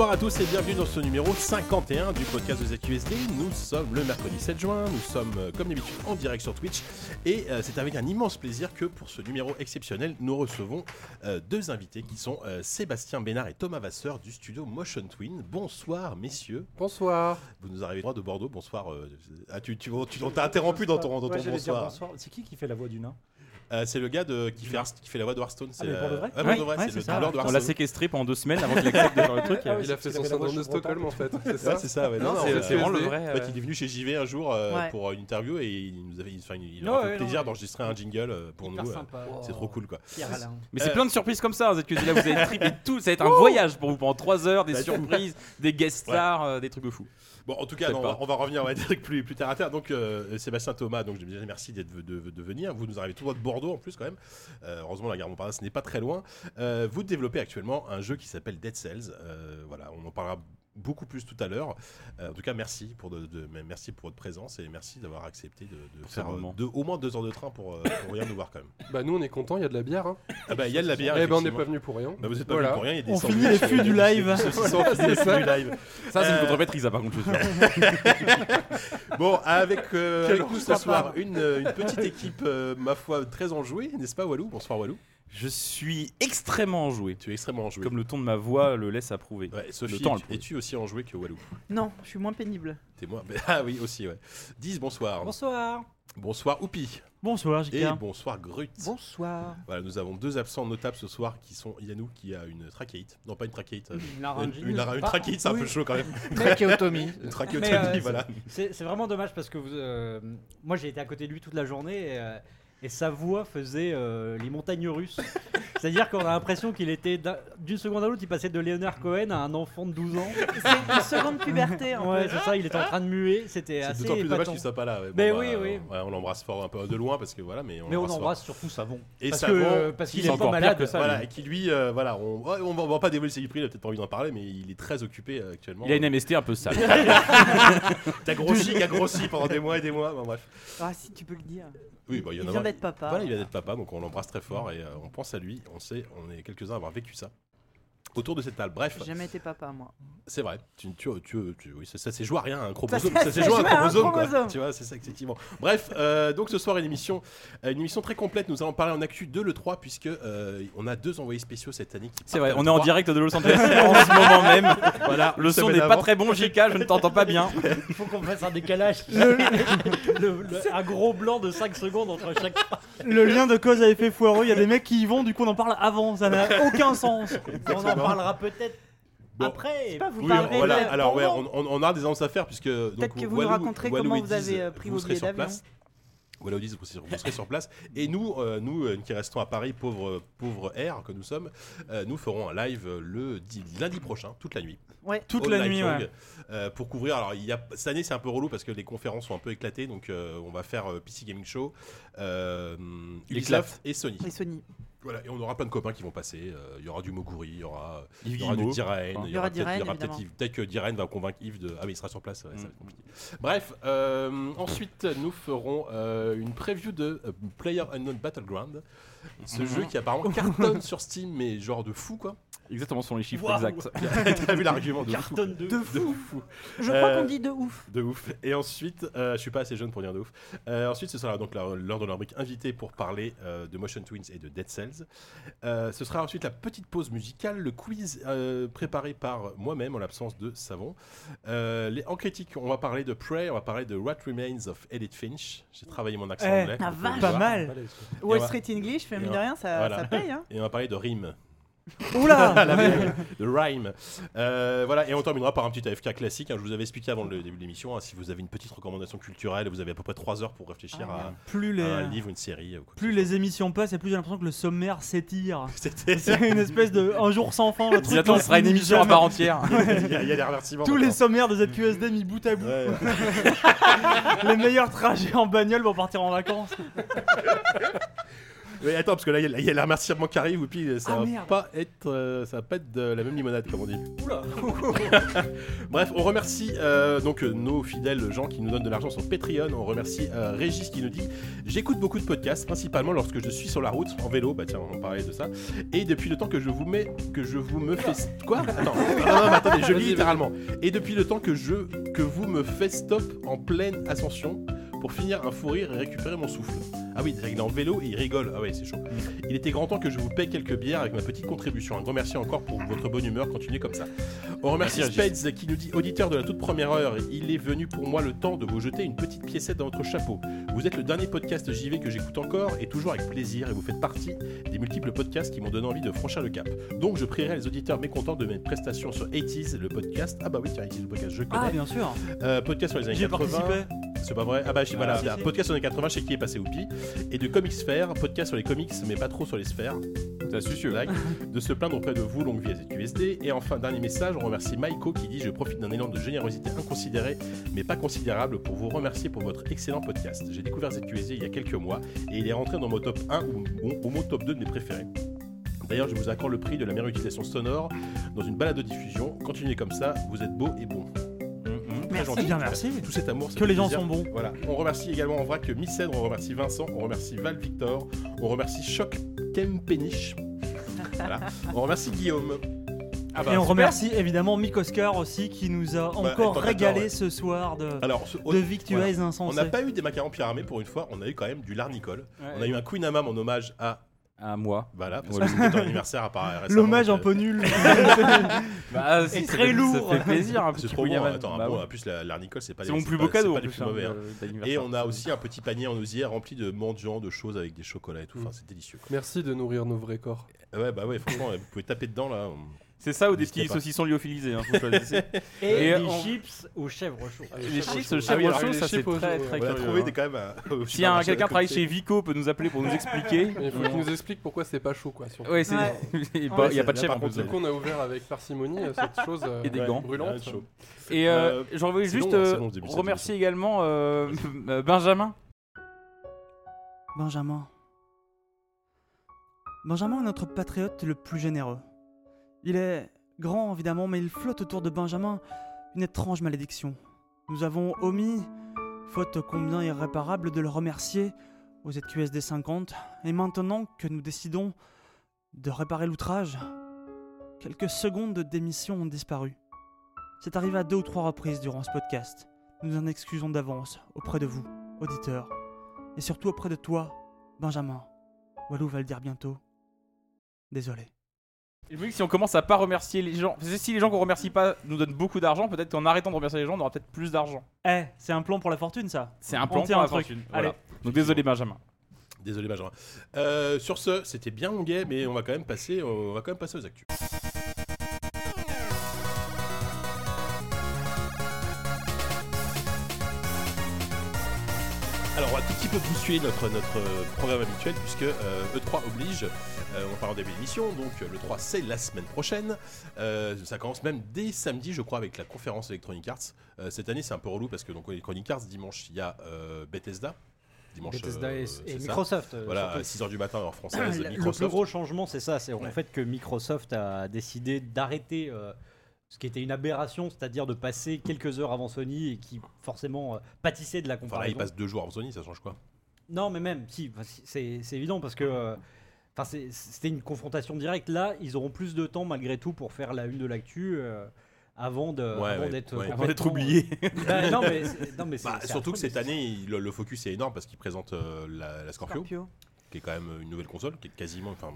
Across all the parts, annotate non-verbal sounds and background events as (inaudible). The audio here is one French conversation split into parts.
Bonsoir à tous et bienvenue dans ce numéro 51 du podcast de ZQSD. Nous sommes le mercredi 7 juin, nous sommes euh, comme d'habitude en direct sur Twitch et euh, c'est avec un immense plaisir que pour ce numéro exceptionnel, nous recevons euh, deux invités qui sont Sébastien Bénard et Thomas Vasseur du studio Motion Twin. Bonsoir messieurs, Bonsoir. vous nous arrivez droit de Bordeaux, bonsoir. ah, tu tu, tu- on t'a interrompu dans ton, dans ton Ouais, j'allais dire bonsoir. bonsoir. C'est qui qui fait la voix du nain? Euh, c'est le gars de, qui, fait, Hearth- qui fait la voix de Hearthstone. c'est, mais pour de euh, vrai ouais, pour Ouais, de vrai, ouais, c'est c'est le ça. doubleur de On l'a séquestré pendant deux semaines avant qu'il accepte de faire le truc. Ah Il a fait son syndrome de. Stockholm en fait, c'est ça c'est ça, euh, vraiment le vrai. En fait, il est venu chez JV un jour euh, pour une interview et il nous avait, il a fait plaisir d'enregistrer un jingle euh, pour nous. euh. C'est trop cool quoi. Mais c'est Euh, plein de surprises comme ça, ZQSD. Là, vous allez triper tout. Ça va être un voyage pour vous pendant 3 heures, des Bah, surprises, des guest stars, euh, des trucs de fou. Bon, en tout cas, non, on, va, revenir, on va dire (laughs) plus, plus terre à terre. Donc, euh, Sébastien Thomas, donc je disais merci de, de venir. Vous nous arrivez tout droit de Bordeaux en plus quand même. Euh, heureusement, la gare Montparnasse n'est pas très loin. Euh, vous développez actuellement un jeu qui s'appelle Dead Cells. Voilà, on en parlera beaucoup plus tout à l'heure. Euh, en tout cas, merci pour de, de- merci pour votre présence et merci d'avoir accepté de, de C'est faire euh, au moins deux heures de train pour, euh, pour venir nous voir quand même. Bah nous on est contents, il y a de la bière. Hein. Ah bah, il y a de la bière. eh ben on n'est pas venu pour rien. Bah, vous êtes pas Voilà. venu pour rien, il y a des On finit les flux du live. finit les flux du live. Ça, c'est une contre-maîtrise, ça, par contre, je suis (laughs) sûr. Bon, avec, euh, Quel avec nous ce soir, une, une petite équipe, euh, ma foi, très enjouée, n'est-ce pas, Walou? Bonsoir, Walou. Je suis extrêmement enjoué. Tu es extrêmement enjoué. Comme le ton de ma voix le laisse approuver. Ouais, Sophie, le temps le es-tu- aussi enjoué que Walou? Non, je suis moins pénible. T'es moi Ah oui, aussi, ouais. 10, bonsoir. Bonsoir. Bonsoir, Oupi. Bonsoir, Et JK. bonsoir, Grut. Bonsoir. Voilà, nous avons deux absents notables ce soir qui sont Yanou qui a une trachéite. Non, pas une trachéite. euh, Une Une, laryngite. une, une trachéite, c'est un oui. peu chaud quand même. (laughs) Trachéotomie. Une trachéotomie, euh, voilà. C'est c'est vraiment dommage parce que vous, euh, moi j'ai été à côté de lui toute la journée et, euh, et sa voix faisait euh, les montagnes russes. (laughs) C'est-à-dire qu'on a l'impression qu'il était d'un- d'une seconde à l'autre, il passait de Leonard Cohen à un enfant de 12 ans. C'est une seconde puberté un Ouais, c'est ça, il était en train de muer, c'était C'est assez d'autant plus dommage qu'il soit pas là. ouais. Bon, Mais bah, oui, oui. ouais, on l'embrasse fort un peu de loin parce que voilà, mais on Mais on fort. surtout Savon. Et parce Savon, que- parce qu'il c'est est pas pire malade. que ça. Voilà, et qui lui, euh, voilà, on, ouais, on va, on va pas dévoiler ses prix, il a peut-être pas envie d'en parler, mais il est très occupé euh, actuellement. Il a une MST un peu sale. (laughs) T'as grossi, qui a grossi pendant des mois et des mois, bon, bref. Ah si tu peux le dire. Oui, bah, il y en Il a vient d'être papa. Voilà, il vient d'être papa, donc on l'embrasse très fort et euh, on pense à lui. On sait, on est quelques-uns à avoir vécu ça. Autour de cette table. Bref, J'ai jamais été papa moi. c'est vrai. Tu, tu, tu, tu- oui, ça, ça s'est joué à rien, un chromosome. Ça Ça s'est joué à un chromosome, quoi. Tu vois, c'est ça, effectivement. Bref, euh, donc ce soir, une émission, euh, une émission très complète. Nous allons parler en actu de l'E3, puisque euh, on a deux envoyés spéciaux cette année. qui C'est vrai, on est en l'E3. direct de Los Angeles (laughs) en ce moment même. Voilà, Le son n'est pas très bon, JK, je ne t'entends pas bien. Il faut qu'on fasse un décalage. Le- (laughs) le- un gros blanc de 5 secondes entre chaque. Le lien de cause à effet foireux, il y a des mecs qui y vont, du coup on en parle avant, ça n'a aucun sens. On en parlera peut-être Bon. après. Pas vous Oui, parlerez voilà. de- Alors ouais, pendant. on, on- on a des annonces à faire puisque Peut-être que vous Walou- nous raconterez Walou comment et vous avez euh, pris vous vos billets sur d'avion. vous, serez- vous serez sur place. Et nous, euh, nous euh, qui restons à Paris, pauvres pauvres R que nous sommes, euh, nous ferons un live le di- lundi prochain, toute la nuit. Ouais. Toute la nuit, long, ouais. euh, pour couvrir. Alors, il y a, cette année, c'est un peu relou parce que les conférences sont un peu éclatées. Donc, euh, on va faire euh, PC Gaming Show, euh, Ubisoft et Sony. Et Sony. Voilà, et on aura plein de copains qui vont passer. Euh, Il y aura du Moguri, il y aura, il Yves y aura du. Diren, Enfin, il y aura aura peut-être que Diren va convaincre Yves de. Ah oui, il sera sur place, ouais, ça va Mm. être compliqué. Bref, euh, ensuite, nous ferons euh, une preview de euh, Player Unknown Battleground. Ce Mhm. jeu qui apparemment cartonne sur Steam, mais genre de fou quoi. Exactement, ce sont les chiffres Waouh. exacts. (laughs) (laughs) T'as vu l'argument de fou Cartonne de, De fou. fou. Je crois Euh, qu'on dit de ouf. De ouf. Et ensuite, euh, je suis pas assez jeune pour dire de ouf. Euh, ensuite, ce sera donc la- l'heure de la rubrique invité pour parler euh, de Motion Twins et de Dead Cells. Euh, ce sera ensuite la petite pause musicale, le quiz euh, préparé par moi-même en l'absence de Savon. Euh, les, en critique, on va parler de Prey, on va parler de What Remains of Edith Finch. J'ai travaillé mon accent Eh, anglais. la comme vous pouvez vache. le Pas voir. mal. Wall Street English, et mine de rien, ça, voilà. ça paye. Hein. Et on va parler de rime. Oula (laughs) La blague, de rhyme. Euh, voilà, et on terminera par un petit AFK classique. hein. je vous avais expliqué avant le début de l'émission. hein, si vous avez une petite recommandation culturelle, vous avez à peu près 3 heures pour réfléchir Ah, à, Plus à un livre, une série. ou quoi que plus ce les émissions passent et plus j'ai l'impression que le sommaire s'étire. (laughs) soit. C'était- C'est une espèce de un jour sans fin. Le truc Attends, on ce sera une émission à part entière. (laughs) il, y a, il y a des remerciements. Tous les maintenant. sommaires de ZQSD mis bout à bout. Ouais. Les meilleurs trajets en bagnole pour partir en vacances. Mais attends, parce que là, il y a- a les remerciements qui arrivent, et puis ça, Ah, va merde. pas être, euh, ça va pas être de la même limonade, comme on dit. (laughs) Bref, on remercie euh, donc euh, nos fidèles gens qui nous donnent de l'argent sur Patreon. On remercie euh, Régis qui nous dit J'écoute beaucoup de podcasts, principalement lorsque je suis sur la route, en vélo. Bah tiens, on parlait de ça. Et depuis le temps que je vous mets, que je vous me fais. Quoi? Attends, non, non, mais attendez, je lis littéralement. Et depuis le temps que je, que vous me faites stop en pleine ascension pour finir un fou rire et récupérer mon souffle. Ah oui, il est en vélo et il rigole. Ah ouais, c'est chaud. Il était grand temps que je vous paie quelques bières avec ma petite contribution. Un grand merci encore pour votre bonne humeur. Continuez comme ça. On remercie Merci, Spades qui nous dit auditeur de la toute première heure. Il est venu pour moi le temps de vous jeter une petite piécette dans votre chapeau. Vous êtes le dernier podcast JV que j'écoute encore et toujours avec plaisir. Et vous faites partie des multiples podcasts qui m'ont donné envie de franchir le cap. Donc je prierai les auditeurs mécontents de mes prestations sur 80s, le podcast. Ah bah oui, tiens, 80s, le podcast, je connais. Ah, bien sûr. Euh, podcast sur les années J'y ai 80. participé. C'est pas vrai Ah bah sais voilà, si, si. podcast sur les 80 chez qui est passé Oupi et de Comic Sphere, podcast sur les comics mais pas trop sur les sphères. Sucieux. Blague. de se plaindre auprès de vous, longue vie à ZQSD. Et enfin, dernier message, on remercie Maiko qui dit Je profite d'un élan de générosité inconsidéré, mais pas considérable, pour vous remercier pour votre excellent podcast. J'ai découvert ZQSD il y a quelques mois et il est rentré dans mon top 1 ou ou au moins top 2 de mes préférés. D'ailleurs, je vous accorde le prix de la meilleure utilisation sonore dans une balade de diffusion. Continuez comme ça, vous êtes beau et bon. Très Merci. gentil. Bien, merci. Tout cet amour, Que les gens plaisir. sont bons. Voilà, on remercie également en vrac Missèdre, on remercie Vincent, on remercie Val Victor, on remercie Choc Kempeniche. voilà. (laughs) On remercie Guillaume. Ah bah, et on super. remercie évidemment Mick Oscar aussi qui nous a encore attends, régalé ouais. ce soir de, Alors, ce- de victuailles On insensées. n'a pas eu des macarons Pierre Armé pour une fois, on a eu quand même du Larnicole. On a eu un Queen Amam en hommage à. À moi. Voilà, parce Ouais. que c'était ton anniversaire à part récemment, L'hommage un peu nul. (laughs) Bah, Et si, ça très fait- lourd. Ça fait plaisir. un euh, petit C'est trop bon. Attends, Bah bon, ouais. en plus, la- Larnicole, c'est pas C'est les- mon plus pas- beau cadeau pas plus. plus hein, mauvais. hein. de- Et on a aussi un petit panier en osier rempli de mendiants, de choses avec des chocolats et tout. Enfin, c'est délicieux. quoi. Merci de nourrir nos vrais corps. Ouais, bah ouais, franchement, (laughs) vous pouvez taper dedans là. C'est ça ou des petits saucissons lyophilisés. Hein, faut (laughs) choisir. Et, Et des on- chips aux chèvres chauds. Les chips, le Ah oui, chèvre alors, chaud, ça c'est très ouais. très On a curieux. trouvé hein. des, quand même. euh, au Si un- supermarché quelqu'un à travaille côté. chez Vico peut nous appeler pour nous expliquer. (laughs) Il faut qu'il nous explique pourquoi c'est pas chaud quoi. surtout. Ouais, c'est. Ouais. (laughs) Il Ouais, n'y a pas de là, chèvre par en contre, plus. Du coup, on a ouvert avec parcimonie euh, cette chose euh, Et des gants. brûlante. ouais, chaud. Et euh, Euh, j'en voulais c'est juste long, hein, euh, c'est long, ce début de cette remercier également euh, euh, Benjamin. Benjamin. Benjamin est notre patriote le plus généreux. Il est grand, évidemment, mais il flotte autour de Benjamin une étrange malédiction. Nous avons omis, faute combien irréparable, de le remercier aux ZQSD 50, et maintenant que nous décidons de réparer l'outrage, quelques secondes d'émission ont disparu. C'est arrivé à deux ou trois reprises durant ce podcast. Nous en excusons d'avance auprès de vous, auditeurs, et surtout auprès de toi, Benjamin. Walou va le dire bientôt. Désolé. Je me dis que si on commence à pas remercier les gens, parce que si les gens qu'on remercie pas nous donnent beaucoup d'argent, peut-être qu'en arrêtant de remercier les gens, on aura peut-être plus d'argent. Eh, c'est un plan pour la fortune, ça. C'est un plan pour un la truc. fortune. Allez. Donc désolé Benjamin. Désolé Benjamin. Euh, sur ce, c'était bien longuet, mais on va quand même passer, on va quand même passer aux actus. Bousculer notre, notre euh, programme habituel, puisque euh, E3 oblige, euh, on parle en début d'émission, donc euh, le 3 c'est la semaine prochaine. Euh, ça commence même dès samedi, je crois, avec la conférence Electronic Arts. Cette année, c'est un peu relou, parce que donc Electronic Arts, dimanche, il y a Bethesda. Dimanche, Bethesda et. Microsoft. Voilà, surtout. à 6h du matin, heure française, Le- plus gros changement, c'est ça, c'est Ouais. en fait que Microsoft a décidé d'arrêter ce qui était une aberration, c'est-à-dire de passer quelques heures avant Sony et qui forcément euh, pâtissait de la Enfin là, comparaison. il passe deux jours avant Sony, ça change quoi? Non, mais même, si, c'est évident parce que euh, Enfin, c'était une confrontation directe. Là, ils auront plus de temps malgré tout pour faire la une de l'actu euh, avant Ouais, ouais, d'être ouais. Avant d'être complètement- oublié. Bah, non, mais, c'est- non, mais (laughs) c'est- Bah, surtout que cette année, il- le, le focus est énorme parce qu'il présente euh, la, la Scorpio, Scorpio. qui est quand même une nouvelle console, qui est quasiment. Enfin,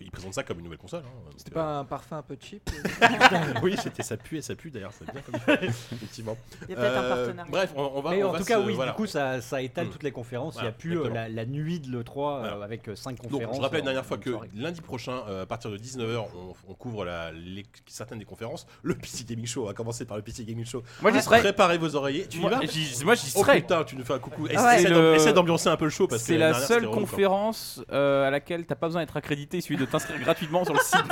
il présente ça comme une nouvelle console. hein. C'était Donc, pas un parfum un peu cheap euh, (laughs) oui, c'était ça pue et ça pue d'ailleurs, c'est bien comme il faut, effectivement. Il y a peut-être un Euh, partenariat. Bref, on, on va. Mais on en va tout cas, se- oui, voilà. du coup, ça, ça étale Mm. toutes les conférences. Il n'y a plus euh, la, la nuit de l'E3 euh, Voilà. avec 5 Donc, conférences. je rappelle la en- dernière fois que soirée. lundi prochain, euh, à partir de 19h, on, on couvre la, les- certaines des conférences. Le PC Gaming Show, on va commencer par le PC Gaming Show. Moi, j'y serai. Préparez vos oreillers. Tu y vas moi, j'y Oh serai. putain, tu nous fais un coucou. Ah. Essaie d'ambiancer un peu le show parce que C'est la seule conférence à laquelle t'as pas besoin d'être accrédité, il de t'inscrire gratuitement sur le site.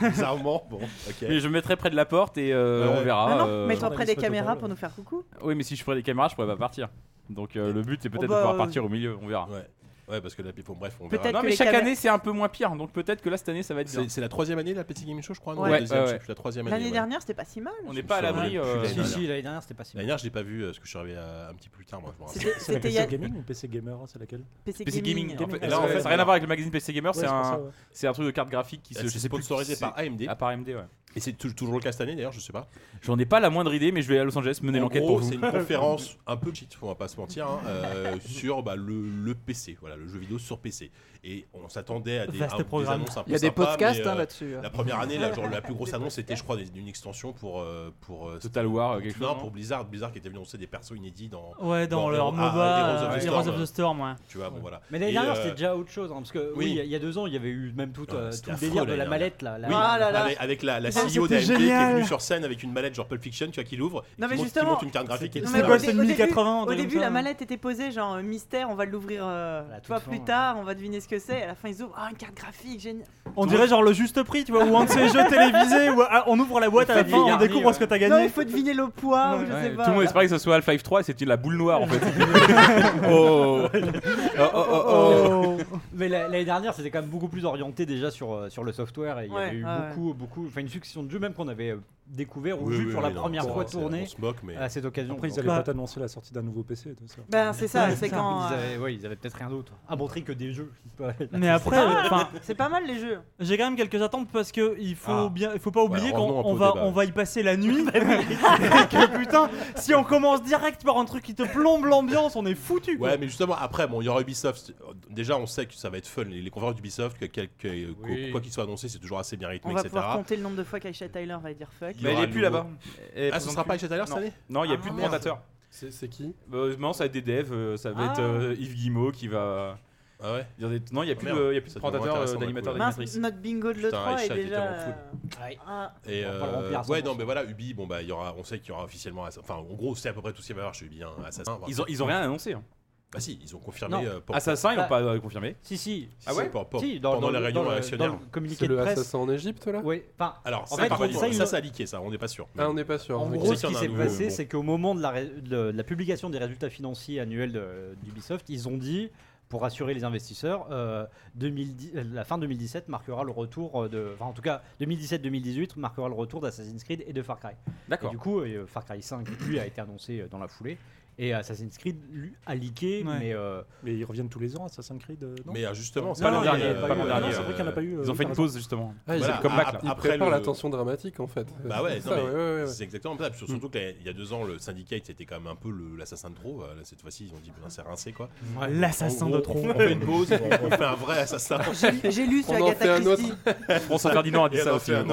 (laughs) Bizarrement, bon, ok. Mais je me mettrai près de la porte et euh, Ouais. on verra. Non, non, euh, mets-toi près des caméras pour nous faire coucou. Oui, mais si je ferais des caméras, je pourrais pas partir. Donc euh, le but c'est peut-être bah, de pouvoir euh, partir au milieu, on verra. Ouais. Ouais, parce que là, bon, bref, on verra. Peut-être Non, que mais les chaque année c'est un peu moins pire, donc peut-être que là cette année ça va être bien. C'est c'est la troisième année de la PC Gaming Show, je crois. non Ouais. La deuxième, Ouais, je sais ouais. plus, la troisième année. L'année ouais. dernière, c'était pas si mal. On n'est pas à l'abri. Euh, Si, l'année si, l'année dernière, c'était pas si L'année dernière, je l'ai pas vu, parce que je suis arrivé à- un petit peu plus tard, moi. je me rappelle. C'était C'est la c'était il y PC a Gaming ou PC Gamer C'est laquelle PC PC Gaming. Gaming. en fait, Et là, en ça fait, n'a rien à voir avec le magazine PC Gamer, c'est pour un, ça, ouais. c'est un truc de carte graphique qui se. C'est sponsorisé par. AMD. Ah, par AMD, ouais. Et c'est tou- toujours le cas cette année, d'ailleurs, je sais pas. J'en ai pas la moindre idée, mais je vais à Los Angeles mener En l'enquête pour vous. c'est une conférence (laughs) un peu cheat, on va pas se mentir, hein, euh, sur bah, le, le PC, voilà, le jeu vidéo sur PC. Et on s'attendait à des, à des annonces un peu Il y a des sympas, podcasts hein, euh, là-dessus. La première année, genre, la plus grosse (laughs) annonce, c'était, je crois, des- une extension pour. euh, pour euh, Total War, pour- quelque non, chose. pour Blizzard. Blizzard qui était venu annoncer des persos inédits dans. Ouais, dans Dans leur Hero- ah, MOBA, Heroes of the Storm. Heroes of the Storm, ouais. Tu vois, bon voilà. Mais l'année dernière, euh, c'était déjà autre chose. hein, parce que oui, il y a- il y, a deux ans, il y avait eu même tout, Ouais, euh, c'était tout le affreux, délire de la mallette. Là, Ah là là. Avec, la, Ah, CEO d'AMD qui est venue sur scène avec une mallette genre Pulp Fiction, tu vois, qui l'ouvre, Non, qui, mais justement- une carte graphique. Non, au c'est dé- une au 1080, un Au truc début, la mallette était posée, genre mystère, on va l'ouvrir plus tard, on va deviner ce que c'est. À la fin, ils ouvrent Ah, une carte graphique, génial. On dirait genre le juste prix, tu vois, ou un de ces jeux télévisés où ah, on ouvre la boîte à la fin, on découvre ouais. ce que t'as Non, gagné. il faut deviner le poids, ou je Ouais, sais tout pas. le monde espérait que ce soit Alpha F3 et c'était la boule noire en fait. (laughs) oh. Oh, oh, oh, oh. (laughs) Mais la- l'année dernière, c'était quand même beaucoup plus orienté déjà sur, euh, sur le software. Et il y avait eu beaucoup, beaucoup, enfin une succession de jeux même qu'on avait euh, découvert ou Oui, vu oui, pour oui, la non, première fois tourner mais. à cette occasion. Après, ils Donc, allaient Bah. pas t'annoncer la sortie d'un nouveau PC tout ça. Ben, c'est ça, c'est quand. ils euh, avaient, ouais, ils avaient peut-être rien d'autre. Un bon truc que des jeux. Mais après, enfin, C'est pas mal les jeux. j'ai quand même quelques attentes parce que il faut Ah. bien, il faut pas oublier Ouais, qu'on va, on va y passer la nuit. (laughs) et que putain, si on commence direct par un truc qui te plombe l'ambiance, on est foutu. quoi. Ouais, mais justement, après, bon, il y aura Ubisoft. Déjà, on sait que ça va être fun. Les, les conférences d'Ubisoft, que, quel- que- Oui. quoi qu'il soit annoncé, c'est toujours assez bien rythmé, On va etc. pouvoir compter le nombre de fois qu'Aisha Tyler va dire fuck. Il Mais elle aura est plus là-bas. Ah, ce sera pas. Aisha Tyler cette Non. année Non, il n'y a Ah, plus de présentateurs. C'est qui Euh, maintenant, ça va être des devs, euh, ça va Ah. être euh, Yves Guillemot qui va Ah ouais. Non, il n'y a plus, merde. de- il y a plus de présentateurs, euh, d'animateurs, d'animatrices. notre bingo de Putain, l'E3 est déjà. tellement Ouais. Ah, Et On va pas le euh, ouais, 100%. non, mais voilà, Ubi, bon, bah, il y aura, on sait qu'il y aura officiellement. Enfin, en gros, c'est à peu près tout ce qu'il va y avoir chez Ubi, hein, Assassin. Ils ont, ils ont rien annoncé. hein. Bah, si, ils ont confirmé. Non. euh, pour- Assassin, ils Bah, l'ont pas euh, confirmé. Si, si. Ah ouais pour- pour- Si, dans, pendant dans la le- réunion dans le- actionnaire. dans le communiqué C'est de le presse. assassin en Égypte là Oui, enfin, Alors, En ça, fait, par on- contre, ça, ça, ça a leaké, ça, on n'est pas sûr. Ah, on n'est pas sûr. En Mais- gros, ce qui s'est passé, bon. c'est qu'au moment de la, ré- de la publication des résultats financiers annuels de- d'Ubisoft, ils ont dit, pour rassurer les investisseurs, euh, 2010 euh, la fin 2017 marquera le retour de. Enfin, en tout cas, 2017-2018 marquera le retour d'Assassin's Creed et de Far Cry. D'accord. du coup, euh, Far Cry 5, lui, a été annoncé euh, dans la foulée. Et Assassin's Creed a leaké, mais. Euh, mais ils reviennent tous les ans, Assassin's Creed. Euh, mais euh, justement, c'est pas l'an dernier. C'est vrai qu'il n'y en a pas eu. Ils ont fait une pause, justement. Ils Après, le... la tension dramatique, en fait. Bah ouais, (laughs) ah, c'est exactement ça. Surtout mm. qu'il y a deux ans, le Syndicate, c'était quand même un peu l'assassin de trop. Cette fois-ci, ils ont dit, c'est rincé, quoi. L'assassin de trop. On fait une pause, on fait un vrai assassin. (laughs) J'ai lu sur Agatha Christie. François (laughs) Ferdinand a dit ça aussi. Hein.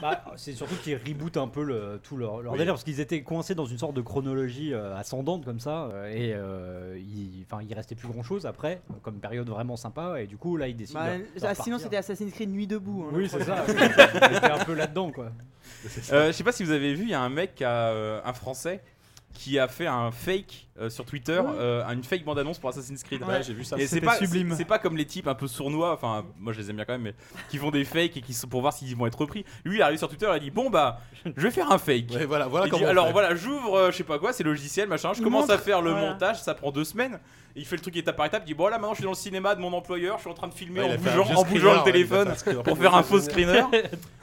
Bah, c'est surtout qu'ils rebootent un peu tout leur délire, parce qu'ils étaient coincés dans une sorte de chronologie à 100 comme ça, euh, et euh, il, il restait plus grand chose après, comme période vraiment sympa, et du coup là il décide. Bah, sinon c'était Assassin's Creed Nuit debout. Hein, oui, c'est ça, c'était un peu là-dedans quoi. Euh, je sais pas si vous avez vu, il y a un mec, un français, qui a fait un fake euh, sur Twitter, euh, une fake bande-annonce pour Assassin's Creed. Ouais, j'ai vu ça. Et c'est pas sublime. c'est- pas comme les types un peu sournois, enfin moi je les aime bien quand même, mais qui font des fakes et qui sont pour voir s'ils vont être repris. Lui il arrive sur Twitter et il dit bon bah je vais faire un fake. Ouais, voilà, voilà dit, alors fait. voilà, j'ouvre, euh, je sais pas quoi, c'est logiciel, machin. Je Il commence à faire le voilà. montage, ça prend deux semaines. Et il fait le truc étape par étape. Il dit bon là maintenant je suis dans le cinéma de mon employeur, je suis en train de filmer Ouais, en bougeant, screener, le téléphone pour faire un faux (laughs) screener.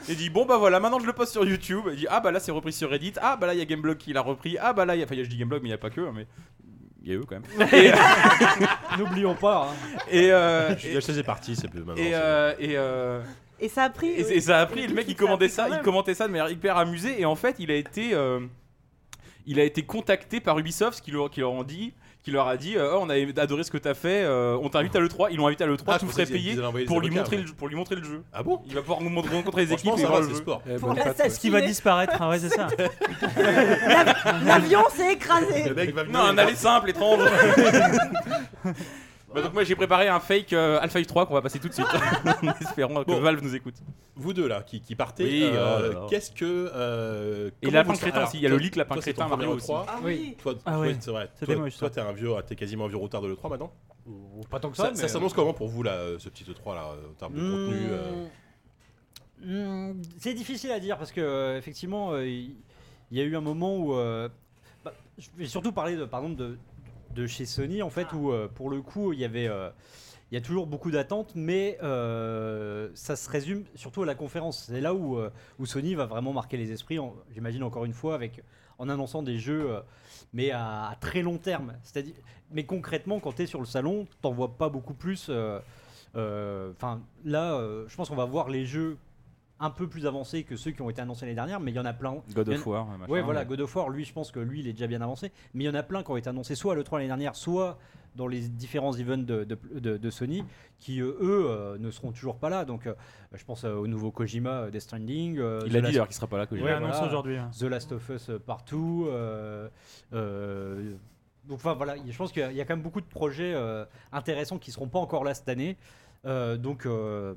Il dit bon bah voilà, maintenant je le poste sur YouTube. Il dit ah bah là c'est repris sur Reddit. Ah bah là il y a Gameblog qui l'a repris. Ah bah là il y a, enfin il y a- je dis Gameblog mais il y a pas que. hein, mais il y a eux quand même. Et, (laughs) N'oublions pas. hein. et, euh, La chaise est partie, c'est plus maintenant. et, euh, et, euh, Et ça a pris. et, oui. et ça a pris, le mec il commandait ça, il commentait ça de manière hyper amusée et en fait il a été, euh, il a été contacté par Ubisoft qui leur, qui leur ont dit, qui leur a dit, euh, Oh, on a adoré ce que t'as fait, euh, on t'invite à le 3, ils l'ont invité à le 3, Ah, tout frais payé pour lui avocats, montrer ouais. le, pour lui montrer le jeu. Ah bon Il va pouvoir nous montrer- rencontrer les équipes et ça voir le sport. Eh. Ce qui va disparaître, ah ouais, c'est ça. (laughs) L'avion s'est écrasé. Le mec va venir. Non, un aller simple, étrange. (laughs) (laughs) Bah donc moi j'ai préparé un fake euh, Alpha 3 qu'on va passer tout de suite (laughs) (laughs) en espérant que Bon. Valve nous écoute. Vous deux là, qui, qui partez, Oui, euh, oh qu'est-ce que. euh, Et comment Lapin vous- Crétin alors, aussi, il y a le toi- leak Lapin toi, c'est ton Crétin, premier Mario E3. Ah Oui. oui. Toi, Ah ouais. c'est vrai. C'était Toi, moche, ça. toi, t'es un vieux, t'es quasiment un vieux routard de l'E3 maintenant Ou Pas tant que Ça, ça. ça mais, s'annonce comment pour vous là, euh, ce petit E3 là, en termes de contenu euh, Hmm, hmm, C'est difficile à dire parce que euh, effectivement, euh, il il y a eu un moment où, euh, bah, je vais surtout parler de, par exemple de, de chez Sony en fait où euh, pour le coup il y avait, euh, il y a toujours beaucoup d'attentes, mais euh, ça se résume surtout à la conférence. C'est là où, où Sony va vraiment marquer les esprits. J'imagine encore une fois avec en annonçant des jeux, mais à, à très long terme. C'est-à-dire, mais concrètement, quand tu es sur le salon, t'en vois pas beaucoup plus. Enfin, là, je pense qu'on va voir les jeux un peu plus avancés que ceux qui ont été annoncés l'année dernière, mais il y en a plein. God of War. machin, Ouais, voilà, God of War, lui, je pense que lui, il est déjà bien avancé. Mais il y en a plein qui ont été annoncés soit à l'E3 l'année dernière, soit dans les différents events de, de- de- de Sony, qui euh, eux euh, ne seront toujours pas là. Donc, euh, je pense euh, au nouveau Kojima, Death Stranding. euh, Il The a dit Last- d'ailleurs qu'il sera pas là. J'ai- Ouais, voilà. aujourd'hui. hein. The Last of Us partout. euh, euh, donc enfin voilà, je pense qu'il y a- il y a quand même beaucoup de projets euh, intéressants qui seront pas encore là cette année. Euh, donc euh,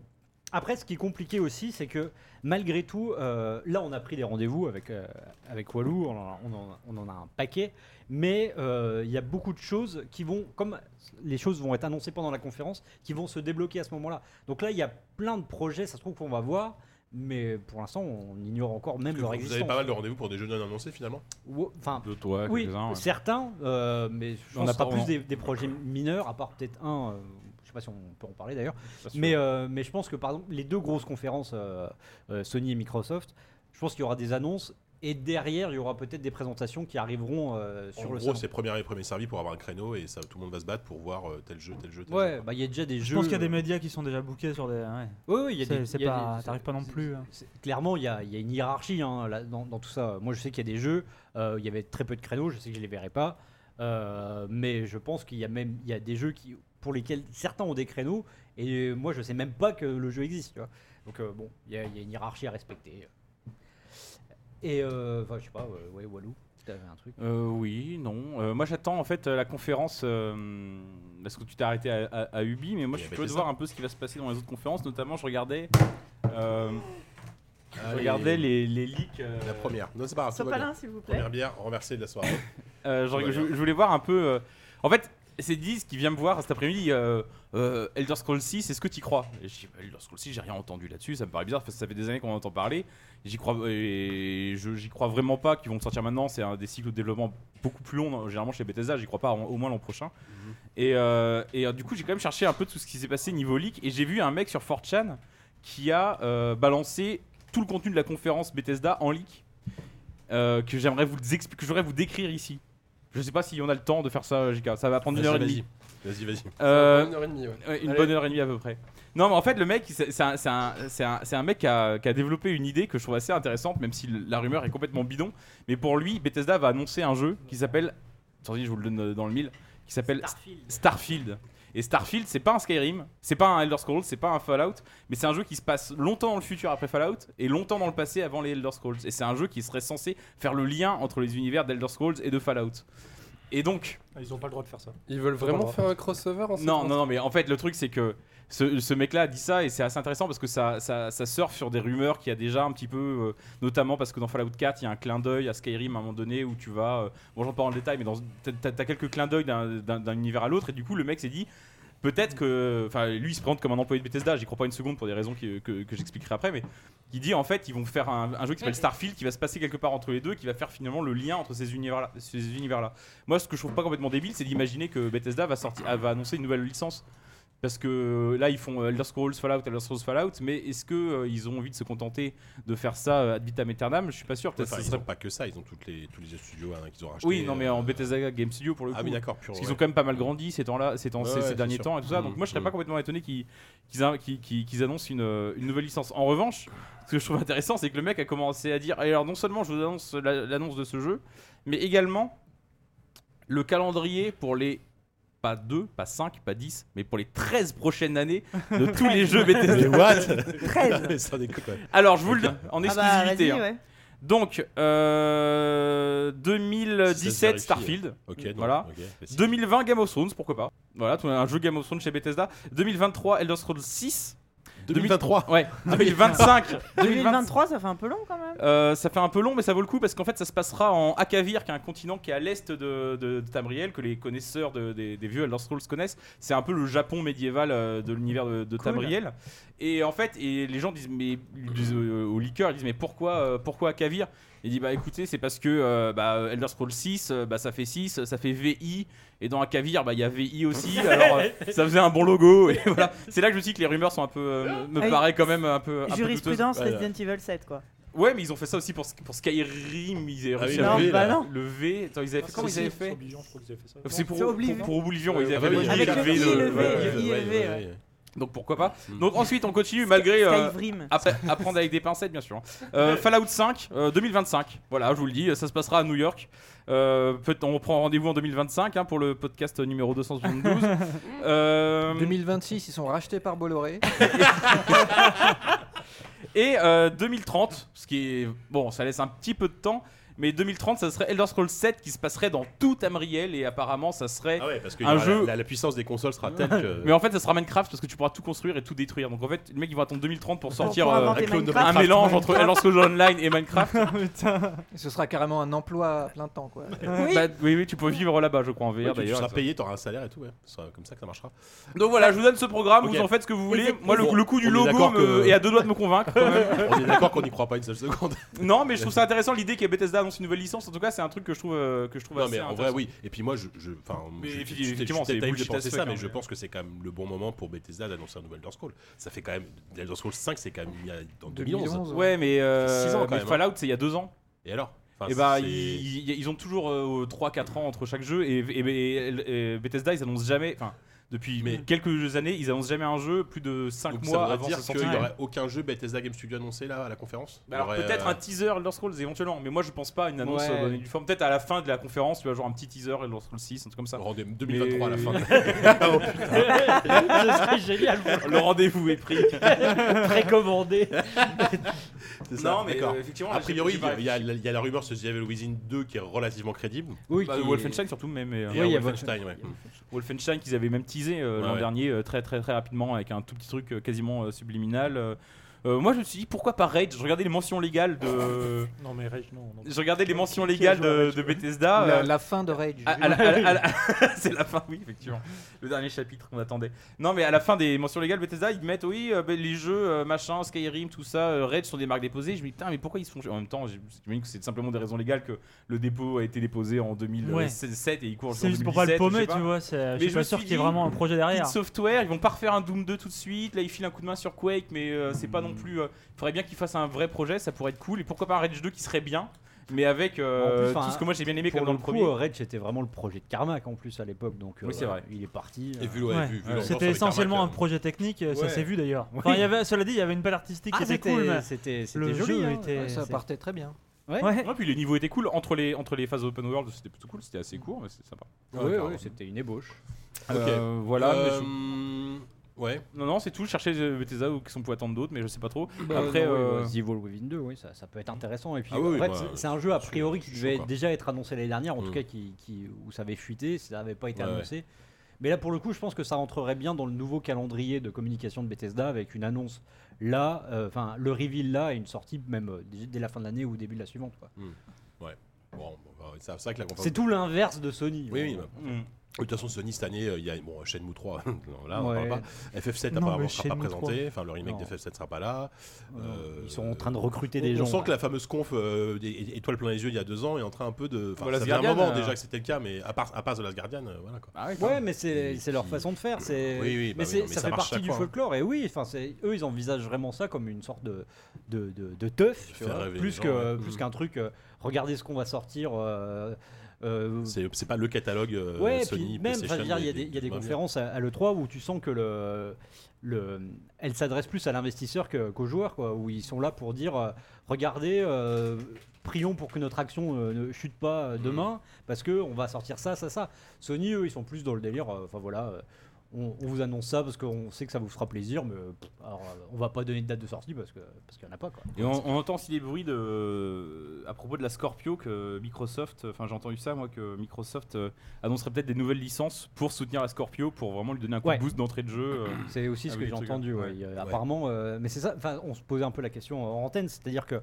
après, ce qui est compliqué aussi, c'est que malgré tout, euh, là on a pris des rendez-vous avec euh, avec Walou, on en, a- on en- on en a un paquet, mais euh, il y a beaucoup de choses qui vont, comme les choses vont être annoncées pendant la conférence, qui vont se débloquer à ce moment-là. Donc là, il y a plein de projets, ça se trouve qu'on va voir. Mais pour l'instant, on ignore encore même leur Vous existence. avez pas mal de rendez-vous pour des jeux non annoncés finalement? Enfin, De toi, oui, quelques-uns, ouais. certains, euh, mais je On n'a pas- plus des, des projets mineurs, à part peut-être un, euh, sais pas si on peut en parler d'ailleurs, mais, euh, mais je pense que par exemple, les deux grosses conférences, euh, euh, Sony et Microsoft, je pense qu'il y aura des annonces, et derrière, il y aura peut-être des présentations qui arriveront euh, sur En le gros, salon. c'est premier et premier servi pour avoir un créneau et ça, tout le monde va se battre pour voir euh, tel jeu, tel jeu, tel Ouais, bah il y a déjà des Je jeux. pense qu'il y a des médias qui sont déjà bookés sur des. ouais. Oui, oui, il y a des. c'est pas- t'arrives pas non plus, hein. Clairement, il y a, il y a une hiérarchie hein, là, dans, dans tout ça. Moi, je sais qu'il y a des jeux, euh, il y avait très peu de créneaux, je sais que je les verrai pas. Euh, mais je pense qu'il y a même il y a des jeux qui, pour lesquels certains ont des créneaux, et moi, je sais même pas que le jeu existe. tu vois. Donc, euh, bon, il y, a il y a une hiérarchie à respecter. Et, euh, enfin, je sais pas, euh, ouais, Walou, tu avais un truc. Euh, oui, non. Euh, moi j'attends en fait la conférence euh, parce que tu t'es arrêté à, à- à Ubi, mais moi Et je suis curieux de voir un peu ce qui va se passer dans les autres conférences. Notamment, je regardais, euh, je Allez. regardais les, les leaks. euh, La première. Non, c'est pas grave. s'il vous plaît. Première bière renversée de la soirée. Euh, je, voulais voir un peu. euh, En fait, c'est Diz qui vient me voir cet après-midi. euh, euh, Elder Scrolls 6, est-ce que tu crois? Et je dis bah, Elder Scrolls 6, j'ai rien entendu là-dessus. Ça me paraît bizarre parce que ça fait des années qu'on en entend parler. J'y crois, et je j'y crois vraiment pas qu'ils vont le sortir maintenant. C'est un des cycles de développement beaucoup plus longs. non, Généralement chez Bethesda, j'y crois pas en- au moins l'an prochain. Et, euh, et euh, du coup, j'ai quand même cherché un peu tout ce qui s'est passé niveau leak. Et j'ai vu un mec sur 4chan qui a balancé tout le contenu de la conférence Bethesda en leak. que j'aimerais vous que je voudrais vous décrire ici. Je sais pas si on a le temps de faire ça, JK. Ça va prendre une heure et demie. vas-y. Vas-y, vas-y. Euh, Une heure et demie, ouais. Ouais, une Allez. bonne heure et demie à peu près. Non, mais en fait, le mec, c'est c'est un, c'est un- c'est un- c'est un mec qui a, qui a développé une idée que je trouve assez intéressante, même si la rumeur est complètement bidon. Mais pour lui, Bethesda va annoncer un jeu qui s'appelle. Attendez, je vous le donne euh, dans le mille. Qui s'appelle Starfield. Et Starfield, c'est pas un Skyrim, c'est pas un Elder Scrolls, c'est pas un Fallout, mais c'est un jeu qui se passe longtemps dans le futur après Fallout et longtemps dans le passé avant les Elder Scrolls. Et c'est un jeu qui serait censé faire le lien entre les univers d'Elder Scrolls et de Fallout. Et donc, Ah, Ils ont pas le droit de faire ça. Ils veulent vraiment faire un crossover en non, non, non, mais en fait, le truc, c'est que ce, ce mec-là a dit ça et c'est assez intéressant parce que ça, ça, ça surfe sur des rumeurs qu'il y a déjà un petit peu, euh, notamment parce que dans Fallout 4, il y a un clin d'œil à Skyrim à un moment donné où tu vas. euh, bon, j'en parle en détail, mais t'as- t'as quelques clins d'œil d'un univers à l'autre et du coup, le mec s'est dit. Peut-être que. Enfin, lui, il se présente comme un employé de Bethesda, j'y crois pas une seconde pour des raisons qui- que, que j'expliquerai après, mais il dit en fait, ils vont faire un, un jeu qui s'appelle Starfield qui va se passer quelque part entre les deux, qui va faire finalement le lien entre ces univers-là. Ces univers -là. Moi, ce que je trouve pas complètement débile, c'est d'imaginer que Bethesda va, sortir, va annoncer une nouvelle licence Parce que là, ils font euh, Elder Scrolls Fallout, Elder Scrolls Fallout, mais est-ce que euh, ils ont envie de se contenter de faire ça euh, ad vitam aeternam? Je suis pas sûr. Peut-être Enfin, ils n'ont pas que ça, ils ont toutes les, tous les studios hein, qu'ils ont rachetés. Oui, non, mais en euh, Bethesda Game Studio pour le coup. Ah oui, d'accord. Parce qu'ils ouais. ont quand même pas mal grandi ces temps-là, ces, temps, Ouais, ces, derniers sûr. temps et tout ça. Mm, Donc moi je serais mm. pas complètement étonné qu'ils qu'ils qu'ils- qu'ils- qu'ils annoncent une, euh, une nouvelle licence. En revanche, ce que je trouve intéressant, c'est que le mec a commencé à dire alors non seulement je vous annonce la- l'annonce de ce jeu, mais également le calendrier pour les pas 2, pas 5, pas 10, mais pour les 13 prochaines années de (laughs) tous les jeux Mais Bethesda. what 13 Sans déconner, ouais. Alors je vous le dis en Ah bah exclusivité. hein. ouais. Donc euh, Ça 2017 se vérifie. Starfield. Ok, donc, Voilà. ok, facile. 2020 Game of Thrones, pourquoi pas. Voilà, tout- un jeu Game of Thrones chez Bethesda. 2023 Elder Scrolls 6. 2023 Ouais. 2025. 2023, ça fait un peu long quand même. Euh, ça fait un peu long, mais ça vaut le coup parce qu'en fait, ça se passera en Akavir, qui est un continent qui est à l'est de, de, de Tamriel, que les connaisseurs de- des, des vieux Elder Scrolls connaissent. C'est un peu le Japon médiéval euh, de l'univers de, de Cool. Tamriel. Et en fait, et les gens disent, mais disent, euh, au liqueur, ils disent, mais pourquoi, euh, pourquoi Akavir? Il dit, bah écoutez, c'est parce que euh, bah, Elder Scrolls 6, euh, bah, ça fait 6, ça fait VI. Et dans Akavir, bah, il y a VI aussi. (laughs) alors, euh, ça faisait un bon logo. Et (laughs) voilà. C'est là que je me dis que les rumeurs sont un peu, euh, me Ah paraît quand même un peu. un. Jurisprudence Resident Evil 7 quoi. Ouais, mais ils ont fait ça aussi pour, pour Skyrim. Ils avaient Ah oui, bah le V. Attends, ils avaient fait comment ils avaient fait. C'est pour, pour, Oblivion. pour Oblivion, ils Ah avaient fait le V Donc pourquoi pas. Donc ensuite on continue malgré euh, Skyrim. après à prendre avec des pincettes bien sûr. Euh, Fallout 5 euh, 2025. Voilà, je vous le dis, ça se passera à New York. Euh, peut- on prend rendez-vous en 2025 hein, pour le podcast numéro 272. (laughs) Euh, 2026, ils sont rachetés par Bolloré. (laughs) Et euh, 2030, ce qui est bon, ça laisse un petit peu de temps, mais 2030, ça serait Elder Scrolls 7 qui se passerait dans tout Tamriel et apparemment ça serait. Ah ouais, parce que Un y jeu- la, la puissance des consoles sera telle que. (laughs) Mais en fait, ça sera Minecraft parce que tu pourras tout construire et tout détruire. Donc en fait, les mecs ils vont attendre 2030 pour sortir pour euh, inventer un clone de un Minecraft. mélange entre Elder Scrolls Online et Minecraft. (laughs) Ce sera carrément un emploi à plein temps, quoi. Oui. Bah, oui, oui, tu peux vivre là-bas, je crois en VR Ouais, tu- tu d'ailleurs. seras payé, t'auras un salaire et tout, ouais. Ce sera comme ça que ça marchera. Donc voilà, je vous donne ce programme, Ok. vous en faites ce que vous voulez. Moi, le, Bon, le coup du est logo d'accord me- que- est à deux doigts de me convaincre. quand (laughs) même. On est d'accord qu'on n'y croit pas une seule seconde. non, mais je trouve ça intéressant l'idée que Bethesda annonce une nouvelle licence. En tout cas, c'est un truc que je trouve, euh, que je trouve Non, assez mais en vrai, oui. Et puis moi, je. je- Mais effectivement, c'est de penser ça, mais je pense que c'est quand même le bon moment pour Bethesda d'annoncer un nouvel Elder Scroll. Ça fait quand même. Elder Scroll 5, c'est quand même il y a- en 2011. 2011. Ouais, mais, euh, Six ans, quand mais même, hein. Fallout, c'est il y a deux ans. Et alors? Enfin, et bah, c'est- ils, ils- ils ont toujours 3-4 ans entre chaque jeu. Et, et- et- et Bethesda, ils annoncent jamais. Enfin, depuis Mais- quelques années, ils annoncent jamais un jeu plus de 5 Donc ça mois avant dire sa qu'il n'y aurait aucun jeu Bethesda Game Studio annoncé là à la conférence Bah alors Il y aurait, peut-être euh, un teaser Elder Scrolls éventuellement, mais moi je pense pas à une annonce Ouais. euh, bonne et due forme. Peut-être à la fin de la conférence, tu vas genre un petit teaser Elder Scrolls 6, un truc comme ça. rendez- 2023 à la fin. (laughs) (laughs) Ce serait génial. Le rendez-vous est pris. (laughs) Précommandé. C'est ça, non, mais d'accord. euh, effectivement, A priori, il y, a- y y la rumeur sur The Evil Within 2 qui est relativement crédible. Oui, bah, Wolfenstein surtout, même. mais, euh, Wolfenstein, ouais. Wolfenstein qu'ils avaient même teasé euh, Ouais, l'an ouais. dernier euh, très très très rapidement avec un tout petit truc euh, quasiment euh, subliminal. Euh. Moi je me suis dit pourquoi pas Rage? Je regardais les mentions légales de. Non, mais Rage, non. non. Je regardais les mentions légales de, Bethesda. la, euh, la fin de Rage. (laughs) c'est la fin, oui, effectivement. Le dernier chapitre qu'on attendait. Non, mais à la fin des mentions légales, Bethesda, ils mettent, oui, euh, ben, les jeux, euh, machin, Skyrim, tout ça, euh, Rage sont des marques déposées. Je me dis, putain, mais pourquoi ils se font. En même temps, j'imagine que c'est simplement des raisons légales que le dépôt a été déposé en 2007 et il court C'est juste pour pas le 2017, je sais paumer, tu vois. Je suis pas sûr qu'il y ait vraiment un projet derrière. Software, ils vont pas refaire un Doom 2 tout de suite. Là, ils filent un coup de main sur Quake, mais c'est pas non plus. Il faudrait bien qu'ils fassent un vrai projet, ça pourrait être cool. Et pourquoi pas un Rage 2 qui serait bien, mais avec euh, plus, tout ce que moi j'ai bien aimé comme dans le le coup, premier. euh, Rage c'était vraiment le projet de Carmack en plus à l'époque, donc Oui, euh, c'est vrai. Il est parti. Et euh, vu, ouais, Ouais. vu- vu Ouais. l'ambiance C'était essentiellement un projet technique, euh, ça s'est vu d'ailleurs. Oui. Enfin, il y avait, cela dit, il y avait une belle artistique Ah, qui était c'était cool, mais c'était joli. jeu hein. était. Ouais, ça partait très bien. Ouais. Ouais. Ouais, puis les niveaux étaient cool entre les, entre les phases open world, c'était plutôt cool, c'était assez court, mais c'était sympa. Ouais, c'était une ébauche. Ok. Euh, voilà. Ouais. Non, non, c'est tout. Chercher euh, Bethesda ou qui sont pour attendre d'autres, mais je sais pas trop. Bah, Après, non, oui, euh, bah, The Evil Within 2, oui, ça, ça peut être intéressant. Et puis, Ah oui, en oui, fait, moi, c'est- c'est un jeu a je suis- priori je qui suis devait déjà être annoncé l'année dernière, en tout Mm. cas qui, qui- où ça avait fuité, ça n'avait pas été Ouais, ouais. annoncé. Mais là, pour le coup, je pense que ça rentrerait bien dans le nouveau calendrier de communication de Bethesda avec une annonce là, euh, enfin le reveal là et une sortie même euh, dès, dès la fin de l'année ou début de la suivante. quoi. Bon, bah, c'est c'est vrai que la conférence. C'est tout l'inverse de Sony. Oui, oui, bah. De toute façon, Sony cette année, euh, il y a bon, Shenmue 3, (laughs) non, là on en Ouais. parle pas. FF7 Non, apparemment mais sera pas présenté, enfin le remake de FF7 sera pas là. Euh, Ils sont en train de recruter on, des on gens. sent que la fameuse conf euh, étoile plein les yeux il y a deux ans est en train un peu de. Enfin, Voilà, ça fait un moment euh, déjà que c'était le cas, mais à part, à part The Last Guardian, euh, voilà quoi. Ah ouais, Ouais, mais c'est Qui- c'est leur qui- façon de faire. C'est Oui, oui, bah mais, oui, non, mais ça, ça fait partie du fois, hein. folklore. Et oui, enfin, eux, ils envisagent vraiment ça comme une sorte de de, de, de teuf, plus que plus qu'un truc. regardez ce qu'on va sortir. Euh, C'est pas le catalogue euh, ouais, Sony, puis même, il y a des- y a des conférences à, à l'E3 où tu sens que le, le, elle s'adresse plus à l'investisseur qu'aux joueurs, quoi, où ils sont là pour dire euh, regardez, euh, prions pour que notre action euh, ne chute pas demain, parce que on va sortir ça, ça, ça. Sony, eux, ils sont plus dans le délire, euh, enfin voilà. Euh, on, on vous annonce ça parce qu'on sait que ça vous fera plaisir, mais euh, pff, alors, euh, on va pas donner de date de sortie parce que parce qu'il y en a pas quoi. Et on, on entend aussi des bruits de, à propos de la Scorpio que Microsoft, enfin j'ai entendu ça moi, que Microsoft euh, annoncerait peut-être des nouvelles licences pour soutenir la Scorpio, pour vraiment lui donner un coup Ouais. de boost d'entrée de jeu. euh. C'est aussi ce que j'ai entendu. ouais. ouais. Apparemment, euh, mais c'est ça. Enfin, on se posait un peu la question en antenne, c'est-à-dire que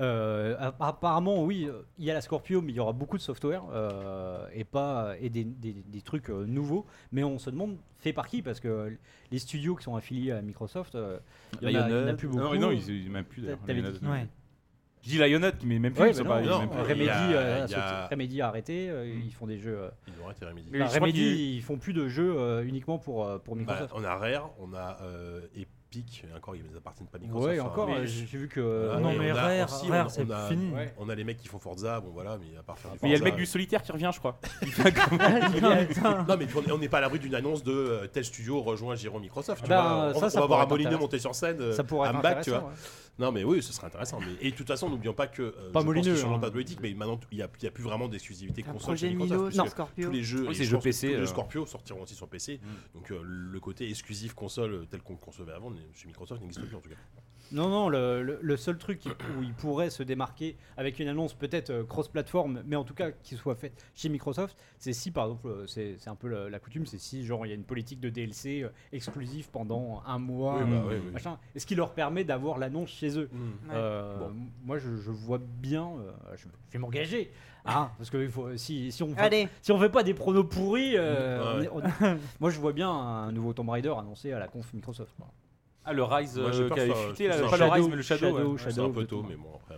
euh, app- apparemment, oui, euh, il y a la Scorpio, mais il y aura beaucoup de software euh, et pas et des, des- des trucs euh, nouveaux. Mais on se demande fait par qui parce que les studios qui sont affiliés à Microsoft, euh, il y en en a plus Non, beaucoup. non, ils, ils même plus d'ailleurs. Qui Ouais. Je dis Lionhead, mais même plus. Ouais, bah pas- non, non, même plus- il Remedy, a- euh, a- Remedy a arrêté, euh, ils font des jeux. euh, Ils ont arrêté Remedy. Crois Remedy, ils font plus de jeux euh, uniquement pour pour Bah, Microsoft. on a Rare, on a euh, Epic, et encore ils ne appartiennent pas à Microsoft. ouais, encore, euh, j'ai vu que. Voilà, non, et mais on a Rare, aussi, Rare, on- c'est on a- fini. Ouais. On a les mecs qui font Forza, bon voilà, mais à part faire Mais il y a le mec du solitaire qui revient, je crois. (laughs) Non, mais on n'est pas à l'abri d'une annonce de euh, tel studio rejoint Giron Microsoft. Tu Ben, vois. ça, on, ça on va voir pourrait un intéressant. monter sur scène, euh, ça pourrait un être bac, tu vois. Non, mais oui, ce serait intéressant. Mais... Et de toute façon, n'oublions pas que. euh, Pas je pense Molineux, qu'ils changeront hein. pas de politique, mais maintenant, il n'y a, il y a plus vraiment d'exclusivité console chez Microsoft. Puisque Scorpio. Tous les jeux, Oui, et c'est je jeux pense que PC, tous les euh. jeux Scorpio sortiront aussi sur PC. Mm. Donc euh, le côté exclusif console tel qu'on le concevait avant, chez Microsoft n'existe plus en tout cas. Non, non, le, le- le seul truc qui- où il pourrait se démarquer avec une annonce peut-être euh, cross-platform, mais en tout cas qui soit faite chez Microsoft, c'est si par exemple, euh, c'est un peu la, la coutume, c'est si genre il y a une politique de DLC euh, exclusif pendant un mois, Oui, bah, euh, oui, oui. machin, et ce qui leur permet d'avoir l'annonce chez eux? Mm. Ouais. Euh, Bon. Moi je, je vois bien, euh, je vais m'engager, hein, parce que faut, si, si on fait, Allez, si on fait pas des pronos pourris, euh, Ouais. on est- on- (laughs) moi je vois bien un nouveau Tomb Raider annoncé à la conf Microsoft. quoi. Ah, le Rise Moi, j'ai euh, peur qui avait que ça- fuité, là, ça- pas le Shadow- Rise, mais le Shadow. Shadow, ouais. C'est un Shadow peu de tôt, tout. mais bon, après.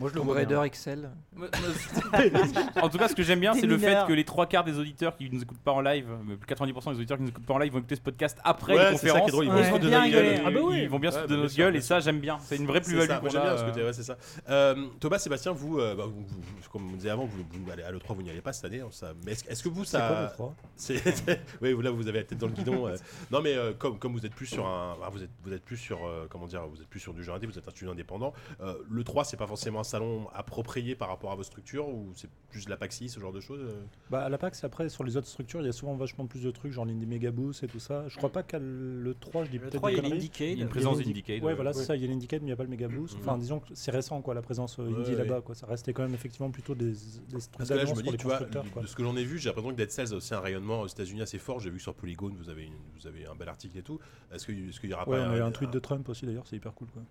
Moi je le vois. Raider Excel. (laughs) en tout cas, ce que j'aime bien, c'est le fait mineurs. que les trois quarts des auditeurs qui nous écoutent pas en live, euh, 90% des auditeurs qui nous écoutent pas en live vont écouter ce podcast après Ouais, les c'est ça qui est conférences. drôle, ils vont Ils se foutre de notre gueule. Ah bah oui. Ils vont bien se Ouais, foutre bah, de bien notre sûr, gueule bien et ça, j'aime bien. C'est une vraie C'est plus-value. ça, moi qu'on j'aime a, bien ce euh, côté, ouais, c'est ça. Euh, Thomas, Sébastien, vous, euh, bah, vous- vous- comme on disait avant, vous, vous allez à l'E3, vous n'y allez pas cette année. hein, ça- mais est-ce est-ce que vous, C'est quoi ça. 3 C'est- (laughs) oui, vous, là, vous avez la tête dans le guidon. euh. Non, mais euh, comme, comme vous êtes plus sur un, ah, vous êtes, vous êtes plus sur, euh, comment dire, vous êtes plus sur du jeu indé, vous êtes un studio indépendant. Euh, le 3, c'est pas forcément un salon approprié par rapport à vos structures ou c'est plus de la PAXI, ce genre de choses. euh Bah, à la PAX, après, sur les autres structures, il y a souvent vachement plus de trucs, genre l'Indie Megaboost et tout ça. Je crois pas qu'à le 3, je dis Le peut-être 3, des il y a a une présence d'Indicade. Ouais, voilà, c'est ça, il y a l'Indicade, mais il n'y a pas le Megaboost. Mhm. Enfin, disons que c'est récent, quoi, la présence euh, Indie Ouais, là-bas, ouais. quoi. Ça restait quand même effectivement plutôt des, des que là, je me dis, les tu vois, constructeurs, quoi. de ce que j'en ai vu, j'ai l'impression que Dead Cells a aussi un rayonnement aux États-Unis assez fort. J'ai vu sur Polygon, vous avez, une- vous avez un bel article et tout. Est-ce qu'il y aura Ouais, pas un tweet de Trump aussi, d'ailleurs, c'est hyper cool, quoi.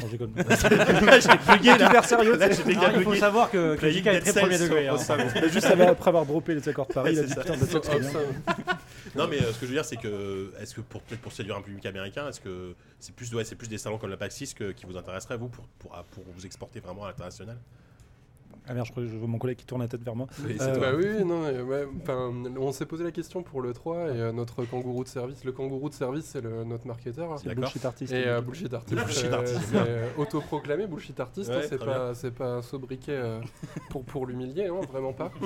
Non, (laughs) j'ai connu. J'ai bugué là. hyper sérieux. Là, j'ai méga Alors, il faut savoir que, que JK est très premier degré. hein. au salon. Juste après avoir droppé les accords de Paris, il a dit putain, Dead Cells, c'est bien. (laughs) Non, mais euh, ce que je veux dire, c'est que, est-ce que pour peut-être pour séduire un public américain, est-ce que c'est plus, ouais, c'est plus des salons comme la PAX 6 que- qui vous intéresseraient vous pour, pour, pour vous exporter vraiment à l'international? Ah merde, je crois que je vois mon collègue qui tourne la tête vers moi. Oui, Euh, Bah oui, non, mais ouais, enfin, on s'est posé la question pour le 3 et euh, notre kangourou de service, le kangourou de service, c'est notre marketeur. C'est D'accord. bullshit artist. Et euh, bullshit artist, Bullshit euh, artist. c'est euh, autoproclamé bullshit artist, hein, Ouais, c'est très pas, c'est pas un sobriquet euh, pour, pour l'humilier, hein, vraiment pas. (laughs)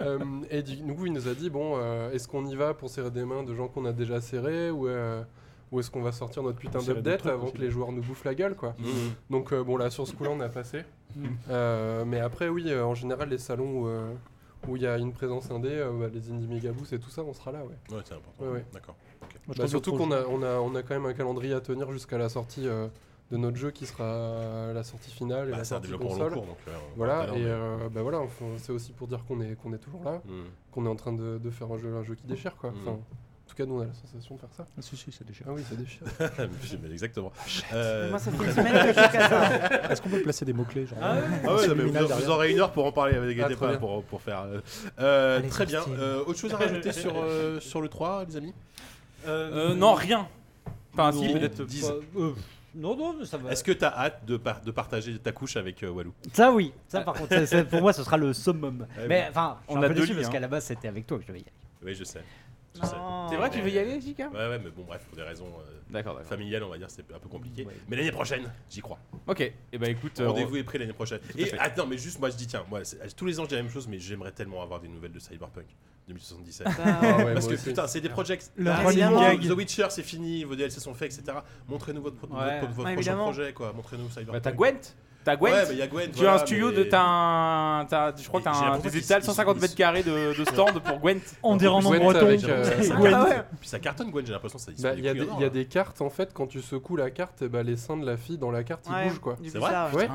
Euh, et du coup, il nous a dit bon, euh, est-ce qu'on y va pour serrer des mains de gens qu'on a déjà serrés ou, euh, ou est-ce qu'on va sortir notre putain d'update avant aussi. que les joueurs nous bouffent la gueule, quoi. Mmh. Donc euh, bon là sur ce coup-là on a passé. Euh, mais après oui, euh, en général les salons où euh, où il y a une présence indé, euh, bah, les indie megaboosts et tout ça, on sera là, ouais. Ouais, c'est important. Ouais, ouais. D'accord. Bah, surtout qu'on a, on a, on a quand même un calendrier à tenir jusqu'à la sortie euh, de notre jeu qui sera la sortie finale et Bah, la c'est un sortie développement en long console. cours, donc euh, Voilà, et mais- euh, bah voilà, enfin, c'est aussi pour dire qu'on est, qu'on est toujours là, Mmh. qu'on est en train de, de faire un jeu, un jeu qui déchire quoi. Enfin, tout cas, nous, on a la sensation de faire ça. Ah, si, si, ça déchire. Ah oui, ça déchire. (laughs) Mais Exactement. Mais Euh, Moi, ça fait une (laughs) semaine que je ça. Est-ce qu'on peut placer des mots-cets genre Ah ouais Ah ouais, non, mais subliminal vous, vous aurez une heure pour en parler avec Ah, bien. pour, pour faire. euh, euh, Allez, très bien. Euh, autre chose à rajouter sur, euh, sur le 3, les amis? Euh, non, rien. Enfin, si, Non. peut-être. Dix. Pas- euh, non, non, ça va. Est-ce que t'as hâte de, par- de partager ta couche avec euh, Walou? Ça, oui. Ça, par contre, pour moi, ce sera le summum. Ouais, mais enfin, suis On un a peu deux déçu parce hein. qu'à la base, c'était avec toi que je devais y aller. Oui, je sais. C'est vrai, tu veux y aller, Jika? Ouais, ouais, mais bon, bref, pour des raisons euh, D'accord, d'accord. familiales, on va dire, c'est un peu compliqué. Ouais. Mais l'année prochaine, j'y crois. Ok, et bah écoute. euh, Rendez-vous est pris l'année prochaine. à Et fait. attends, mais juste, moi je dis, tiens, moi, c'est- tous les ans je dis la même chose, mais j'aimerais tellement avoir des nouvelles de Cyberpunk 2077. Bah, Ah ouais, Parce moi que aussi. putain, c'est des projets. Le Bah, running évidemment, gag. The Witcher, c'est fini, vos DLC sont faits, etc. Montrez-nous votre, votre, Ouais. votre- votre Ouais, prochain évidemment. projet, quoi. Montrez-nous Cyberpunk. Bah, t'as Gwent? T'as Gwent Ouais, mais il y a Gwent. Tu as voilà, un studio mais- de. T'as un. t'as- Je crois que J'ai t'as un, l'impression des qu'ils- étals ils- 150 ils- mètres carrés de, de stand pour Gwent. On dirait en Gwent breton. avec, euh, Ah ouais. Puis ça cartonne, Gwent, j'ai l'impression que ça Bah, Il y, a disponible des- plus il y a en or, des cartes en fait, quand tu secoues la carte, bah, les seins de la fille dans la carte ils bougent quoi. C'est vrai. Ouais,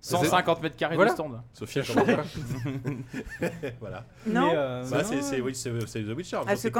150 mètres carrés Voilà. de stand. Sophia, c'est (laughs) comment. (laughs) Voilà. Non Mais, euh, Bah, c'est c'est- oui, c'est c'est The Witcher. Est-ce c'est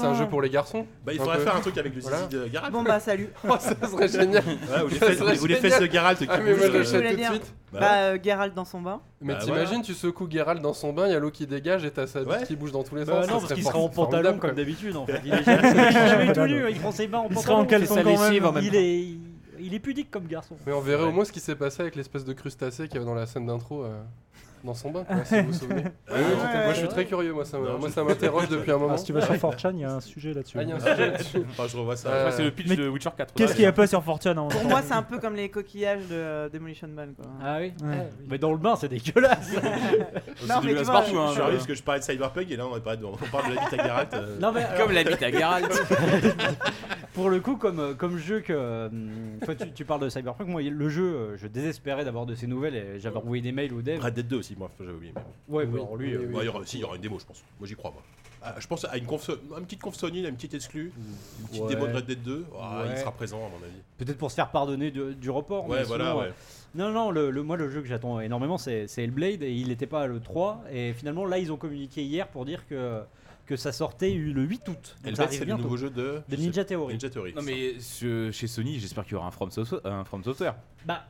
on. un on- jeu pour les garçons Bah, il faudrait faire un truc avec le zizi Voilà. de Geralt. Bon, bah, salut. (laughs) Oh, ça serait génial. Ouais, ou les Ça fesses, serait ou les génial. fesses de Geralt qui Ah, mais moi je euh, l'achète tout de suite. bah, Bah, euh, Geralt dans son bain. Mais Bah, t'imagines, tu secoues Geralt dans son bain, il y a l'eau qui dégage et t'as sa bite Ouais. qui bouge dans tous les Bah sens. non, parce qu'il sera en pantalon comme d'habitude en fait. Il est jamais, il tout nu, il prend ses bains en Il pantalon. sera en caleçon quand même. Il est, il est pudique comme garçon. Mais on verrait Ouais. au moins ce qui s'est passé avec l'espèce de crustacé qu'il y avait dans la scène d'intro euh, dans son bain, quoi, (laughs) si vous vous souvenez. Ouais, Oui, oui, ouais, moi je suis très curieux, moi ça me- Non, moi, je- ça m'interroge depuis un moment. Ah, si tu vas sur 4chan, il y a un sujet là-dessus. Ah, il y a un sujet là-dessus. (laughs) Enfin, je revois ça. Euh, c'est le pitch mais de Witcher 4. Qu'est-ce qu'il n'y a pas sur Fortune en Pour moi, c'est un peu comme les coquillages de euh, Demolition Man, quoi. Ah oui Ouais. Mais dans le bain, c'est dégueulasse. (laughs) C'est Non, mais dégueulasse tu vois, partout, Je hein. suis arrivé parce que je parlais de Cyberpunk et là on, parle de, on parle de la bite à Geralt. euh, non, mais alors, Comme la bite à Geralt. pour le coup, comme, euh, comme jeu que. euh, toi, tu, tu parles de Cyberpunk, moi, le jeu, euh, je désespérais d'avoir de ces nouvelles et j'avais envoyé des mails aux devs. Red Dead 2 aussi, moi j'avais oublié. mais bon. Ouais, Oui, bah, alors lui, oui, euh, oui. Ouais, il y aura, si, il y aura une démo, je pense. Moi j'y crois, moi. Ah, je pense à une, conf, une petite conf Sony, une petite exclue, une petite Ouais. démo de Red Dead 2. Ah, Il sera présent à mon avis. peut-être pour se faire pardonner de- du report. Ouais, mais voilà, sinon, ouais. euh, Non, non, le, le- moi le jeu que j'attends énormément c'est c'est Hellblade et il n'était pas le 3 et finalement là ils ont communiqué hier pour dire que, que ça sortait le 8 août. Donc Hellblade, ça arrive c'est le nouveau jeu de, de Ninja Theory. Ninja Theory. Non mais ce- chez Sony, j'espère qu'il y aura un From, Software- un From Software. Bah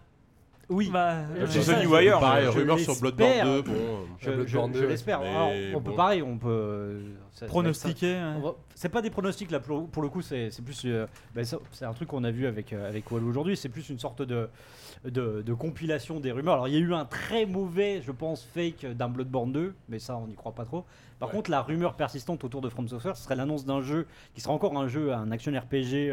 oui. Bah, Euh, je- ou ailleurs. Pareil, je rumeur sur. Bloodborne 2. Bon, Je, je- 2, je l'espère. mais On peut bon. pareil, on peut. euh, ça- pronostiquer. va- C'est pas des pronostics là pour, pour le coup, c'est c'est plus. euh, ben, c'est un truc qu'on a vu avec, euh, avec aujourd'hui, c'est plus une sorte de, de, de compilation des rumeurs. Alors il y a eu un très mauvais, je pense, fake d'un Bloodborne 2, mais ça on n'y croit pas trop. Par Ouais. contre, la rumeur persistante autour de From Software, ce serait l'annonce d'un jeu qui sera encore un jeu, un action RPG.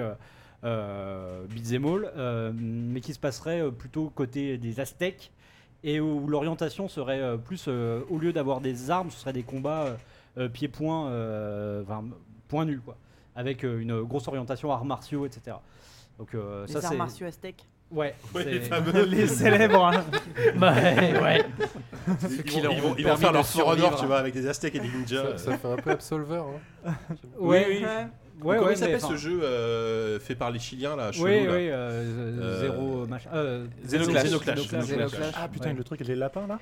Euh, all, euh, mais qui se passerait euh, plutôt côté des Aztèques et où l'orientation serait euh, plus euh, au lieu d'avoir des armes, ce serait des combats pieds-poings, euh, enfin, point nul quoi, avec euh, une grosse orientation arts martiaux, etc. Donc euh, Les ça arts c'est martiaux aztèques. ouais, (laughs) les fameux. (laughs) Les célèbres. hein. (laughs) Bah, ouais. Ils vont, ils vont- ils vont faire leur For Honor, tu vois, avec des Aztèques et des ninjas. Ça, ça fait un peu Absolver. Hein. Ouais, oui. Ouais. Ouais, Comment ouais, il s'appelle ce jeu euh, fait par les Chiliens là Oui, oui, euh, Euh, zéro machin. Euh, Xenoclash. Ah putain, Ouais. le truc, les lapins là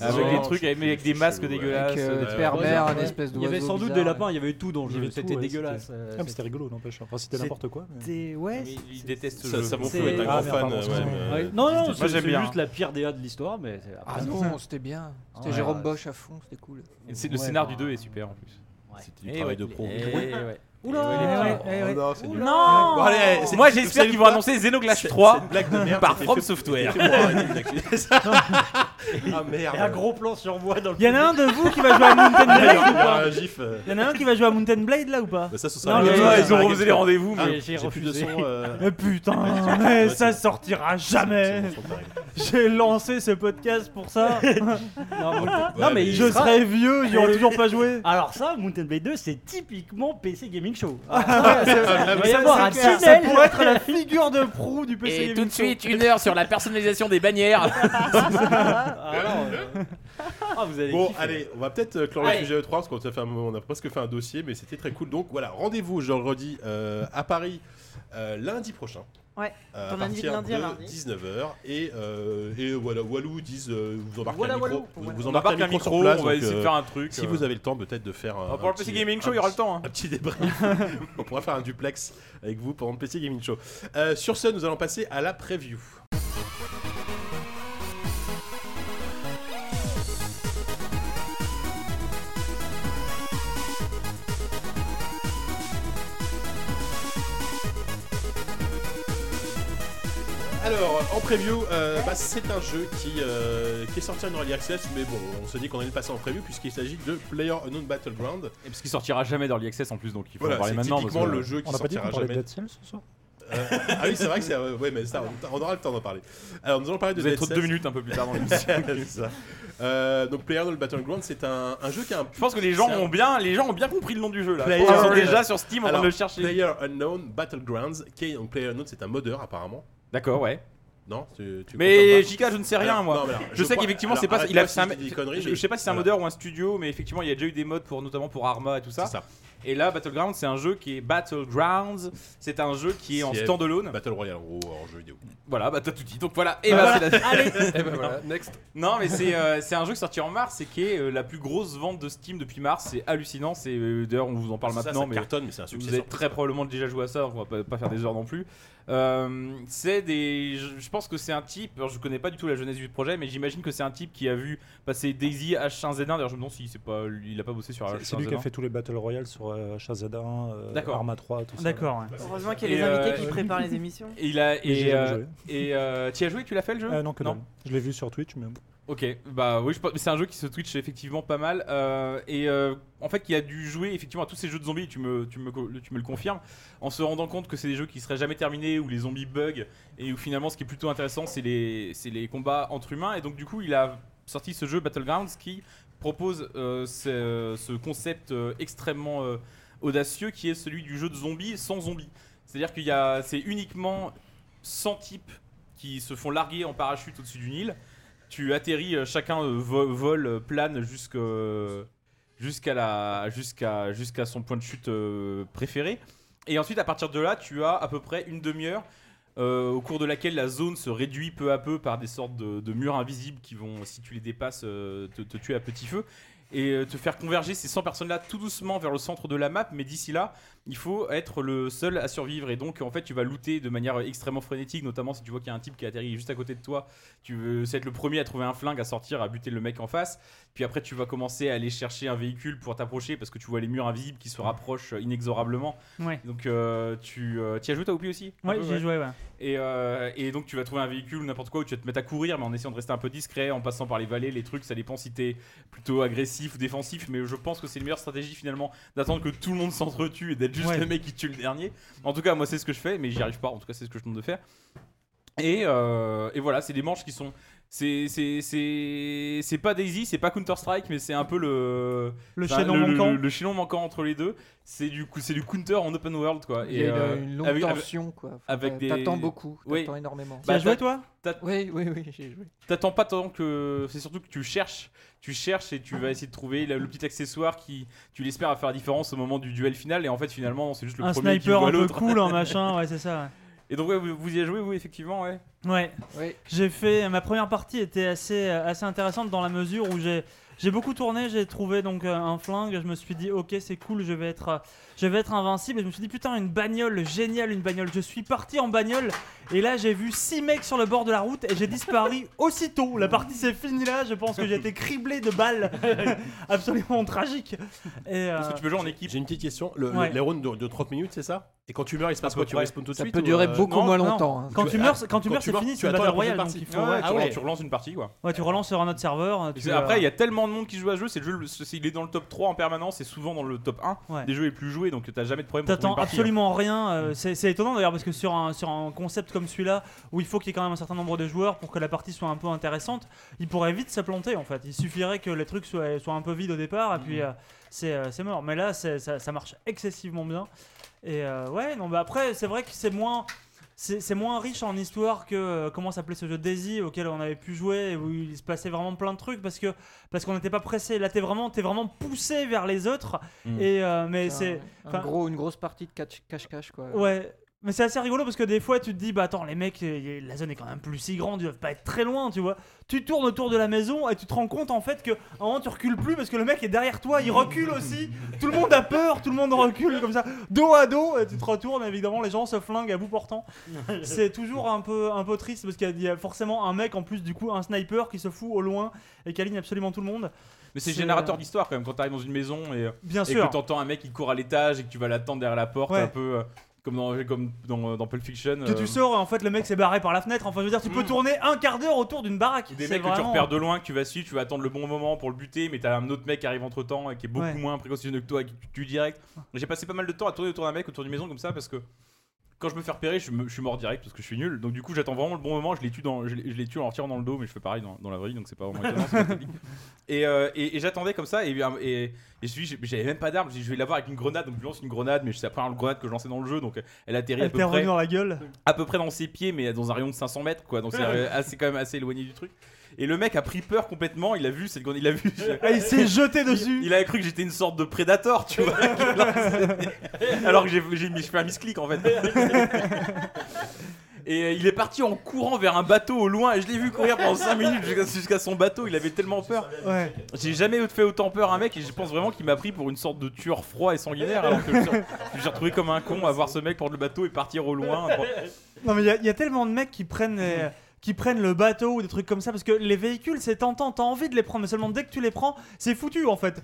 Avec Non, des trucs, avec, avec des masques dégueulasses. Avec euh, des- Ouais, un espèce Il y avait d'oiseau sans doute bizarre, des ouais. lapins, il y avait tout dans le jeu, c'était dégueulasse. c'était- euh, Ah, mais c'était rigolo, n'empêche. Enfin, c'était n'importe quoi. ouais. Mais il déteste ce Ça, jeu. ça fout être un Ah, grand fan. pardon, ouais, excuse-moi. mais- Ouais. Non, non, c'est juste la pire DA de l'histoire, mais Ah non, c'était bien. C'était. Jérôme Bosch à fond, c'était cool. Le scénar bah, du 2 est super en plus. C'était du Eh travail de pro. Ouais. Oula, Eh ouais, ouais, ouais. Oh non, c'est nul. Non. Bon, allez, c'est- Moi j'espère qu'ils vont annoncer Xenoclash C'est- 3 cette blague de merde, par From Software. Ah merde. Et un gros plan sur moi dans le Il y en a un de vous qui va jouer à (laughs) Mountain Blade ou Il y a pas un gif. euh, Il y en a un qui va jouer à Mountain Blade là ou pas bah ça, ce Non, mais ils ont refusé les rendez-vous, Ah, mais j'ai J'ai plus de refusé. son. euh, Mais putain, mais ça sortira jamais. c'est bon, c'est pareil. J'ai lancé ce podcast pour ça. (laughs) Non, mais- il Je sera- serai vieux, ils auront toujours pas joué. Alors ça, Mountain Blade 2, c'est typiquement PC Gaming Show. Ah, il va y Ça, un tunnel. Pourrait être la (laughs) figure de proue du PC Et Gaming tout de Show. suite, une heure sur la personnalisation des bannières. (laughs) Alors, euh, Ah, vous allez Bon, kiffer. allez, on va peut-être euh, clore le Allez. sujet E3 parce qu'on a, fait un moment- on a presque fait un dossier, mais c'était très cool. Donc voilà, rendez-vous, je le redis, euh, à Paris lundi prochain. Ouais, euh, à lundi de partir lundi à de mardi. 19h. Et, euh, et voilà, Walou disent euh, vous embarquez Voilà, un micro. Walou. Vous, Voilà. vous embarquez un un micro, place. on va essayer de euh, faire un truc. Si euh. vous avez le temps, peut-être de faire un. Ah, pour un le PC petit- Gaming Show, il y aura le temps, hein. Un petit débrief. (laughs) on pourra faire un duplex avec vous pendant le PC Gaming Show. Euh, sur ce, nous allons passer à la preview. Alors, en preview, euh, bah, c'est un jeu qui, euh, qui est sorti en Early Access, mais bon, on se dit qu'on allait le passer en preview puisqu'il s'agit de Player Unknown Battleground. Et parce qu'il sortira jamais d'Early Access en plus, donc il faut Voilà, en parler c'est maintenant. typiquement parce que- le jeu qui On n'a pas dit qu'on sortira parlait de jamais. Dead Cells ce soir Euh, ah oui, c'est vrai que c'est. euh, ouais, mais ça, on, on aura le temps d'en parler. Alors, nous allons parler de Vous avez Dead trop de Cells. deux minutes un peu plus tard dans (laughs) l'émission. C'est ça. Euh, donc, PlayerUnknown Battleground, c'est un, un jeu qui a un. Je pense que les gens ont bien, les gens ont bien compris le nom du jeu là. Player- Ils sont déjà sur Steam en train Alors, de le chercher. Player Unknown Battlegrounds, qui est donc PlayerUnknown, c'est un modeur apparemment. D'accord, ouais. Non, tu, tu Mais JK, je ne sais rien Alors, moi. non, mais alors, je, sais qu'effectivement, c'est pas. Il a, si un- je mais je sais pas si c'est un modeur ou un studio, mais effectivement, il y a déjà eu des modes pour notamment pour Arma et tout ça. C'est ça. Et là, Battlegrounds, c'est un jeu qui est Battlegrounds. C'est un jeu qui est en C'est standalone. Battle Royale en gros en jeu vidéo. Voilà, bah t'as tout dit. Donc voilà. Et bah, c'est la- (laughs) Et ben voilà, next. Non, mais c'est euh, c'est un jeu qui est sorti en mars et qui est euh, la plus grosse vente de Steam depuis mars. C'est hallucinant. C'est euh, d'ailleurs on vous en parle Ça, maintenant, ça mais cartonne, mais c'est un vous succès. avez sans très probablement déjà joué à ça. On va pas, pas faire des heures non plus. Euh, c'est des. Je, pense que c'est un type. Alors je connais pas du tout la jeunesse du projet, mais j'imagine que c'est un type qui a vu passer Daisy H1Z1. D'ailleurs je me demande si c'est pas il a pas bossé sur H1Z1. C'est lui qui a fait tous les Battle Royale sur euh, HZ1, euh. Arma 3, tout ça. D'accord, ouais. Heureusement qu'il y a les euh, invités qui préparent les (laughs) émissions. Et il a et jamais euh, joué. (laughs) et euh, tu y as joué, tu l'as fait le jeu? Euh, non, que dalle. Je l'ai vu sur Twitch, mais Ok, bah oui, c'est un jeu qui se Twitch effectivement pas mal. euh, et euh, en fait, qui a dû jouer effectivement à tous ces jeux de zombies, tu me, tu me, tu me le confirmes, en se rendant compte que c'est des jeux qui seraient jamais terminés, où les zombies bug, et où finalement ce qui est plutôt intéressant, c'est les, c'est les combats entre humains. Et donc, du coup, il a sorti ce jeu Battlegrounds qui propose euh, ce, ce concept euh, extrêmement euh, audacieux qui est celui du jeu de zombies sans zombies. C'est-à-dire qu'il y a, c'est uniquement 100 types qui se font larguer en parachute au-dessus d'une île. Tu atterris, euh, chacun euh, vo- vole, euh, plane jusqu'à jusqu'à, jusqu'à son point de chute euh, préféré. Et ensuite, à partir de là, tu as à peu près une demi-heure euh, au cours de laquelle la zone se réduit peu à peu par des sortes de, murs invisibles qui vont, si tu les dépasses, euh, te, te tuer à petit feu. Et euh, te faire converger ces 100 personnes-là tout doucement vers le centre de la map, mais d'ici là, il faut être le seul à survivre. Et donc, en fait, tu vas looter de manière extrêmement frénétique, notamment si tu vois qu'il y a un type qui atterrit juste à côté de toi. Tu veux être le premier à trouver un flingue, à sortir, à buter le mec en face. Puis après, tu vas commencer à aller chercher un véhicule pour t'approcher parce que tu vois les murs invisibles qui se rapprochent inexorablement. Ouais. Donc, euh, tu euh, y as joué, oublié aussi? Ouais, j'y ai joué, ouais. et, euh, et donc tu vas trouver un véhicule ou n'importe quoi où tu vas te mettre à courir, mais en essayant de rester un peu discret, en passant par les vallées, les trucs, ça dépend si t'es plutôt agressif ou défensif, mais je pense que c'est une meilleure stratégie finalement d'attendre que tout le monde s'entretue et d'être juste Ouais. le mec qui tue le dernier. En tout cas, moi c'est ce que je fais, mais j'y arrive pas, en tout cas c'est ce que je tente de faire. Et, euh, et voilà, c'est des manches qui sont. C'est c'est- c'est c'est pas Daisy, c'est pas Counter Strike, mais c'est un peu le Le chaînon le, manquant. le- le chaînon manquant entre les deux. C'est du coup c'est du Counter en open world quoi. Il y a une- euh, une longue avec- avec- tension, quoi. Avec des. T'attends beaucoup, Oui. t'attends énormément. Tu as Bah, joué, toi t'as- Oui, oui, oui, j'ai joué. T'attends pas tant que. C'est surtout que tu cherches, tu cherches et tu vas essayer de trouver le, le petit accessoire qui, tu l'espères, va faire la différence au moment du duel final. Et en fait, finalement, c'est juste le Un premier qui sniper voit un peu cool, un (laughs) machin, ouais, c'est ça. Et donc, ouais, vous, vous y avez joué, vous, effectivement, ouais. Ouais. J'ai fait ma première partie était assez euh, assez intéressante dans la mesure où j'ai j'ai beaucoup tourné, j'ai trouvé donc euh, un flingue, je me suis dit OK, c'est cool, je vais être euh, je vais être invincible et je me suis dit putain une bagnole géniale une bagnole. Je suis parti en bagnole et là j'ai vu six mecs sur le bord de la route et j'ai disparu (laughs) aussitôt. La partie s'est finie là, je pense que j'ai été criblé de balles (laughs) absolument tragique. Et euh, Parce que tu peux jouer en équipe? J'ai une petite question. Le, Ouais. les rounds de, de 30 minutes, c'est ça? Et quand tu meurs, il se passe quoi Tu près. respawns tout de Ça suite peut ou, durer euh, beaucoup non, moins longtemps. hein. quand Tu- tu meurs, ah, quand tu meurs, c'est fini, tu c'est une attends battle royale donc partie. il faut Ouais, ouais, tu, ah ouais. relances, tu relances une partie, quoi. Ouais, tu relances sur un autre serveur. Et tu, c'est- euh, Après, il y a tellement de monde qui joue à ce jeu, c'est le jeu, c'est- il est dans le top 3 en permanence, c'est souvent dans le top 1 Ouais. des jeux les plus joués, donc t'as jamais de problème pour trouver T'attends une partie, hein. absolument rien. euh, c'est c'est étonnant d'ailleurs parce que sur un, sur un concept comme celui-là, où il faut qu'il y ait quand même un certain nombre de joueurs pour que la partie soit un peu intéressante, il pourrait vite se planter en fait. Il suffirait que les trucs soient, soient un peu vides au départ et puis euh, c'est euh, c'est mort. Mais là, c'est- ça, ça marche excessivement bien. Et euh, ouais, non, bah après, c'est vrai que c'est moins. c'est c'est moins riche en histoire que euh, comment s'appelait ce jeu Daisy auquel on avait pu jouer et où il se passait vraiment plein de trucs parce que parce qu'on n'était pas pressé. Là, t'es vraiment, t'es vraiment poussé vers les autres. Mm. Et euh, mais c'est un gros, une grosse partie de catch- cache-cache quoi. Ouais. Mais c'est assez rigolo parce que des fois tu te dis bah attends les mecs euh, la zone est quand même plus si grande ils doivent pas être très loin tu vois. Tu tournes autour de la maison et tu te rends compte en fait que à un moment tu recules plus parce que le mec est derrière toi il recule aussi. Tout le monde a peur tout le monde recule comme ça dos à dos et tu te retournes évidemment les gens se flinguent à bout portant. (laughs) C'est toujours un peu un peu triste parce qu'il y a- il y, a forcément un mec en plus du coup un sniper qui se fout au loin et qui aligne absolument tout le monde. Mais c'est générateur euh, d'histoire quand même quand t'arrives dans une maison et, bien et sûr. que t'entends un mec qui court à l'étage et que tu vas l'attendre derrière la porte Ouais. un peu euh, comme dans comme dans, dans Pulp Fiction. que euh, tu sors et en fait le mec s'est barré par la fenêtre enfin je veux dire tu peux tourner un quart d'heure autour d'une baraque Des mecs que tu repères de loin, que tu vas suivre, tu vas attendre le bon moment pour le buter, mais t'as un autre mec qui arrive entre temps et qui est beaucoup Ouais. moins précautionneux que toi et qui tue direct. J'ai passé pas mal de temps à tourner autour d'un mec autour d'une maison comme ça parce que quand je me fais repérer, je, me- je suis mort direct parce que je suis nul. Donc du coup, j'attends vraiment le bon moment, je les tue, dans, je, les- je les tue en leur tirant dans le dos, mais je fais pareil dans, dans la vraie vie, donc c'est pas vraiment étonnant. (laughs) et euh, et, et j'attendais comme ça, et, et, et je suis, dit, j'avais même pas d'arme, je vais l'avoir avec une grenade, donc je lance une grenade, mais c'est la première grenade que je lançais dans le jeu, donc elle atterrit à elle peu t'est près dans la gueule? à peu près dans ses pieds, mais dans un rayon de 500 mètres, quoi. Donc c'est (laughs) euh, assez, quand même assez éloigné du truc. Et le mec a pris peur complètement. Il a vu, cette il a vu. Ah, il s'est jeté dessus Il a cru que j'étais une sorte de prédateur, tu vois. (laughs) Alors que j'ai, j'ai mis, je fais un misclick en fait. (laughs) Et euh, il est parti en courant vers un bateau au loin et je l'ai vu courir pendant 5 minutes jusqu'à, son bateau. Il avait tellement peur. ouais J'ai jamais fait autant peur à un mec et je pense vraiment qu'il m'a pris pour une sorte de tueur froid et sanguinaire. Alors que je suis retrouvé comme un con à voir ce mec prendre le bateau et partir au loin. Non mais il y a- il y, a tellement de mecs qui prennent les- qui prennent le bateau ou des trucs comme ça parce que les véhicules c'est tentant, t'as envie de les prendre mais seulement dès que tu les prends c'est foutu en fait.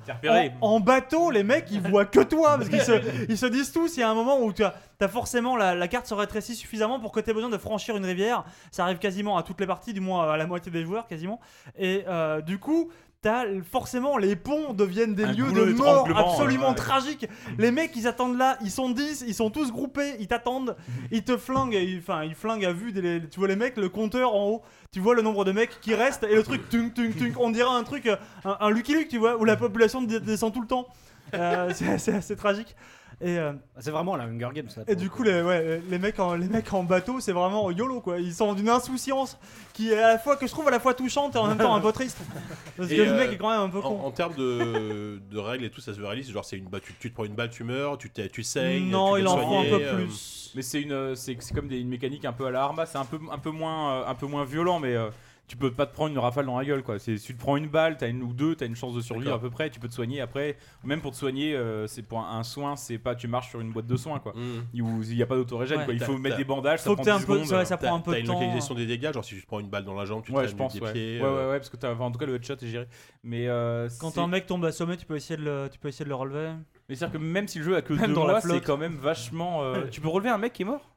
En, en bateau les mecs ils voient que toi parce qu'ils se, (laughs) ils se disent tous il y a un moment où tu as, t'as forcément la, la carte se rétrécit suffisamment pour que tu aies besoin de franchir une rivière. Ça arrive quasiment à toutes les parties, du moins à la moitié des joueurs quasiment. Et euh, du coup Forcément les ponts deviennent des Un lieux de mort absolument ouais. tragiques. Les mecs ils attendent là, ils sont 10, ils sont tous groupés, ils t'attendent, ils te flinguent, ils- enfin ils flinguent à vue, des- tu vois les mecs, le compteur en haut, tu vois le nombre de mecs qui restent et le truc tung tung tung, on dirait un truc, euh, un, un Lucky Luke tu vois, où la population descend tout le temps. Euh, (laughs) c'est assez tragique. Et, euh, Ah, C'est vraiment la Hunger Games. Là, et du coup, les, ouais, les, mecs en, les mecs en bateau, c'est vraiment YOLO quoi. Ils sont d'une insouciance qui est à la fois que je trouve à la fois touchante et en même temps un peu triste. Parce que le euh, mec est quand même un peu En, con. en termes de, de règles et tout, ça se réalise. Genre, c'est une tu, tu te prends une balle, tu meurs, tu, tu saignes. non, tu il en faut un peu euh, plus. Mais c'est une, euh, c'est c'est comme des, une mécanique un peu à la Arma, c'est un peu, un peu moins, euh, un peu moins violent, mais euh, tu peux pas te prendre une rafale dans la gueule, quoi. Si tu te prends une balle, t'as une ou deux, t'as une chance de survivre à peu près, tu peux te soigner après. Même pour te soigner, euh, c'est pour un, un soin, c'est pas tu marches sur une boîte de soins, quoi. Où il y a pas d'autorégène, Ouais. quoi. Il T'as- faut mettre t'as- des bandages, ça Faut que prend t'aies 10 un peu, secondes. ça prend T'as un peu t'as de une temps. localisation des dégâts, genre si tu te prends une balle dans la jambe, tu Ouais, te je pense, des ouais. pieds. ouais, euh, ouais, ouais, parce que t'as, enfin, en tout cas, le headshot est géré. Mais euh, Quand un mec tombe assommé, tu peux essayer de le, tu peux essayer de le relever. mais c'est-à-dire que même si le jeu a que Même deux dans mois, c'est flotte. quand même vachement. euh, tu peux relever un mec qui est mort?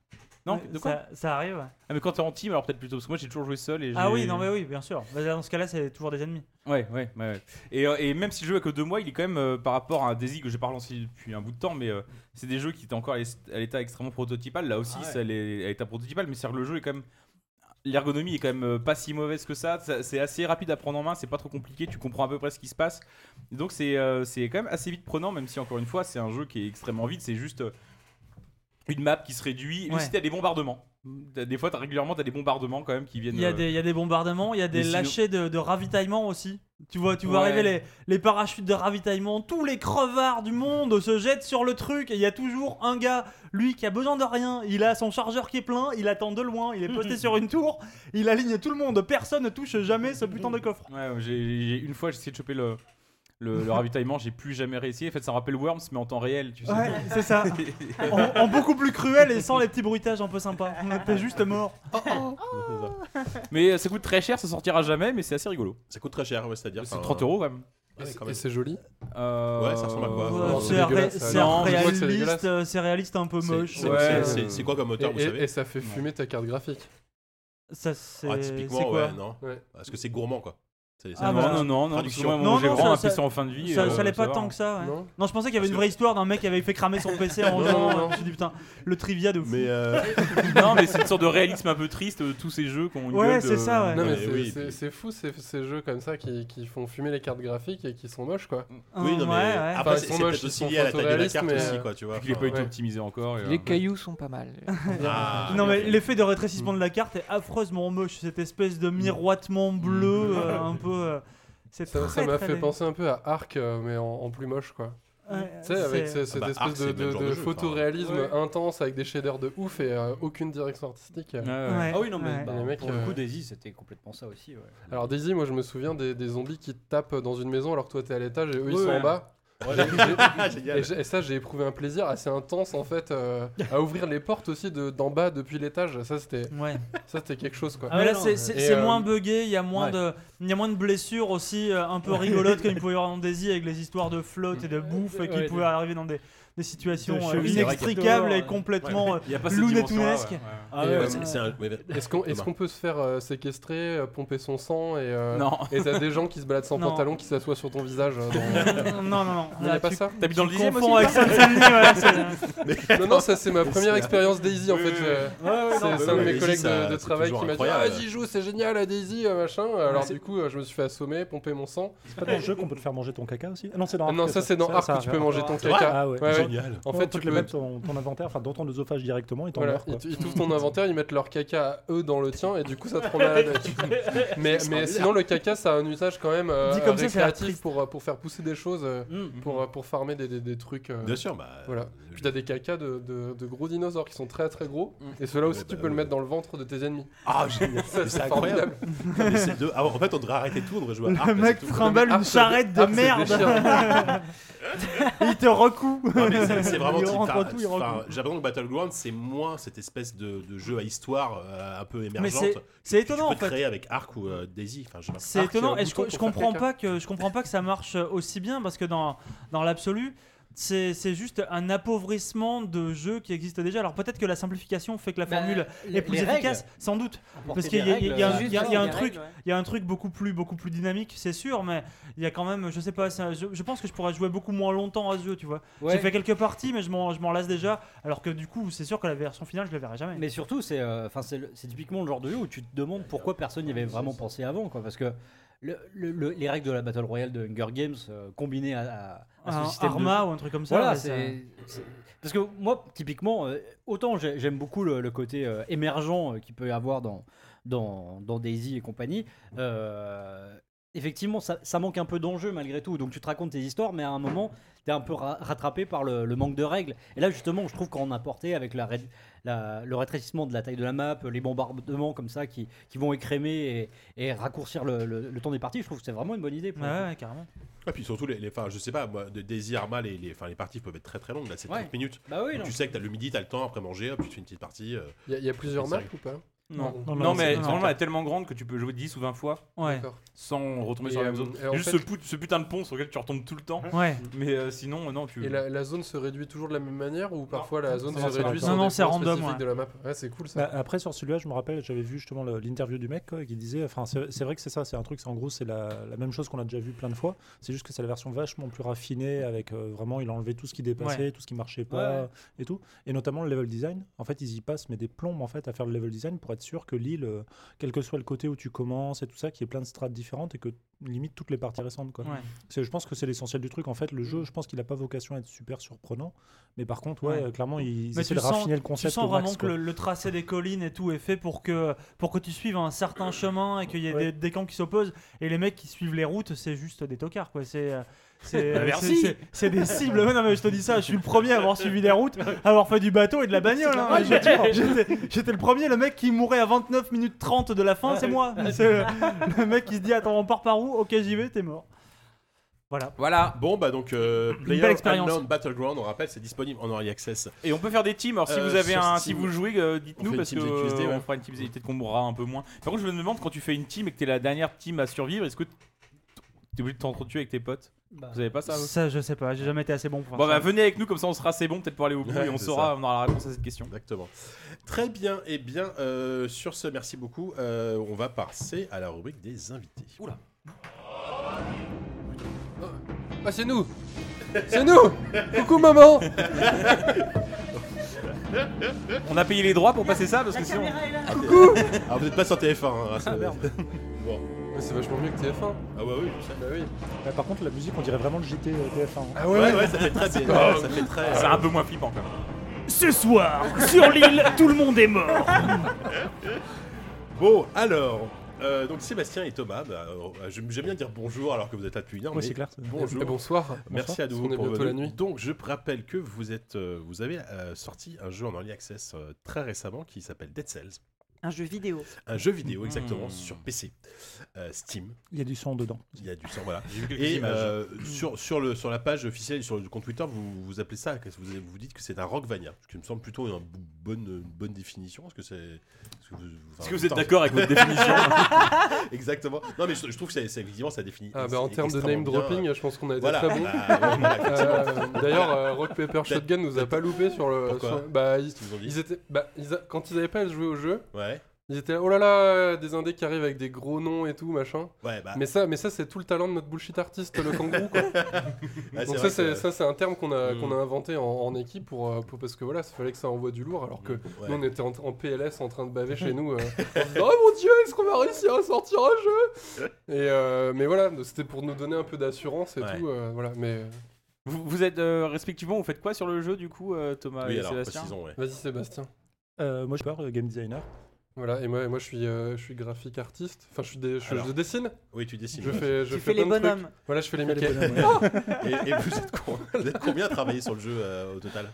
Non, de quoi ça, ça arrive. ouais. Ah, mais quand t'es en team, alors peut-être plutôt, parce que moi j'ai toujours joué seul et Ah j'ai- oui, non mais oui, bien sûr. Bah, Dans ce cas-là, c'est toujours des ennemis. Ouais, ouais, ouais. ouais. Et, euh, et même si le jeu a que deux mois, il est quand même euh, par rapport à un Daisy que j'ai pas relancé depuis un bout de temps, mais euh, c'est des jeux qui étaient encore à l'est- à l'état extrêmement prototypal. Là aussi, Ah ouais. ça l'est à l'état prototypal, mais c'est le jeu est quand même. L'ergonomie est quand même euh, pas si mauvaise que ça. Ça- C'est assez rapide à prendre en main, c'est pas trop compliqué, tu comprends à peu près ce qui se passe. Donc c'est euh, c'est quand même assez vite prenant, même si encore une fois, c'est un jeu qui est extrêmement vite. C'est juste euh, une map qui se réduit. Et aussi, t'as des bombardements. Des fois, t'as régulièrement, t'as des bombardements quand même qui viennent. Il y a euh, des, il y a des bombardements, il y a des lâchers de, de ravitaillement aussi. Tu vois, tu vois Ouais. arriver les, les parachutes de ravitaillement, tous les crevards du monde se jettent sur le truc et il y a toujours un gars, lui qui a besoin de rien, il a son chargeur qui est plein, il attend de loin, il est posté (laughs) sur une tour, il aligne tout le monde, personne ne touche jamais ce putain de coffre. Ouais, j'ai- une fois j'ai essayé de choper le, le, le ravitaillement, j'ai plus jamais réussi. En fait, ça me rappelle Worms, mais en temps réel, tu sais. Ouais, c'est ça. (laughs) En, en beaucoup plus cruel et sans les petits bruitages un peu sympas. T'es juste mort. mais euh, ça coûte très cher, ça sortira jamais, mais c'est assez rigolo. Ça coûte très cher, ouais, c'est-à-dire. C'est enfin, 30 euros quand même. ouais, Et c'est joli. Euh, Ouais, ça ressemble à quoi c'est ré- réaliste, euh, c'est réaliste un peu moche. c'est- quoi comme Et, moteur, vous et- savez et ça fait fumer ta carte graphique. Ça, c'est Ah, typiquement, quoi ouais, non. Ouais. Parce que c'est gourmand, quoi. C'est Ah, bah, non, non, non, non, parce que Traduction. moi, Non, mon non, grand ça- un PC en fin de vie. Ça, euh, ça l'est pas va. tant que ça. ouais. Non Non, je pensais qu'il y avait une vraie histoire d'un mec qui avait fait cramer son PC en Non, jouant. non, non. Je me suis dit putain, le trivia de fou. Mais euh, (laughs) non, mais c'est une sorte de réalisme un peu triste de tous ces jeux qui ont une Ouais, c'est ça, ouais. Non, mais Ouais, c'est- oui, c'est puis- c'est fou ces, ces jeux comme ça qui, qui font fumer les cartes graphiques et qui sont moches quoi. oui, non, mais Ouais, ouais. après, Enfin, ils c'est sont c'est moches, peut-être ils aussi lié à la taille de la photoréalistes, carte mais, aussi, euh, quoi, tu vois. Il a pas été Ouais. optimisé encore. et, Les euh, cailloux sont pas mal. (laughs) Ah, Non mais l'effet de rétrécissement de la carte est affreusement moche, cette espèce de miroitement bleu, euh, un peu. Euh, c'est Ça m'a fait penser un peu à Arc euh, mais en, en plus moche quoi. Ouais, Tu sais, avec cette Ah bah, espèce de, de- genre de de jeu, enfin. photoréalisme Ouais. intense avec des shaders de ouf et euh, aucune direction artistique. ouais, ouais. Ouais, Ah oui, non, mais ouais. bah, Les mecs, pour le coup, Daisy, c'était complètement ça aussi. Ouais. Alors Daisy, moi je me souviens des, des zombies qui te tapent dans une maison alors que toi t'es à l'étage et eux ils sont ouais. en bas. Génial. Et, ça, j'ai éprouvé un plaisir assez intense en fait euh, à ouvrir les portes aussi de d'en bas depuis l'étage. Ça, c'était Ouais. ça, c'était quelque chose quoi. Ah, mais là non, c'est euh, moins buggé, il y a moins ouais. de il y a moins de blessures aussi euh, un peu rigolotes (laughs) comme il pouvait y avoir dans Daisy avec les histoires de flotte et de bouffe qui Ouais, pouvaient arriver dans des, des situations de euh, inextricables et complètement euh, Il ouais, ouais. Ah euh, Est-ce qu'on est Thomas. qu'on peut se faire euh, séquestrer, euh, pomper son sang et euh, Non. (laughs) et t'as des gens qui se baladent sans Non. pantalon qui s'assoient sur ton visage euh, dans- (laughs) non non non, Non, y a pas tu- ça T'habites dans le dixième aussi avec c'est- (laughs) Non non ça c'est ma première expérience Daisy en fait. C'est bah un de mes Daisy, collègues ça, de, travail qui m'a dit incroyable. Ah, vas-y, joue, c'est génial, la Daisy, euh, machin. Alors, du coup, euh, je me suis fait assommer, pomper mon sang. C'est pas dans le jeu qu'on peut te faire manger ton caca aussi? Non, c'est dans Ah Ark non, ça, c'est dans Arc que tu peux manger ton caca. Ah ouais. Génial. En fait, tu te le peux. mettre dans ton inventaire, enfin dans ton œsophage directement, et t'en Voilà, meurs quoi. ils ils t'ouvrent ton inventaire, ils mettent leur caca eux dans le tien et du coup ça te rend malade. (laughs) mais mais sinon le caca ça a un usage quand même euh, Dit comme ça récréatif pour, euh, pour faire pousser des choses, euh, Hum. pour, euh, pour farmer des, des, des trucs. euh, Bien sûr, bah. Voilà. Puis t'as des cacas de, de, de gros dinosaures qui sont très très gros Mm. et ceux-là aussi Ouais, tu bah, peux le mettre dans le ventre de tes ennemis. Ah, génial. (laughs) C'est incroyable. ah, en fait, on devrait arrêter tout, on devrait jouer à Le mec Arc, une charrette de merde. (laughs) il te recoue. Mais c'est- c'est (laughs) vraiment type- enfin, tout, enfin. J'ai l'impression que Battleground c'est moins cette espèce de, de jeu à histoire euh, un peu Mais émergente. c'est c'est que étonnant tu en peux fait. créer avec Ark ou euh, Daisy. Enfin, je. C'est Arc, étonnant et je, bouton je faire comprends pas que je comprends pas que ça marche aussi bien? Parce que dans dans l'absolu c'est juste un appauvrissement de jeux qui existent déjà. Alors peut-être que la simplification fait que la Bah, formule est plus efficace, règles. sans doute. Parce qu'il y, a- y y un- y a- truc, ouais. il y a un truc beaucoup plus beaucoup plus dynamique, c'est sûr, mais il y a quand même, je sais pas, ça- je, je pense que je pourrais jouer beaucoup moins longtemps à ce jeu, tu vois. Ouais. J'ai fait quelques parties, mais je m'en lasse déjà. Alors que du coup, c'est sûr que la version finale, je la verrai jamais. Mais surtout, c'est euh, enfin c'est typiquement le genre de jeu où tu te demandes pourquoi personne n'y avait vraiment pensé avant, quoi. Parce que le- le- le- les règles de la Battle Royale de Hunger Games euh, combinées à, un de Arma ou un truc comme ça. Voilà, c'est parce que moi, typiquement, euh, autant j'ai- j'aime beaucoup le, le côté euh, émergent euh, qu'il peut y avoir dans, dans, dans Daisy et compagnie. euh, effectivement, ça, ça manque un peu d'enjeu malgré tout. Donc tu te racontes tes histoires, mais à un moment, un peu ra- rattrapé par le, le manque de règles. Et là, justement, je trouve qu'on a apporté avec la, ré- la- le rétrécissement de la taille de la map, les bombardements comme ça qui, qui vont écrémer et, et raccourcir le, le- le temps des parties, je trouve que c'est vraiment une bonne idée. pour Ouais, carrément. Et puis surtout, les, les, enfin, je sais pas, moi, de Daisy Arma, les, les, enfin, les parties peuvent être très très longues. Là, c'est Ouais. 30 minutes. Bah oui, Donc, non. tu sais que t'as le midi, t'as le temps après manger, hop, tu te fais une petite partie. euh, Il y, a- il y a plusieurs maps ou pas? Non. Non, Non, mais vraiment, elle est tellement grande que tu peux jouer 10 ou 20 fois Ouais. Sans retomber Et, sur la euh, même zone. et en Juste fait- ce, put- ce putain de pont sur lequel tu retombes tout le temps. Ouais. Mais euh, sinon, euh, non, tu. Et la, la zone se réduit toujours de la même manière ou parfois la zone Non, se réduit sur Non, c'est random, ouais. de la map Ouais, c'est cool ça. Bah, après sur celui-là, je me rappelle, j'avais vu justement l'interview du mec quoi, qui disait, enfin c'est vrai que c'est ça, c'est un truc, c'est en gros c'est la, la même chose qu'on a déjà vu plein de fois. C'est juste que c'est la version vachement plus raffinée avec euh, vraiment il a enlevé tout ce qui dépassait, tout ce qui marchait pas Ouais. et tout. Et notamment le level design. En fait ils y passent mais des plombes en fait à faire le level design pour être sûr que l'île, euh, quel que soit le côté où tu commences et tout ça, qu'il y ait plein de strates différentes et que limite toutes les parties récentes quoi. Ouais. Je pense que c'est l'essentiel du truc. En fait, le jeu, je pense qu'il n'a pas vocation à être super surprenant. Mais par contre, ouais, Ouais. euh, clairement, ils Mais essaient tu de sens- raffiner le Tu concept. sens au max, vraiment que le, le tracé des collines et tout est fait pour que, pour que tu suives un certain chemin et qu'il y ait Ouais. des, des camps qui s'opposent. Et les mecs qui suivent les routes, c'est juste des tocards, quoi. C'est. Euh, C'est Bah, euh, des cibles. Non, mais je te dis ça, je suis le premier à avoir (laughs) suivi les routes, à avoir fait du bateau et de la bagnole. hein. J'étais- le premier, le mec qui mourait à 29 minutes 30 de la fin, c'est moi. C'est le, le mec qui se dit Attends, on part par où? Ok, j'y vais, t'es mort. Voilà. Voilà. Bon, bah donc, euh, Player belle expérience. Unknown Battleground, on rappelle, c'est disponible en early access. Et on peut faire des teams. Alors si Euh, vous avez sur un, Steam. si vous jouez, euh, On fait dites-nous une parce que euh, ouais. on fera une team ZQSD, peut-être qu'on mourra un peu moins. Par contre, je me demande quand tu fais une team et que t'es la dernière team à survivre, est-ce que t'es obligé de t'entretuer avec tes potes Bah, Vous avez pas ça vous Ça, je sais pas, j'ai jamais été assez bon pour faire Bon ça. bah venez avec nous comme ça on sera assez bon peut-être pour aller au bout Ouais, et on c'est saura, ça. on aura la réponse à cette question. Exactement. Très bien, et bien, euh, sur ce, merci beaucoup. Euh, on va passer à la rubrique des invités. Oula. Ah, c'est nous C'est nous Coucou maman On a payé les droits pour passer ça parce que sinon. Alors vous n'êtes pas sur TF1. Hein, ça- merde. bon. Mais c'est vachement mieux que TF1. Ah ouais, oui, je sais. Bah oui. Ouais, par contre, la musique, on dirait vraiment le JT euh, TF1. hein. Ah Ouais, ouais, ça fait très bien. (laughs) Ça fait très. C'est un peu moins flippant quand même. Ce soir, sur l'île, tout le monde est mort. (laughs) Bon, alors. euh, donc Sébastien et Thomas, bah, euh, j'aime j'aime bien dire bonjour alors que vous êtes là depuis une heure. Ouais, mais c'est clair, c'est- Bonjour. Et bonsoir. Merci à Parce nouveau qu'on est pour bientôt venir. la nuit. Donc je rappelle que vous êtes, euh, vous avez euh, sorti un jeu en early access euh, très récemment qui s'appelle Dead Cells, Un jeu vidéo. un jeu vidéo exactement Mmh. sur PC, euh, Steam. Il y a du son dedans. Il y a du sang, voilà. (laughs) Et euh, sur, sur, le, sur la page officielle, sur le compte Twitter, vous, vous appelez ça, vous, vous dites que c'est un Rockvania, ce qui me semble plutôt une bonne, une bonne définition. Est-ce que c'est. Est-ce que vous, Est-ce que vous êtes d'accord avec votre (laughs) définition (laughs) Exactement. Non, mais je, je trouve que c'est c'est- effectivement ça définit. Ah bah en termes de name bien. dropping, je pense qu'on a été Voilà. très bon. Bah, ouais. Euh, D'ailleurs, euh, Rock Paper Shotgun nous a pas loupé sur le. Pourquoi sur- bah, ils, ils étaient, bah, ils a- quand ils avaient pas joué au jeu, Ouais. Ils étaient là, oh là là, des indés qui arrivent avec des gros noms et tout machin. Ouais, bah. Mais ça, mais ça c'est tout le talent de notre bullshit artiste, le kangourou. Quoi. (laughs) ouais, Donc ça c'est que- ça c'est un terme qu'on a Mm. qu'on a inventé en, en équipe pour, euh, pour- parce que voilà, il fallait que ça envoie du lourd alors que Ouais. nous on était en, en PLS en train de baver chez (laughs) nous. euh, en se disant, oh mon dieu, est-ce qu'on va réussir à sortir un jeu? Et euh, mais voilà, c'était pour nous donner un peu d'assurance et Ouais. tout. euh, voilà, mais Vous, vous êtes euh, respectivement, vous faites quoi sur le jeu du coup, euh, Thomas Oui, et alors, Sébastien? ouais. vas-y Sébastien. Euh, moi, je euh, game designer. Voilà, et moi, et moi je suis euh, je suis graphique artiste. Enfin, je suis des, je, Alors. je dessine. Oui, tu dessines. Je fais je Tu fais fais les plein de trucs. bonhommes. Voilà, je fais les Les Mickey. bonhommes, ouais. Et, et vous, êtes con- vous êtes combien à travailler sur le jeu euh, au total?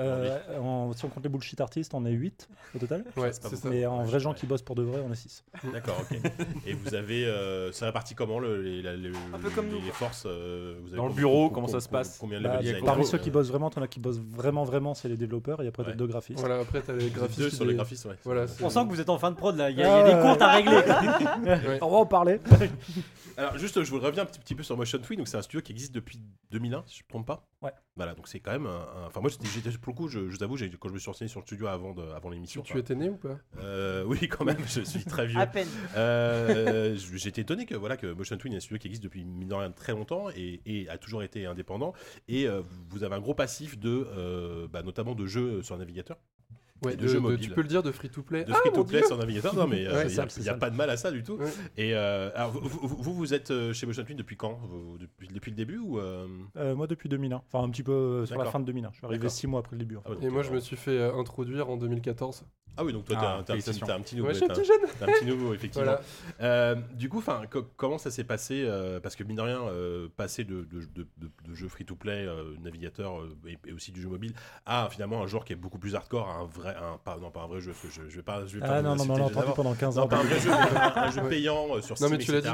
Euh, en- si on compte les bullshit artistes, on est 8 au total. Ouais, c'est pas c'est beaucoup. ça. Mais en Ouais, vrai je- gens ouais. qui bossent pour de vrai, on est 6. D'accord, ok. (laughs) Et vous avez. Euh, c'est réparti comment le, les, Un peu comme les, nous, les forces euh, vous avez Dans le bureau, com- comment com- ça se passe Combien de Bah, parmi ceux qui bossent vraiment, t'en as qui bossent vraiment, vraiment, c'est les développeurs. Et après, t'as Ouais. deux graphistes. Voilà, après t'as les (laughs) graphistes. deux sur les graphistes, ouais. Voilà, On sent que vous êtes en fin de prod là, il y a, il y a des comptes à régler. (laughs) On va en parler. Alors juste, je vous reviens un petit, petit peu sur Motion Twin. Donc c'est un studio qui existe depuis 2001, si je ne me trompe pas. Ouais. Voilà, donc c'est quand même. un- un- Enfin moi, j'étais- pour le coup, je, je vous avoue, j'ai- quand je me suis renseigné sur le studio avant, de, avant l'émission. tu étais né ou pas? Euh, oui, quand même, je suis très vieux. À peine. Euh, J'étais étonné que voilà que Motion Twin est un studio qui existe depuis mine de rien très longtemps et, et a toujours été indépendant. Et euh, vous avez un gros passif de, euh, bah, notamment de jeux sur navigateur, Ouais, de de- jeux de- mobiles. tu peux le dire de free to play. de Ah, free to play Dieu sur navigateur. Non, mais euh, Ouais, il n'y a, il pas de mal à ça du tout. Ouais. Et euh, alors, vous, vous, êtes euh, chez Motion Twin depuis quand? Vous- depuis, depuis le début ou euh, Euh, moi, depuis 2001. Enfin, un petit peu sur la fin de 2001. Je suis arrivé D'accord. 6 mois après le début. en fait. Ah Et moi, euh, je me suis fait introduire en 2014. Ah oui, donc toi, t'es Ah, un, t'es un un petit nouveau. Ouais, je suis un un- petit jeune. un petit nouveau, effectivement. Voilà. Euh, du coup, co- comment ça s'est passé euh, Parce que mine de rien, euh, passer de, de, de, de- de jeux free-to-play, euh, navigateur euh, et, et aussi du jeu mobile, à finalement un genre qui est beaucoup plus hardcore, à un vrai, un, pas, non pas un vrai jeu, parce que je, je vais pas, je vais pas Ah vous non, non, mais on l'a entendu pendant 15 ans. Non, pas un vrai jeu, mais un, un jeu (laughs) payant euh, sur Non, Steam, mais tu etc.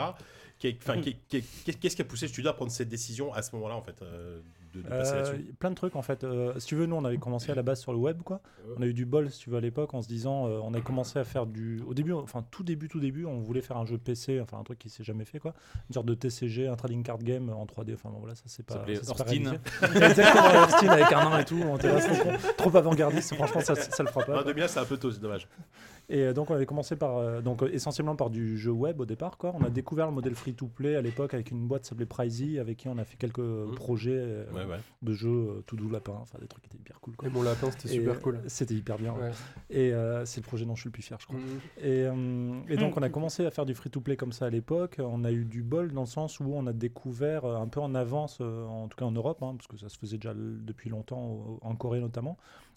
Qui qui qui Qu'est-ce qu'est-ce qui a poussé le studio à prendre cette décision à ce moment-là, en fait, euh, de, de passer Euh, là-dessus plein de trucs en fait. Euh, si tu veux, nous on avait commencé à la base sur le web quoi. On a eu du bol si tu veux à l'époque en se disant, euh, on a commencé à faire du. Au début, enfin tout début, tout début, on voulait faire un jeu PC, enfin un truc qui s'est jamais fait quoi. Une sorte de TCG, un trading card game en 3D. Enfin bon, voilà, ça c'est pas. ça, c'est pas Hearthstone. réalisé. (laughs) Exactement, Hearthstone avec un nain et tout. On était là, (laughs) trop, trop avant-gardiste. Franchement, ça, ça le fera pas. En 2000, c'est un peu tôt, c'est dommage. Et euh, donc on avait commencé par euh, donc euh, essentiellement par du jeu web au départ quoi. On a découvert le modèle free to play à l'époque avec une boîte qui s'appelait Pricey avec qui on a fait quelques Mhm. projets Ouais, ouais. de jeux tout doux lapin, enfin des trucs qui étaient hyper cool quoi. Et mon lapin, c'était super cool. C'était hyper bien. ouais. Et euh, c'est le projet dont je suis le plus fier, je crois. Mhm. Et, euh, et donc, on a commencé à faire du free-to-play comme ça à l'époque. On a eu du bol dans le sens où on a découvert un peu en avance, en tout cas en Europe, hein, parce que ça se faisait déjà depuis longtemps, en Corée notamment.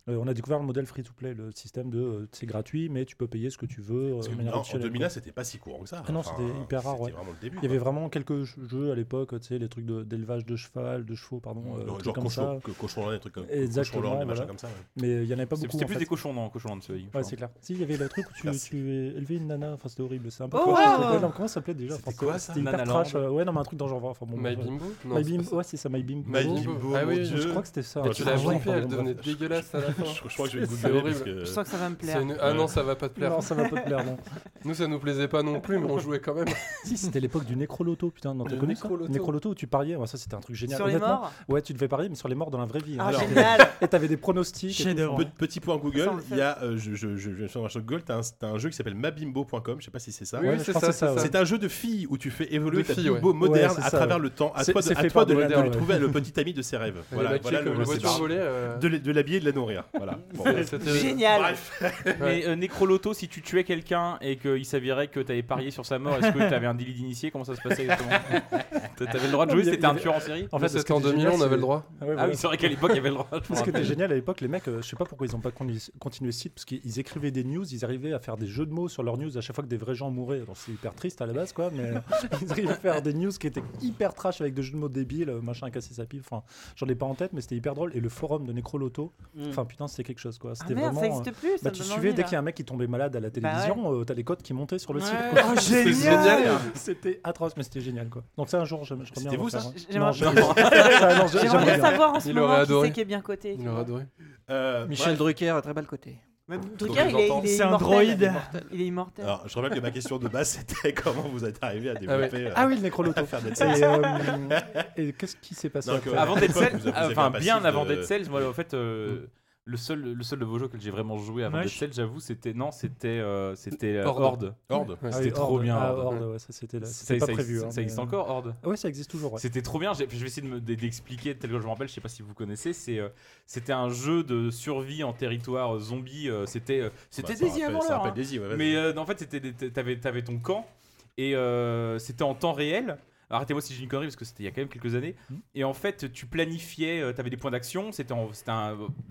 Euh, on a découvert le modèle free-to-play, le système de euh, c'est gratuit, mais tu peux payer ce que tu veux. euh, Parce que de manière non, en optionnelle, 2001, quoi. c'était pas si courant que ça. Ah non, c'était hyper rare, ouais. vraiment le début. Il y avait quoi. vraiment quelques jeux à l'époque, tu sais, les trucs de- d'élevage de, cheval, de chevaux, pardon, euh, Genre, trucs genre comme cochon, ça. que- cochon des trucs comme Exactement, cochon des voilà. comme ça. ouais. Mais il y en avait pas beaucoup. C'était plus fait. des cochons dans cochons de celui. Ouais, c'est clair. Si, il y avait le truc où tu, tu élevais une nana, enfin c'était horrible, c'est un peu Oh non, comment ça s'appelait déjà C'était quoi, ça C'était hyper Nanaland trash. euh, ouais, non, mais un truc dans genre. Enfin, bon, My. Bimbo Non, ouais, c'est ça, My Bimbo. My Bimbo, Ah. Je crois que c'était ça. Tu l'as Enfin, flippé, elle devenait dégueulasse. Je, je (laughs) crois que je vais googler parce que. Je sens que ça va me plaire. Une- Ah non, ça va pas te plaire. Non, ça va pas te plaire, non. (laughs) Nous, ça nous plaisait pas non plus, mais on jouait quand même. (laughs) Si, c'était l'époque du Nécroloto, putain, non, t'as connu ça Nécroloto. Où tu pariais, ouais, ça c'était un truc génial. Sur les morts Ouais, tu devais parier, mais sur les morts dans la vraie vie. Ah, Alors, génial Et t'avais des pronostics. et tout. Pe- Petit point Google, il y a, euh, je, je, de Google, t'as un, jeu qui s'appelle mabimbo.com, je sais pas si c'est ça. Oui, Ouais, c'est ça, un jeu de filles où tu fais évoluer ta bimbo moderne à travers le temps. À C'est- toi de, lui trouver le petit ami de ses rêves. Voilà, euh, de, de l'habiller et de la nourrir. Voilà. (laughs) Bon. c'était- Génial Bref. Mais euh, Necroloto, si tu tuais quelqu'un et qu'il s'avérait que t'avais parié sur sa mort, est-ce que t'avais un délit d'initié? Comment ça se passait exactement? (laughs) T'avais le droit de jouer? C'était un tueur en série? En Là, ce c'était qui en était 2000, génial, on avait le droit. Ah ouais, Ah oui, c'est vrai qu'à l'époque, il y avait le droit. Ce qui était génial à l'époque, les mecs, euh, je sais pas pourquoi ils ont pas continué ce site, parce qu'ils écrivaient des news, ils arrivaient à faire des jeux de mots sur leurs news à chaque fois que des vrais gens mouraient. Donc c'est hyper triste à la base, quoi, mais (laughs) ils arrivaient à faire des news qui étaient hyper trash avec des jeux de mots débiles, euh, machin, casser sa pipe. Enfin, j'en ai pas en tête, mais c'était hyper drôle. Et le forum de Necroloto, Mm. enfin putain, c'était quelque chose, quoi. Ah C'était merde, ça vraiment. euh, existe plus ça Bah, tu suivais envie, dès qu'il y a un mec qui tombait malade à la Bah télévision, euh, t'as les codes qui montaient sur le Ouais. site. quoi. Oh, C'est génial. C'était atroce, mais c'était génial, quoi. Donc ça, un jour, j'aimerais j'aimerais bien C'était vous, ça hein. J'aimerais- je- ça, bien savoir en ce Il aurait moment qui adoré. c'est qui est bien coté. Il aurait adoré. Euh, Michel. Drucker est très bas le côté. Mais Donc, Drucker, il est, j'entends. il est C'est un immortel. droïde. Il est immortel. Alors, je rappelle que ma question de base (laughs) c'était comment vous êtes arrivé à ouais. développer. euh, Ah oui, le Dead Et, Cells. euh, (laughs) et qu'est-ce qui s'est passé Donc, après euh, Avant Dead Cells, enfin bien avant de- Dead Cells, moi en fait euh, le seul le seul de vos jeux que j'ai vraiment joué avant. Dead j'avoue, c'était non, c'était euh, c'était euh, Horde. Horde. Horde. Ouais. Ah c'était oui, trop Horde. bien, Ah, Horde. Horde, ouais, ça c'était là. Ça, C'était pas ça prévu. existe, hein, ça existe mais- encore Horde? Ouais, ça existe toujours. Ouais. C'était trop bien. j'ai- Je vais essayer de d'expliquer tel que je me rappelle. Je sais pas si vous connaissez. C'est euh, c'était un jeu de survie en territoire euh, zombie. C'était c'était Bah, ça Daisy avant l'heure. hein. Ouais. Mais euh, en fait, c'était des- t'avais avais ton camp et euh, c'était en temps réel. Arrêtez-moi si j'ai une connerie parce que c'était il y a quand même quelques années. Mhm. Et en fait, tu planifiais, tu avais des points d'action. C'était un.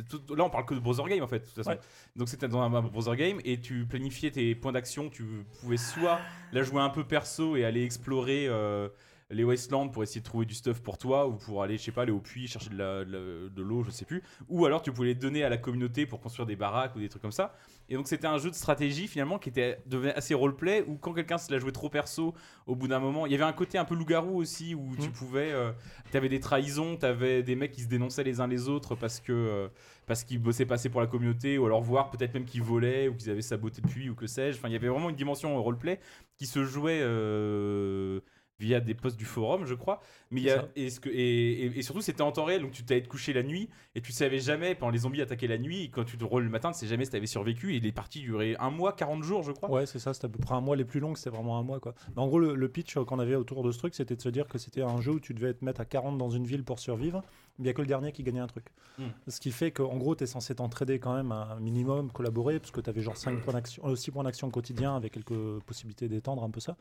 tout- là, on parle que de browser game en fait. De toute façon. Ouais. Donc c'était dans un, un browser game et tu planifiais tes points d'action. Tu pouvais soit la jouer un peu perso et aller explorer. euh, les Wastelands pour essayer de trouver du stuff pour toi ou pour aller, je sais pas, aller au puits chercher de la- l'eau, je sais plus. Ou alors tu pouvais les donner à la communauté pour construire des baraques ou des trucs comme ça. Et donc c'était un jeu de stratégie finalement qui était devenait assez roleplay où quand quelqu'un se la jouait trop perso, au bout d'un moment, il y avait un côté un peu loup-garou aussi où tu pouvais, euh, t'avais des trahisons, t'avais des mecs qui se dénonçaient les uns les autres parce que euh, parce qu'ils bossaient pas assez pour la communauté ou alors voir peut-être même qu'ils volaient ou qu'ils avaient saboté le puits ou que sais-je. Enfin il y avait vraiment une dimension euh, roleplay qui se jouait. euh, via des posts du forum, je crois. Mais il y a, et, ce que, et, et- et surtout, c'était en temps réel, donc tu t'allais te coucher la nuit et tu savais jamais, pendant les zombies attaquaient la nuit, et quand tu te rôles le matin, tu sais jamais si t'avais survécu. Et les parties duraient un mois, 40 jours, je crois. Ouais, c'est ça, c'était à peu près un mois les plus longues, c'était vraiment un mois quoi. Mais en gros, le, le pitch qu'on avait autour de ce truc, c'était de se dire que c'était un jeu où tu devais te mettre à 40 dans une ville pour survivre, il n'y a que le dernier qui gagnait un truc. Mm. Ce qui fait qu'en gros, tu es censé t'entraider quand même un minimum, collaborer, parce que tu avais genre 5 points d'action, 6 points d'action quotidien avec quelques possibilités d'étendre un peu ça.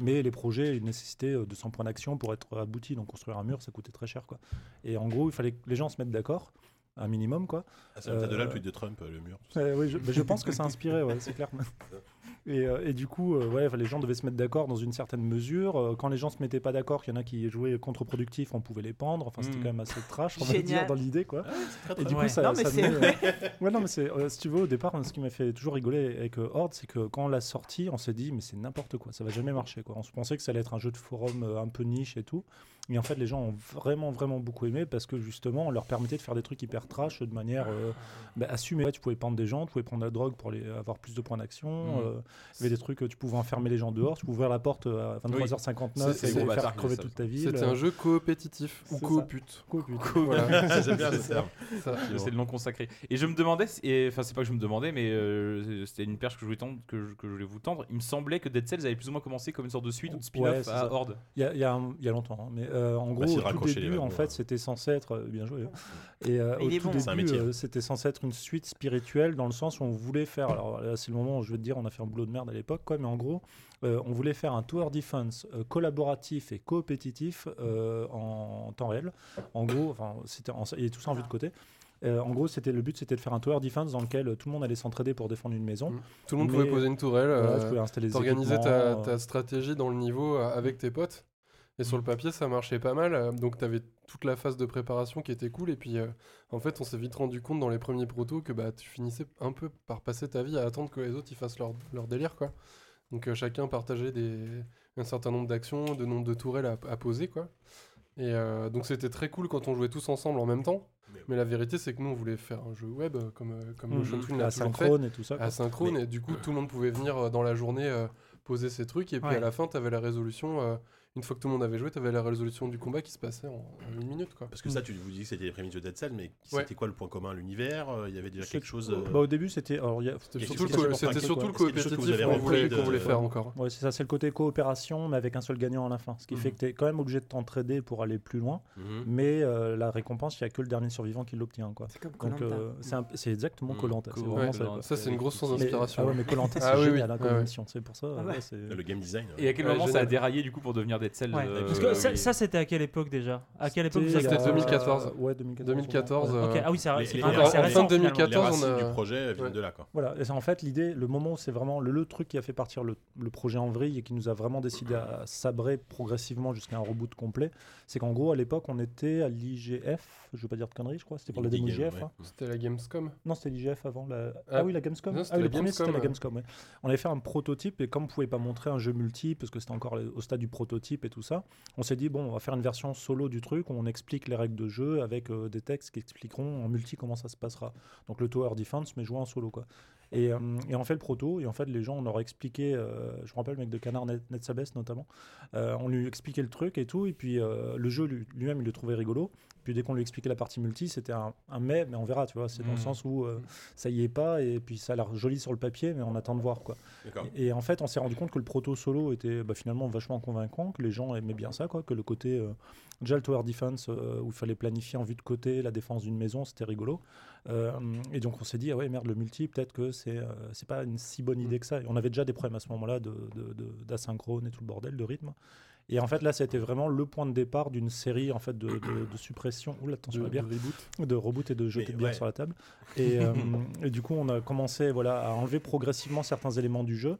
Mais les projets, ils nécessitaient euh, 200 points d'action pour être aboutis, donc construire un mur, ça coûtait très cher quoi. Et en gros, il fallait que les gens se mettent d'accord. Un minimum quoi. Ah, ça peut-être de là le Euh, tweet de Trump, euh, le mur. Euh, oui, je, mais je pense que ça (laughs) a inspiré, ouais, c'est clair. (laughs) Et, euh, et du coup, euh, ouais, les gens devaient se mettre d'accord dans une certaine mesure. Euh, quand les gens se mettaient pas d'accord, qu'il y en a qui jouaient contre-productif, on pouvait les pendre. Enfin, c'était Mm. quand même assez trash, on va Génial. dire, dans l'idée, quoi. Et du coup, ça, Non, mais ça c'est venait, euh, (laughs) Ouais, non, mais c'est, euh, si tu veux, au départ, ce qui m'a fait toujours rigoler avec euh, Horde, c'est que quand on l'a sorti, on s'est dit, mais c'est n'importe quoi, ça va jamais marcher, quoi. On se pensait que ça allait être un jeu de forum euh, un peu niche et tout. Et en fait, les gens ont vraiment, vraiment beaucoup aimé parce que justement, on leur permettait de faire des trucs hyper trash de manière euh, bah, assumée. Ouais, tu pouvais pendre des gens, tu pouvais prendre la drogue pour avoir plus de points d'action. Mhm. euh, il y avait des trucs, tu pouvais enfermer les gens dehors, tu pouvais ouvrir la porte euh, à 23h59 C'est- et les faire bâtard, crever ça. toute ta ville. C'était un jeu coopétitif ou coopute. Coopute. Voilà. (laughs) J'aime bien ce terme. Ça. C'est le nom consacré. Et je me demandais, enfin c'est pas que je me demandais, mais euh, c'était une perche que je voulais tendre, que je, que je voulais vous tendre. Il me semblait que Dead Cells avait plus ou moins commencé comme une sorte de suite ou de spin-off Ouais, à ça. Horde. Il y y a longtemps, hein, mais euh, en gros, Bah, c'est au tout début, en fait, c'était censé être euh, bien joué. hein. Et euh, Il au est tout bon. début, c'était censé être une suite spirituelle dans le sens où on voulait faire. Alors là, c'est le moment où je vais te dire, on a fait un boulot de merde à l'époque, quoi. Mais en gros, euh, on voulait faire un tower defense euh, collaboratif et coopétitif euh, en, temps réel. En gros, enfin, c'était en- et tout ça en vue de côté. Euh, en gros, c'était le but, c'était de faire un tower defense dans lequel euh, tout le monde allait s'entraider pour défendre une maison. Mm. Tout le monde Mais- pouvait poser une tourelle. Voilà, tu pouvais installer des T'organisais ta, stratégie dans le niveau avec tes potes. Et sur le papier, ça marchait pas mal. euh, Donc, t'avais toute la phase de préparation qui était cool. Et puis, euh, en fait, on s'est vite rendu compte dans les premiers protos que bah, tu finissais un peu par passer ta vie à attendre que les autres ils fassent leur, leur délire. quoi. Donc, euh, chacun partageait des, un certain nombre d'actions, de nombre de tourelles à, à poser. quoi. Et euh, donc c'était très cool quand on jouait tous ensemble en même temps. Mais la vérité, c'est que nous, on voulait faire un jeu web comme, comme Mhm. Motion Twin l'a Asynchrone fait. et tout ça. Asynchrone, Mais- et du coup, tout le monde pouvait venir dans la journée euh, poser ses trucs. Et puis Ouais. à la fin, tu avais la résolution. euh, une fois que tout le monde avait joué, tu avais la résolution du combat qui se passait en, en une minute. Quoi. Parce que ça, tu vous dis que c'était les prémices de Dead Cell, mais Ouais. c'était quoi le point commun L'univers Euh, Il y avait déjà C'est- quelque chose. euh, Bah, au début, c'était. C'était surtout le c'était surtout le des avez qu'on voulait, faire encore. Ouais, c'est ça, c'est le côté coopération, mais avec un seul gagnant à la fin. Ce qui Mhm. fait que tu es quand même obligé de t'entraider pour aller plus loin. Mhm. Mais euh, la récompense, il n'y a que le dernier survivant qui l'obtient. quoi. C'est comme Donc, euh, c'est un- c'est exactement Mhm. Colanta. C'est Ouais, ça. c'est une grosse source d'inspiration. Ah ouais, mais Colanta, c'est Ah génial comme Ah émission. C'est pour ça. Ah c'est- Le game design. Et à quel moment ça a génial. déraillé du coup pour devenir Dead Cell Ouais. euh, Parce que ça, oui. ça, c'était à quelle époque déjà? À quelle époque vous C'était avez C'était il y a- 2014. Ouais, 2014. 2014, ouais. euh, Ok, ah oui, c'est en- fin de finalement. 2014, les racines on a- du projet Ouais. de là. Quoi. Voilà, et c'est en fait l'idée, le moment où c'est vraiment le, le truc qui a fait partir le, le projet en vrille et qui nous a vraiment décidé à sabrer progressivement jusqu'à un reboot complet, c'est qu'en gros à l'époque on était à l'IGF, je veux pas dire de conneries je crois, c'était pour la démo IGF. C'était la Gamescom. Non, c'était l'IGF avant. La... Ah, Ah, oui, la Gamescom. ah oui, le premier, c'était la Gamescom. On avait fait un prototype et comme on pouvait pas montrer un jeu multi parce que c'était encore au stade du prototype et tout ça, on s'est dit bon, on va faire une version solo du truc où on explique les règles de jeu avec euh, des textes qui expliqueront en multi comment ça se passera. Donc le tower defense mais joué en solo quoi. Et, euh, et on fait le proto et en fait les gens on leur a expliqué, euh, je me rappelle le mec de Canard Net, Netsabes notamment, euh, on lui expliquait le truc et tout et puis euh, le jeu lui- lui-même il le trouvait rigolo. Puis dès qu'on lui expliquait la partie multi, c'était un, un mais, mais on verra, tu vois. C'est dans le Mhm. sens où euh, ça y est pas, et puis ça a l'air joli sur le papier, mais on attend de voir, quoi. Et, et en fait, on s'est rendu compte que le proto solo était bah, finalement vachement convaincant, que les gens aimaient bien ça, quoi. Que le côté, déjà le tower defense, euh, où il fallait planifier en vue de côté la défense d'une maison, c'était rigolo. Euh, et donc on s'est dit, ah ouais, merde, le multi, peut-être que c'est euh, c'est pas une si bonne idée que ça. Et on avait déjà des problèmes à ce moment-là de- de- de- d'asynchrone et tout le bordel, de rythme. Et en fait, là, c'était vraiment le point de départ d'une série en fait de, de, de suppression. Oula, attention De, de reboot. de reboot et de jeter de bière ouais. sur la table. Et, (laughs) euh, et du coup, on a commencé voilà, à enlever progressivement certains éléments du jeu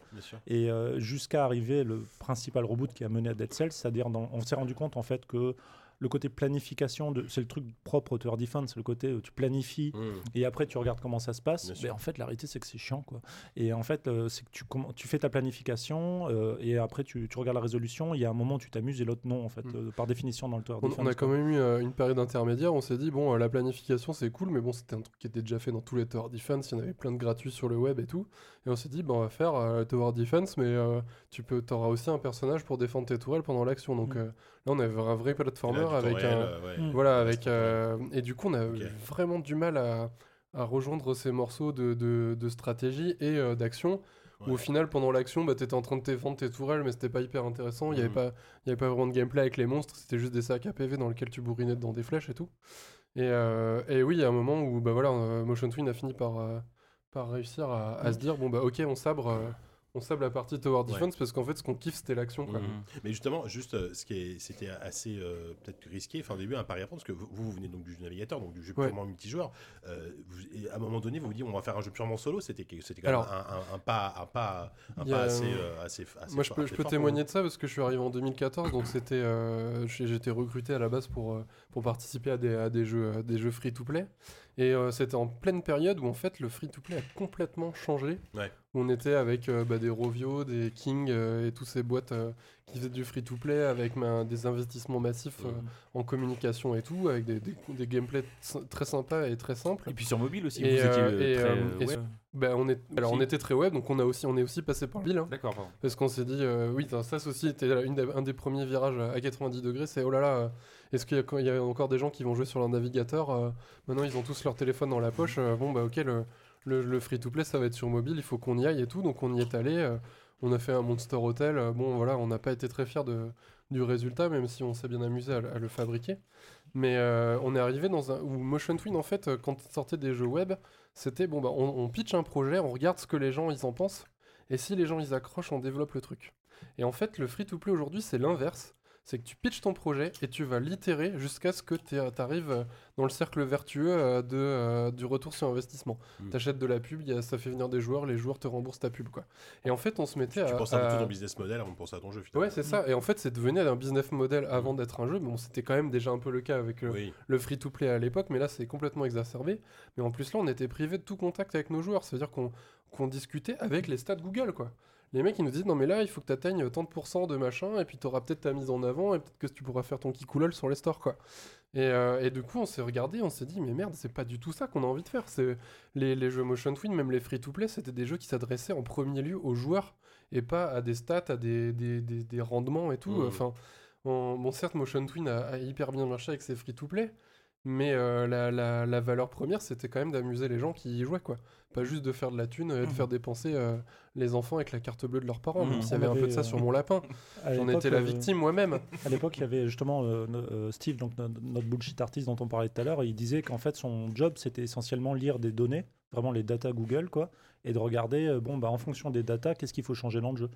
et euh, jusqu'à arriver le principal reboot qui a mené à Dead Cells, c'est-à-dire on s'est rendu compte en fait que le côté planification, de- c'est le truc propre au Tower Defense, c'est le côté où tu planifies Mmh. et après tu regardes comment ça se passe. Mais sûr. en fait, la réalité, c'est que c'est chiant. Quoi. Et en fait, euh, c'est que tu, tu fais ta planification euh, et après tu, tu regardes la résolution. Il y a un moment où tu t'amuses et l'autre non, en fait, Mm. euh, par définition dans le Tower On, Defense. on a quand quoi. même eu euh, une période intermédiaire, on s'est dit, bon, euh, la planification c'est cool, mais bon, c'était un truc qui était déjà fait dans tous les Tower Defense, il y en avait plein de gratuits sur le web et tout. Et on s'est dit, bah, on va faire euh, Tower Defense, mais euh, tu peux, auras aussi un personnage pour défendre tes tourelles pendant l'action. Donc Mm. Là, on avait un vrai platformer Là, avec réel, un. ouais. Mm. Voilà, avec. euh, et du coup, on a vraiment du mal à, à rejoindre ces morceaux de, de- de stratégie et euh, d'action. Où au final, pendant l'action, bah, t'étais en train de défendre tes tourelles, mais c'était pas hyper intéressant. Il y avait Mhm. pas, il y avait pas vraiment de gameplay avec les monstres. C'était juste des sacs à PV dans lesquels tu bourrinais dans des flèches et tout. Et, euh, et oui, il y a un moment où bah voilà, Motion Twin a fini par, par réussir à, à se dire bon bah ok, on sabre, euh, on sabre la partie Tower Defense parce qu'en fait, ce qu'on kiffe, c'était l'action. quoi. Mhm. Mais justement, juste, euh, ce qui est, c'était assez euh, peut-être risqué, enfin au début un pari à prendre, parce que vous, vous venez donc du jeu navigateur, donc du jeu Ouais. purement multijoueur. Euh, vous- et à un moment donné, vous vous dites, on va faire un jeu purement solo. C'était, c'était quand même Alors, un, un- un pas, un pas, un pas assez, assez, assez Moi, je peux, je témoigner de ça parce que je suis arrivé en 2014, donc c'était, été recruté à la base pour, pour participer à des, à des jeux, à des jeux free-to-play. Et euh, c'était en pleine période où en fait le free-to-play a complètement changé. Ouais. On était avec euh, bah, des Rovio, des King euh, et toutes ces boîtes euh, qui faisaient du free-to-play avec des investissements massifs euh, Mhm. en communication et tout, avec des, des, des gameplays très sympas et très simples. Et puis sur mobile aussi, Et, vous étiez et, très et web. sur- bah, on est, alors on était très web, donc on a aussi, on est aussi passé par Lille. hein. D'accord. Parce qu'on s'est dit, euh, oui, ça ça aussi était une des- un des premiers virages à 90 degrés, c'est oh là là, euh, est-ce qu'il y, a encore des gens qui vont jouer sur leur navigateur euh, Maintenant, ils ont tous leur téléphone dans la poche. euh, bon, bah ok, le, free-to-play, ça va être sur mobile, il faut qu'on y aille et tout. Donc on y est allé. euh, on a fait un Monster Hotel. bon, voilà, on n'a pas été très fiers du résultat, même si on s'est bien amusé à, le- fabriquer. Mais on est arrivé dans un. Où Motion Twin, en fait, quand sortait des jeux web, c'était bon, bah, on, on pitch un projet, on regarde ce que les gens ils en pensent. Et si les gens ils accrochent, on développe le truc. Et en fait, le free-to-play aujourd'hui, c'est l'inverse. C'est que tu pitches ton projet et tu vas l'itérer jusqu'à ce que tu arrives dans le cercle vertueux euh, de, euh, du retour sur investissement. Mm. Tu achètes de la pub, il y a- ça fait venir des joueurs, les joueurs te remboursent ta pub. Quoi. Et en fait, on se mettait Tu à. penses à à- ton business model avant de penser à ton jeu. Finalement. Ouais, c'est ça. Et en fait, c'est devenu un business model avant d'être un jeu. Bon, c'était quand même déjà un peu le cas avec euh, Oui. le free-to-play à l'époque. Mais là, c'est complètement exacerbé. Mais en plus, là, on était privé de tout contact avec nos joueurs. C'est-à-dire qu'on qu'on discutait avec les stats Google, quoi. Les mecs, ils nous disent, non, mais là, il faut que tu atteignes tant de pourcents de machin, et puis tu auras peut-être ta mise en avant, et peut-être que tu pourras faire ton kikoulol sur les stores, quoi. Et, euh, et du coup, on s'est regardé, on s'est dit, mais merde, c'est pas du tout ça qu'on a envie de faire. C'est les, les jeux Motion Twin, même les free-to-play, c'était des jeux qui s'adressaient en premier lieu aux joueurs, et pas à des stats, à des, des, des- des rendements et tout. Mhm. Enfin, on- bon, certes, Motion Twin a, a hyper bien marché avec ses free-to-play, mais euh, la, la- la valeur première, c'était quand même d'amuser les gens qui y jouaient, quoi. Pas juste de faire de la thune et de Mhm. faire dépenser euh, les enfants avec la carte bleue de leurs parents, même s'il y On avait un peu de ça euh, sur mon lapin. (laughs) J'en étais la euh, victime moi-même. À l'époque, il y avait justement euh, euh, Steve, donc no- notre bullshit artiste dont on parlait tout à l'heure, il disait qu'en fait son job c'était essentiellement lire des données, vraiment les data Google, quoi, et de regarder, euh, bon, bah, en fonction des data, qu'est-ce qu'il faut changer dans le jeu.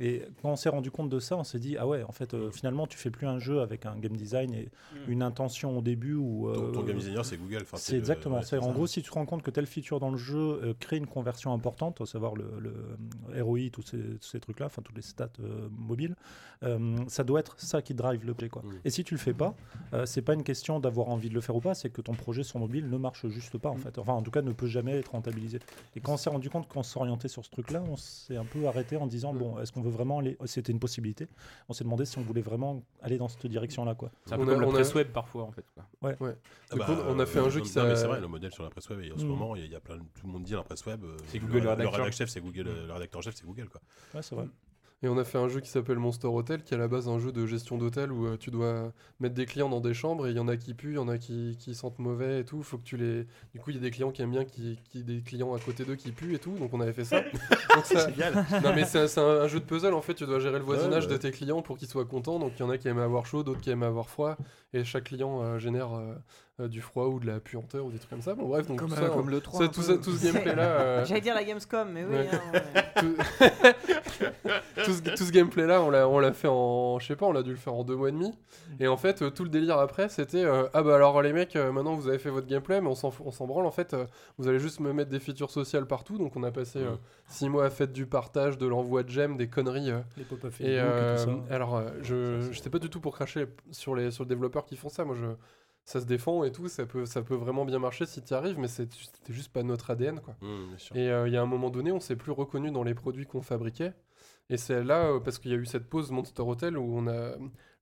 Et quand on s'est rendu compte de ça, on s'est dit, ah ouais, en fait, euh, finalement, tu fais plus un jeu avec un game design et une intention au début ou. Ton, ton euh, game designer, c'est Google. Enfin, c'est le- exactement. ouais, c'est en ça. gros, si tu te rends compte que telle feature dans le jeu euh, crée une conversion importante, à savoir le, le euh, ROI, tous ces, trucs-là, enfin toutes les stats euh, mobiles, euh, ça doit être ça qui drive l'objet. Quoi. Mm. Et si tu le fais pas, euh, c'est pas une question d'avoir envie de le faire ou pas, c'est que ton projet sur mobile ne marche juste pas en fait. Enfin, en tout cas, ne peut jamais être rentabilisé. Et quand on s'est rendu compte qu'on s'orientait sur ce truc-là, on s'est un peu arrêté en disant bon, est-ce qu'on veut vraiment aller C'était une possibilité. On s'est demandé si on voulait vraiment aller dans cette direction-là, quoi. C'est un On a- comme la on a- presse web parfois en fait. quoi. Ouais. Ouais. Ah bah, coup, on a fait un euh, jeu qui non, mais s'a- c'est vrai, le modèle sur la presse web, et en ce Mm. moment, il y a- il y, a plein de- tout le monde dit la presse web. euh, C'est Google le rédacteur. Le rédacteur chef, c'est Google. euh, Le rédacteur chef, c'est Google, quoi. Ouais, c'est vrai. Et on a fait un jeu qui s'appelle Monster Hotel, qui est à la base un jeu de gestion d'hôtel où euh, tu dois mettre des clients dans des chambres et il y en a qui puent, il y en a qui, qui sentent mauvais et tout. Faut que tu les. Du coup, il y a des clients qui aiment bien, qui, qui- des clients à côté d'eux qui puent et tout. Donc on avait fait ça. (laughs) Donc ça- Génial. Non mais c'est un, jeu de puzzle en fait. Tu dois gérer le voisinage Ouais, de tes clients pour qu'ils soient contents. Donc il y en a qui aiment avoir chaud, d'autres qui aiment avoir froid. Et chaque client euh, génère euh, euh, du froid ou de la puanteur ou des trucs comme ça. Bon bref, donc Comme, tout euh, ça, comme le 3 ça, un tout, ça, tout ce gameplay là. (laughs) J'allais dire la Gamescom, mais oui. Ouais. hein, ouais. (laughs) tout, (laughs) tout ce, tout ce gameplay là, on l'a, on l'a fait en, je sais pas, on a dû le faire en deux mois et demi. Et en fait, euh, tout le délire après, c'était euh, ah bah alors les mecs, euh, maintenant vous avez fait votre gameplay, mais on s'en, f- on s'en branle en fait. euh, vous allez juste me mettre des features sociales partout. Donc on a passé euh, six mois à faire du partage, de l'envoi de gemmes, des conneries. euh, Les pop-up et, et, euh, tout ça. alors, euh, je, je sais pas du tout pour cracher sur les, sur les développeurs qui font ça. Moi, je, ça se défend et tout. Ça peut, ça peut vraiment bien marcher si tu y arrives, mais c'était juste pas notre ADN, quoi. Mm, sûr. Et euh, il y a un moment donné, on s'est plus reconnu dans les produits qu'on fabriquait. Et c'est là, euh, parce qu'il y a eu cette pause Monster Hotel où on a.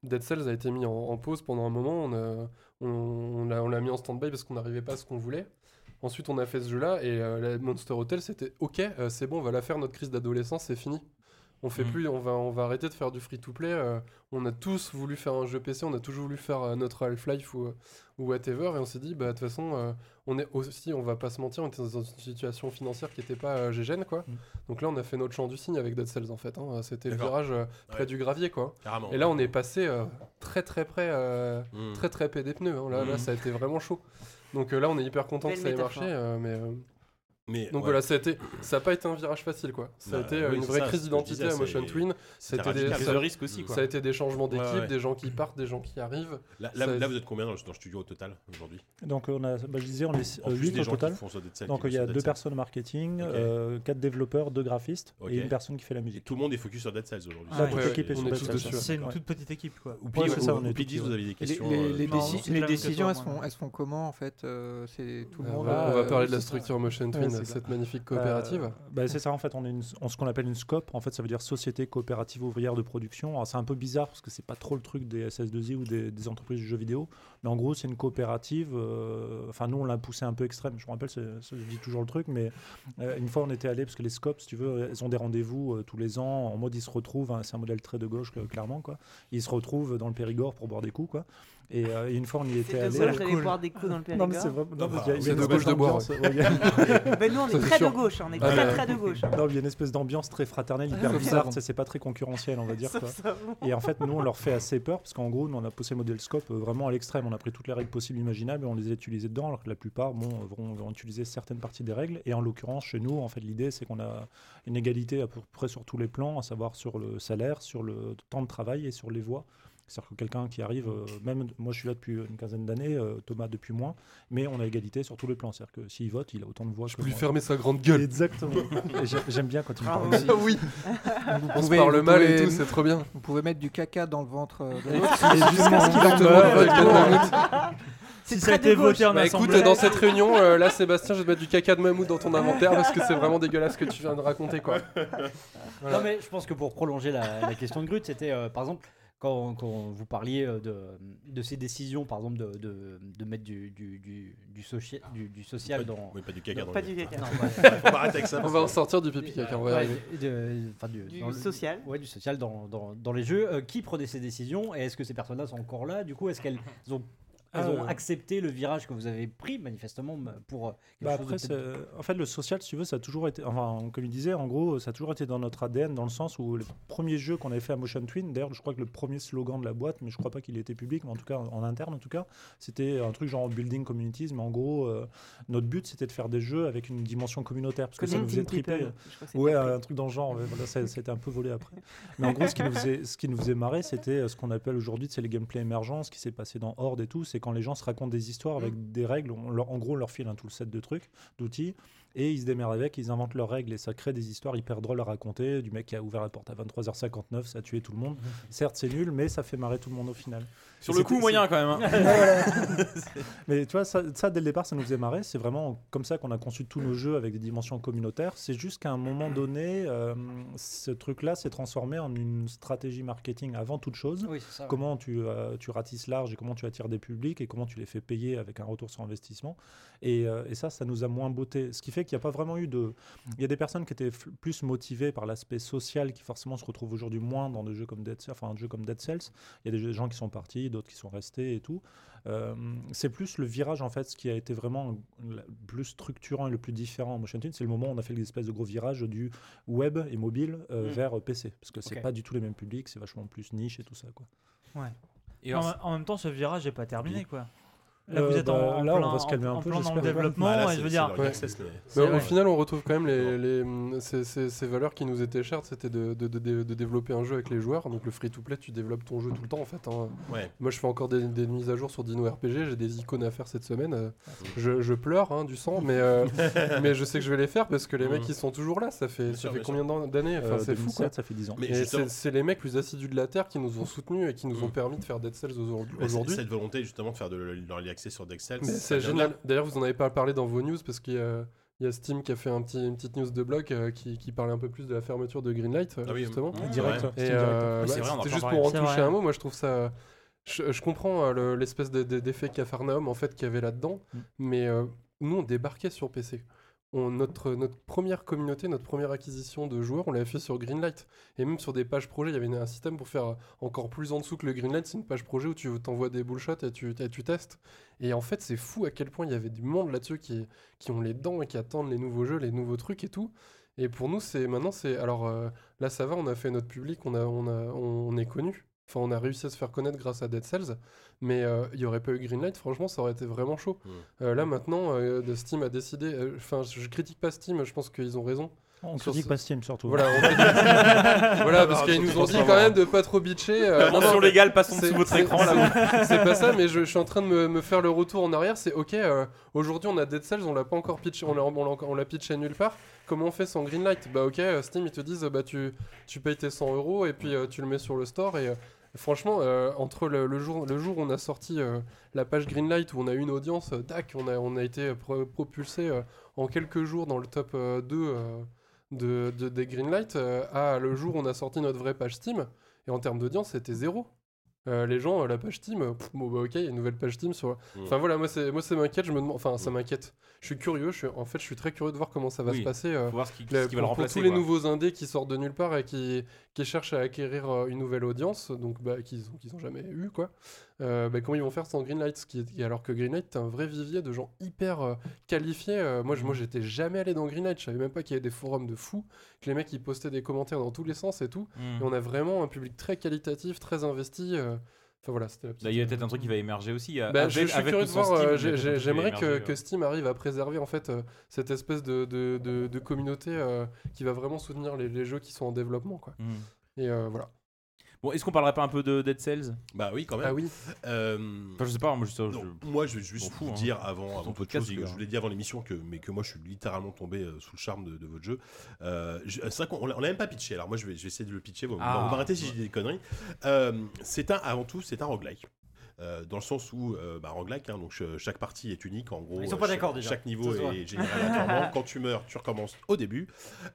Dead Cells a été mis en, en pause pendant un moment. On, a- on, on l'a, on l'a mis en stand-by parce qu'on n'arrivait pas à ce qu'on voulait. Ensuite, on a fait ce jeu-là et euh, la Monster Hotel, c'était ok, c'est bon, on va la faire notre crise d'adolescence, c'est fini. On fait Mhm. plus, on va, on va arrêter de faire du free-to-play. euh, on a tous voulu faire un jeu PC, on a toujours voulu faire euh, notre Half-Life ou, ou whatever, et on s'est dit, bah de toute façon, euh, on est aussi, on va pas se mentir, on était dans une situation financière qui était pas euh, gégène, quoi. Mhm. Donc là, on a fait notre champ du cygne avec Dead Cells, en fait. hein. C'était le virage euh, près Ouais. du gravier, quoi. Carrément. Et là, on est passé euh, très très près, euh, Mm. très très près des pneus. hein. Là, là, ça a été vraiment chaud. Donc euh, là, on est hyper content que ça ait marché, euh, mais. Euh, Mais, donc ouais. voilà, ça a été, ça a pas été un virage facile, quoi. Ça a Bah, été euh, oui, une vraie ça, crise d'identité à Motion Twin. c'était des, ça, de risque aussi quoi. ça a été des changements d'équipe, Ouais, ouais. des gens qui partent, des gens qui arrivent. Là, là, vous êtes combien dans le, dans le studio au total aujourd'hui? Donc on a, bah, je disais, on est En plus 8 des au total. Donc il y a deux personnes marketing, Ok. euh, quatre développeurs, deux graphistes Ok. et une personne qui fait la musique. tout le monde est focus sur Dead Cells aujourd'hui. Dessus. C'est une toute petite équipe quoi. Ou vous avez des questions. les- euh, décisions, elles se, font, comment en fait euh, C'est tout le Euh, monde. on va- euh, parler de la structure Motion Twin, ça. cette magnifique coopérative. Euh, bah, c'est ça en fait, on est une- on- ce qu'on appelle une SCOP, en fait ça veut dire Société Coopérative Ouvrière de Production. Alors, C'est un peu bizarre parce que c'est pas trop le truc des SS2I ou des, des entreprises de jeux vidéo, mais en gros c'est une coopérative, euh, enfin nous on l'a poussé un peu extrême, je me rappelle, je dis toujours le truc, mais euh, une fois on était allé, parce que les SCOP si tu veux, elles ont des rendez-vous euh, tous les ans, en mode ils se retrouvent, hein, c'est un modèle très de gauche clairement, quoi. ils se retrouvent dans le Périgord pour boire des coups, quoi. Et, euh, et une fois on y était C'est de allé. gauche d'aller boire des coups dans le Non Périgord. mais c'est vraiment. Non, mais bah, il y a- il y a c'est une de gauche de boire, ouais, il y a- Ben nous on est c'est très sûr. de gauche, on est Ah, très ouais. très de gauche. Non, il y a une espèce d'ambiance très fraternelle, hyper bizarre, c'est pas très concurrentiel, on va dire. Et en fait, nous, on leur fait assez peur, parce qu'en gros, nous, on a poussé le modèle scope euh, vraiment à l'extrême. On a pris toutes les règles possibles, imaginables, et on les a utilisées dedans, alors que la plupart, bon, euh, vont, vont utiliser certaines parties des règles. Et en l'occurrence, chez nous, en fait, l'idée, c'est qu'on a une égalité à peu près sur tous les plans, à savoir sur le salaire, sur le temps de travail et sur les voix. C'est-à-dire que quelqu'un qui arrive, euh, même moi je suis là depuis une quinzaine d'années, euh, Thomas depuis moins, mais on a égalité sur tous les plans. C'est-à-dire que s'il vote, il a autant de voix Je que peux lui fermer sa grande gueule. Exactement. (laughs) J'aime bien quand il me Bravo. parle. Ah oui, Vous on se parle vous mal et tout, c'est trop bien. Vous pouvez mettre du caca dans le ventre de l'autre. jusqu'à ce qu'il meure. Si C'est ça a très été voté en Bah écoute, dans cette réunion, euh, là, Sébastien, je vais te mettre du caca de mammouth dans ton inventaire parce que c'est vraiment dégueulasse ce que tu viens de raconter, quoi. Voilà. Non mais je pense que pour prolonger la, la question de Grut, c'était euh, par exemple quand, quand vous parliez euh, de, de ces décisions, par exemple de, de, de mettre du, du, du, du, socia- du, du social dans... Oui, pas du caca dans Pas le- du caca. Non, ouais, Faut pas arrêter avec ça. On va en sortir du pipi caca, on va Ouais, arriver. du, Du dans le- social. Ouais, du social dans, dans, dans les jeux. Euh, qui prenait ces décisions et est-ce que ces personnes-là sont encore là? Du coup, est-ce qu'elles ont, elles ont Euh. accepté le virage que vous avez pris manifestement m- pour euh, quelque Bah chose après, de peut-être- c'est- en fait, le social, si tu veux, ça a toujours été, enfin, comme il disait, en gros, ça a toujours été dans notre ADN, dans le sens où le premier jeu qu'on avait fait à Motion Twin, d'ailleurs, je crois que le premier slogan de la boîte, mais je crois pas qu'il était public, mais en tout cas, en interne, en tout cas, c'était un truc genre building communities, mais en gros, euh, notre but, c'était de faire des jeux avec une dimension communautaire, parce que ça nous faisait triper. Ouais, un truc dans le genre, voilà, ça, ça a été un peu volé après. (laughs) Mais en gros, ce qui nous faisait, ce qui nous faisait marrer, c'était euh, ce qu'on appelle aujourd'hui, c'est les gameplay émergents, ce qui s'est passé dans Horde et tout, c'est quand les gens se racontent des histoires avec Mm. des règles, on leur- en gros, on leur file un tout le set de trucs, d'outils, et ils se démerdent avec, ils inventent leurs règles, et ça crée des histoires hyper drôles à raconter, du mec qui a ouvert la porte à 23h59, ça a tué tout le monde. (laughs) Certes, c'est nul, mais ça fait marrer tout le monde au final. Sur le coup, moyen quand même. hein. (laughs) (laughs) Mais tu vois, ça, ça, dès le départ, ça nous faisait marrer. C'est vraiment comme ça qu'on a conçu tous nos jeux avec des dimensions communautaires. C'est juste qu'à un moment (clears throat) donné, euh, ce truc-là s'est transformé en une stratégie marketing avant toute chose. Oui, ouais. Comment tu, euh, tu ratisses large et comment tu attires des publics et comment tu les fais payer avec un retour sur investissement. Et, euh, et ça, ça nous a moins botté. Ce qui fait qu'il n'y a pas vraiment eu de. Il y a des personnes qui étaient plus motivées par l'aspect social qui forcément se retrouvent aujourd'hui moins dans des jeux comme Dead Cells, enfin un jeu comme Dead Cells. Il y a des gens qui sont partis, d'autres qui sont restés et tout. Euh, c'est plus le virage en fait, ce qui a été vraiment le plus structurant et le plus différent en Motion c'est le moment où on a fait l'espèce de gros virage du web et mobile euh, Mm. vers PC, parce que c'est Ok. pas du tout les mêmes publics, c'est vachement plus niche et tout ça quoi. Et en, en même temps, ce virage n'est pas terminé, quoi. Là, Euh, vous êtes en, bah, en là, on plein, va se calmer en- un peu, plein dans le développement, Bah, là, et je veux dire, Ouais. Mais au final, on retrouve quand même les, les, mm, ces, ces- ces valeurs qui nous étaient chères, c'était de, de, de- de développer un jeu avec les joueurs. Donc le free-to-play, tu développes ton jeu tout le temps en fait. hein. Ouais. Moi, je fais encore des, des mises à jour sur Dino RPG. J'ai des icônes à faire cette semaine. euh, Je, je pleure hein, du sang, mais, euh, (laughs) mais je sais que je vais les faire parce que les mecs ils sont toujours là. Ça fait, ça sûr, fait bien combien d'an- d'années? Enfin, Euh, c'est fou quoi. 2007, ça fait 10 ans. Mais c'est c'est les mecs plus assidus de la Terre qui nous ont soutenus et qui nous ont Mhm. permis de faire Dead Cells aujourd'hui. Cette volonté justement de faire de sur Dexel. C'est génial. D'ailleurs, vous en avez pas parlé dans vos news parce qu'il y a, il y a Steam qui a fait un petit, une petite news de blog euh, qui, qui parlait un peu plus de la fermeture de Greenlight, euh, Ah oui, justement. Direct, Et Direct. euh, Oui, bah, vrai, c'était juste pour en toucher vrai. un mot, moi je trouve ça. Je, je comprends euh, le- l'espèce de- de- d'effet Cafarnaum en fait qu'il y avait là-dedans, Mm. mais euh, nous on débarquait sur PC. Notre, notre première communauté, notre première acquisition de joueurs, on l'avait fait sur Greenlight. Et même sur des pages projet, il y avait un système pour faire encore plus en dessous que le Greenlight. C'est une page projet où tu t'envoies des bullshots et tu, et tu testes. Et en fait, c'est fou à quel point il y avait du monde là-dessus qui, qui ont les dents et qui attendent les nouveaux jeux, les nouveaux trucs et tout. Et pour nous, c'est maintenant, c'est. Alors euh, là, ça va, on a fait notre public, on, on, est connu. Enfin, on a réussi à se faire connaître grâce à Dead Cells. Mais euh, il n'y aurait pas eu Greenlight, franchement, ça aurait été vraiment chaud. Euh, là, maintenant, euh, de Steam a décidé. euh, Enfin, je critique pas Steam, je pense qu'ils ont raison. On Sur critique ce- pas Steam surtout. Voilà, on (laughs) critique- voilà parce qu'ils nous ont dit quand même de pas trop bitcher. euh, non, non, légale, passons sous votre c'est- écran c'est- là. C'est pas ça, mais je, je suis en train de me, me faire le retour en arrière. C'est ok, euh, aujourd'hui on a Dead Cells, on l'a pas encore pitché, on l'a on l'a encore- on l'a pitché nulle part. Comment on fait sans Greenlight? Bah ok, euh, Steam ils te disent euh, bah tu, tu payes tes 100 euros et puis euh, tu le mets sur le store et. Franchement, euh, entre le, le jour, le jour où on a sorti euh, la page Greenlight, où on a eu une audience, euh, tac, on a, on a été pro- propulsé en quelques jours dans le top euh, 2 euh, de, de- des Greenlight, à le jour où on a sorti notre vraie page Steam. Et en termes d'audience, c'était zéro. Euh, les gens, euh, la page Steam, euh, pff, bon bah ok, il y a une nouvelle page Steam sur. Enfin voilà, moi c'est moi ça m'inquiète, je me demande, enfin ça m'inquiète. Je suis curieux, je suis en fait je suis très curieux de voir comment ça va Oui. se passer. voir ce qui, le- ce qui va le pour, pour remplacer. tous les quoi. nouveaux indés qui sortent de nulle part et qui, qui cherchent à acquérir euh, une nouvelle audience, donc bah, qu'ils ont, qu'ils ont jamais eu quoi. Euh, bah, comment ils vont faire sans Greenlight ce qui Alors que Greenlight, c'est un vrai vivier de gens hyper euh, qualifiés. Euh, moi, je- moi, j'étais jamais allé dans Greenlight, je savais même pas qu'il y avait des forums de fous, que les mecs ils postaient des commentaires dans tous les sens et tout. Mm. Et on a vraiment un public très qualitatif, très investi. Euh, Enfin voilà, c'était la petite. Là, il y a peut-être un truc qui va émerger aussi. euh, Bah, avec- je, je suis avec curieux de voir. Euh, J'aimerais que, que euh. Steam arrive à préserver en fait euh, cette espèce de, de, de- de communauté euh, qui va vraiment soutenir les, les jeux qui sont en développement quoi. Mm. Et euh, voilà. Bon, est-ce qu'on parlerait pas un peu de Dead Cells? Bah oui, quand même. Ah oui. Euh, Enfin, je sais pas, moi je, non, je- moi, je vais juste vous hein. dire avant, avant toute podcast, chose que gars. je vous l'ai dit avant l'émission, que, mais que moi, je suis littéralement tombé euh, sous le charme de, de votre jeu. Euh, je- c'est vrai qu'on l'a on l'a même pas pitché. Alors moi, je vais, je vais essayer de le pitcher. Vous, Ah. vous m'arrêtez si j'ai des conneries. Euh, c'est un, avant tout, c'est un roguelike. euh, dans le sens où, euh, bah, roguelike, hein, donc ch- chaque partie est unique, en gros. Ils sont pas d'accord, déjà. Chaque niveau est généré aléatoirement. Quand tu meurs, tu recommences au début.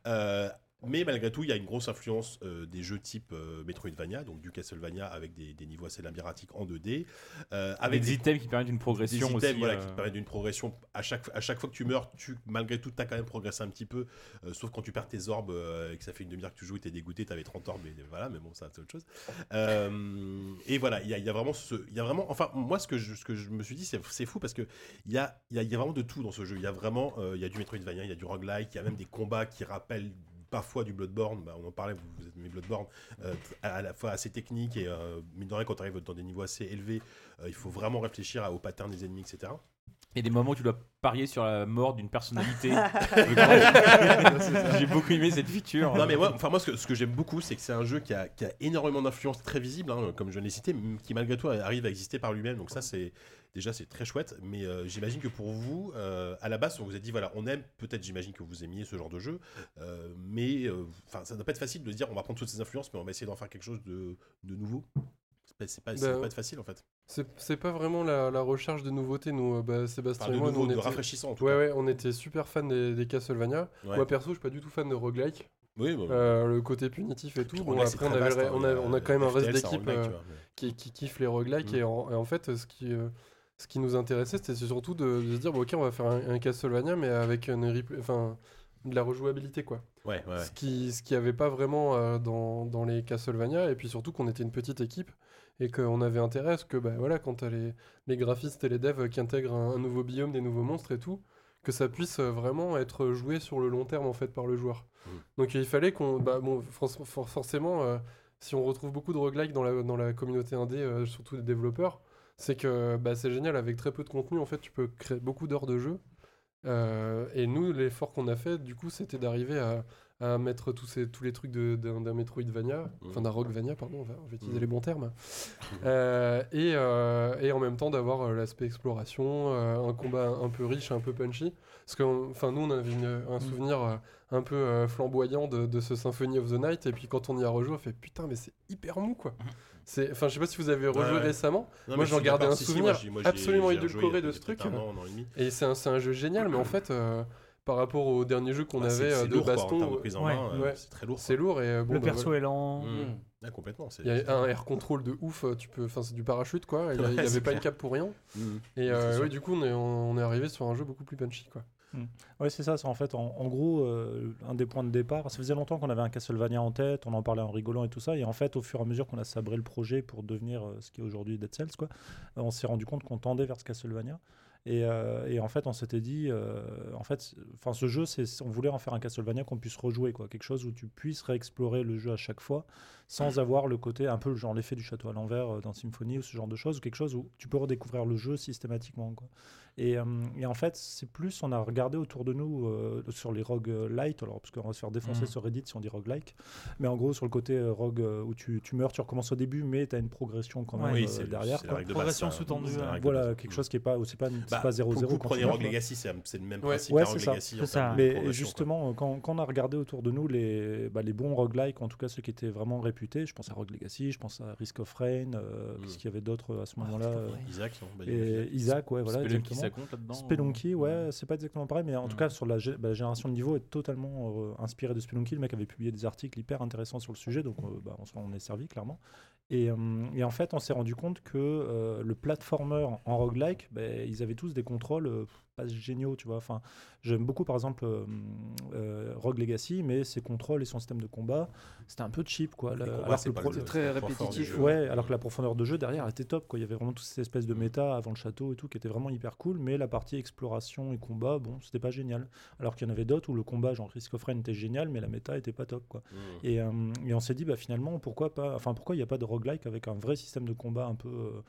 Euh, mais malgré tout, il y a une grosse influence euh, des jeux type euh, Metroidvania, donc du Castlevania avec des, des niveaux assez labyrinthiques en 2D. euh, Avec des items qui permettent une progression des items, aussi, voilà, euh. qui te permettent une progression. À chaque, à chaque fois que tu meurs, tu, malgré tout, tu as quand même progressé un petit peu. euh, sauf quand tu perds tes orbes euh, et que ça fait une demi-heure que tu joues et tu es dégoûté, tu avais 30 orbes, mais voilà, mais bon, ça c'est autre chose. Euh, et voilà, il y a, il y a vraiment ce. Y a vraiment, enfin, moi, ce que je, ce que je me suis dit, c'est fou parce que il y a, y, a, y a vraiment de tout dans ce jeu. Il y a vraiment, euh, il y a du Metroidvania, il y a du roguelike, il y a même des combats qui rappellent parfois du Bloodborne, Bah, on en parlait, vous, vous êtes mes Bloodborne, euh, à, la fois assez technique et euh, mine de rien, quand tu arrives dans des niveaux assez élevés, euh, il faut vraiment réfléchir à- au pattern des ennemis, etc. Il y a des moments où tu dois parier sur la mort d'une personnalité. (laughs) J'ai beaucoup aimé cette feature. Non mais moi, enfin moi ce que, ce que j'aime beaucoup c'est que c'est un jeu qui a, qui a énormément d'influence très visible, hein, comme je l'ai cité, mais qui malgré tout arrive à exister par lui-même. Donc ça c'est déjà c'est très chouette. Mais euh, j'imagine que pour vous, euh, à la base, on vous a dit voilà, on aime peut-être, j'imagine que vous aimiez ce genre de jeu, euh, mais enfin ça doit pas être facile de dire on va prendre toutes ces influences, mais on va essayer d'en faire quelque chose de, de nouveau. C'est pas, Bah, pas être facile en fait. C'est pas vraiment la, la recherche de nouveautés, nous, bah, Sébastien Enfin, de et moi. nouveau, nous, on de était- rafraîchissant, en tout ouais, cas. ouais, on était super fans des, des Castlevania. Ouais. Moi, perso, je suis pas du tout fan de roguelike. Oui, bah, Euh, le côté punitif et tout. Bon, après, on, vaste, hein, on, a, a on a quand même un reste un d'équipe euh, qui, qui kiffe les roguelikes. Mm. Et, en, et en fait, ce qui, euh, ce qui nous intéressait, c'était surtout de, de se dire bon, ok, on va faire un, un Castlevania, mais avec une replay- enfin, de la rejouabilité. quoi. Ouais, ouais, ouais. Ce qui ce qui avait pas vraiment euh, dans, dans les Castlevania. Et puis surtout qu'on était une petite équipe et qu'on avait intérêt à ce que bah, voilà, quand tu as les, les graphistes et les devs qui intègrent un, un nouveau biome, des nouveaux monstres et tout, que ça puisse euh, vraiment être joué sur le long terme en fait par le joueur. Mm. Donc il fallait qu'on. Bah, bon, for- for- forcément, euh, si on retrouve beaucoup de roguelike dans la, dans la communauté indé, euh, surtout des développeurs, c'est que bah, c'est génial, avec très peu de contenu, en fait, tu peux créer beaucoup d'heures de jeu. Euh, et nous, l'effort qu'on a fait, du coup, c'était d'arriver à, à mettre tous, ces, tous les trucs de- d'un Metroidvania, enfin d'un Roguevania, pardon, on va, on va utiliser Mm. les bons termes, (laughs) Euh, et, euh, et en même temps d'avoir l'aspect exploration, un combat un peu riche, un peu punchy. Parce que enfin, nous, on avait une- un souvenir euh, un peu flamboyant de, de ce Symphony of the Night, et puis quand on y a rejoué, on fait putain, mais c'est hyper mou quoi. C'est- Enfin, je sais pas si vous avez rejoué Ouais, récemment. Non, moi, j'en gardais un Si, si, souvenir moi, absolument édulcoré de ce truc. un an, un an et demi. Et c'est un, c'est un jeu génial, mais en fait, euh, par rapport au dernier jeu qu'on Bah, c'est- avait euh, c'est de lourd, quoi, en baston, euh, ouais. c'est très lourd, C'est lourd et bon, Le bah, perso voilà. est lent. Mm. Ah, complètement. c'est- Il y a c'est- un air control de ouf, tu peux, enfin c'est du parachute quoi. Il Ouais, n'y avait pas une clair. cape pour rien. Mm. Et euh, ouais, du coup on est, on est arrivé sur un jeu beaucoup plus punchy quoi. Ouais, c'est ça. en fait, en, gros, euh, un des points de départ. Ça faisait longtemps qu'on avait un Castlevania en tête, on en parlait en rigolant et tout ça. Et en fait, au fur et à mesure qu'on a sabré le projet pour devenir euh, ce qui est aujourd'hui Dead Cells, quoi, euh, on s'est rendu compte qu'on tendait vers ce Castlevania. Et, et en fait, on s'était dit, en fait, enfin, ce jeu, c'est, on voulait en faire un Castlevania qu'on puisse rejouer, quoi, quelque chose où tu puisses réexplorer le jeu à chaque fois, sans avoir le côté un peu genre l'effet du château à l'envers dans Symphony ou ce genre de choses, ou quelque chose où tu peux redécouvrir le jeu systématiquement, quoi. Et, euh, et en fait, c'est plus, on a regardé autour de nous euh, sur les rogues light, alors parce qu'on va se faire défoncer Mhm. sur Reddit si on dit roguelike, mais en gros sur le côté euh, rogue euh, où tu, tu meurs, tu recommences au début, mais tu as une progression quand même Oui, euh, c'est- derrière. la quoi. règle de Progression sous-tendue, de Voilà, quelque chose qui est pas, c'est pas, c'est Bah, pas 0-0. pour le coup, quand prenez Rogue. Legacy, c'est c'est le même Ouais, principe ouais, Rogue c'est ça. Mais justement, quand, quand on a regardé autour de nous les, bah, les bons roguelikes, en tout cas ceux qui étaient vraiment réputés, je pense à Rogue Legacy, je pense à Risk of Rain, euh, qu'est-ce qu'il y avait d'autre euh, à ce moment-là euh, Isaac, non Bah, Isaac. Isaac, ouais, voilà. Exactement. Ça compte là-dedans, Spelunky, ouais, c'est pas exactement pareil, mais en tout cas, sur la, bah, la génération de niveau est totalement euh, inspiré de Spelunky. Le mec avait publié des articles hyper intéressants sur le sujet, donc euh, bah, on est servi clairement. Et, euh, et en fait, on s'est rendu compte que euh, le platformer en roguelike, bah, ils avaient tous des contrôles euh, pas géniaux, tu vois. Enfin, j'aime beaucoup par exemple euh, euh, Rogue Legacy, mais ses contrôles et son système de combat, c'était un peu cheap, quoi. Le- combats, alors c'est que pro- le- C'est très répétitif. Ouais, alors que la profondeur de jeu derrière était top, quoi. Il y avait vraiment toute cette espèce de Mm. méta avant le château et tout qui était vraiment hyper cool, mais la partie exploration et combat, bon, c'était pas génial. Alors qu'il y en avait d'autres où le combat, genre Risk of Rain, était génial, mais la méta était pas top, quoi. Mm. Et, euh, et on s'est dit, bah finalement, pourquoi pas, enfin, pourquoi il n'y a pas de roguelike avec un vrai système de combat un peu euh,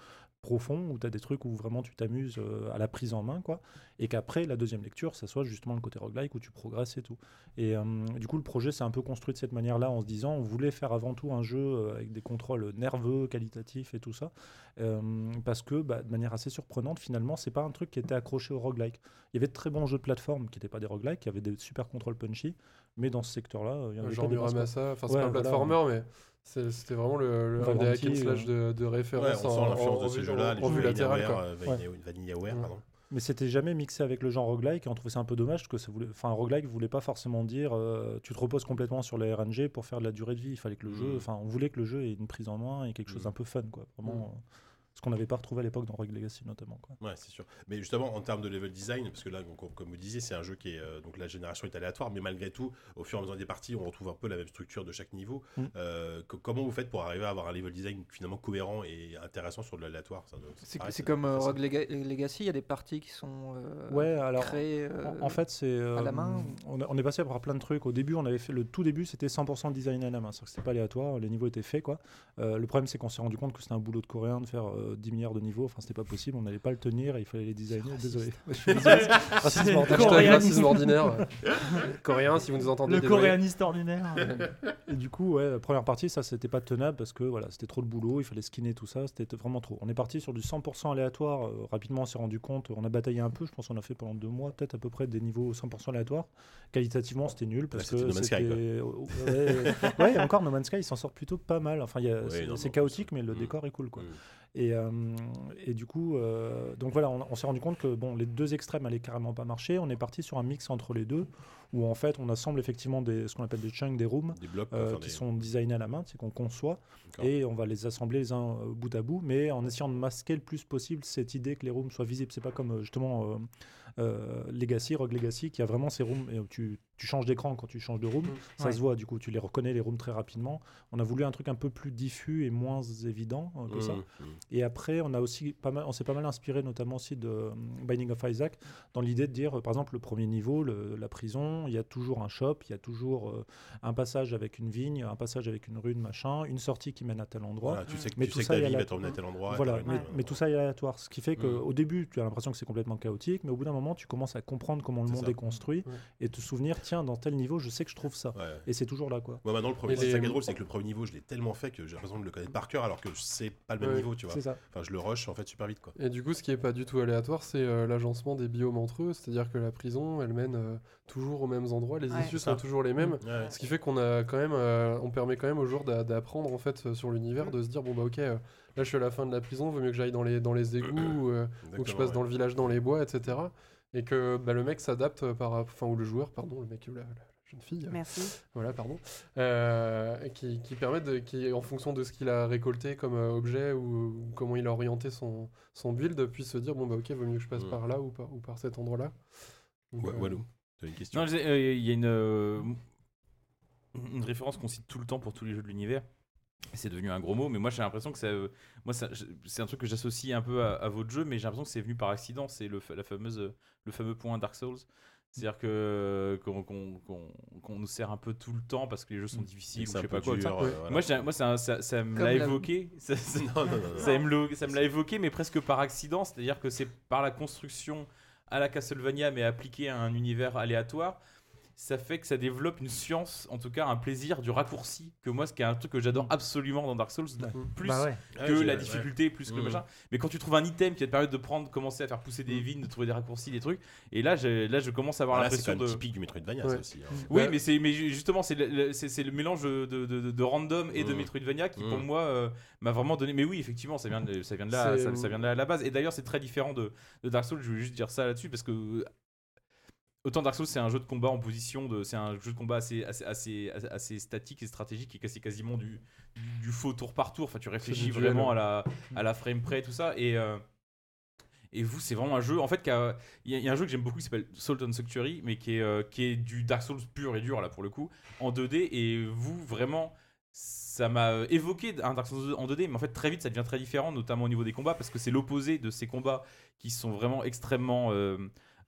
profond, où tu as des trucs où vraiment tu t'amuses euh, à la prise en main, quoi, et qu'après la deuxième lecture, ça soit justement le côté roguelike où tu progresses et tout. Et euh, du coup, le projet s'est un peu construit de cette manière-là en se disant, on voulait faire avant tout un jeu euh, avec des contrôles nerveux, qualitatifs et tout ça, parce que bah, de manière assez surprenante, finalement, c'est pas un truc qui était accroché au roguelike. Il y avait de très bons jeux de plateforme qui n'étaient pas des roguelikes, qui avaient des super contrôles punchy, mais dans ce secteur-là, il y en avait Genre. Muramasa, enfin c'est Ouais, pas un voilà. platformer, mais C'était vraiment le, le des hack slash de, de Ouais, référence on sent en, l'influence en- de jeux-là, en les jeux latérale. VanillaWare, euh, Ouais. pardon. Mais c'était jamais mixé avec le genre roguelike et on trouvait ça un peu dommage parce que ça voulait, enfin, un roguelike voulait pas forcément dire euh, tu te reposes complètement sur la RNG pour faire de la durée de vie. Il fallait que le jeu, Mm. enfin, on voulait que le jeu ait une prise en main et quelque chose Mm. d'un peu fun, quoi. Vraiment, euh, ce qu'on n'avait pas retrouvé à l'époque dans Rogue Legacy notamment, quoi. Ouais, c'est sûr. Mais justement, en termes de level design, parce que là, donc, comme vous disiez, c'est un jeu qui est. euh, donc la génération est aléatoire, mais malgré tout, au fur et à mesure des parties, on retrouve un peu la même structure de chaque niveau. Mm. Euh, co- comment vous faites pour arriver à avoir un level design finalement cohérent et intéressant sur de l'aléatoire? C'est comme euh, Rogue Lega- Legacy, il y a des parties qui sont euh, Ouais, alors créées. euh, en, en fait, c'est euh, à la main on, a- on est passé par plein de trucs. Au début, on avait fait le tout début, c'était 100% design à la main, c'est-à-dire que c'était pas aléatoire, les niveaux étaient faits, quoi. Euh, le problème, c'est qu'on s'est rendu compte que c'était un boulot de coréen de faire euh, 10 milliards de niveaux. Enfin, c'était pas possible, on n'allait pas le tenir, et il fallait les designer. Désolé. Suis (laughs) désolé. Racisme ordinaire. Racisme. Coréen, si vous nous entendez, Le désolé. coréaniste ordinaire. Et du coup, ouais, la première partie, ça, c'était pas tenable parce que voilà, c'était trop de boulot, il fallait skinner tout ça, c'était vraiment trop. On est parti sur du 100% aléatoire. euh, rapidement, on s'est rendu compte, on a bataillé un peu. Je pense qu'on a fait pendant deux mois, peut-être à peu près des niveaux 100% aléatoires. Qualitativement, c'était nul parce que No Man's Sky, c'était- ouais, ouais, encore No Man's Sky, il s'en sort plutôt pas mal. Enfin, c'est chaotique, mais le Mm. décor est cool, quoi. Et, euh, et du coup, euh, donc voilà, on, on s'est rendu compte que bon, les deux extrêmes allaient carrément pas marcher. On est parti sur un mix entre les deux, où en fait, on assemble effectivement des, ce qu'on appelle des chunks, des rooms, Des blocs, euh, enfin, qui des- sont designés à la main, c'est qu'on conçoit, et on va les assembler les uns bout à bout, mais en essayant de masquer le plus possible cette idée que les rooms soient visibles. C'est pas comme justement euh, Legacy, Rogue Legacy, qui a vraiment ces rooms, et tu, tu changes d'écran quand tu changes de room, ça Ouais. se voit, du coup, tu les reconnais les rooms très rapidement. On a voulu un truc un peu plus diffus et moins évident euh, que ça. Mm, mm. Et après, on a aussi pas mal, on s'est pas mal inspiré, notamment aussi de euh, Binding of Isaac, dans l'idée de dire, euh, par exemple, le premier niveau, le- la prison, il y a toujours un shop, il y a toujours euh, un passage avec une vigne, un passage avec une rune, machin, une sortie qui mène à tel endroit. Voilà, tu sais que, Mais tu tout sais que ça ta vie va t'emmener à tel endroit. Voilà, mais, mais tout ça est aléatoire, ce qui fait qu'au début, tu as l'impression que c'est complètement chaotique, mais au bout d'un moment, tu commences à comprendre comment le monde ça. est construit Ouais. et te souvenir, tiens, dans tel niveau, je sais que je trouve ça. Ouais. Et c'est toujours là, quoi. Moi maintenant le premier, c'est ça qui est drôle, c'est que le premier niveau je l'ai tellement fait que j'ai l'impression de le connaître par cœur alors que c'est pas le même Ouais. niveau, tu vois. C'est ça. Enfin je le rush en fait super vite quoi. Et du coup, ce qui est pas du tout aléatoire, c'est euh, l'agencement des biomes entre eux. C'est-à-dire que la prison, elle mène euh, toujours aux mêmes endroits, les Ouais. issues sont toujours les mêmes. Ouais. Ce qui fait qu'on a quand même, euh, on permet quand même aux joueurs d'a- d'apprendre en fait sur l'univers, de se dire bon bah ok, euh, là je suis à la fin de la prison, vaut mieux que j'aille dans les dans les égouts ou, (clears throat) euh, ou que je passe ouais. dans le village, dans les bois, etc. Et que bah, le mec s'adapte par, enfin ou le joueur, pardon, le mec ou la, la jeune fille. Merci. Voilà, pardon. Euh, qui, qui permettent, de, qui, en fonction de ce qu'il a récolté comme euh, objet ou, ou comment il a orienté son, son build, puisse se dire bon bah ok, vaut mieux que je passe Mm. par là ou par, ou par cet endroit-là. Donc, Ouais, euh, Walou, une question? Non, euh, il y a une, euh, une référence qu'on cite tout le temps pour tous les jeux de l'univers. C'est devenu un gros mot, mais moi j'ai l'impression que ça, euh, moi c'est un truc que j'associe un peu à, à votre jeu, mais j'ai l'impression que c'est venu par accident. C'est le, la fameuse, le fameux point Dark Souls. C'est-à-dire que qu'on qu'on- qu'on- qu'on nous sert un peu tout le temps parce que les jeux sont difficiles ou C'est je un sais peu pas quoi. tout ça. dur, euh, voilà. Moi, j'ai- moi ça, ça, ça me Comme l'a la- évoqué. (laughs) Non, non, non, ça me l'a évoqué, mais presque par accident. C'est-à-dire que c'est par la construction à la Castlevania, mais appliquée à un univers aléatoire. Ça fait que ça développe une science, en tout cas un plaisir du raccourci, que moi, ce qui est un truc que j'adore absolument dans Dark Souls, plus Bah ouais. Ah, que la ouais. difficulté, plus que le Mm. machin. Mais quand tu trouves un item qui va te permettre de prendre, commencer à faire pousser des vignes, de trouver des raccourcis, des trucs, et là, là je commence à avoir Ah, c'est l'impression de. typique du Metroidvania Ouais. ça aussi. hein. Oui, Bah- mais c'est mais ju- justement c'est le, le- c'est c'est le mélange de, de, de- de random et de Mm. Metroidvania qui pour Mm. moi euh, m'a vraiment donné. Mais oui, effectivement, ça vient de ça vient de là, C'est- ça, ça vient de là à la base. Et d'ailleurs, c'est très différent de, de Dark Souls. Je voulais juste dire ça là-dessus parce que autant Dark Souls c'est un jeu de combat en position de, c'est un jeu de combat assez assez assez, statique et stratégique et c'est quasiment du, du, du faux tour par tour. Enfin, tu réfléchis vraiment à la à la frame près tout ça et euh, et vous, c'est vraiment un jeu. En fait, il y, y a un jeu que j'aime beaucoup qui s'appelle Salt and Sanctuary, mais qui est, euh, qui est du Dark Souls pur et dur, là, pour le coup, en 2D. Et vous, vraiment, ça m'a évoqué un Dark Souls en 2D, mais en fait, très vite, ça devient très différent, notamment au niveau des combats, parce que c'est l'opposé de ces combats qui sont vraiment extrêmement euh,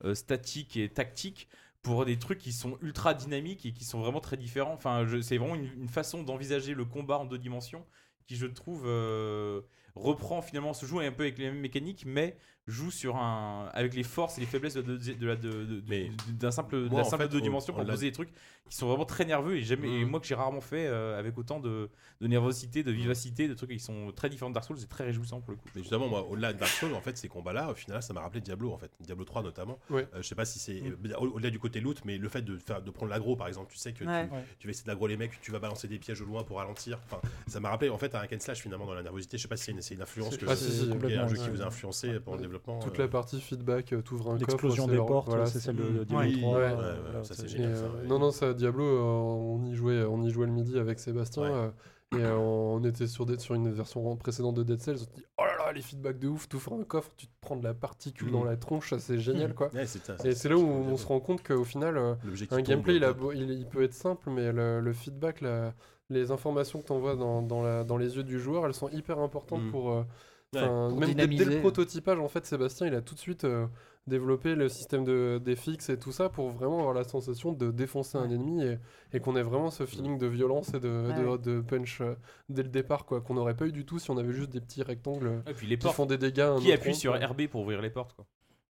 euh, statiques et tactiques pour des trucs qui sont ultra dynamiques et qui sont vraiment très différents. Enfin, c'est vraiment une, façon d'envisager le combat en deux dimensions qui, je trouve, euh, reprend finalement se joue un peu avec les mêmes mécaniques, mais joue sur un avec les forces et les faiblesses de, de, de la de, de- Mais de- d'un simple de moi, simple fait, deux on- dimensions on pour poser des trucs qui sont vraiment très nerveux et jamais et Mhm. moi que j'ai rarement fait euh, avec autant de, de nervosité, de vivacité, de trucs qui sont très différents de Dark Souls, c'est très réjouissant pour le coup. Mais justement, moi, au-delà de Dark Souls, en fait, ces combats-là, au final, ça m'a rappelé Diablo, en fait. Diablo 3 notamment. Ouais. Euh, je sais pas si c'est au- au-delà du côté loot, mais le fait de, faire, de prendre l'aggro, par exemple, tu sais que Ouais. tu, Ouais. tu vas essayer d'aggro les mecs, tu vas balancer des pièges au loin pour ralentir. Enfin, ça m'a rappelé, en fait, un hack and slash finalement dans la nervosité. Je sais pas si c'est une, c'est une influence C'est- que a un jeu qui vous a influencé pendant le développement. Toute euh, la partie feedback, euh, t'ouvres un coffre. L'explosion des leur- portes, voilà, c'est celle de, Diablo Ouais. 3. Ouais. euh, Ouais, ouais, voilà, ça, c'est génial. euh. Non, non, ça, Diablo, euh, on y jouait, on y jouait le midi avec Sébastien. Ouais. euh, et euh, on était sur, des- sur une version précédente de Dead Cells. On se dit, oh là là, les feedbacks de ouf, t'ouvres un coffre, tu te prends de la particule dans la tronche, ça c'est génial quoi. (laughs) Ouais, c'est ça, Et c'est là où on se rend compte qu'au final, un gameplay, il, a hop. beau- il, il peut être simple, mais le, le feedback, la- les informations que tu envoies dans, dans, la- dans les yeux du joueur, elles sont hyper importantes Mhm. pour. euh. Enfin, même dès, dès le prototypage, en fait, Sébastien, il a tout de suite euh, développé le système de, des fixes et tout ça pour vraiment avoir la sensation de défoncer un ennemi et, et qu'on ait vraiment ce feeling de violence et de, de- Ouais. de punch euh, dès le départ, quoi, qu'on n'aurait pas eu du tout si on avait juste des petits rectangles Et puis les qui portes font des dégâts. qui appuie rond, sur quoi. RB pour ouvrir les portes quoi.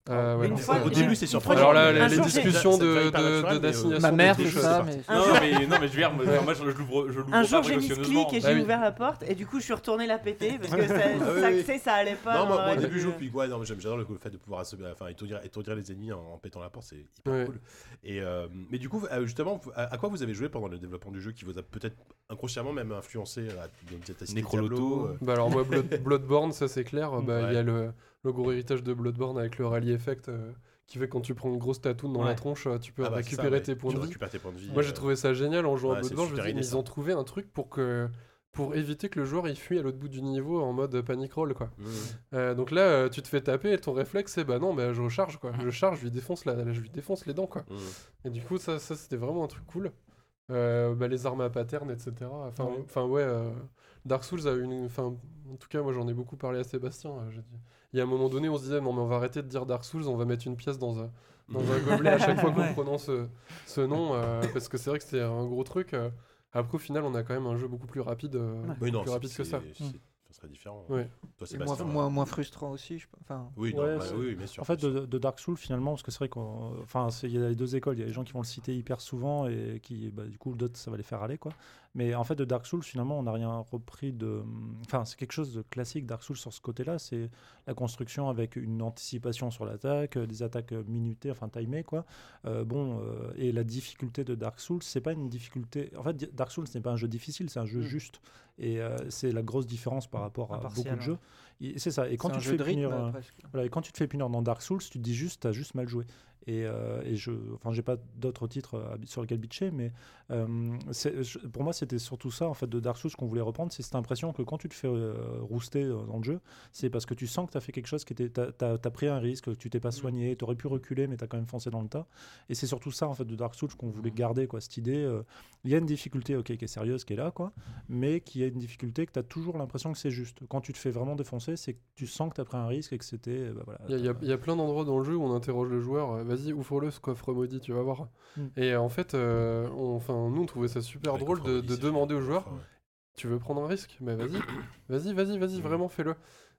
Ah, ouais, fois, Au début, c'est surprenant. Alors là, les, les discussions ça de, de- naturel, de- mais, euh, d'assignation Ma mère fait ça, mais. Non, mais, non mais je veux dire, moi, je, l'ouvre je l'ouvre Un jour, j'ai mis clic et Ah j'ai oui. ouvert la porte et du coup, je suis retourné la péter parce que (laughs) ça, Ah oui, ça, oui. allait pas. Non, moi, au début, je puis ouais, non, j'adore le, le fait de pouvoir enfin, étourdir, étourdir les ennemis en, en pétant la porte, c'est hyper Ouais. cool. Et, euh, mais du coup, euh, justement, à, à quoi vous avez joué pendant le développement du jeu qui vous a peut-être inconsciemment même influencé à, euh, Bah alors moi Blood- Bloodborne ça c'est clair, bah, il y a le, le gros héritage de Bloodborne avec le rally effect euh, qui fait que quand tu prends une grosse tatoune dans la tronche euh, tu peux ah bah, ça, récupérer ouais, tes points tu de vie. récupères tes points de vie. Moi j'ai euh, trouvé ça génial en jouant à Bloodborne, je me ils ont trouvé un truc pour que pour éviter que le joueur il fuit à l'autre bout du niveau en mode panic roll quoi. mmh. Euh, donc là euh, tu te fais taper et ton réflexe c'est bah non bah je recharge quoi, (laughs) je charge, je lui défonce la, je lui défonce les dents quoi. Mmh. Et du coup, ça, ça c'était vraiment un truc cool. Euh, bah, les armes à pattern, etc. Enfin, Ouais. Dark Souls a une. Enfin, en tout cas, moi j'en ai beaucoup parlé à Sébastien. j'ai dit- Il y a un moment donné, on se disait non, mais on va arrêter de dire Dark Souls, on va mettre une pièce dans un, dans un (laughs) gobelet à chaque fois qu'on Ouais. prononce ce, nom, euh, parce que c'est vrai que c'était un gros truc. euh. Après, au final, on a quand même un jeu beaucoup plus rapide, euh, Oui, non, plus c'est- rapide que ça. Ça serait différent. Ouais. Toi, Et moins, moins, moins frustrant aussi. Je... Enfin, Oui, non, Ouais, bah, oui, bien sûr. En fait, de, de Dark Souls, finalement, parce que c'est vrai qu'on. Enfin, y a les deux écoles. Il y a les gens qui vont le citer hyper souvent et qui, bah, du coup, d'autres, ça va les faire aller, quoi. Mais en fait, de Dark Souls, finalement, on n'a rien repris de. Enfin, c'est quelque chose de classique, Dark Souls, sur ce côté-là. C'est la construction avec une anticipation sur l'attaque, euh, des attaques euh, minutées, enfin, timées, quoi. Euh, bon, euh, et la difficulté de Dark Souls, c'est pas une difficulté. En fait, Dark Souls, n'est pas un jeu difficile, c'est un jeu Mm. juste. Et c'est la grosse différence par rapport à beaucoup de jeux. C'est ça. Et quand tu te fais punir, voilà, et quand tu te fais punir dans Dark Souls, tu te dis juste, t'as juste mal joué. Et, euh, et je, enfin, j'ai pas d'autres titres euh, sur lesquels bitcher, mais euh, je- pour moi, c'était surtout ça en fait de Dark Souls qu'on voulait reprendre. C'est cette impression que quand tu te fais rouster dans le jeu, c'est parce que tu sens que tu as fait quelque chose qui était, t'as, t'as- t'as pris un risque, que tu t'es pas soigné, tu aurais pu reculer, mais tu as quand même foncé dans le tas. Et c'est surtout ça en fait de Dark Souls qu'on voulait garder, quoi, cette idée. Il y a une difficulté, ok, qui est sérieuse, qui est là, quoi, mais qui a une difficulté que tu as toujours l'impression que c'est juste. Quand tu te fais vraiment défoncer, c'est que tu sens que tu as pris un risque et que c'était, bah, voilà. Il y, y t'as- y a plein d'endroits dans le jeu où on interroge le joueur, vas-y, ouvre-le ce coffre maudit, tu vas voir. Mm. Et en fait, euh, on- enfin, nous on trouvait ça super Ouais, drôle de, maudit, de c'est demander au super. joueur, Enfin, ouais. tu veux prendre un risque? Mais vas-y, (coughs) vas-y, vas-y, vas-y, Mm. vraiment fais-le.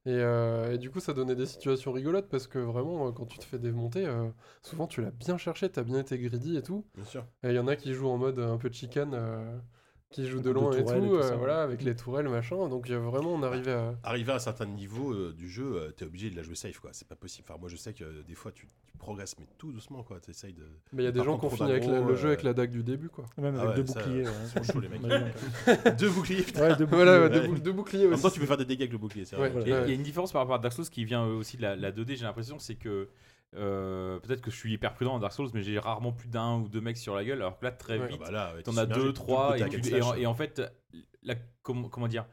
Et, euh, et du coup, ça donnait des situations rigolotes parce que vraiment, euh, quand tu te fais démonter, euh, souvent tu l'as bien cherché, t'as bien été greedy et tout. Bien sûr. Et il y en a qui jouent en mode un peu chicken, euh, qui jouent de De loin et tout, tourelles et tout euh, ça, voilà, avec les tourelles, machin. Donc il y a vraiment, on arrivait à. Arrivé à un certain niveau euh, du jeu, euh, t'es obligé de la jouer safe, quoi. C'est pas possible. Enfin, moi, je sais que euh, des fois, tu, tu progresses, mais tout doucement, quoi. T'essayes de. Mais il y a des gens qui ont fini avec la- le jeu avec la dague du début, quoi. Même Ah avec ouais, deux ça, boucliers. ouais. ils sont chauds, les mecs. (laughs) Deux boucliers. putain. Ouais, deux Voilà, ouais, boucliers. deux, bou- deux boucliers En même aussi. temps, tu peux faire des dégâts avec le bouclier, c'est vrai. Ouais. Et Ouais. Il y a une différence par rapport à Dark Souls qui vient aussi de la, la 2D, j'ai l'impression, c'est que euh, peut-être que je suis hyper prudent dans Dark Souls, mais j'ai rarement plus d'un ou deux mecs sur la gueule, alors que là, très Ouais. Ah vite, bah ouais, t'en as deux, trois, et, tu- en, slash. et en fait, la, comment, comment dire,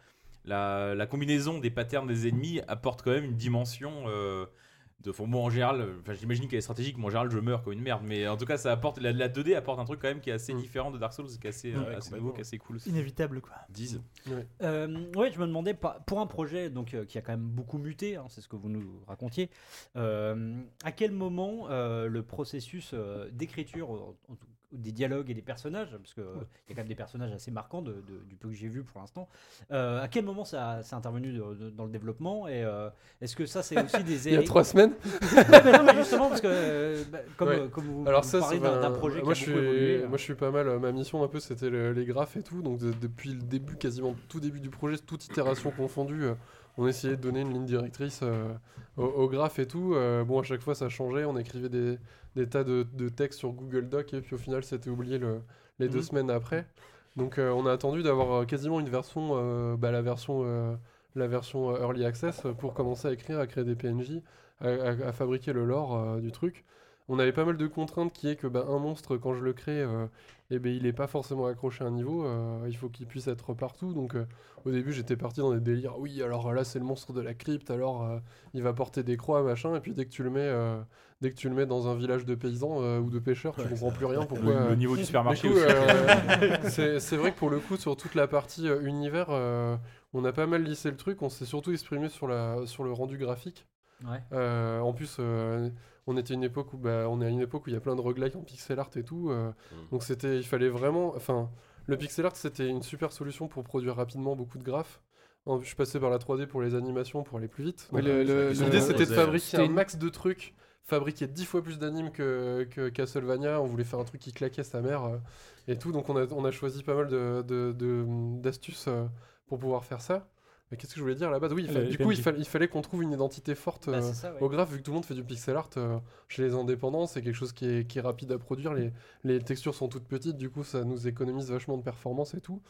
la, la combinaison des patterns des ennemis apporte quand même une dimension. euh, de, enfin, moi en général, enfin, j'imagine qu'elle est stratégique, moi en général je meurs comme une merde, mais en tout cas ça apporte, la, la 2D apporte un truc quand même qui est assez Mm. différent de Dark Souls, qui est assez, Ouais, euh, ouais, assez nouveau, qui est assez cool aussi. Inévitable, quoi. 10. Euh, ouais, je me demandais, pour un projet donc, euh, qui a quand même beaucoup muté, hein, c'est ce que vous nous racontiez, euh, à quel moment euh, le processus euh, d'écriture, en- en tout- des dialogues et des personnages, parce qu'il y a quand même des personnages assez marquants de- de- du peu que j'ai vu pour l'instant. Euh, à quel moment ça c'est intervenu de- de- dans le développement et euh, est-ce que ça c'est aussi des (laughs) Il y a trois semaines. (laughs) Ouais, mais non, mais justement parce que euh, bah, comme, Ouais. comme vous, Alors vous ça, parlez c'est- d'un projet moi, qui je a beaucoup suis, évolué. moi je suis pas mal. Ma mission un peu, c'était le- les graphes et tout. Donc de- depuis le début, quasiment tout début du projet, toute itération confondue, on essayait de donner une ligne directrice euh, au, au graphe et tout. Euh, bon, à chaque fois, ça changeait. On écrivait des, des tas de, de textes sur Google Doc et puis au final, c'était oublié le- les deux Mhm. semaines après. Donc euh, on a attendu d'avoir euh, quasiment une version, euh, bah, la version, euh, la version early access pour commencer à écrire, à créer des PNJ, à, à- à fabriquer le lore du truc. On avait pas mal de contraintes qui est que bah, un monstre quand je le crée, eh ben, il n'est pas forcément accroché à un niveau. euh, il faut qu'il puisse être partout. Donc euh, au début j'étais parti dans des délires. Oui alors là c'est le monstre de la crypte. Alors euh, il va porter des croix machin. Et puis dès que tu le mets, euh, dès que tu le mets dans un village de paysans euh, ou de pêcheurs, tu comprends plus rien. Pourquoi Le- le euh, niveau du supermarché euh, (laughs) c'est vrai que pour le coup sur toute la partie euh, univers, euh, on a pas mal lissé le truc. On s'est surtout exprimé sur la sur le rendu graphique. Ouais. Euh, en plus, euh, on était une époque où bah, on est à une époque où il y a plein de roguelikes en pixel art et tout. euh, Donc c'était, il fallait vraiment, enfin, le pixel art c'était une super solution pour produire rapidement beaucoup de graphes. En- Je suis passé par la 3D pour les animations pour aller plus vite. L'idée c'était de fabriquer un une- max de trucs, fabriquer 10 fois plus d'animes que, que Castlevania. On voulait faire un truc qui claquait sa mère euh, et tout. Donc on a, on a choisi pas mal de- de- de- d'astuces euh, pour pouvoir faire ça. Mais qu'est-ce que je voulais dire à la base? Oui, il fa- Les du coup, il, fallait- il fallait qu'on trouve une identité forte Bah, euh, c'est ça, ouais. au graphe, vu que tout le monde fait du pixel art. euh, chez les indépendants, c'est quelque chose qui est, qui est rapide à produire. Les, les textures sont toutes petites, du coup, ça nous économise vachement de performance et tout.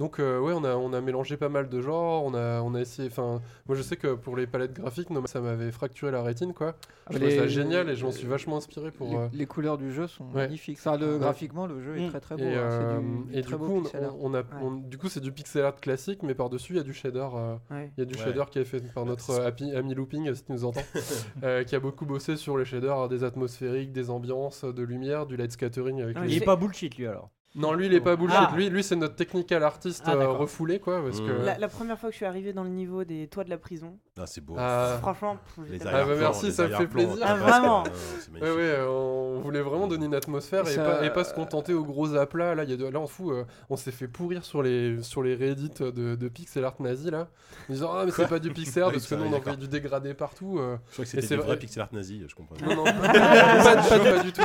Donc, euh, ouais, on a, on a mélangé pas mal de genres. On a, on a essayé. Enfin, moi, je sais que pour les palettes graphiques, non, ça m'avait fracturé la rétine, quoi. Ah, Je mais trouvais ça les- génial et je m'en suis vachement inspiré pour. Les, euh, les couleurs du jeu sont Ouais. magnifiques. Enfin, le, Ouais. graphiquement, le jeu est Mm. très très beau. Et, hein. euh, C'est du, et très du beau coup, on, pixel art. on a, Ouais. on- du coup, c'est du pixel art classique, mais par-dessus, il y a du shader. euh, Ouais. Il y a du Ouais. shader qui est fait par notre euh, happy- ami Looping, si tu nous entends, (laughs) euh, qui a beaucoup bossé sur les shaders des atmosphériques, des ambiances, de lumière, du light scattering avec Ah, les- il est pas bullshit lui alors. Non, lui, il est pas bullshit. Ah. Lui, lui c'est notre technical artiste Ah, euh, refoulé, quoi. Parce Mmh. que... La, la première fois que je suis arrivé dans le niveau des toits de la prison, Ah, c'est beau. Ah. franchement, Les Ah, bah, merci, les ça me fait plaisir. Ah, vraiment c'est Ouais, ouais, euh, on voulait vraiment donner une atmosphère et, Ça- pas, et pas se contenter aux gros aplats. Là, il y a de- là on, fout, euh, on s'est fait pourrir sur les, sur les Reddit de, de pixel art nazi, là. En disant, ah, mais c'est pas du pixel art (laughs) parce que nous, on envoyait du dégradé partout. euh. Je crois que c'était c'est des vrai- pixel art nazis, je comprends. Non, non, pas, (laughs) pas- pas du tout.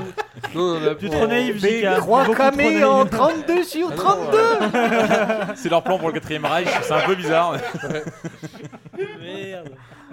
On- trop naïf, Mais JK. crois Beaucoup trop camé naïf. en 32 sur Ah non, 32 euh, C'est leur plan pour le quatrième Reich, c'est un peu bizarre. (laughs) Merde.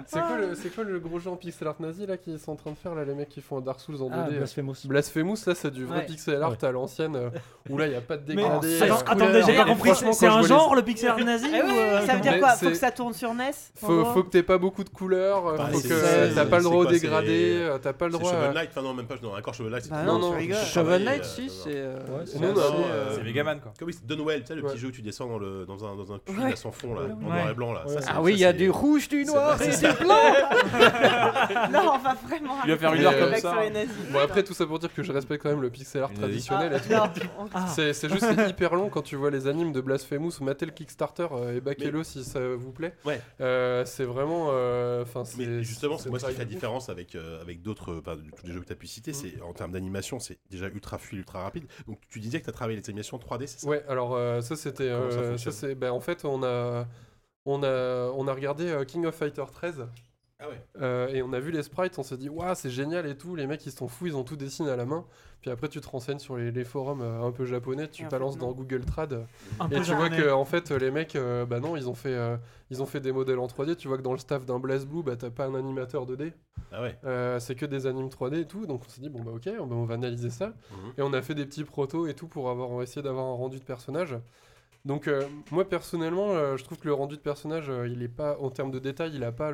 C'est quoi, le- c'est quoi le gros jeu en pixel art nazi là qu'ils sont en train de faire là, les mecs qui font un Dark Souls en 2D Ah. Blasphemous. Blasphemous, là, c'est du vrai Ouais. pixel art à l'ancienne euh, où là, il n'y a pas de dégradé. attends, euh, attendez, j'ai pas compris. C'est un genre les- le pixel art nazi Eh ou, oui, euh, ça veut dire quoi? Faut que ça tourne sur NES Faut, que t'aies pas beaucoup de couleurs, Bah, faut que t'as pas le droit au dégradé, t'as pas le droit. Shovel à- Knight, enfin non, même pas, non, encore Shovel Knight. c'est Bah non, c'est Shovel Knight, si, non, c'est. c'est Non, non, non, Megaman quoi. Comme oui, c'est Dunwell, tu sais, le petit jeu où tu descends dans, un, dans un puits là, sans fond, là, en noir et blanc. Là. Ah oui, il y a du rouge, du noir et ça. Du blanc (laughs) Non, on va vraiment. Il va faire une heure comme ça. nazis. Bon, après, tout ça pour dire que je respecte quand même le pixel art traditionnel et tout. Ah, non. (laughs) C'est juste c'est hyper long quand tu vois les animes de Blasphemous ou le Kickstarter euh, et backez-le si ça vous plaît. Ouais. Euh, c'est vraiment. euh, Enfin, c'est. Mais justement, c'est moi ce qui fait la différence avec, euh, avec d'autres, enfin, tous les jeux que tu as pu citer, Mm. c'est en termes d'animation, c'est déjà ultra fluide, ultra rapide. Donc tu disais que tu as travaillé les animations 3D, c'est ça? Ouais, alors euh, ça c'était. Ça c'est. Ben, en fait, on a. On a, on a regardé euh, King of Fighter 13 Ah ouais. euh, et on a vu les sprites, on s'est dit waouh c'est génial et tout, les mecs ils sont fous, ils ont tout dessiné à la main. Puis après tu te renseignes sur les, les forums euh, un peu japonais, tu balances dans. Google Trad Un et tu vois que en fait les mecs euh, bah non ils ont fait euh, ils ont fait des modèles en 3D. Tu vois que dans le staff d'un Blaze Blue bah t'as pas un animateur 2D, Ah ouais. Euh, c'est que des animes 3D et tout. Donc on s'est dit bon bah ok on, on va analyser ça. Mhm. Et on a fait des petits protos et tout pour avoir essayé d'avoir un rendu de personnage. Donc euh, moi personnellement, euh, je trouve que le rendu de personnage, euh, il est pas en termes de détails, il a pas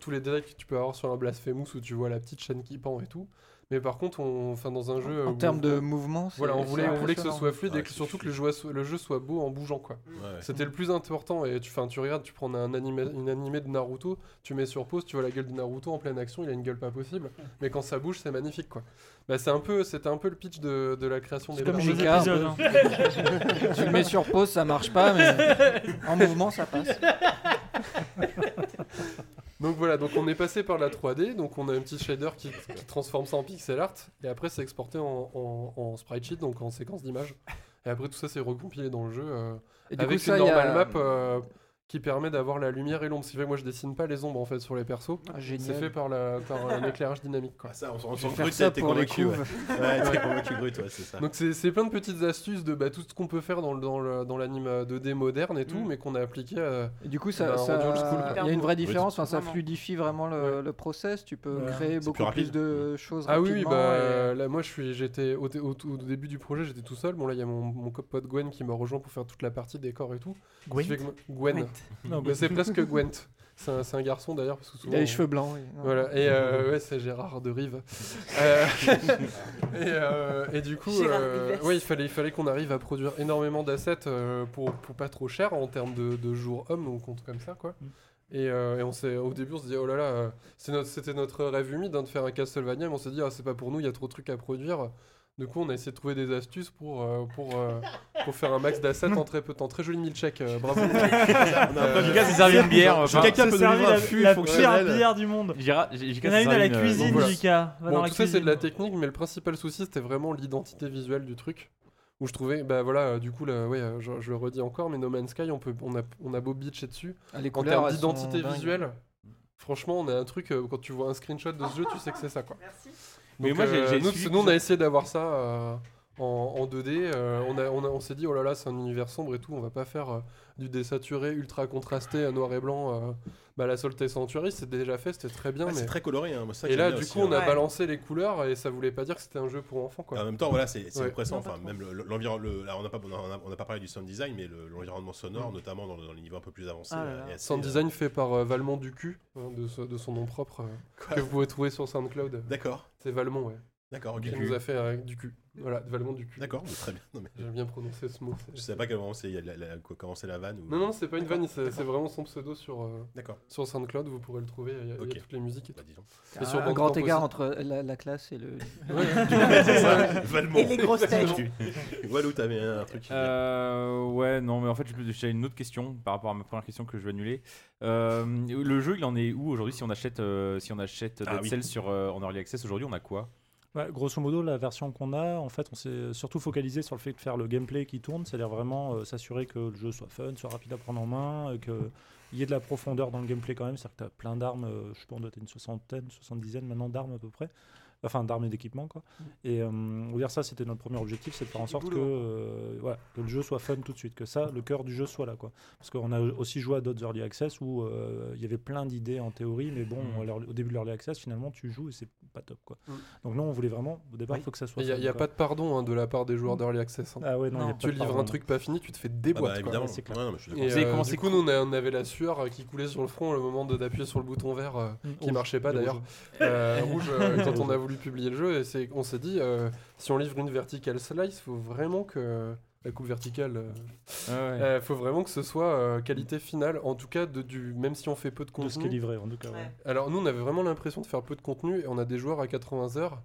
tous les détails que tu peux avoir sur un Blasphemous où tu vois la petite chaîne qui pend et tout. Mais par contre, on, enfin dans un jeu, En où- termes de mouvement, c'est- voilà, on voulait, on voulait que ce soit fluide Ouais, et que surtout que le jeu, soit- le jeu soit beau en bougeant quoi. Ouais. C'était le plus important et tu, enfin, tu regardes, tu prends un animé, une animé de Naruto, tu mets sur pause, tu vois la gueule de Naruto en pleine action, il a une gueule pas possible, mais quand ça bouge, c'est magnifique quoi. Bah, c'est un peu, c'était un peu le pitch de, de la création des comme Jika, épisodes, hein. (laughs) tu le mets sur pause, ça marche pas, mais (laughs) en mouvement, ça passe. (laughs) Donc voilà, donc on est passé par la 3D, donc on a un petit shader qui, qui transforme ça en pixel art, et après c'est exporté en, en, en sprite sheet, donc en séquence d'images. Et après tout ça c'est recompilé dans le jeu euh, Et avec coup, ça, une a- normal map euh, qui permet d'avoir la lumière et l'ombre. Ce qui fait que moi je dessine pas les ombres en fait sur les persos. Ah, c'est fait par, la, par (laughs) un éclairage dynamique. Quoi. Ah, ça, on s'en- faire brut, ça t'es convaincu. Ouais, (laughs) ouais t'es convaincu, brut, ouais, c'est ça. Donc c'est c'est plein de petites astuces de bah, tout ce qu'on peut faire dans, dans, dans l'anime 2D moderne et tout, Mm. mais qu'on a appliqué à... Et du coup, bah, ça, un ça- il y a une vraie différence. Enfin, ça fluidifie vraiment le, le process. Tu peux Ouais. créer C'est beaucoup plus de choses Ah oui, bah et- là moi je suis, j'étais au, au- au début du projet, j'étais tout seul. Bon là il y a mon, mon pote Gwen qui m'a rejoint pour faire toute la partie décor et tout. Que moi- Gwen. (laughs) Non, Mais c'est presque Gwent. C'est un, garçon d'ailleurs parce que souvent. Il a les on- cheveux blancs. oui. Voilà, et euh, ouais, c'est Gérard de Rive. (laughs) Euh, (laughs) et, euh, et du coup, euh, ouais, il fallait, il fallait qu'on arrive à produire énormément d'assets euh, pour, pour pas trop cher en termes de, de jours hommes, on compte comme ça, quoi. Et, euh, et on s'est, au début, on se dit, oh là là, notre- c'était notre rêve humide hein, de faire un Castlevania, mais on s'est dit, ah, c'est pas pour nous, il y a trop de trucs à produire. Du coup, on a essayé de trouver des astuces pour, euh, pour, euh, pour faire un max d'assets en très peu de temps. Très joli milkshake, euh, bravo. (laughs) On a Euh, pas Lucas s'est servi une bière. Enfin, Se peut servir la, fût la pire bière du monde. Il y en a s'est une à servi la euh, cuisine, voilà. Lucas. Va Bon, dans la tout ça c'est de cuisine. la technique, mais le principal souci c'était vraiment l'identité visuelle du truc. Où je trouvais, bah voilà, euh, du coup, là, ouais, euh, je, je le redis encore, mais No Man's Sky, on, peut, on, a, on a beau bitcher dessus. Ah, les En termes d'identité visuelle, franchement, on a un truc, euh, quand tu vois un screenshot de ce jeu, tu sais que c'est ça, quoi. Merci. Mais moi, j'ai- euh, nous, nous, on a essayé d'avoir ça euh, en, en 2D. euh, on a- on a- on s'est dit, oh là là, c'est un univers sombre et tout, on va pas faire du désaturé, ultra contrasté, euh, noir et blanc. Bah, la Solté Sanctuary, c'est déjà fait, c'était très bien. Ouais, mais... C'est très coloré, hein. moi, ça Et là, du aussi, coup, on hein. a Ouais. balancé les couleurs et ça voulait pas dire que c'était un jeu pour enfants, quoi. En même temps, voilà, c'est c'est Ouais. pas Enfin, même le- le- l'environnement. le- là, on n'a pas, on a- on n'a pas parlé du sound design, mais le- l'environnement sonore, Mm. notamment dans, le- dans les niveaux un peu plus avancés. Ah là euh, là. assez, Sound euh, design fait par euh, Valmont Ducu, hein, de, ce- de son nom propre, euh, que vous pouvez trouver sur SoundCloud. D'accord, C'est Valmont, ouais. d'accord, ok. Qui nous a fait euh, du cul. Voilà, Valmont Ducu. D'accord, mais très bien. Non, mais J'ai bien prononcé ce mot. je savais pas comment c'est la, la- la vanne. Ou... Non, non, c'est pas une vanne, c'est vraiment son pseudo sur, euh, D'accord. sur SoundCloud, vous pourrez le trouver, il y a, il y a Ok. toutes les musiques et Bah, tout. dis donc. Et sur un grand écart aussi. entre la, la classe et le. (laughs) (laughs) c'est ça, Valmont. Et les grosses têtes. Walou, t'avais un truc. Euh, ouais, non, mais en fait, j'ai une autre question par rapport à ma première question que je vais annuler. Euh, le jeu, il en est où aujourd'hui si on achète, euh, si on achète Ah Dead. Cells sur euh, en early access aujourd'hui, on a quoi? Ouais, grosso modo, la version qu'on a, en fait, on s'est surtout focalisé sur le fait de faire le gameplay qui tourne, c'est-à-dire vraiment euh, s'assurer que le jeu soit fun, soit rapide à prendre en main, qu'il y ait de la profondeur dans le gameplay quand même, c'est-à-dire que tu as plein d'armes, euh, je pas, on doit être une soixantaine, soixante-dizaine maintenant d'armes à peu près, enfin d'armes et d'équipements quoi. Et euh, on va dire ça, c'était notre premier objectif, c'est de faire en sorte que, euh, voilà, que le jeu soit fun tout de suite, que ça, le cœur du jeu soit là quoi. Parce qu'on a aussi joué à d'autres early access où euh, il y avait plein d'idées en théorie, mais bon, l'early- au début de l'early access, finalement, tu joues et c'est pas top quoi. Mm. Donc non, on voulait vraiment, au départ, il Oui. faut que ça soit Il n'y a, pas de pardon hein, de la part des joueurs d'Early Access. hein. Ah ouais, non, Non. y a pas Tu livres un truc pas fini, tu te fais Ah déboîter. bah, quoi. évidemment. c'est clair. Ouais, non, mais je suis Et d'accord. Vous savez euh, comment du c'est coup, nous, on, avait la sueur qui coulait sur le front au moment d'appuyer sur le bouton vert Mm. qui marchait pas Le d'ailleurs. rouge. (laughs) Quand on a voulu publier le jeu. Et c'est- on s'est dit, euh, si on livre une vertical slice, faut vraiment que la coupe verticale, euh, euh, faut vraiment que ce soit euh, qualité finale. En tout cas, de, du, même si on fait peu de De ce qui est contenu. livré, en tout cas. ouais. Ouais. Alors nous, on avait vraiment l'impression de faire peu de contenu et on a des joueurs à 80 heures.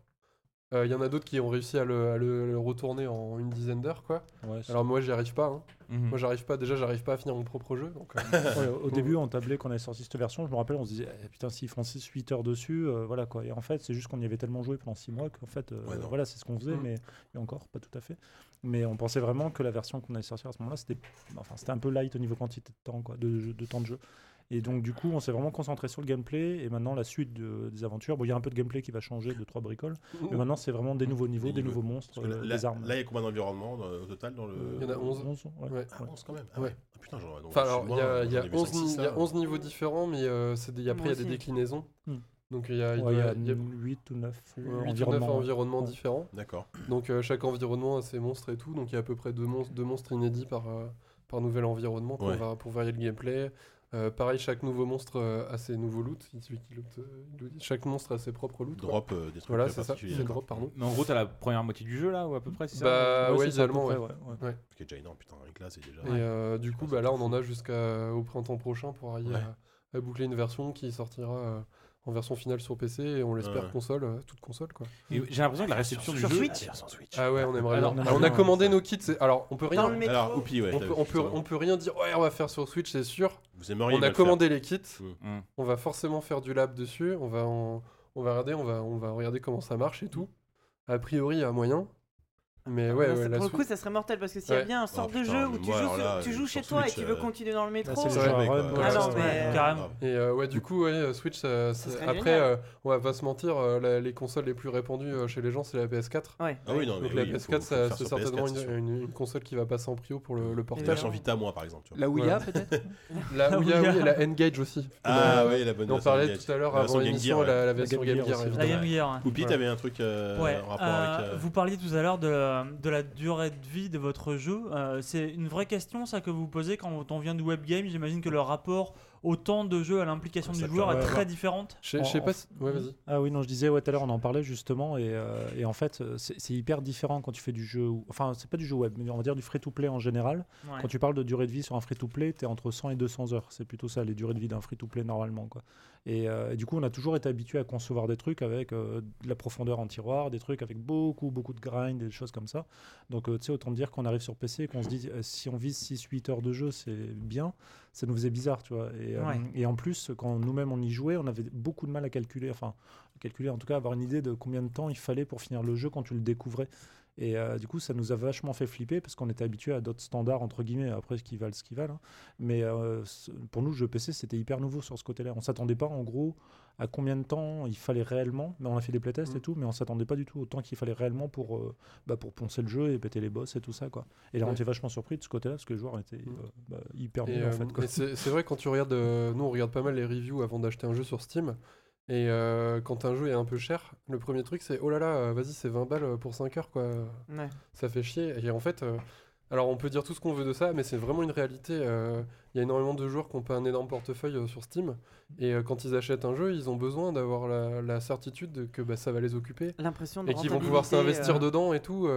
Euh, Il y en a d'autres qui ont réussi à le, à le- le retourner en une dizaine d'heures, quoi. Ouais, Alors moi, j'y arrive pas. hein. Mhm. Moi, j'arrive pas. Déjà, j'arrive pas à finir mon propre jeu. Donc, euh, (laughs) Ouais, au début, on tablait quand on avait sorti cette version. Je me rappelle, on se disait, eh, putain, s'ils font 6-8 heures dessus, euh, voilà quoi. Et en fait, c'est juste qu'on y avait tellement joué pendant 6 mois qu'en fait, euh, Ouais, voilà, c'est ce qu'on faisait, Mm. mais et encore, pas tout à fait. Mais on pensait vraiment que la version qu'on avait sortie à ce moment-là, c'était enfin, c'était un peu light au niveau quantité de temps, quoi, de temps de jeu. Et donc, du coup, on s'est vraiment concentré sur le gameplay. Et maintenant, la suite de- des aventures, bon, il y a un peu de gameplay qui va changer, de trois bricoles. Mais maintenant, c'est vraiment des nouveaux niveaux, Des nouveaux monstres, euh, là, des armes. là, il y a combien d'environnements au total dans le. Il y en a 11. ouais. Ouais. Ah, 11 quand même. Ah Ouais. Ah, putain, j'en donc Enfin, alors, il y a, y a j'en ai vu 11, 5, ni- 6, il y a ça. 11 niveaux différents, mais euh, c'est des- après, il y a des déclinaisons. Hmm. Donc, il y a, Ouais, il y a il y a 8 ou 9 8 ou 9 environnements Ouais. différents. D'accord. Donc, euh, chaque environnement a ses monstres et tout. Donc, il y a à peu près deux monstres, deux monstres inédits par, euh, par nouvel environnement Ouais. va, pour varier le gameplay. Euh, pareil, chaque nouveau monstre euh, a ses nouveaux loots. Il- celui qui loot, euh, loot- chaque monstre a ses propres loots. Drop euh, des trucs Voilà, c'est ça. particuliers, C'est d'accord. drop, pardon. Mais en gros, t'as la première moitié du jeu là, ou à peu près, c'est ça Bah, ouais, c'est ça, peu idéalement, ouais. ouais, ouais. Ce qui est déjà énorme, putain, avec là, c'est déjà. Et euh, du coup, bah, là, on en a jusqu'au printemps prochain pour arriver Ouais. à, à boucler une version qui sortira euh, en version finale sur PC et on l'espère Ouais. console, euh, toute console quoi. Et j'ai l'impression que la réception du Sur jeu. Switch Ah ouais, on aimerait Alors, bien. on Alors, on a commandé nos kits. c'est- Alors, on peut rien. Dans le métro. Alors, Oupi, ouais. on, peut, on, peut, putain. on peut rien dire. Ouais, on va faire sur Switch, c'est sûr. Vous aimeriez on a faire. commandé les kits. Mm. On va forcément faire du lab dessus. On va, en- on va regarder, on va, on va regarder comment ça marche et tout. A priori, il y a moyen. Mais ouais, Là, ouais, la pour le coup, ça serait mortel parce que s'il y a Ouais. bien un sort Oh, de putain, jeu où tu joues, là, tu joues chez Switch, toi et tu veux euh, continuer dans le métro. Ouais. Ouais. Ouais. Ah non, Ouais, mais- ouais, Carrément. grave. Et euh, ouais, du coup, ouais, Switch, ça- Ça après, euh, on va pas se mentir, euh, la- les consoles les plus répandues euh, chez les gens, c'est la PS4. Ouais. Ah oui, non, Donc la oui, PS4, faut- faut le ça- faire c'est certainement PS4, c'est sûr. une, une- une console qui va passer en prio pour le, portage. version Vita, moi, par exemple. La Ouya Ouais. peut-être (laughs) La Ouya, oui, et la N-Gage aussi. Ah oui, la bonne On parlait tout à l'heure avant l'émission, Gear, la, ouais. version Game Gear. La. Game Gear. ouais. Oupi, Ouais. t'avais un truc euh, Ouais, en rapport euh, avec. euh, vous parliez tout à l'heure de, de la durée de vie de votre jeu. Euh, c'est une vraie question, ça, que vous posez quand on vient du webgame. J'imagine que le rapport au temps de jeu, à l'implication du joueur est très différente. Je sais- pas vas-y. Ah oui, non, je disais, ouais, tout à l'heure, on en parlait justement, et, euh, et en fait, euh, c'est hyper différent quand tu fais du jeu, enfin, c'est pas du jeu web, mais on va dire du free-to-play en général. Ouais. Quand tu parles de durée de vie sur un free-to-play, tu es entre 100 et 200 heures. C'est plutôt ça, les durées de vie d'un free-to-play normalement. Quoi. Et, euh, et du coup, on a toujours été habitué à concevoir des trucs avec euh, de la profondeur en tiroir, des trucs avec beaucoup, beaucoup de grind, des choses comme ça. Donc, euh, tu sais, autant dire qu'on arrive sur PC et qu'on se dit, euh, si on vise 6-8 heures de jeu, c'est bien. Ça nous faisait bizarre, tu vois. Et, Ouais. et en plus, quand nous-mêmes on y jouait, on avait beaucoup de mal à calculer, enfin, calculer en tout cas, avoir une idée de combien de temps il fallait pour finir le jeu quand tu le découvrais. Et euh, du coup, ça nous a vachement fait flipper parce qu'on était habitué à d'autres standards, entre guillemets, après ce qui valent, ce qui valent. hein. Mais euh, pour nous, le jeu PC, c'était hyper nouveau sur ce côté-là. On s'attendait pas, en gros, à combien de temps il fallait réellement. Mais on a fait des playtests et tout, mais on s'attendait pas du tout au temps qu'il fallait réellement pour, euh, bah, pour poncer le jeu et péter les boss et tout ça. Quoi. Et là, on Ouais. était vachement surpris de ce côté-là parce que les joueurs étaient Mm. euh, bah, hyper bons, en fait. C'est vrai quand tu regardes, nous on regarde pas mal les reviews avant d'acheter un jeu sur Steam. Et euh, quand un jeu est un peu cher, le premier truc c'est oh là là, euh, vas-y c'est 20 balles pour 5 heures quoi. Ouais. Ça fait chier. Et en fait, euh, alors on peut dire tout ce qu'on veut de ça, mais c'est vraiment une réalité. euh, Il y a énormément de joueurs qui ont pas un énorme portefeuille euh, sur Steam. Et euh, quand ils achètent un jeu, ils ont besoin d'avoir la, la certitude de que bah, ça va les occuper. L'impression de Et qu'ils vont pouvoir s'investir euh, dedans et tout.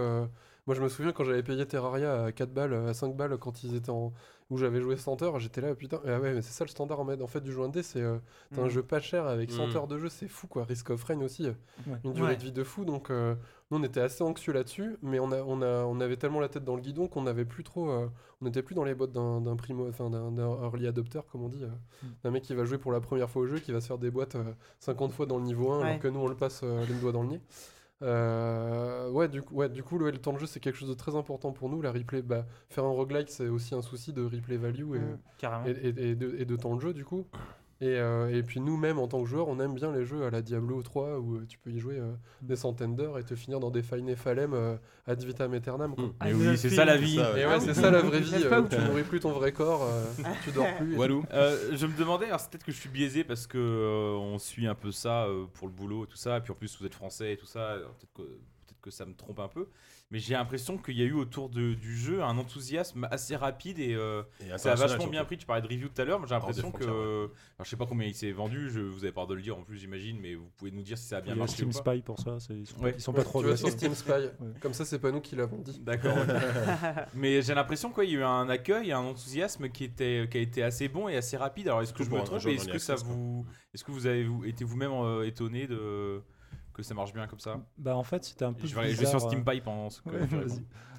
Moi, je me souviens quand j'avais payé Terraria à 4 balles, à 5 balles, quand ils étaient en. où j'avais joué 100 heures, j'étais là, putain. Ah ouais, mais c'est ça le standard en, mode- en fait du jeu indé, c'est euh, un Mm. jeu pas cher avec 100 Mm. heures de jeu, c'est fou quoi. Risk of Rain aussi, euh, Ouais. une durée Ouais. de vie de fou. Donc, euh, nous, on était assez anxieux là-dessus, mais on, a, on, a, on avait tellement la tête dans le guidon qu'on n'avait plus trop. euh, on n'était plus dans les bottes d'un primo, enfin d'un early adopter, comme on dit. euh, Mm. D'un mec qui va jouer pour la première fois au jeu, qui va se faire des boîtes euh, 50 fois dans le niveau 1, Ouais. alors que nous, on le passe euh, les doigts dans le nez. Euh, ouais, du coup, ouais, du coup le, le temps de jeu, c'est quelque chose de très important pour nous. La replay, bah, faire un roguelike, c'est aussi un souci de replay value et, Mm. Carrément. et, et- et de, et de temps de jeu, du coup. Et, euh, et puis nous-mêmes, en tant que joueurs, on aime bien les jeux à la Diablo 3 où euh, tu peux y jouer euh, des centaines d'heures et te finir dans des Fine Falem euh, ad vitam aeternam. quoi. Mm. Ah, oui, c'est ça la vie. ça, ouais. Et ouais, c'est ça la vraie vie. Euh, tu nourris plus ton vrai corps, euh, (laughs) tu dors plus. Euh, je me demandais, alors c'est peut-être que je suis biaisé parce que euh, on suit un peu ça euh, pour le boulot et tout ça, et puis en plus vous êtes français et tout ça, peut-être que, que ça me trompe un peu, mais j'ai l'impression qu'il y a eu autour de- du jeu un enthousiasme assez rapide et euh, Et ça a vachement bien pris. Tu parlais de review tout à l'heure, mais j'ai l'impression que. Alors je sais pas combien il s'est vendu, je, vous avez droit de le dire en plus, j'imagine, mais vous pouvez nous dire si ça a bien Il y a marché Steam ou pas. Spy pour ça, ils sont, Ouais. pas- ils sont Ouais, pas trop tu agressifs. Steam Spy. Comme ça, c'est pas nous qui l'avons dit. D'accord. (laughs) mais j'ai l'impression qu'il y a eu un accueil, un enthousiasme qui était qui a été assez bon et assez rapide. Alors est-ce que je me trompe est-ce que ça vous est-ce que vous avez été vous-même euh, étonné de que ça marche bien comme ça Bah en fait, c'était un peu Je vais, je vais sur bizarre, Steam euh, Pipe pendant ce que Ouais.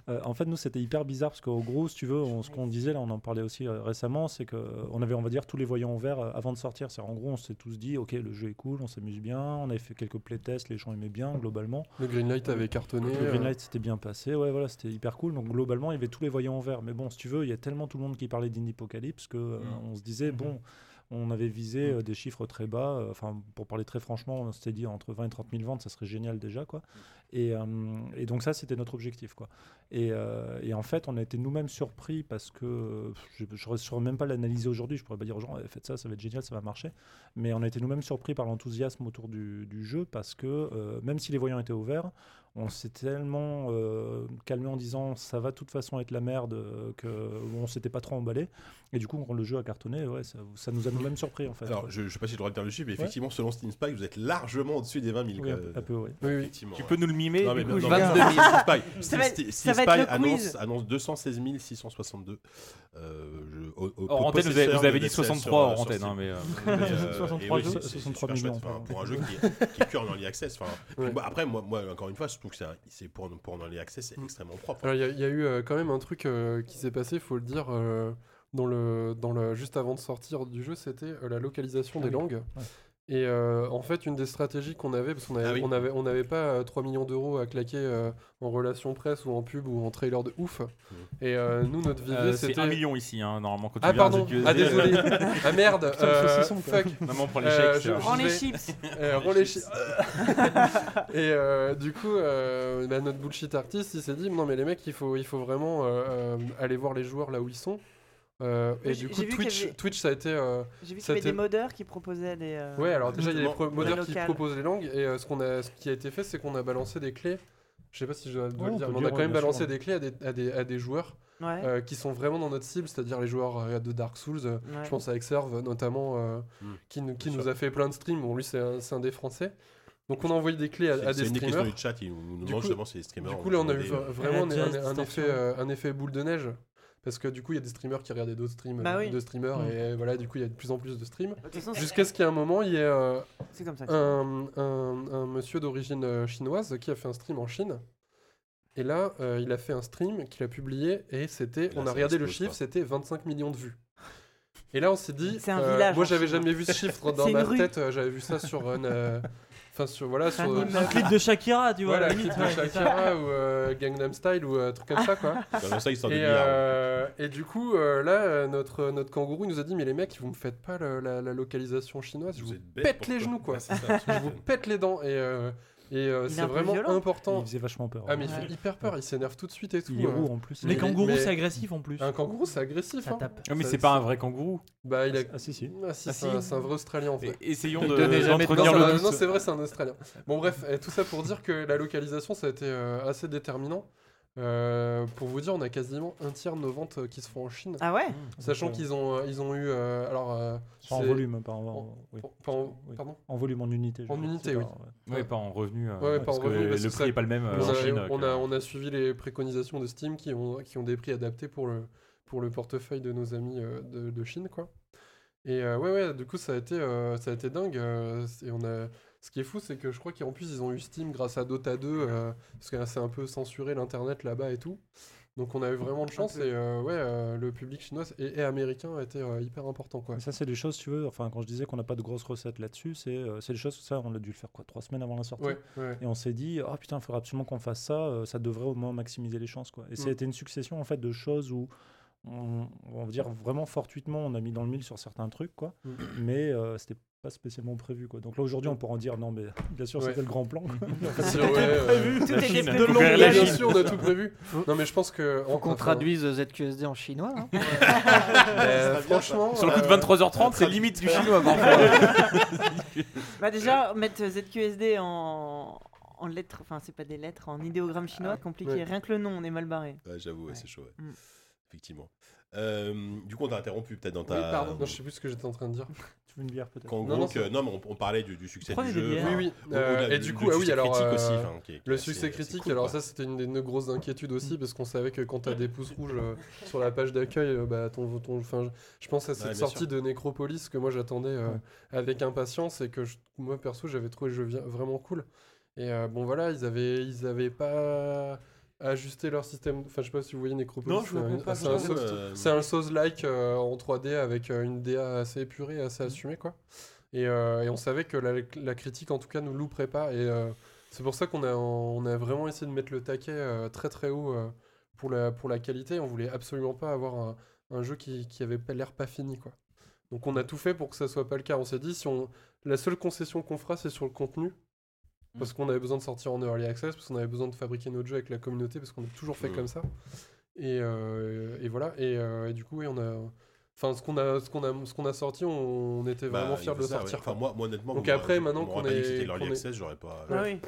Euh, en fait, nous, c'était hyper bizarre parce qu'au gros, si tu veux, on- ce qu'on disait là, on en parlait aussi euh, récemment, c'est que euh, on avait, on va dire, tous les voyants ouverts euh, avant de sortir. C'est en gros, on s'est tous dit, ok, le jeu est cool, on s'amuse bien, on avait fait quelques playtests, les gens aimaient bien globalement. Le Greenlight avait cartonné. Le euh, Greenlight s'était bien passé, ouais, voilà, c'était hyper cool. Donc globalement, il y avait tous les voyants ouverts. Mais bon, si tu veux, il y a tellement tout le monde qui parlait d'Indiepocalypse que euh, Mm. on se disait, bon. On avait visé euh, des chiffres très bas. euh, Enfin, pour parler très franchement, on s'était dit entre 20 et 30 000 ventes, ça serait génial déjà, quoi. Et, euh, et donc ça, c'était notre objectif, quoi. Et, euh, et en fait, on a été nous-mêmes surpris parce que je ne saurais même pas l'analyser aujourd'hui. Je pourrais pas dire aux gens, Eh, faites ça, ça va être génial, ça va marcher. Mais on a été nous-mêmes surpris par l'enthousiasme autour du, du jeu parce que euh, même si les voyants étaient ouverts, on s'est tellement euh, calmé en disant ça va de toute façon être la merde euh, que on s'était pas trop emballé. Et du coup, quand le jeu a cartonné, ouais, ça, ça nous a nous-mêmes surpris en fait. Alors, je, je sais pas si je dois le dire dessus, mais Ouais. effectivement, selon Steam Spy, vous êtes largement au-dessus des 20 000. Oui, un peu, un peu, ouais. Oui, oui. Effectivement. Tu ouais. peux nous le mi-mai. Non, mais du coup, non, mais 22 000. Steel Spy, Ça va ça être Spy le annonce, quiz. annonce 216 662. Euh, je- au- au- Hors antenne, vous avez, possesseur vous avez de dit Dead Cells 63 sur, hors euh, sur antenne. Steam. hein, mais, euh, Mais, euh, 63 (laughs) et oui, millions. c'est- c'est 63 super chouette, millions, enfin, pardon. pour un jeu qui est, qui est que en early access. enfin, (laughs) puis Ouais. moi, après, moi, moi, encore une fois, je trouve que c'est un- c'est pour, pour en early access, c'est Mm. extrêmement propre. Alors il y, a- il y a eu euh, quand même un truc euh, qui s'est passé, faut le dire, euh, dans le, dans le, juste avant de sortir du jeu, c'était euh, la localisation Ah des oui. langues. Et euh, en fait, une des stratégies qu'on avait, parce qu'on avait, Ah oui. on avait, on n'avait pas euh, 3 millions d'euros à claquer euh, en relation presse ou en pub ou en trailer de ouf. Et euh, nous, notre vivier, euh, c'est c'était. 1 million ici, hein, normalement. Quand tu Ah pardon, ZQSD, ah désolé, (laughs) ah merde, Putain, euh, quoi. fuck. Maman prend les Euh, chèques. Prends les chips. Euh, rends les chi- (laughs) Et euh, du coup, euh, bah, notre bullshit artiste, il s'est dit non mais les mecs, il faut, il faut vraiment euh, euh, aller voir les joueurs là où ils sont. Euh, et du coup, Twitch, avait- Twitch, ça a été. euh, J'ai vu qu'il ça y a avait des été- modeurs qui proposaient des. euh, Ouais, alors déjà, il y a des modeurs qui proposent les langues et euh, ce, qu'on a, ce qui a été fait, c'est qu'on a balancé des clés. Je sais pas si je dois, Ouais, le on dire, mais on dire, a quand même balancé sûr. des clés à des, à des, à des joueurs Ouais. euh, qui sont vraiment dans notre cible, c'est-à-dire les joueurs euh, de Dark Souls. ouais. Je pense à Exerve notamment, euh, Mm, qui, nous, qui nous a fait plein de streams. Bon, lui, c'est un, des Français. Donc, on a envoyé des clés à, des c'est une des questions streamers. du chat, ils nous demandent coup- justement si les streamers. Du coup, là, on a eu vraiment effet, euh, un effet boule de neige. Parce que du coup, il y a des streamers qui regardaient d'autres streams Bah euh, oui. de streamers. Mm. Et voilà, du coup, il y a de plus en plus de streams. Jusqu'à ce qu'il y ait un moment, il y ait euh, comme ça. un, un- un monsieur d'origine euh, chinoise qui a fait un stream en Chine. Et là, euh, il a fait un stream qu'il a publié et c'était, on a regardé le chiffre, c'était 25 millions de vues. Et là, on s'est dit, C'est un euh, village moi j'avais jamais vu ce chiffre dans une ma rue. tête, j'avais vu ça sur un, euh, enfin sur voilà, C'est un sur. Un clip de Shakira, tu vois. voilà, la clip limite, de. Shakira ou euh, Gangnam Style ou un truc comme ça quoi. Comme ça, ils sortent des Et, euh, et du coup, euh, là, euh, notre, notre kangourou il nous a dit Mais les mecs, vous me faites pas le- la, la localisation chinoise, je vous, pète les genoux quoi. Ouais, c'est ça, je vous pète les dents. Et, euh, et euh, c'est vraiment violent. important. Il faisait vachement peur. Ah, mais il Ouais. fait hyper peur, il s'énerve tout de suite et tout. Il est roux en plus. Les kangourous, c'est agressif en plus. Un kangourou, c'est agressif. Ça hein. tape. Ah, mais c'est pas un vrai kangourou. Bah, il a. Ah si si. Ah, si, Ah, c'est si. un- c'est un vrai Australien en fait. Et- Essayons de donnait jamais de Non, le non, c'est vrai, c'est un Australien. Bon, bref, tout ça pour dire que la localisation, ça a été euh, assez déterminant. Euh, pour vous dire, on a quasiment un tiers de nos ventes euh, qui se font en Chine. Ah ouais Sachant Donc, euh, qu'ils ont, ils ont eu. euh, alors, euh, Pas en volume, pas en, En- oui. pas en- Oui. Pardon En volume, en unité. En unité, oui. pas- ouais. Ouais, pas en revenu. euh, Ouais, ouais, pas parce en que revenu, parce Le que prix ça- est pas le même euh, on, en a, Chine. on que- a- on a suivi les préconisations de Steam qui ont, qui ont des prix adaptés pour le, pour le portefeuille de nos amis euh, de, de Chine, quoi. Et euh, ouais, ouais, du coup, ça a été, euh, ça a été dingue. euh, et on a... Ce qui est fou, c'est que je crois qu'en plus, ils ont eu Steam grâce à Dota 2, euh, parce que c'est un peu censuré l'internet là-bas et tout. Donc on a eu vraiment de chance et euh, ouais, euh, le public chinois et, et américain a été euh, hyper important, quoi. Mais Ça, c'est des choses, tu veux. Enfin, quand je disais qu'on n'a pas de grosses recettes là-dessus, c'est euh, c'est des choses, ça, on a dû le faire quoi, trois semaines avant la sortie. Ouais, ouais. Et on s'est dit, oh putain, il faudrait absolument qu'on fasse ça, euh, ça devrait au moins maximiser les chances. Quoi. Et Mm. été une succession en fait de choses où, on, on va dire vraiment fortuitement, on a mis dans le mille sur certains trucs, quoi. Mm. mais euh, c'était pas spécialement prévu. Quoi. Donc là, aujourd'hui, on pourra en dire, non, mais bien sûr, Ouais. c'était le grand plan. (laughs) Euh, Tout était prévu. De longue bien sûr, on a tout prévu. Non, mais je pense que. Qu'on enfin, traduise ZQSD en chinois. hein. (laughs) euh, (laughs) franchement. Sur le coup de euh, 23h30, c'est limite du chinois. Bah déjà, mettre ZQSD en, en lettres, enfin c'est pas des lettres, en idéogramme chinois, compliqué. ouais. Rien que le nom, on est mal barré. Ouais, J'avoue, ouais, c'est chaud. ouais. Mm. Effectivement. Euh, du coup, on t'a interrompu peut-être dans ta. Oui, pardon. Non, je sais plus ce que j'étais en train de dire. Tu veux une bière peut-être Qu'en Non, gros, non, que- c'est- non, mais on, on parlait du, du succès Prenez du des jeu. bières. Oui, oui. au- euh, au-delà et du- coup, ah oui, succès alors. critique euh, aussi, enfin, qui est- qui est Le assez- succès assez critique, cool, alors quoi. ça c'était une des nos grosses inquiétudes aussi parce qu'on savait que quand t'as des pouces rouges euh, (laughs) sur la page d'accueil, euh, bah ton, ton, enfin, je- je pense à cette bien sortie sûr. de Necropolis que moi j'attendais euh, Ouais. avec impatience et que je- moi perso j'avais trouvé le jeu vi- vraiment cool. Et euh, bon voilà, ils avaient, ils avaient pas ajusté leur système. Enfin je sais pas si vous voyez Necropolis. Non, je comprends pas. c'est un un Souls-like euh, en 3D avec euh, une DA assez épurée, Mm. assez assumée quoi. Et, euh, et on savait que la, la critique en tout cas nous louperait pas. Et euh, c'est pour ça qu'on a, on a vraiment essayé de mettre le taquet très très haut pour, la, pour la qualité. On voulait absolument pas avoir un, un jeu qui, qui avait l'air pas fini quoi. Donc on a tout fait pour que ça soit pas le cas. On s'est dit si on la seule concession qu'on fera c'est sur le contenu. Mm. Parce qu'on avait besoin de sortir en early access, parce qu'on avait besoin de fabriquer notre jeu avec la communauté, parce qu'on a toujours fait Mm. comme ça. Et, euh, et voilà. Et, euh, et du coup, oui, on a. Enfin, ce qu'on a, ce qu'on a, ce qu'on a sorti, on, on était bah, vraiment fiers de le ça, ouais. sortir. Enfin, moi, moi, honnêtement, Donc après, maintenant qu'on est- que c'était l'early est- access, j'aurais pas. Ah oui.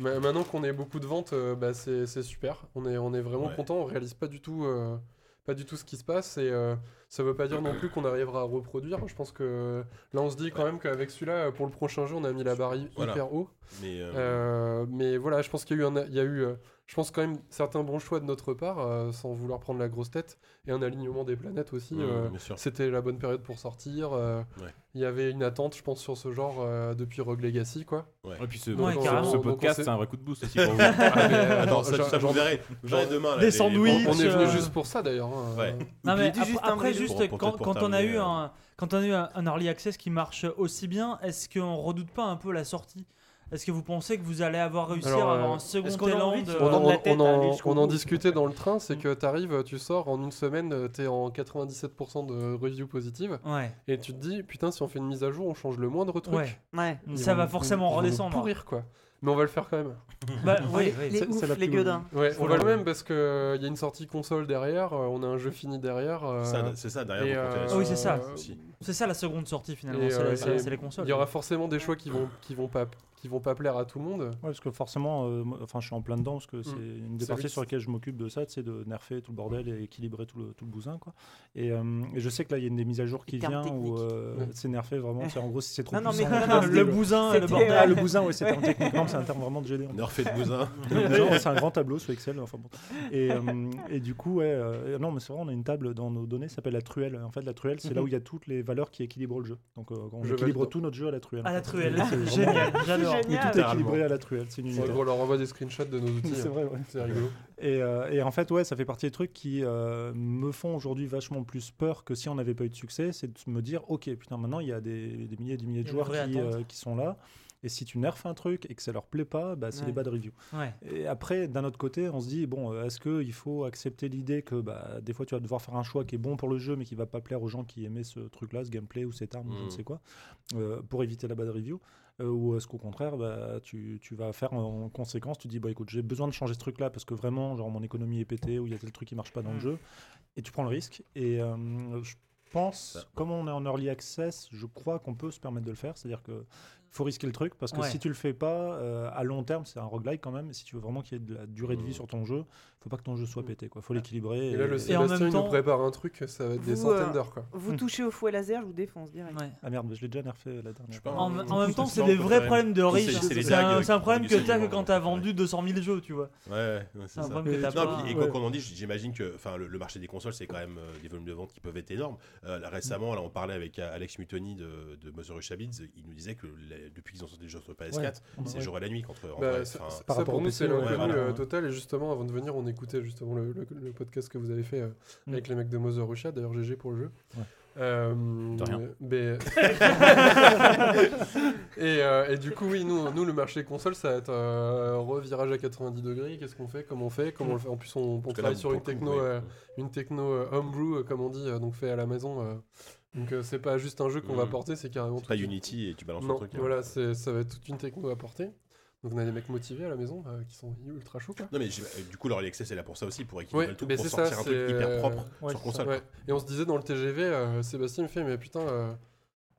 maintenant qu'on ait beaucoup de ventes, euh, bah, c'est c'est super. On est, on est vraiment Ouais. content. On réalise pas du tout, euh, pas du tout ce qui se passe. Et euh, ça veut pas dire non plus qu'on arrivera à reproduire. Je pense que là, on se dit quand même qu'avec celui-là, pour le prochain jeu, on a mis la barre Voilà. hyper haut. Mais, euh, Euh, mais voilà, je pense qu'il y a eu, un, il y a eu euh, je pense quand même certains bons choix de notre part, euh, sans vouloir prendre la grosse tête, et un alignement des planètes aussi. Mmh, euh, bien sûr. C'était la bonne période pour sortir. euh, Ouais. Il y avait une attente, je pense, sur ce genre euh, depuis Rogue Legacy, quoi. Ouais. Et puis ce, Donc, podcast, c'est un vrai coup de boost aussi pour (laughs) vous. Ah, mais, euh, Attends, ça, ça, vous genre- verrez. Vous verrez demain. là, Des les- sandwichs. On est venu euh, juste pour ça d'ailleurs. hein. Non mais juste après juste quand, pour quand on a eu un quand on a eu un, un early access qui marche aussi bien, est-ce qu'on redoute pas un peu la sortie? Est-ce que vous pensez que vous allez avoir réussi Alors, à avoir euh, un second est-ce qu'on a élan de On, en, la tête on on en discutait dans le train, c'est que tu arrives, tu sors en une semaine, euh, t'es en 97% de review positive, Ouais. et tu te dis, putain, si on fait une mise à jour, on change le moindre truc. Ouais. Ouais. Ça vont va forcément redescendre. pourrir quoi. Mais on va le faire quand même. (laughs) Bah, oui, les oui. les c'est- ouf, les gueudins. Ouais, on va le- même parce qu'il y a une sortie console derrière, euh, on a un jeu fini derrière. euh, Ça, C'est ça, derrière, euh. Oui, c'est ça. aussi. C'est ça la seconde sortie finalement, c'est euh, la- c'est et c'est les consoles. Il y aura forcément des choix qui vont, qui vont pas, qui vont pas plaire à tout le monde. Ouais, parce que forcément, euh, enfin, je suis en plein dedans parce que c'est une des parties sur lesquelles je m'occupe de ça, c'est de nerfer tout le bordel et équilibrer tout le, tout le bousin, quoi. Et, euh, et je sais que là, il y a une des mises à jour qui Les vient où euh, Ouais. c'est nerfé vraiment. C'est en gros si c'est trop Non, non, puissant. mais- on non, peut non, le le- bousin, le bordel. Ah, le bousin, ouais, c'est un technique. Non, c'est un terme vraiment de GD. (laughs) Refait de bousin. Le bousin, ouais, c'est un grand tableau sous Excel. Enfin bon. Et, euh, et du coup, ouais, euh, non, mais c'est vrai, on a une table dans nos données, ça s'appelle la truelle. En fait, la truelle, c'est là où il y a toutes les valeurs qui équilibrent le jeu. Donc, euh, on Je équilibre tout notre jeu à la truelle. À la truelle, (laughs) génial, j'adore. Tout est équilibré à la truelle, c'est une on leur envoie des screenshots de nos outils. C'est hein. vrai, ouais. C'est rigolo. Et, euh, et en fait, ouais, ça fait partie des trucs qui euh, me font aujourd'hui vachement plus peur que si on n'avait pas eu de succès. C'est de me dire, ok, putain, maintenant il y a des, des milliers et des milliers de joueurs qui, euh, qui sont là. Et si tu nerfes un truc et que ça leur plaît pas, bah, c'est Ouais. les bad reviews. Ouais. Et après, d'un autre côté, on se dit, bon, euh, est-ce qu'il faut accepter l'idée que bah, des fois tu vas devoir faire un choix qui est bon pour le jeu, mais qui va pas plaire aux gens qui aimaient ce truc-là, ce gameplay ou cette arme, ou je ne Mhm. sais quoi, euh, pour éviter la bad review euh, ou est-ce qu'au contraire, bah, tu, tu vas faire en conséquence, tu dis, bah, écoute, j'ai besoin de changer ce truc-là parce que vraiment, genre, mon économie est pétée ou il y a tel truc qui marche pas dans le Mm. jeu, et tu prends le risque. Et euh, je pense, comme on est en early access, je crois qu'on peut se permettre de le faire, c'est-à-dire que faut risquer le truc parce que Ouais. si tu le fais pas, euh, à long terme, c'est un roguelike quand même. Si tu veux vraiment qu'il y ait de la durée de vie Mm. sur ton jeu, faut pas que ton jeu soit pété. Quoi. Faut l'équilibrer. Et là, le Et en même temps- nous prépare un truc, ça va être des Vous, centaines euh, d'heures quoi. Vous touchez au fouet laser, je vous défonce direct. Ouais. Ah merde, je l'ai déjà nerfé la dernière. Pas, En, en même temps, c'est des vrais problèmes de riche. c'est un, problème que t'as que quand t'as vendu 200 000 jeux, tu vois. Ouais, C'est ça. problème que t'as Non, pas. puis- et Ouais. quand on en dit, j'imagine que enfin, le, marché des consoles, c'est quand même euh, des volumes de vente qui peuvent être énormes. Là, récemment, là, on parlait avec Alex Mutoni de, de Mother Shabids. Il nous disait que les- depuis qu'ils ont sorti des jeux sur PS4, Ouais. c'est Ouais. jour et la nuit contre. en Bah, vrai, ça, ça- par ça, rapport pour nous c'est ouais, l'inconnu voilà. euh, total et justement avant de venir on écoutait justement le, le- le podcast que vous avez fait euh, Mm. avec les mecs de Mother Russia d'ailleurs GG pour le jeu Ouais. Euh, De rien. mais- (laughs) et, euh, et du coup oui nous, nous le marché console ça va être euh, revirage à 90 degrés qu'est-ce qu'on fait? Comment on fait? Comment on le fait? En plus on, travaille là, sur une le coup, techno ouais. euh, une techno euh, homebrew euh, comme on dit euh, donc fait à la maison euh, donc euh, c'est pas juste un jeu qu'on va Mm. porter c'est carrément C'est pas une- Unity et tu balances non, le truc. hein. voilà, c'est- ça va être toute une techno à porter. Donc on a des mecs motivés à la maison euh, qui sont ultra chauds quoi. Non, mais euh, du coup, l'Early Access est là pour ça aussi, pour équilibrer Ouais, le tout, mais pour c'est sortir ça, un truc c'est- hyper propre Ouais, sur console. Ouais. Et on se disait dans le TGV, euh, Sébastien me fait mais putain, euh,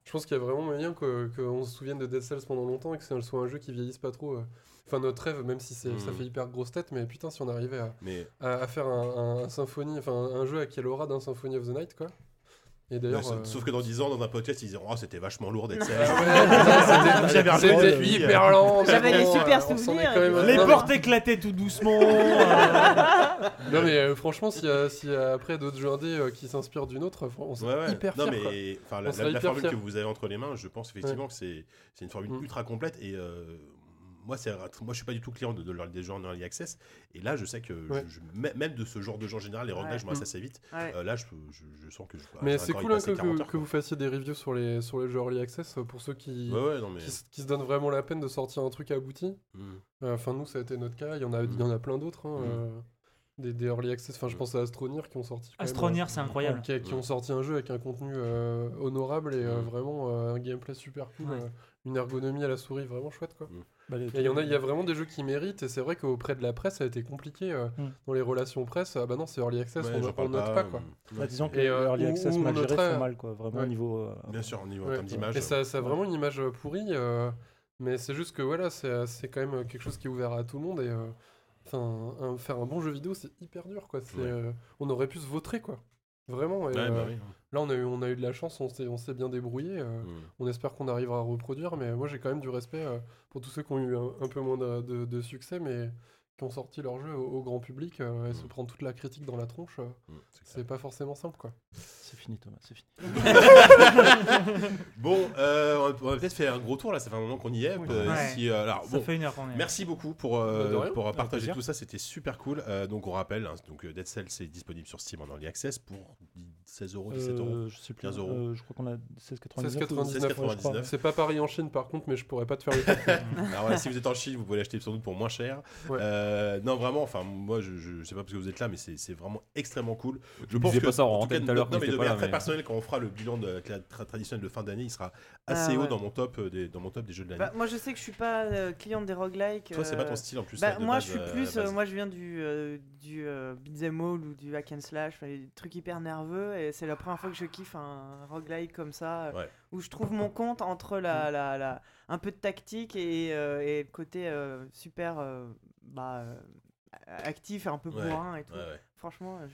je pense qu'il y a vraiment moyen que- qu'on se souvienne de Dead Cells pendant longtemps et que ce soit un jeu qui vieillisse pas trop. euh. Enfin notre rêve, même si c'est- ça Mhm. fait hyper grosse tête, mais putain si on arrivait à, Mais à- à faire un, un symphonie, enfin un jeu qui a l'aura d'un Symphony of the Night quoi. Et d'ailleurs. Euh, Sauf que dans 10 ans, dans un podcast, ils diront Oh, c'était vachement lourd d'être (laughs) sage. J'avais un c'était- hyper lent. J'avais des super euh, souvenirs, quand même- Les portes éclataient tout doucement. euh, (laughs) Non mais euh, franchement, s'il y, a- s'il y a après d'autres jeux indés euh, qui s'inspirent d'une autre, on serait Ouais, ouais. hyper non, fiers. quoi. mais enfin, On la, serait la- la hyper formule que fiers. vous avez entre les mains, je pense effectivement que c'est c'est une formule Mm. ultra complète. Et euh, moi, c'est moi, je suis pas du tout client de, de leur- des jeux en early access. Et là, je sais que Ouais. je- je- mê- même de ce genre de jeu en général, les roguelikes, je m'en lasse Mm. assez vite. Ouais. Euh, là, je, je, je sens que je. Mais c'est cool hein, que, 40 que- que vous fassiez des reviews sur les, sur les jeux early access euh, pour ceux qui, quoi. Ouais, ouais, non, mais. qui, se- qui se donnent vraiment la peine de sortir un truc abouti. Mm. Euh, Enfin, nous, ça a été notre cas. Il y en a, il y en a plein d'autres. hein, Mm. euh, des, des early access. Enfin, je Mm. pense à Astronir qui ont sorti. Astronir, c'est incroyable. qui, qui ont Mm. sorti un jeu avec un contenu euh, honorable et euh, Mm. vraiment euh, un gameplay super cool. Ouais. euh, une ergonomie à la souris vraiment chouette quoi. Bah, Il y en a, il y a vraiment des jeux qui méritent et c'est vrai qu'auprès de la presse ça a été compliqué euh, Mm. dans les relations presse. Ah bah non c'est early access, Ouais, on, on note pas, quoi. mm. Bah, disons que Et, euh, Early Access mal on géré noterait- font mal, quoi. Vraiment Ouais. au niveau. euh, Bien sûr, au niveau en Ouais. termes d'image. Et ça, ça a Ouais. vraiment une image euh, pourrie, euh, mais c'est juste que voilà, c'est c'est quand même quelque chose qui est ouvert à tout le monde et euh, un- faire un bon jeu vidéo c'est hyper dur quoi. Ouais. euh, on aurait pu se vautrer quoi. Vraiment. Et, Ouais, bah euh, oui. Là, on a eu, on a eu de la chance, on s'est, on s'est bien débrouillé. euh, Mm. On espère qu'on arrivera à reproduire, mais moi j'ai quand même du respect euh, pour tous ceux qui ont eu un, un peu moins de, de- de succès, mais qui ont sorti leur jeu au, au grand public euh, et se prendre toute la critique dans la tronche. Mm, c'est c'est pas forcément simple, quoi. C'est fini, Thomas, c'est fini. (laughs) Bon, euh, on va- peut-être faire un gros tour là, ça fait un moment qu'on y est. euh, Ouais. si, euh, alors, Ça bon, fait une heure qu'on est. Merci beaucoup pour, euh, Bah, pour partager tout ça, c'était super cool. Euh, donc on rappelle, hein, donc Dead Cell c'est disponible sur Steam en early access pour 16 euros, 17 euros. Je sais plus. 15 euros. euh, je crois qu'on a 16,99. 16,99, ou- ouais, je crois. ouais. C'est pas pareil en Chine par contre, mais je pourrais pas te faire le. (laughs) Alors voilà, si vous êtes en Chine, vous pouvez l'acheter sans doute pour moins cher. Ouais. Euh, non, vraiment, enfin, moi je, je sais pas parce que vous êtes là, mais c'est vraiment extrêmement cool. Je me pense disais que, pas ça en tout cas, Non, mais de pas manière là, très mais- personnelle, quand on fera le bilan de, tra- tra- traditionnel de fin d'année, il sera Ah, assez haut ouais. dans mon top euh, des, dans mon top des jeux de l'année. Bah, moi, je sais que je suis pas euh, cliente des roguelikes. Toi, c'est pas euh, ton style en plus. Bah, moi, base, je suis euh, la plus. euh, moi, je viens du, euh, du euh, beat'em all ou du hack and slash, des trucs hyper nerveux. Et c'est la première fois que je kiffe un roguelike comme ça, euh, Ouais. où je trouve mon compte entre la, la, la- un peu de tactique et, euh, et le côté euh, super euh, bah, euh, actif et un peu Ouais, bourrin et tout. ouais, ouais. Franchement, euh,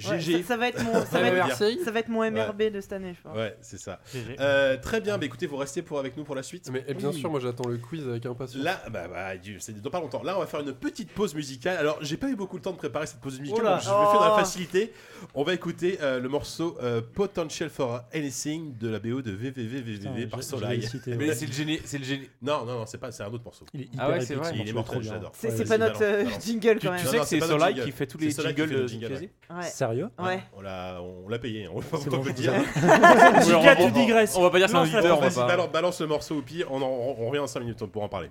je- ouais, GG. ça, ça va être mon, ça (laughs) va Ouais, être, ça va être mon MRB de cette année, je pense. Ouais, c'est ça. GG. Euh, très bien, bah écoutez, vous restez pour avec nous pour la suite. mais et bien sûr, moi j'attends le quiz avec impatience. Là, bah, bah, c'est dans pas longtemps. Là, on va faire une petite pause musicale. Alors, j'ai pas eu beaucoup de temps de préparer cette pause musicale, Oula. donc je vais faire dans la Oh. facilité. On va écouter euh, le morceau euh, Potential for Anything de la BO de Putain, par Soleil. Mais ouais. c'est le génie, c'est le génie. Non, non, non, c'est pas, c'est un autre morceau. Il est hyper Ah ouais, c'est vrai. Il est mortel, j'adore. C'est Ouais, pas notre euh, jingle Tu, quand tu même. Non, sais que c'est Soleil qui fait tous les jingles le de Ouais. Sérieux Ouais. On l'a, on l'a payé. hein. On va pas C'est (laughs) on bon, peut le dire. Giga, tu digresses. On va pas dire que c'est un auditeur, balance, balance le morceau au pire. On, en- on revient en 5 minutes pour en parler.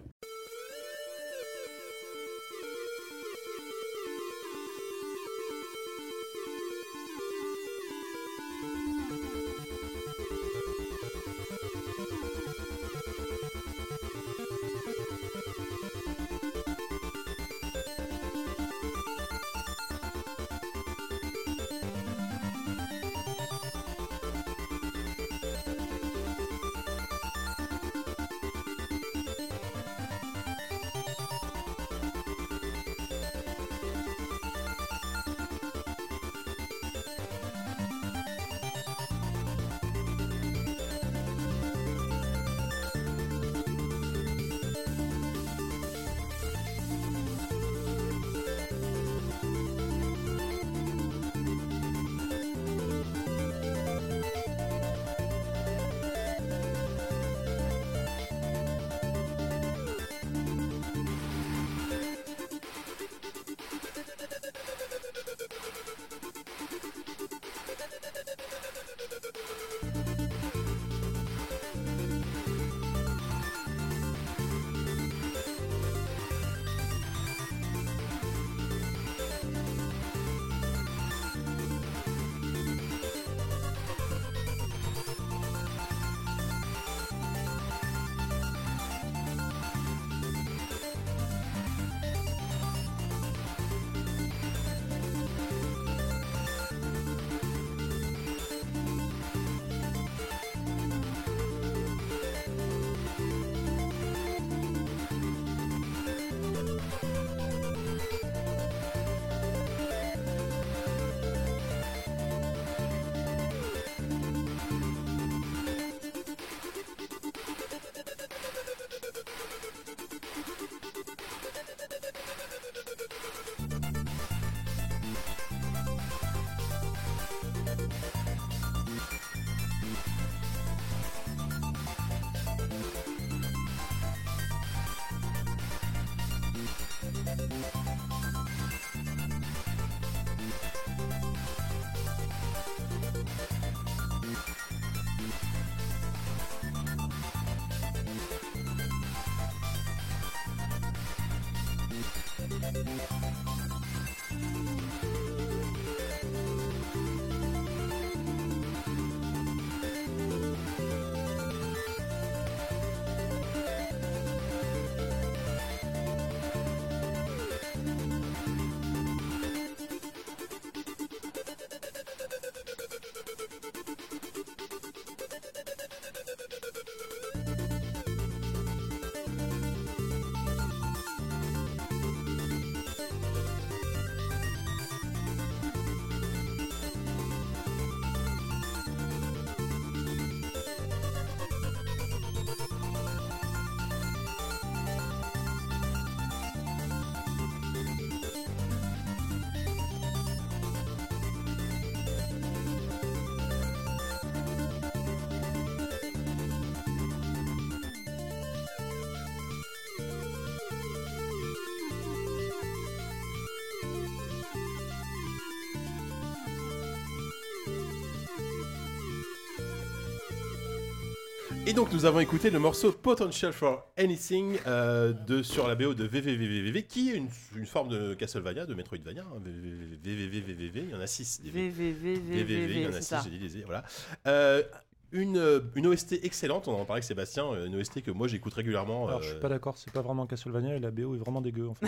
Donc nous avons écouté le morceau Potential for Anything euh, de, sur la BO de VVVVV qui est une, forme de Castlevania, de Metroidvania. hein, VVVVVV, il y en a 6. VVV, il y en a c'est 6, ça. j'ai dit les voilà. Euh, une, euh, une OST excellente, on en avec Sébastien, euh, une OST que moi j'écoute régulièrement. Je euh, suis pas d'accord, c'est pas vraiment Castlevania la BO est vraiment dégueu en fait.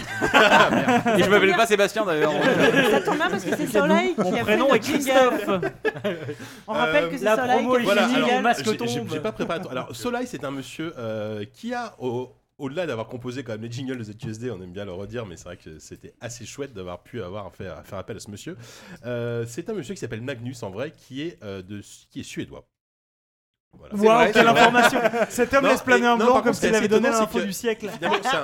Pas Sébastien d'ailleurs. Prénom est. Christophe. (laughs) On rappelle Euh, que c'est la Soleil promo qui Voilà, fait le alors, jingle. masque j'ai- tombe. j'ai j'ai pas préparé. Alors, Soleil, c'est un monsieur euh, qui a, au- au-delà d'avoir composé quand même les jingles de ZQSD, on aime bien le redire, mais c'est vrai que c'était assez chouette d'avoir pu avoir fait, faire appel à ce monsieur. Euh, c'est un monsieur qui s'appelle Magnus en vrai, qui est, euh, de, qui est suédois. Voilà. Quelle information (laughs) Cet homme Non, laisse planer un blanc comme s'il avait donné l'info du siècle.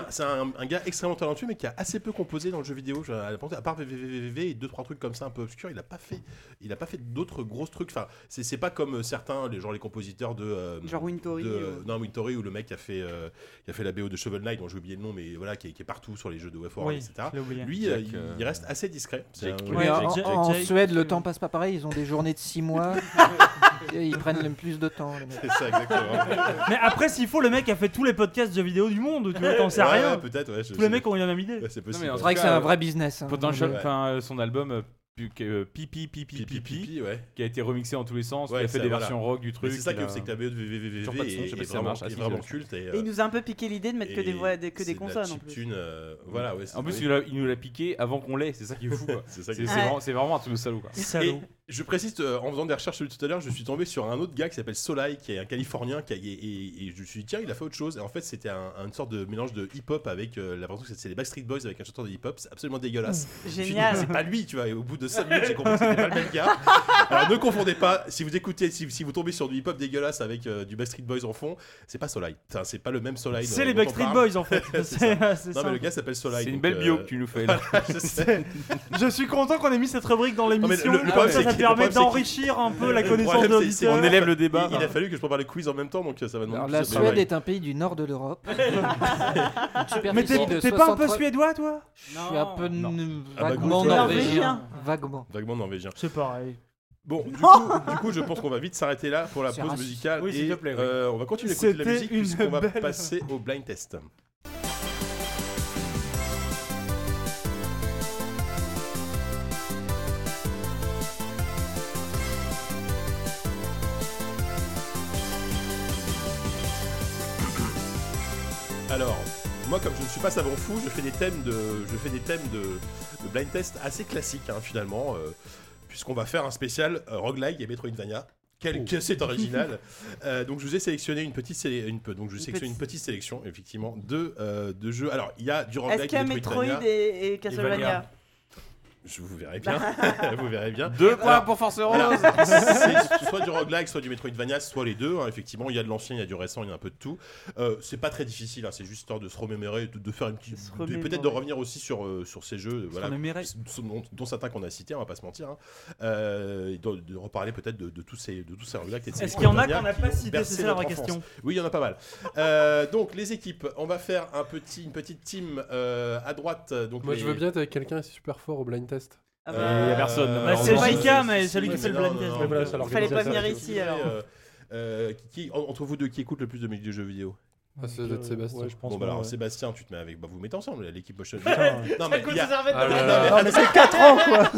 C'est un, gars extrêmement talentueux, mais qui a assez peu composé dans le jeu vidéo. À part VVVV et deux trois trucs comme ça un peu obscurs, il a pas fait, il a pas fait d'autres grosses trucs. Enfin, c'est pas comme euh, certains, les genre les compositeurs de euh, Genre Wintory. de- euh. non Wintory ou le mec qui a fait euh, qui a fait la BO de Shovel Knight dont j'ai oublié le nom mais voilà qui est, qui est partout sur les jeux de WF Oui, etc lui Jack, euh, il, reste assez discret un- en, Jack- en Jack- Suède, le temps passe pas pareil. Ils ont des journées de 6 mois. (laughs) Ils prennent le plus de temps. Les mecs. c'est ça exactement (laughs) Mais après, s'il faut, le mec a fait tous les podcasts de jeux vidéo du monde. Tu vois, t'en sais Ouais, rien. ouais, peut-être ouais, je- Tous les mecs ont eu la même idée. ouais, c'est possible. C'est vrai que c'est un vrai business. hein. Potential, enfin euh, son album Pipi Pipi Pipi, qui a été remixé en tous les sens. Ouais, il a fait ça, des voilà. versions rock du truc. c'est ça il que a- c'est que la BO de VVVV est, si ça vraiment, marche. Est vraiment culte et, Et euh, il nous a un peu piqué l'idée de mettre que des, et voix, des- que des consonnes en plus. euh, voilà En plus, il, nous l'a- il nous l'a piqué avant qu'on l'ait. C'est ça qui est fou. (laughs) c'est qui vraiment, un truc de salaud. Quoi. Salaud. Je précise, euh, en faisant des recherches sur lui tout à l'heure, je suis tombé sur un autre gars qui s'appelle Solai, qui est un Californien, qui a- et, et- et je me suis dit, tiens, il a fait autre chose. Et en fait, c'était un, une sorte de mélange de hip-hop avec euh, l'impression que c'est les Backstreet Boys avec un chanteur de hip-hop. C'est absolument dégueulasse. Dit, Génial. c'est pas lui, tu vois. Et au bout de 5 minutes, j'ai compris que c'était pas le même gars. Alors ne confondez pas, si vous écoutez, si, si vous tombez sur du hip-hop dégueulasse avec euh, du Backstreet Boys en fond, c'est pas Solai. Enfin, c'est pas le même Solai. C'est dont- les Backstreet. Boys en fait. (laughs) C'est (laughs) c'est Non, mais ça. le gars s'appelle Solai. C'est une belle bio euh, que tu nous fais là. je. Je suis content qu'on ait mis cette rubrique dans l'émission. Permet d'enrichir un peu la connaissance de l'auditeur. On élève le débat. Il, a fallu que je prépare le quiz en même temps, donc euh, ça va demander la de- Suède est un pays du nord de l'Europe. (laughs) Mais t'es pas un peu 63 suédois toi? Je suis un peu Ah bah, vaguement norvégien. Vaguement. Vaguement norvégien. C'est pareil. Bon, du (laughs) coup, du coup, je pense qu'on va vite s'arrêter là pour la pause musicale. Oui, s'il et te plaît, oui. euh, on va continuer d'écouter de la musique puisqu'on va passer au blind test. Moi, comme je ne suis pas savant fou, je fais des thèmes de, je fais des thèmes de, de blind test assez classiques, hein, finalement, euh, puisqu'on va faire un spécial euh, roguelike et Metroidvania. Quel que c'est original. (laughs) Euh, donc je vous ai sélectionné une petite une, donc je vous ai sélectionné une petite sélection effectivement de, euh, de jeux. Alors il y a du Est-ce roguelike qu'il y a et Metroid et, et Castlevania? Je vous verrai bien. (laughs) vous verrez bien. Deux points Alors, pour Force Rose. (laughs) c'est soit du roguelike, soit du Metroidvania, soit les deux. hein. Effectivement, il y a de l'ancien, il y a du récent, il y a un peu de tout. Euh, c'est pas très difficile, hein. c'est juste histoire de se remémorer, de, de faire une petite, peut-être de revenir aussi sur euh, sur ces jeux, voilà, dont, dont certains qu'on a cités, on va pas se mentir, hein. Euh, et de, de reparler peut-être de, de tous ces de tous ces roguelikes. Est-ce qu'il y en a qu'on n'a pas cité C'est ça la vraie question. Oui, il y en a pas mal. Euh, donc les équipes, on va faire un petit, une petite team euh, à droite. Donc Moi, les- je veux bien être avec quelqu'un qui est super fort au blind test. Ah Euh, bah, y a personne. euh, Bah, c'est si, mais si, c'est lui qui fait le blind test. Il fallait pas venir ici, alors. euh, euh, qui, entre vous deux, qui écoute le plus de musique de jeux vidéo Ah, être Euh, Sébastien. ouais, je pense Bon, bah alors, ouais. Sébastien, tu te mets avec. Bah, vous mettez ensemble, l'équipe motion. Putain, non, mais il y a- Ah là Non, là. mais- mais c'est 4 ans quoi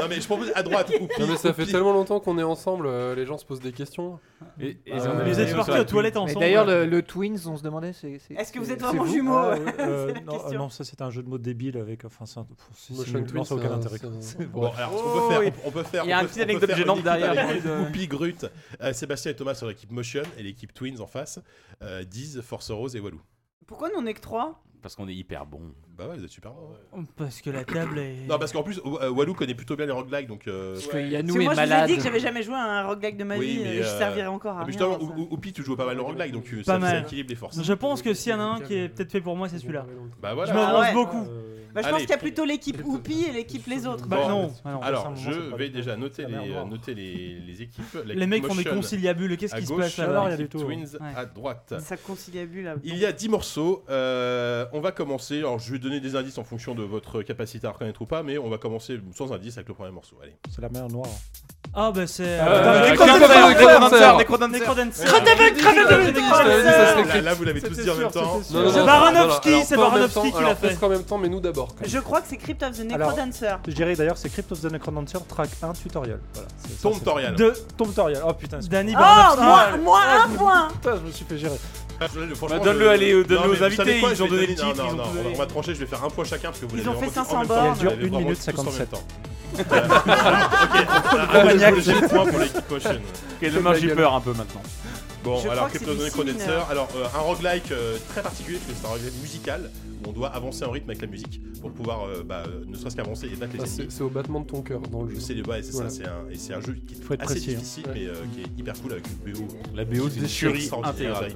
non, mais je propose à droite. Oupi, Non, mais ça fait tellement longtemps qu'on est ensemble, euh, les gens se posent des questions. Et, et Euh, on a Vous êtes partis aux toilettes ensemble. d'ailleurs, le, le Twins, on se demandait, c'est. c'est- Est-ce que vous c'est- êtes c'est vraiment jumeaux Ah, euh, C'est non, question. euh, non, ça c'est un jeu de mots débile avec. Enfin, c'est un- c'est- Motion c'est nul, Twin, non, ça n'a aucun c'est un- intérêt. c'est C'est- Bon, alors, ce qu'on peut Oh, faire, oui. on, peut faire. Il y a on un peut- petit on peut anecdote faire gênante une derrière. Euh, Oupi, Grut, euh, Sébastien et Thomas sur l'équipe Motion et l'équipe Twins en face. Euh, Diz, Force Rose et Walou. Pourquoi nous on est que 3 Parce qu'on est hyper bon. Bah ouais, vous êtes super bons. Parce que la table est. Non, parce qu'en plus, euh, Walou connaît plutôt bien les roguelikes, donc. euh, Parce que Yannou que est moi je vous ai malade. dit que j'avais jamais joué à un roguelike de ma Oui, vie mais, et je euh, servirais encore à rien. justement, ça. Ou- Ou- Oupi, tu joues pas mal au roguelike, donc euh, Pas ça, mal. équilibre les forces. Je pense que s'il y en a un qui est peut-être fait pour moi, c'est celui-là. Bah Je voilà. m'avance Ah ouais. beaucoup. Euh, Bah, je Allez. pense qu'il y a plutôt l'équipe Oupi et l'équipe les autres. Bah Bon, non. ah non. Alors, je vais déjà noter les, mer Noire. noter les, les équipes. Les mecs font des conciliabules. Qu'est-ce à qui se gauche, passe Alors, là il y a l'équipe du tout. Twins Ouais. à droite. Ça conciliabule là. Il y a 10 morceaux. euh, on va commencer. Alors, je vais donner des indices en fonction de votre capacité à reconnaître ou pas, mais on va commencer sans indice avec le premier morceau. Allez. C'est la mer noire. Ah bah c'est. Euh, euh. Là, là, vous l'avez tous dit en même temps. C'est Baranowski, c'est Baranowski qui l'a fait. en même temps, mais nous d'abord. Je crois que c'est Crypt of the Necrodancer. Je dirais d'ailleurs c'est Crypt of the Necrodancer track 1 tutorial. Voilà, c'est- tutorial. Oh putain. Danny Ah, Baranowski. moi, Ah, moi Ah, un point Putain, je me suis fait gérer. Bah, donne-le je- à les- Non, donne-le aux invités, quoi, ils ont donné le titre, non, ils ont non, tout on va- donné. On va trancher, je vais faire un point chacun parce que vous Ils l'avez ont fait vraiment dit 500 en même temps, bornes. vous Elle dure une vraiment minute tous en même 57. temps. Euh, alors, (laughs) ok, ah, maniaque. le point pour l'équipe Potion. Ok, demain j'ai peur un peu maintenant. Bon, Je alors Crypto Sinner. alors euh, un roguelike euh, très particulier parce que c'est un roguelike musical où on doit avancer en rythme avec la musique pour pouvoir euh, bah, euh, ne serait-ce qu'avancer et battre les Ah, c'est au battement de ton cœur dans le jeu. C'est le ouais, c'est Voilà. ça, c'est un, et c'est un jeu qui est Faut être assez précis, hein. difficile mais euh, qui est hyper cool avec une BO. La BO, c'est une tuerie intégrale.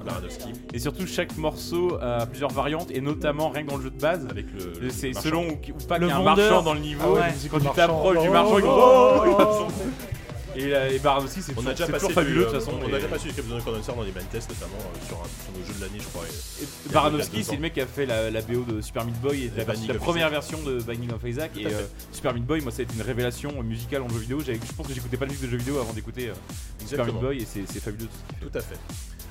Et surtout, chaque morceau a plusieurs variantes, et notamment rien que dans le jeu de base. avec le. le C'est selon ou, pas Le qu'il y a un vendeur. marchand dans le niveau. Ah. Quand tu Marchand. t'approches du Oh, marchand, (laughs) (laughs) Et, la- et c'est toujours, déjà passé fabuleux de euh, toute façon. On et- a déjà passé du Crypto the Necrodancer dans les blind tests notamment euh, sur, un, sur nos jeux de l'année je crois. Baranowski, c'est le mec qui a fait la, la BO de Super Meat Boy et de la, première version de Binding of Isaac. Et euh, Super Meat Boy, moi, ça a été une révélation musicale en jeu vidéo. Je pense que j'écoutais pas de musique de jeu vidéo avant d'écouter euh, Super Meat. Boy et c'est fabuleux. tout ce qu'il fait. Tout à fait.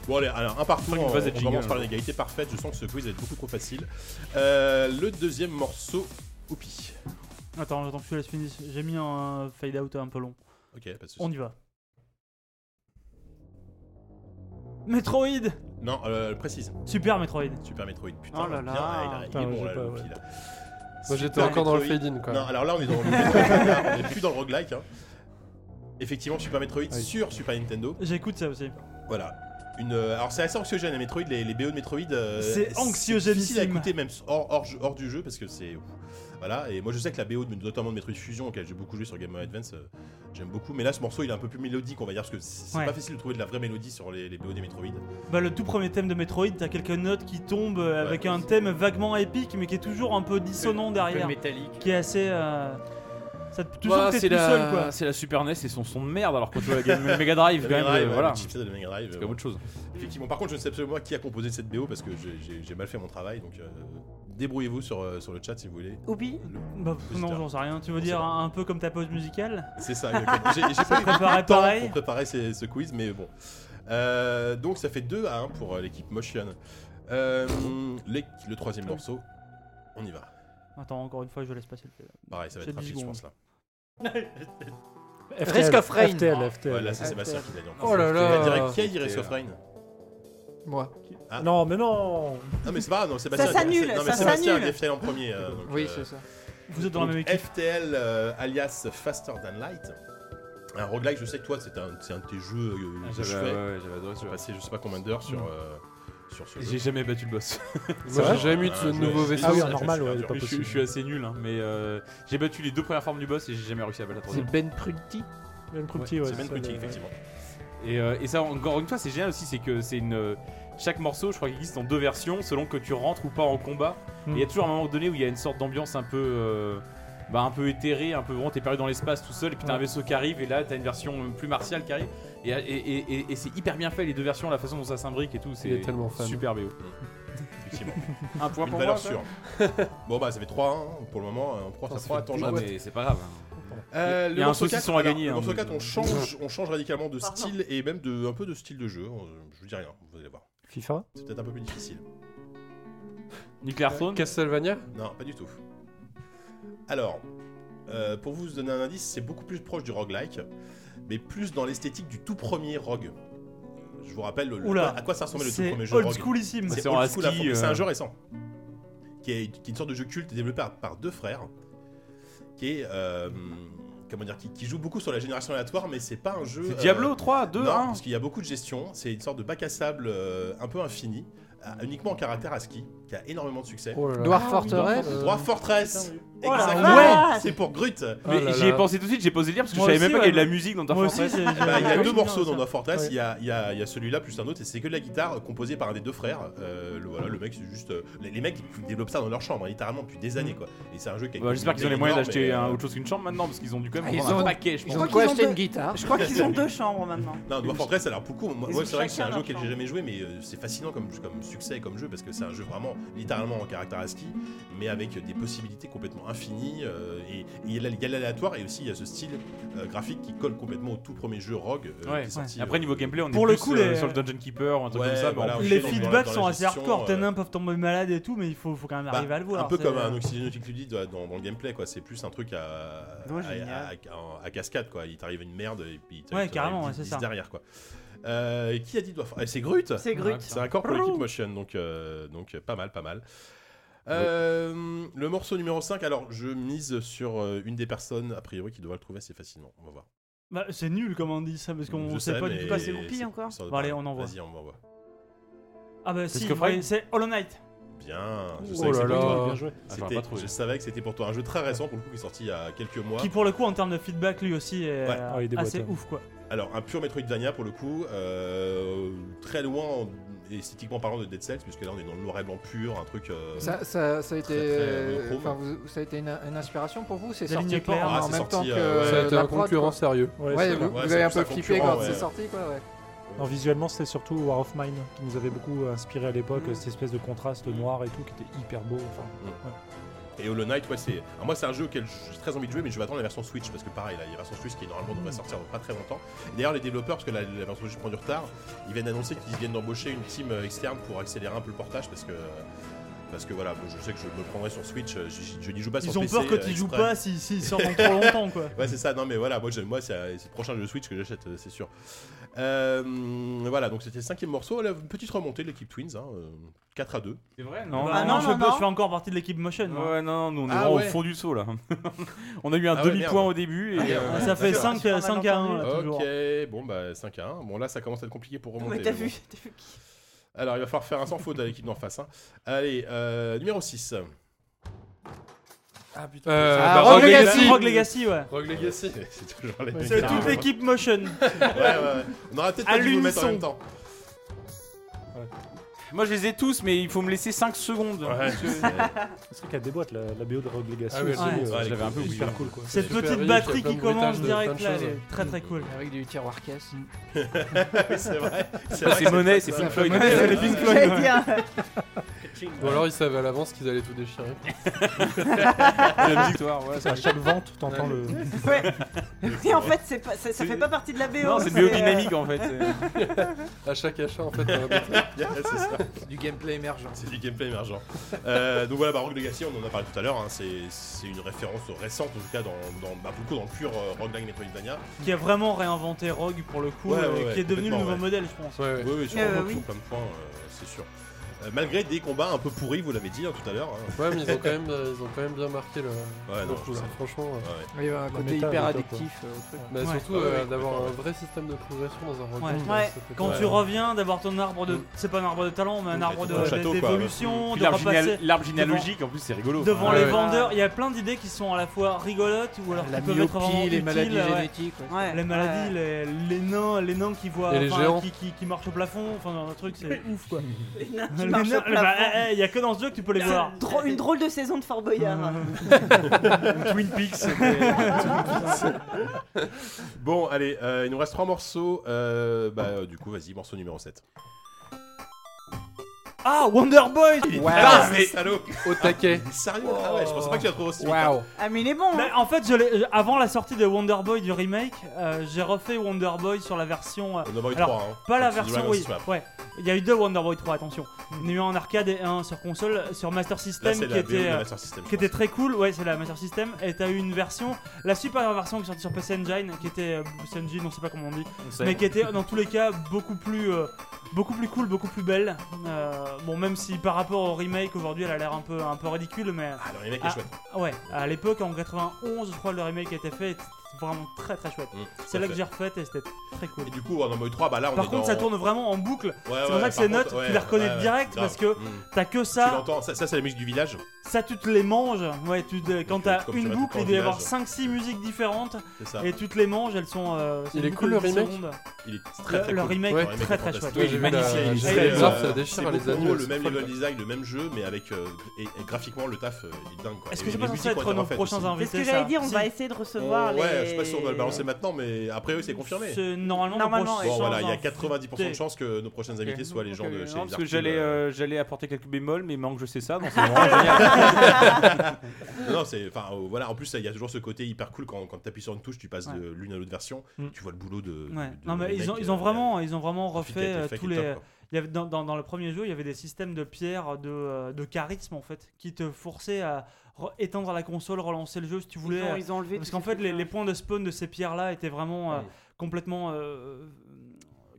Bon allez, alors un partout, on, on commence par un une jour. égalité parfaite, je sens que ce quiz va être beaucoup trop facile. Euh, le deuxième morceau, Oupi. Attends, attends que je te laisse finir. J'ai mis un fade out un peu long. Ok, pas de soucis. On y va. Metroid Non, euh, précise. Super Metroid. Super Metroid, putain. Oh là bien, là. ah, il a- il est bon là, pas, Oupi, ouais. là. Moi j'étais Super encore dans le Metroid. fade-in quoi. Non, alors là on est dans le Metroid, (laughs) on est plus dans le roguelike. Hein. Effectivement, Super Metroid Oui. sur Super Nintendo. J'écoute ça aussi. Voilà. Une, euh, alors c'est assez anxiogène les Metroid, les, les BO de Metroid. euh, C'est anxiogénissime. difficile à écouter même hors, hors, jeu- hors du jeu parce que c'est voilà. Et moi je sais que la BO notamment de Metroid Fusion, auquel j'ai beaucoup joué sur Game Boy Advance, euh, j'aime beaucoup. Mais là ce morceau il est un peu plus mélodique on va dire parce que c'est Ouais. pas facile de trouver de la vraie mélodie sur les, les BO des Metroid. Bah, le tout premier thème de Metroid, t'as quelques notes qui tombent euh, avec Ouais. un thème vaguement épique, mais qui est toujours un peu dissonant derrière. métallique. Qui est assez. euh, Ça te toujours Bah, c'est tout la... seul quoi. c'est la Super NES et son son de merde alors quand tu vois la Game- (laughs) Mega Drive quand même Mega Drive, euh, voilà le de Mega Drive. c'est euh, comme autre chose Effectivement. Par contre je ne sais absolument pas qui a composé cette BO parce que j'ai- mal fait mon travail donc euh, débrouillez-vous sur, euh, sur le chat si vous voulez. Oupi Le- Bah, non, j'en sais rien. Tu veux On dire un, un peu comme ta pause musicale C'est ça. (laughs) J'ai pas eu préparait le temps pareil. pour préparer ces- ce quiz, mais bon. Euh, donc ça fait 2 à 1 pour euh, l'équipe Motion. Euh, les- le troisième morceau, on y va. Attends, encore une fois, je laisse passer le. Pareil, ça va être 10 rapide, je pense là. Risk of Rain. FTL, FTL. Ouais, là c'est Sébastien qui l'a dit encore. Oh là Tu vas là. dire qui a dit Risk of Rain Moi. Ah. Non, mais non Non, mais c'est pas grave, non, Sébastien. Ça s'annule, non, mais ça Sébastien a s'annule. FTL en premier. euh, donc, Oui, euh, c'est ça. Vous êtes dans la donc, même équipe. FTL euh, alias Faster Than Light. Un roguelike, je sais que toi, c'est un, c'est un de tes jeux euh, Ah, que je j'avais- fais. ouais, ouais, j'avais adoré ce J'ai jeu. passé je sais pas combien d'heures sur, euh, sur ce jeu. j'ai jamais battu le boss (laughs) Moi j'ai jamais eu de Ah, ce je- nouveau je- vaisseau. Ah oui, en je normal, ouais, dur. pas je, possible. je suis assez nul hein, mais euh, j'ai battu les deux premières formes du boss et j'ai jamais réussi à battre la C'est troisième Ben Prunty. Même petit, ouais. C'est Ben ça, Prunty, le- effectivement. Et, euh, et ça, encore une fois, c'est génial aussi, c'est que c'est une. Euh, Chaque morceau, je crois qu'il existe en deux versions, selon que tu rentres ou pas en combat. Et Hmm. il y a toujours un moment donné où il y a une sorte d'ambiance un peu. euh, bah, un peu éthérée, un peu vraiment, t'es perdu dans l'espace tout seul, et puis t'as un vaisseau qui arrive, et là t'as une version plus martiale qui arrive. Et, et, et- et- et c'est hyper bien fait, les deux versions, la façon dont ça s'imbrique et tout, c'est tellement fan. super BO. (laughs) Effectivement. Un point Une pour valeur moi, ça sûre. (laughs) bon, bah, ça fait 3 pour le moment. On prend ça Ça fera fait tant Ouais, mais c'est pas grave. Euh, Il y a un saucisson 4, à gagner, hein, morceau donc, 4, on euh. change, (laughs) on change radicalement de style et même de, un peu de style de jeu. Euh, Je vous dis rien, vous allez voir. FIFA C'est peut-être un peu plus difficile. Nuclear Throne Castlevania Non, pas du tout. Alors, euh, pour vous donner un indice, c'est beaucoup plus proche du roguelike, mais plus dans l'esthétique du tout premier rogue. Je vous rappelle le- le- Oula. à quoi ça ressemblait le tout C'est premier jeu old rogue. schoolissime. C'est C'est en old school à ASCII, fond. C'est un euh. jeu récent. Qui est, qui est une sorte de jeu culte développé par, par deux frères. Qui est. euh, comment dire qui, qui joue beaucoup sur la génération aléatoire, mais c'est pas un jeu. C'est euh, Diablo 3, 2, non, 1 parce qu'il y a beaucoup de gestion. C'est une sorte de bac à sable euh, un peu infini, euh, uniquement en caractère ASCII, qui a énormément de succès. Oh là là. Dwarf Fortress. Euh, Dwarf Fortress Oh Exactement vache C'est pour Grut Mais Oh là j'y ai pensé tout de suite, j'ai posé le dire parce que Moi je savais même pas qu'il y avait de ouais. la musique dans Moi aussi, Fortress. ben, il y a deux morceaux dans Dwarf Fortress, Ouais. il y a, il y a- il y a celui-là plus un autre, et c'est que de la guitare composée par un des deux frères. Euh, le, voilà, le mec, c'est juste. euh, les, les mecs, ils développent ça dans leur chambre, hein, littéralement, depuis des années, quoi. Et c'est un jeu qui a Bah, J'espère qu'ils ont les moyens d'acheter mais, euh, autre chose qu'une chambre maintenant parce qu'ils ont dû quand même Ah, un ont- paquet, je Ils pense. ont crois qu'ils ont une guitare Je crois qu'ils ont deux chambres maintenant. Non, Dwarf Fortress, ça a l'air beaucoup. Moi, c'est vrai que c'est un jeu auquel j'ai jamais joué, mais c'est fascinant comme, comme succès comme jeu parce que c'est un jeu vraiment littéralement en caractère ASCII, mais avec des possibilités complètement infinies. euh, et il y a il l'aléatoire et aussi il y a ce style euh, graphique qui colle complètement au tout premier jeu Rogue euh, Ouais. qui est sorti. Après, niveau gameplay, on est Pour le plus coup, euh, les- sur le Dungeon Keeper ou un truc Ouais, comme ça. mais voilà, en on plus, Les dans- dans la- feedbacks sont assez hardcore. Tes euh, nains peuvent tomber malades et tout, mais il faut, faut quand même Bah, arriver à le voir. un peu comme un Oxygenatic Fluid dans, dans le gameplay, quoi. C'est plus un truc à, Ouais, à, génial. à- à- à cascade, quoi. Il t'arrive une merde et puis Ouais, t'arrive carrément, dix- ouais, c'est dix ça. derrière, quoi. Euh, qui a dit doit C'est Grut C'est Grut. C'est un corps pour l'équipe Motion, donc, euh, donc euh, pas mal, pas mal. Euh, le morceau numéro 5, alors je mise sur euh, une des personnes, a priori, qui devrait le trouver assez facilement. On va voir. Bah, c'est nul comme on dit ça parce qu'on Je sait pas mais du tout. pas, c'est Whoopi encore ça doit Bon, allez, on envoie. Vas-y, on envoie. Ah bah si, ouais, c'est Hollow Knight. Bien. Je Oh savais que là c'était pour là. toi. Bien joué. Ah, j'aurais C'était- pas trouvé. je savais que c'était pour toi un jeu très récent, pour le coup, qui est sorti il y a quelques mois. Qui pour le coup en termes de feedback lui aussi est Ouais. euh, Ah, il assez ouf quoi. Alors, un pur Metroidvania pour le coup, euh, très loin en- esthétiquement parlant de Dead Cells, puisque là on est dans le noir et blanc pur, un truc. euh, Ça, ça, ça a été, Très, très monochrome. enfin, vous- ça a été une, une inspiration pour vous C'est sorti en, Ah, en même sorti, temps que euh, ouais. Ça a été la un prod, concurrent quoi. sérieux. Ouais, vous, ouais, vous c'est avez un peu flippé quand ouais. c'est sorti, quoi, ouais. Non, visuellement, c'était surtout War of Mine qui nous avait beaucoup inspiré à l'époque, cette espèce de contraste noir et tout qui était hyper beau. Enfin, Et Hollow Knight, ouais, c'est. Alors, moi, c'est un jeu auquel j'ai très envie de jouer, mais je vais attendre la version Switch, parce que pareil, là, il y a la version Switch qui normalement devrait sortir dans pas très longtemps. D'ailleurs, les développeurs, parce que la, la version Switch prend du retard, ils viennent d'annoncer qu'ils viennent d'embaucher une team euh, externe pour accélérer un peu le portage, parce que. Parce que voilà, moi, je sais que je me prendrai sur Switch, euh, je, je n'y joue pas sur Ils ont PC. peur que euh, tu joues exprès. pas s'ils s'ils sortent dans trop longtemps quoi. (laughs) Ouais, c'est ça. Non, mais voilà, moi, moi c'est c'est le prochain jeu Switch que j'achète, euh, c'est sûr. Euh, voilà, donc c'était le cinquième morceau. Une petite remontée de l'équipe Twins, hein, euh, 4 à 2. C'est vrai, Non, non Ah, non, non, je, non, fais- non. je fais encore partie de l'équipe Motion. moi. Ouais, non, nous on est Ah, vraiment ouais. au fond du saut là. (laughs) on a eu un Ah ouais, demi-point merde. au début et. Ah, euh. Ça fait D'accord. 5, Super 5 à 1 mal là, toujours. Ok, bon bah 5 à 1. Bon là ça commence à être compliqué pour remonter. Mais t'as mais vu, bon. t'as vu qui Alors il va falloir faire un sans faute à l'équipe d'en face. hein. Allez, euh, numéro 6. Ah putain. Ah, bah, Rogue Rogue Legacy. Legacy. Rogue Legacy, ouais. Rogue Legacy. (laughs) C'est toujours les C'est mêmes. toute l'équipe Motion. Ouais, ouais, ouais. On aurait peut-être pas dû vous mettre en même temps. Moi je les ai tous, mais il faut me laisser 5 secondes. Ouais, Parce que- (laughs) c'est- C'est vrai qu'elle déboîte la, la BO de Rogue Legacy. Ah oui, aussi, ouais. euh, Ouais, je l'avais un peu c'est oublié. Cool quoi. Cette petite batterie y a qui commence direct là, elle choses. est très très cool. Avec du tiroir caisse. c'est vrai. C'est Ah, c'est Monet, c'est Pink Floyd. c'est Pink Floyd. Ouais. Ou alors ils savaient à l'avance qu'ils allaient tout déchirer. (laughs) (laughs) La victoire. C'est à chaque vente, t'entends le. Ouais. Et en fait, c'est pas, ça, ça fait pas partie de la BO. Non, c'est euh, biodynamique en fait. (laughs) À chaque achat, en fait, Yeah, c'est ça. Du gameplay émergent. C'est du gameplay émergent. Euh, donc voilà, bah, Rogue Legacy, on en a parlé tout à l'heure. hein, c'est c'est une référence récente, en tout cas, dans, dans, bah, beaucoup dans le pur euh, roguelike Metroidvania. Qui a vraiment réinventé Rogue pour le coup, Ouais, euh, ouais, ouais, qui est devenu le nouveau ouais. modèle, je pense. Ouais, ouais. Oui, oui, sur, Euh, sur oui. plein de points, euh, c'est sûr. Euh, malgré des combats un peu pourris, vous l'avez dit hein, tout à l'heure. hein. Ouais, mais ils ont quand (laughs) même, euh, ils ont quand même bien marqué le, Ouais, le non, coup, je. Franchement. euh. Ouais, ouais. Il y a un côté méta, hyper addictif euh, au truc. Bah, Ouais. surtout Ouais, euh, ouais, d'avoir un vrai système de progression dans un Ouais. roguelike. Ouais. ça fait Quand tu reviens, d'avoir ton arbre de. C'est pas un arbre de talent, mais un arbre de- quoi. d'évolution, Puis de L'arbre repasser généal- l'arbre généalogique en plus c'est rigolo. devant Ouais, les ouais. vendeurs. Il y a plein d'idées qui sont à la fois rigolotes ou alors La qui peuvent être vraiment myopie, les utiles, maladies ouais. génétiques. ouais. Ouais, Les maladies, les, les nains, les nains qui voient, Et les enfin, géants. qui, qui, qui marchent au plafond, enfin un truc c'est (laughs) ouf quoi. (laughs) Les nains qui Au nains, bah, eh, eh, il y a que dans ce jeu que tu peux les voir. Dro- une drôle de saison de Fort Boyard. (laughs) Twin Peaks. Bon, allez, euh, il nous reste trois morceaux. Euh, bah, euh, du coup, vas-y, morceau numéro 7. Ah, Wonder Boy Ah, mais salaud Au taquet. (laughs) Sérieux Ah ouais, je pensais pas que tu la trouvé aussi vite. Waouh. Ah, mais il est bon. hein. Bah, en fait, je l'ai- euh, avant la sortie de Wonder Boy du remake, euh, j'ai refait Wonder Boy sur la version. euh, eu Alors, 3, hein. Pas la version, oui. Swap. Ouais. Il y a eu deux Wonder Boy 3, attention. Il y en a eu un en arcade et un sur console, sur Master Là, System c'est qui la BO de était. euh, Master System. qui était très cool, ouais, c'est la Master System. Et t'as eu une version, la supérieure version qui est sortie sur PC Engine, qui était euh, PC Engine, on sait pas comment on dit, mais qui était dans tous les cas beaucoup plus, euh, beaucoup plus cool, beaucoup plus belle. Euh, bon, même si par rapport au remake aujourd'hui, elle a l'air un peu, un peu ridicule, mais Ah, le remake est chouette. ouais, à l'époque en 91, je crois, le remake a été fait, vraiment très très chouette. Mmh, c'est là que j'ai refait et c'était très cool. Et du coup, Wonder Boy 3, bah là, Par contre, ça tourne vraiment en boucle. Ouais, c'est pour ça que ces contre, notes, tu les reconnais direct parce que mmh. t'as que ça. Ça, c'est la musique du village. Ça, tu te les manges. Ouais, tu te... quand t'as une boucle, il doit y avoir 5-6 musiques différentes. Et tu te les manges, elles sont. Euh, il est cool le remake. Est très très Le remake, très très chouette. Oui, magnifique. Ça euh, les animaux. Le même level design, le même jeu, mais avec. Euh, et graphiquement, le taf, euh, est dingue. Est-ce que c'est pas censé être nos prochains invités Est-ce que j'allais dire, on va essayer de recevoir les je suis pas sûr de le balancer maintenant, mais après, oui, c'est confirmé. Normalement, normalement bon, voilà, il y a 90% hein. de chances que nos prochaines invités soient les gens de chez non, Parce que euh. Euh, j'allais apporter quelques bémols, mais il manque, je sais ça. (laughs) C'est vraiment non, c'est. Enfin, euh, voilà, en plus, il y a toujours ce côté hyper cool quand, quand tu appuies sur une touche, tu passes de l'une à l'autre version, mm. tu vois le boulot de. Non, mais ils ont, ils, ont vraiment, ils ont vraiment refait tous les. Dans, dans, le premier jeu, il y avait des systèmes de pierres de, de charisme en fait, qui te forçaient à, éteindre la console, relancer le jeu si tu voulais. Parce qu'en fait, les, points de spawn de ces pierres-là étaient vraiment euh, complètement euh,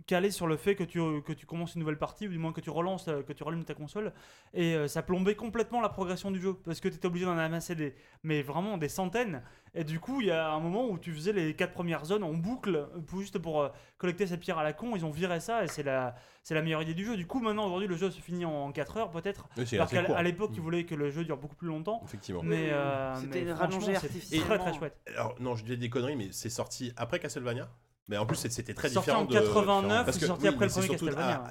calé sur le fait que tu, que tu commences une nouvelle partie, ou du moins que tu relances, euh, que tu rallumes ta console, et euh, ça plombait complètement la progression du jeu, parce que tu étais obligé d'en amasser des, mais vraiment des centaines, et du coup il y a un moment où tu faisais les quatre premières zones en boucle, juste pour euh, collecter ces pierres à la con, ils ont viré ça, et c'est la, c'est la meilleure idée du jeu. Du coup maintenant aujourd'hui le jeu se finit en, en 4 heures peut-être, parce qu'à l'époque ils mm. voulaient que le jeu dure beaucoup plus longtemps, Effectivement. mais c'était rallongé artificiellement. Très très chouette. Alors non je dis des conneries, mais c'est sorti après Castlevania? Mais en plus, c'était très sorti différent. de... sorti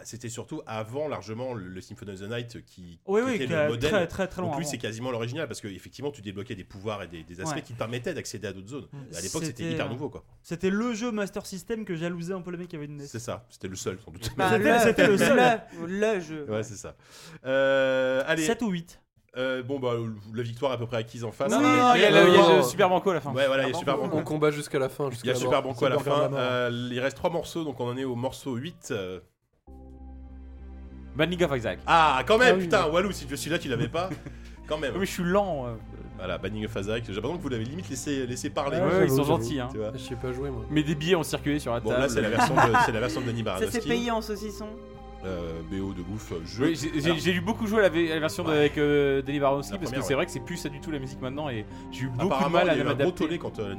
C'était surtout avant largement le Symphony of the Night qui, oui, qui oui, était le modèle. Très, très, très loin. Donc lui, c'est quasiment l'original parce qu'effectivement, tu débloquais des pouvoirs et des, aspects qui te permettaient d'accéder à d'autres zones. Mm. À l'époque, c'était hyper nouveau. quoi. C'était le jeu Master System que jalousait un peu le mec qui avait une NES. C'est ça, c'était le seul sans doute. Bah, (laughs) c'était le, seul. Le, jeu. Ouais, c'est ça. Euh, allez. 7 ou 8 euh, bon, bah, la victoire à peu près acquise en face. Non, non, il y a le Super Banco à la fin. Ouais, voilà, il y a Super Banco. On combat jusqu'à la fin. Il y a Super Banco à la fin. Euh, il reste 3 morceaux, donc on en est au morceau 8. Euh. Banning of Isaac. Ah, quand même, ah putain, Walou, si je suis là, tu l'avais pas. (laughs) quand même. Mais je suis lent. Voilà, Banning of Isaac. J'ai l'impression que vous l'avez limite laissé, laissé parler. Ouais, ils sont gentils. Hein. Je sais pas jouer, moi. Mais des billets ont circulé sur la table. Bon, là, c'est la version de Denis (laughs) Baranoski. Ça, c'est payé en saucisson. BO de ouf. J'ai lu beaucoup jouer à la, version ouais. avec euh, parce que c'est vrai que c'est plus ça du tout la musique maintenant et j'ai eu beaucoup de mal à m'adapter. quand euh,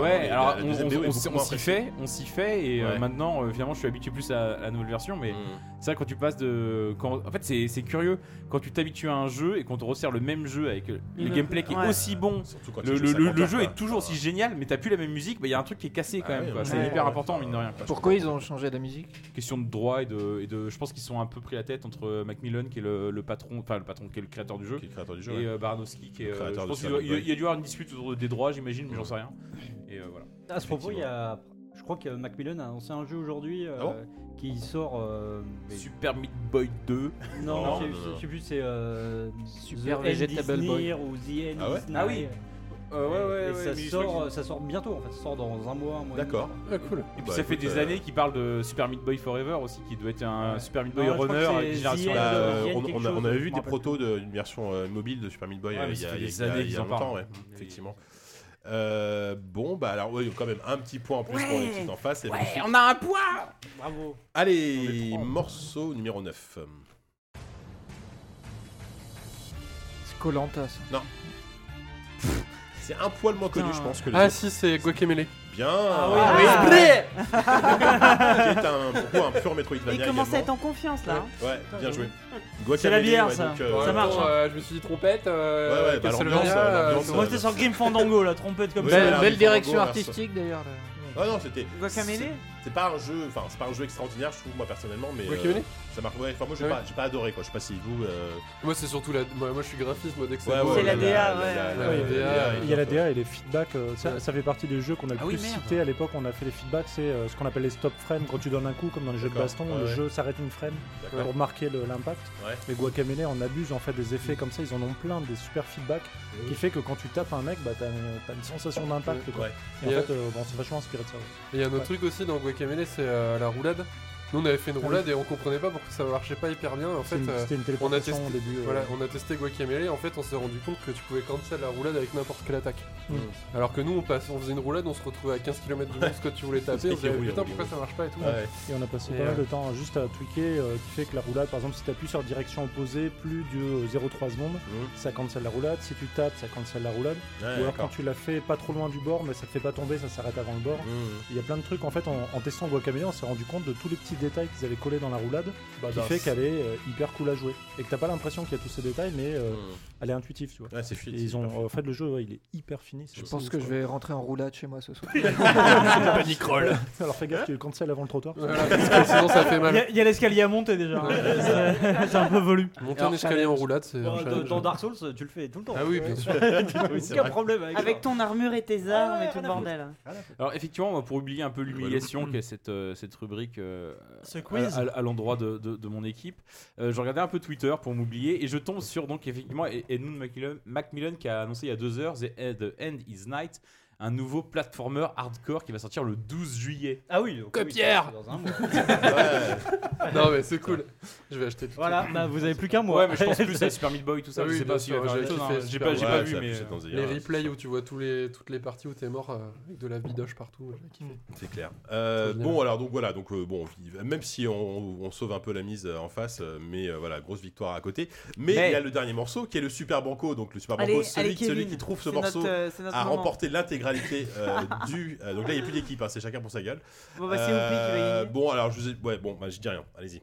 Ouais, alors on, s'y fait, on s'y fait et euh, maintenant euh, finalement je suis habitué plus à, la nouvelle version, mais c'est vrai quand tu passes de, en fait c'est curieux quand tu t'habitues à un jeu et qu'on te resserre le même jeu avec euh, le gameplay qui est aussi bon, le, jeu est toujours aussi génial, mais t'as plus la même musique, il y a un truc qui est cassé quand même. C'est hyper important mine de rien. Pourquoi ils ont changé la musique? Question de droit et de, je pense pense qu'ils sont un peu pris la tête entre euh, Macmillan, qui est le, patron, enfin le patron, qui est le créateur du jeu, et. Euh, Baranowski, qui est. Le euh, je pense qu'il il, y a dû avoir une dispute autour des droits, j'imagine, mais j'en sais rien. Et voilà. À ce propos, il y a. Je crois que Macmillan a annoncé un jeu aujourd'hui qui sort. Super Meat Boy 2. Non, je sais plus, c'est. Super Vegetable Boy. Or The ah, ah oui, Ouais, ouais, ça, sort, euh, ça sort bientôt, en fait. Ça sort dans un mois, un mois. D'accord. Ah, cool. Et puis bah, ça fait des euh, années qu'il parle de Super Meat Boy Forever aussi, qui doit être un Super Meat Boy Runner, euh, bah, on, avait vu des protos d'une version mobile de Super Meat Boy il y a, des années il y a longtemps, effectivement. Bon, bah alors, ouais, quand même un petit point en plus pour les petites en face. on a un point. Bravo. Allez, morceau numéro 9. C'est Colanta, ça. (laughs) C'est un poil moins connu, je pense, que les Ah si, c'est Guacamele. Bien Ah oui, Ah. oui. Qui est un, un pur Metroidvania. Il commence à être en confiance là. Hein. Ouais, bien joué. C'est la bière, ça. Euh, ça marche, hein. euh, je me suis dit trompette. Euh, Ouais, ouais, bah, Castlevania, euh, l'ambiance, euh, Moi j'étais sur Grim Fandango, la trompette comme ça. Belle, belle direction artistique d'ailleurs. Ah non, c'était. Guacamele C'est pas un jeu, extraordinaire, je trouve, moi personnellement, mais. Guacamele ça marche. Moi, j'ai Ouais. pas, pas adoré, quoi. Je sais pas si vous. euh, Moi, c'est surtout la. Moi, moi, je suis graphiste, moi, dès que c'est. Ouais, euh, la DA, Il y a la DA et les feedbacks. Euh, ça, fait partie des jeux qu'on a ah le plus cité à l'époque. On a fait les feedbacks, c'est euh, ce qu'on appelle les stop frames. Quand tu donnes un coup, comme dans les jeux de baston, le jeu s'arrête une frame pour marquer l'impact. Mais Guacamele en abuse en fait des effets comme ça. Ils en ont plein des super feedbacks qui fait que quand tu tapes un mec, bah, t'as une, sensation d'impact. Et en fait, bon, c'est vachement inspiré de ça. Il y a un autre truc aussi dans Guacamele, c'est la roulade. Nous, on avait fait une ah roulade et on comprenait pas pourquoi ça marchait pas hyper bien. En fait, une, euh, une on a testé, au début, euh. on a testé Guacamele. Et en fait, on s'est rendu compte que tu pouvais cancel la roulade avec n'importe quelle attaque. Mm. Mm. Alors que nous, on, passe, on faisait une roulade, on se retrouvait à 15 km du ce que tu voulais (laughs) taper. on se disait putain, pourquoi ça marche pas et tout. Et on a passé et pas mal de euh, temps juste à tweaker, euh, qui fait que la roulade, par exemple, si tu appuies sur direction opposée plus de 0,3 secondes, mm. ça cancel la roulade. Si tu tapes, ça cancel la roulade. Ouais, Ou alors quand tu la fais pas trop loin du bord, mais ça te fait pas tomber, ça s'arrête avant le bord. Il y a plein de trucs. En fait, en, testant Guacamele, on s'est rendu compte de tous les petits petits détails qu'ils avaient collés dans la roulade qui Badass. fait qu'elle est euh, hyper cool à jouer. Et que t'as pas l'impression qu'il y a tous ces détails, mais euh, elle est intuitive, tu vois. Ouais, c'est fluide, Et ils ont, en fait, le jeu, ouais, il est hyper fini. Je pense que je vais rentrer en roulade chez moi ce soir. (laughs) Paniquerolles. Alors fais gaffe, tu cancel avant le trottoir. Voilà, parce que sinon ça fait Il y mal. a- il y a, l'escalier à monter déjà. C'est- (laughs) C'est un peu volu. Monter Alors, un escalier en roulade, c'est. Dans, Dark Souls, tu le fais tout le temps. Ah oui, bien sûr. (laughs) Aucun problème avec, ton armure et tes armes et tout le bordel. Alors effectivement, pour oublier un peu l'humiliation qu'est cette, euh, cette rubrique euh, Ce quiz. à, l'endroit de, de- de mon équipe, euh, je regardais un peu Twitter pour m'oublier et je tombe sur donc effectivement Edmund Macmillan, qui a annoncé il y a deux heures The End is Night, un nouveau platformer hardcore qui va sortir le 12 juillet. Ah oui, donc, Que oui, Pierre dans un mois. (laughs) Non, mais c'est cool. Je vais acheter tout. Voilà, bah, vous avez plus qu'un mois. Ouais, mais je pense (laughs) plus à Super Meat Boy tout ça. Ah je oui, sais bien pas j'ai kiffé hein. J'ai pas, vu, a mais euh, Les replays où tu vois tous les, toutes les parties où t'es mort euh, avec de la bidoche partout. kiffé. C'est clair. Euh, bon, alors, donc voilà, donc euh, bon, même si on, on sauve un peu la mise euh, en face, euh, mais euh, voilà, grosse victoire à côté. Mais il y a le dernier morceau qui est le Super Banco. Donc le Super Allez, Banco, celui, allez, celui Kevin, qui trouve ce morceau euh, a remporté l'intégralité euh, (laughs) du. euh, donc là, il n'y a plus d'équipe, hein, c'est chacun pour sa gueule. Bon, bah, c'est Whoopi qui va Euh, gagner. Bon, alors, je vous ai... Ouais, bon, bah, je dis rien, allez-y.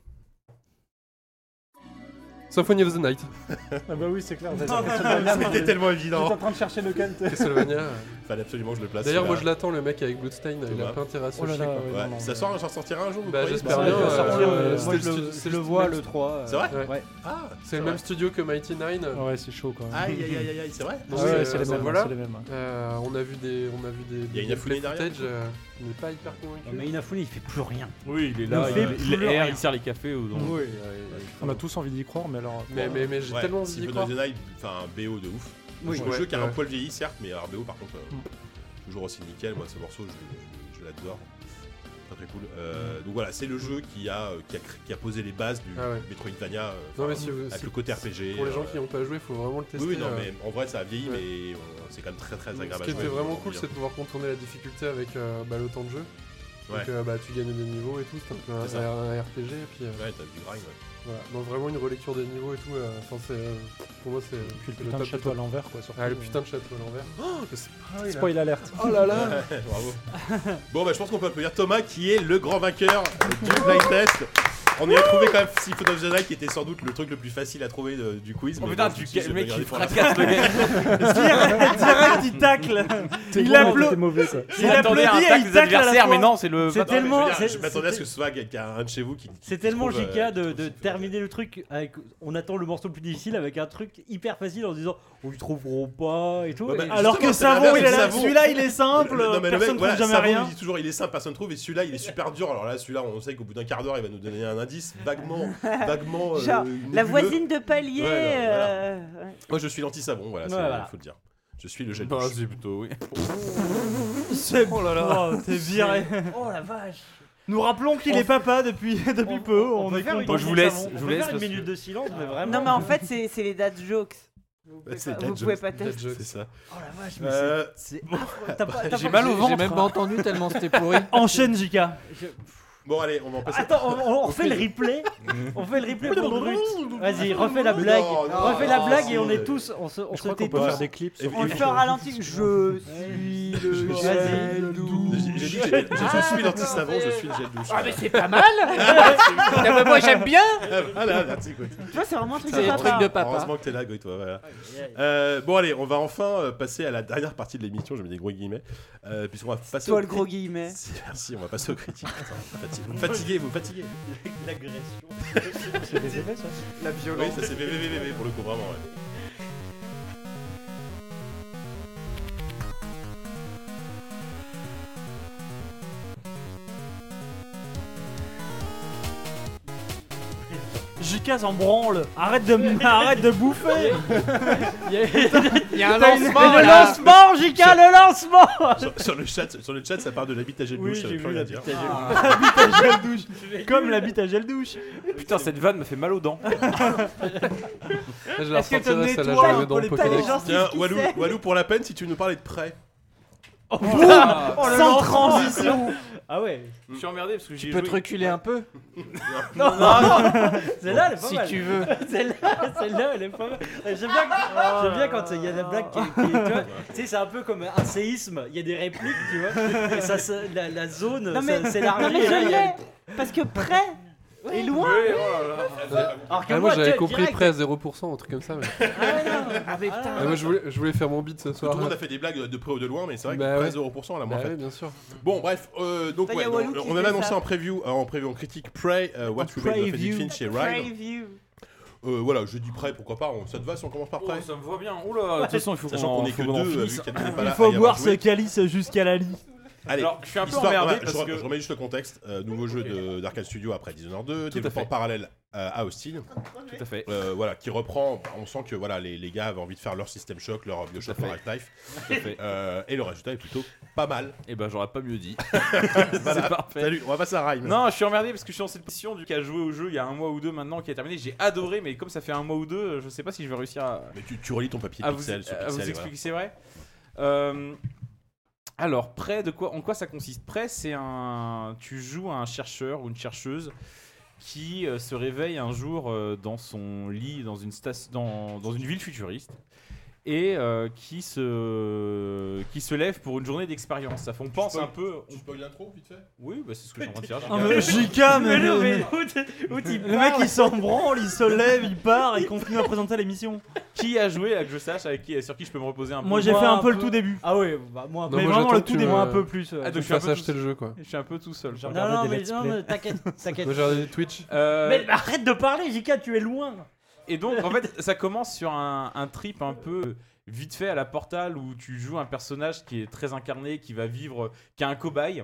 Symphony of the Night. (laughs) Ah bah oui, c'est clair. C'était tellement J'étais évident. en train de chercher lequel. t'es- Castlevania. Euh. Fallait absolument que je le place. D'ailleurs, moi je l'attends, le mec avec Bloodstain. Il Thomas. a pas intérêt à se Oh là chier, là, quoi. ouais, Ouais, non, non, ça sort, j'en sortira un jour, vous Bah, croyez j'espère Bah, bien, il va euh, sortir, euh, euh, c'est moi le je le, stu- je c'est le le vois même- le 3. euh, C'est vrai Ouais. Ouais. Ah, C'est le même studio que Mighty Nine. Ah ouais, c'est chaud quand même. Aïe, aïe, aïe, aïe, aïe, c'est vrai Ah ouais, euh, c'est les donc mêmes. voilà. c'est les mêmes. Euh, on a vu des, on a vu des. Il y a des Inafune derrière footage, euh, on n'est pas hyper convaincu. Mais Inafune il fait plus rien. Oui, il est Il là, fait il, plus rien. il sert les cafés. Ou Oui. On a tous envie d'y croire, mais alors. Mais, mais, mais j'ai Ouais, tellement envie d'y Symphony croire. of the Night, enfin, un BO de ouf. Oui. le Ouais, jeu qui a un poil vieilli, certes, mais alors BO par contre, euh, Mm. toujours aussi nickel. Moi, ce morceau, je, je- je l'adore. Très très cool. Euh, Donc voilà, c'est le jeu qui a, euh, qui, a, qui posé les bases du Ah ouais. Metroidvania Non, mais enfin, si vous- avec si- le côté RPG. Pour les gens qui n'ont pas joué, il faut vraiment le tester. Oui, non, mais en vrai, ça a vieilli, mais c'est quand même très très Ce agréable. qui à était vraiment cool, c'est de pouvoir contourner la difficulté avec bah, le temps de jeu. Ouais. Donc euh, bah, tu gagnes des niveaux et tout, c'est un peu un, un RPG. Et puis, euh, Ouais, t'as du grind, ouais. Voilà. Donc vraiment une relecture des niveaux et tout. euh, Enfin, c'est, euh, pour moi, c'est le putain de château à l'envers, quoi. surtout. Ah, le putain de château à l'envers. Oh, le spoil. Spoil alerte. Oh là là (laughs) Bravo. Bon, bah, je pense qu'on peut applaudir Thomas qui est le grand vainqueur du blind test. On y a trouvé quand même Symphony of the Night qui était sans doute le truc le plus facile à trouver de- du quiz. Oh mais putain, tu le mec la fracasse le gars. (laughs) direct, il tacle. Il applaudit. mauvais, quoi. Il applaudit et il tacle à la fois. mais non, c'est le. C'est Non, tellement- Je m'attendais à ce que ce soit quelqu'un un de chez vous qui. C'est tellement JK euh, de, terminer le truc avec. On attend le morceau le plus difficile avec un truc hyper facile en se disant Oh, ils trouveront pas et tout. Bah, Et- Alors que Savon, il. Savon- Celui-là, il est simple. Le- non, mais le personne mec, voilà, trouve jamais Savon, rien. il dit toujours il est simple, personne trouve, et celui-là il est super dur. Alors là, celui-là, on sait qu'au bout d'un quart d'heure, il va nous donner un indice vaguement, (laughs) vaguement. euh, la voisine de palier. Ouais, non, voilà. euh. Moi, je suis l'anti-savon, voilà, voilà. faut le dire. Je suis le gel Bah, c'est plutôt, oui. C'est oh là là, t'es viré. Oh la vache Nous rappelons qu'il est papa depuis (laughs) depuis peu. On, est faire. Moi, je vous laisse, on je vous faire laisse une minute que- de silence, mais vraiment. Non, mais en fait, c'est c'est les dad jokes. Vous pouvez c'est pas- dad vous pouvez jokes. pas Dad tester. jokes. C'est ça. Oh la vache, mais Euh, c'est. c'est affreux. T'as pas- t'as J'ai pas- mal au ventre. J'ai même pas entendu tellement c'était pourri. Enchaîne, JK. Bon, allez, on va en passer. Attends, on, on refait le replay. (laughs) On fait le replay pour Brut. Vas-y, refais la blague. Non, non, refais la blague et on est tous. On se, on Je se crois tait qu'on peut tous. faire des clips. sur- On le fait en ralenti. Je suis le Je suis- gel douche. J'ai j'ai dit, j'ai- je, je suis l'anti-savon, je suis le gel douche. Ah, mais c'est pas mal (laughs) Ah, bah, Moi j'aime bien Ah là, merci, quoi. Tu vois, c'est vraiment un truc C'est de papa. Heureusement que t'es là, Goy, toi. Voilà. Euh, bon, allez, on va enfin euh, passer à la dernière partie de l'émission. Je mets des gros guillemets. Euh, Puisqu'on va passer. Toi, le gros guillemet. (laughs) Merci, on va passer aux critiques. Putain. Vous me fatiguez, vous me fatiguez. L'agression. C'est des effets, ça La Oui, ça c'est VVVV pour le coup, vraiment. ouais. S'en branle. Arrête de (laughs) arrête de bouffer. Il y a (laughs) un lancement le lancement, JK, le lancement. Sur, sur le chat, sur le chat, ça parle de l'habitat gel Oui, douche. ça j'ai veut plus vu rien la L'habit à gel douche. (laughs) Comme l'habit à gel douche. Putain, cette vanne me fait mal aux dents. Je la Est-ce la dans le Pokédex. Tiens, Walou, Walou, pour la peine, si tu nous parlais de près. Sans transition. Ah ouais. Je suis emmerdé parce que Tu j'ai peux joué- te reculer un peu Non, non, non. Celle-là, elle est pas Si mal. tu veux. (laughs) Celle-là, celle-là, elle est pas mal. J'aime bien, que- j'aime bien quand il y a des blagues qui, qui- tu vois, tu sais, c'est un peu comme un séisme. Il y a des répliques, tu vois. Et ça, se- la, la zone Non, mais- s'élargit. non, mais je l'ai. Parce que près et loin. Ouais, oh là là. Alors que Ah, moi j'avais compris direct- près à 0%, un truc comme ça. Mais... Ah, mais putain. Ah, moi je voulais, je voulais faire mon beat ce Tout soir. le monde a fait des blagues de près ou de loin, mais c'est vrai que Bah près ouais. 0%, là, moins Bah fait. ouais, bien sûr. Bon, bref, euh, donc y ouais, a donc, Walou qui on avait fait annoncé ça. en preview, euh, en preview en critique Prey, euh, What Remains of Edith Preview. Finch chez Ride. Preview. Euh, voilà, je dis Prey, pourquoi pas, on- ça te va si on commence par Oh, Prey ça me voit bien. Oula, de toute façon, il faut Sachant qu'on qu'on est que faut qu'on en deux, euh, finisse. vu qu'Yann n'est pas Il là à faut y boire ce joué. calice jusqu'à la lit. Allez, Alors, je suis un peu histoire- emmerdé voilà, parce je, que- je remets juste le contexte. euh, nouveau jeu de- d'Arcade Studio après Dishonored 2, Tout à développement fait. parallèle euh, à Austin. Tout à fait. Euh, voilà, qui reprend. On sent que voilà, les, les gars avaient envie de faire leur System Shock, leur Bioshock fait. Life. Tout à fait. Euh, et le résultat est plutôt pas mal. Et ben, j'aurais pas mieux dit. (laughs) Voilà. C'est parfait. Salut, on va passer à Rhyme. Non, je suis emmerdé parce que je suis dans cette position du a joué au jeu il y a un mois ou deux maintenant, qui a terminé. J'ai adoré, mais comme ça fait un mois ou deux, je sais pas si je vais réussir à, Mais tu, tu relis ton papier à vous, pixel à vous pixel. expliquer, c'est vrai. Euh, alors, prêt de quoi En quoi ça consiste? Prêt, c'est un. Tu joues à un chercheur ou une chercheuse qui euh, se réveille un jour euh, dans son lit, dans une, dans une ville futuriste, et euh, qui, se, qui se lève pour une journée d'expérience. Ça fait, on pense spoil- un peu. Tu spoil l'intro vite fait? Oui, bah, c'est ce que je suis en train de (laughs) faire. Ah, mais JK, mais, Mais non, mais- mais où t'es- où t'y le mec il s'en branle, il se lève, il part, il continue à présenter l'émission. Qui a joué, à que je sache, avec qui, sur qui je peux me reposer un peu Moi j'ai fait un un peu le tout début. Ah ouais, bah, moi un peu. Non, mais moi, vraiment le tout début, un peu plus. ouais. Ah, donc Tu je suis un fasses peu acheter tout- le jeu quoi. Je suis un peu tout seul. J'ai regardé des Twitch. Euh, Mais arrête de parler, JK, tu es loin. Et donc, en fait, ça commence sur un, trip un peu vite fait à la Portal où tu joues un personnage qui est très incarné, qui va vivre, qui a un cobaye.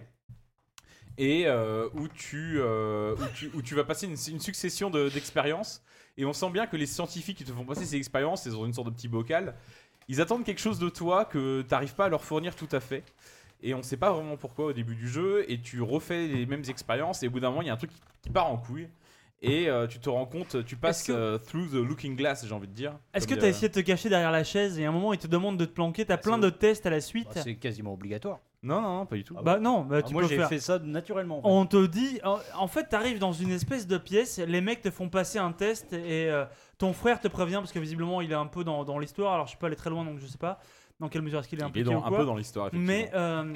Et euh, où, tu, euh, où, tu, où tu vas passer une, une succession de- d'expériences. et on sent bien que les scientifiques qui te font passer ces expériences, c'est dans une sorte de petit bocal. Ils attendent quelque chose de toi que t'arrives pas à leur fournir tout à fait. Et on sait pas vraiment pourquoi au début du jeu. Et tu refais les mêmes expériences. Et au bout d'un moment, il y a un truc qui part en couille. Et euh, tu te rends compte, tu passes que- euh, through the looking glass, j'ai envie de dire. Est-ce que tu as il essayé de te cacher derrière la chaise et à un moment il te demande de te planquer T'as plein c'est de tests à la suite Bah, c'est quasiment obligatoire. Non, non, non, pas du tout. Bah non, bah, Ah, tu moi peux j'ai faire. fait ça naturellement. en fait. On te dit, en, fait, t'arrives dans une espèce de pièce, les mecs te font passer un test et euh, ton frère te prévient parce que visiblement il est un peu dans, dans l'histoire. Alors je suis pas allé très loin donc je sais pas dans quelle mesure est-ce qu'il est Il est impliqué dans- ou un peu dans l'histoire, effectivement. Mais euh,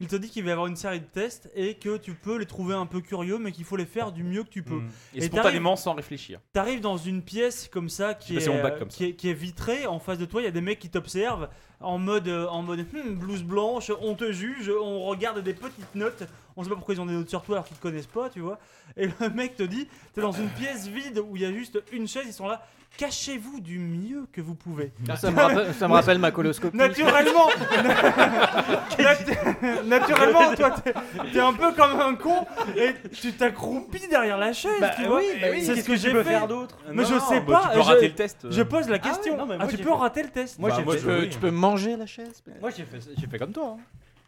il te dit qu'il va y avoir une série de tests et que tu peux les trouver un peu curieux, mais qu'il faut les faire du mieux que tu peux. Mm. Et, Et spontanément, sans réfléchir. T'arrives dans une pièce comme ça qui est, euh, ça. qui est, qui est vitrée. En face de toi, il y a des mecs qui t'observent en mode, euh, en mode hmm, blouse blanche. On te juge, on regarde des petites notes. On sait pas pourquoi ils ont des notes sur toi alors qu'ils te connaissent pas, tu vois. Et le (laughs) mec te dit, t'es dans une pièce vide où il y a juste une chaise. Ils sont là. Cachez-vous du mieux que vous pouvez. Ça me rappelle, ça me rappelle ma coloscopie. Naturellement, (laughs) (laughs) Nat- naturellement, toi, t'es un peu comme un con et tu t'accroupis derrière la chaise, Bah, tu vois. oui, bah oui, c'est ce que que tu j'ai peux fait. faire d'autre Mais Non, je sais bah, pas. tu peux je- rater le test. Je pose la Ah ouais, question. non, Ah, tu peux fait- rater le test. Moi, Bah, j'ai moi, peux, oui. tu peux manger la chaise moi j'ai fait, j'ai fait comme toi. hein.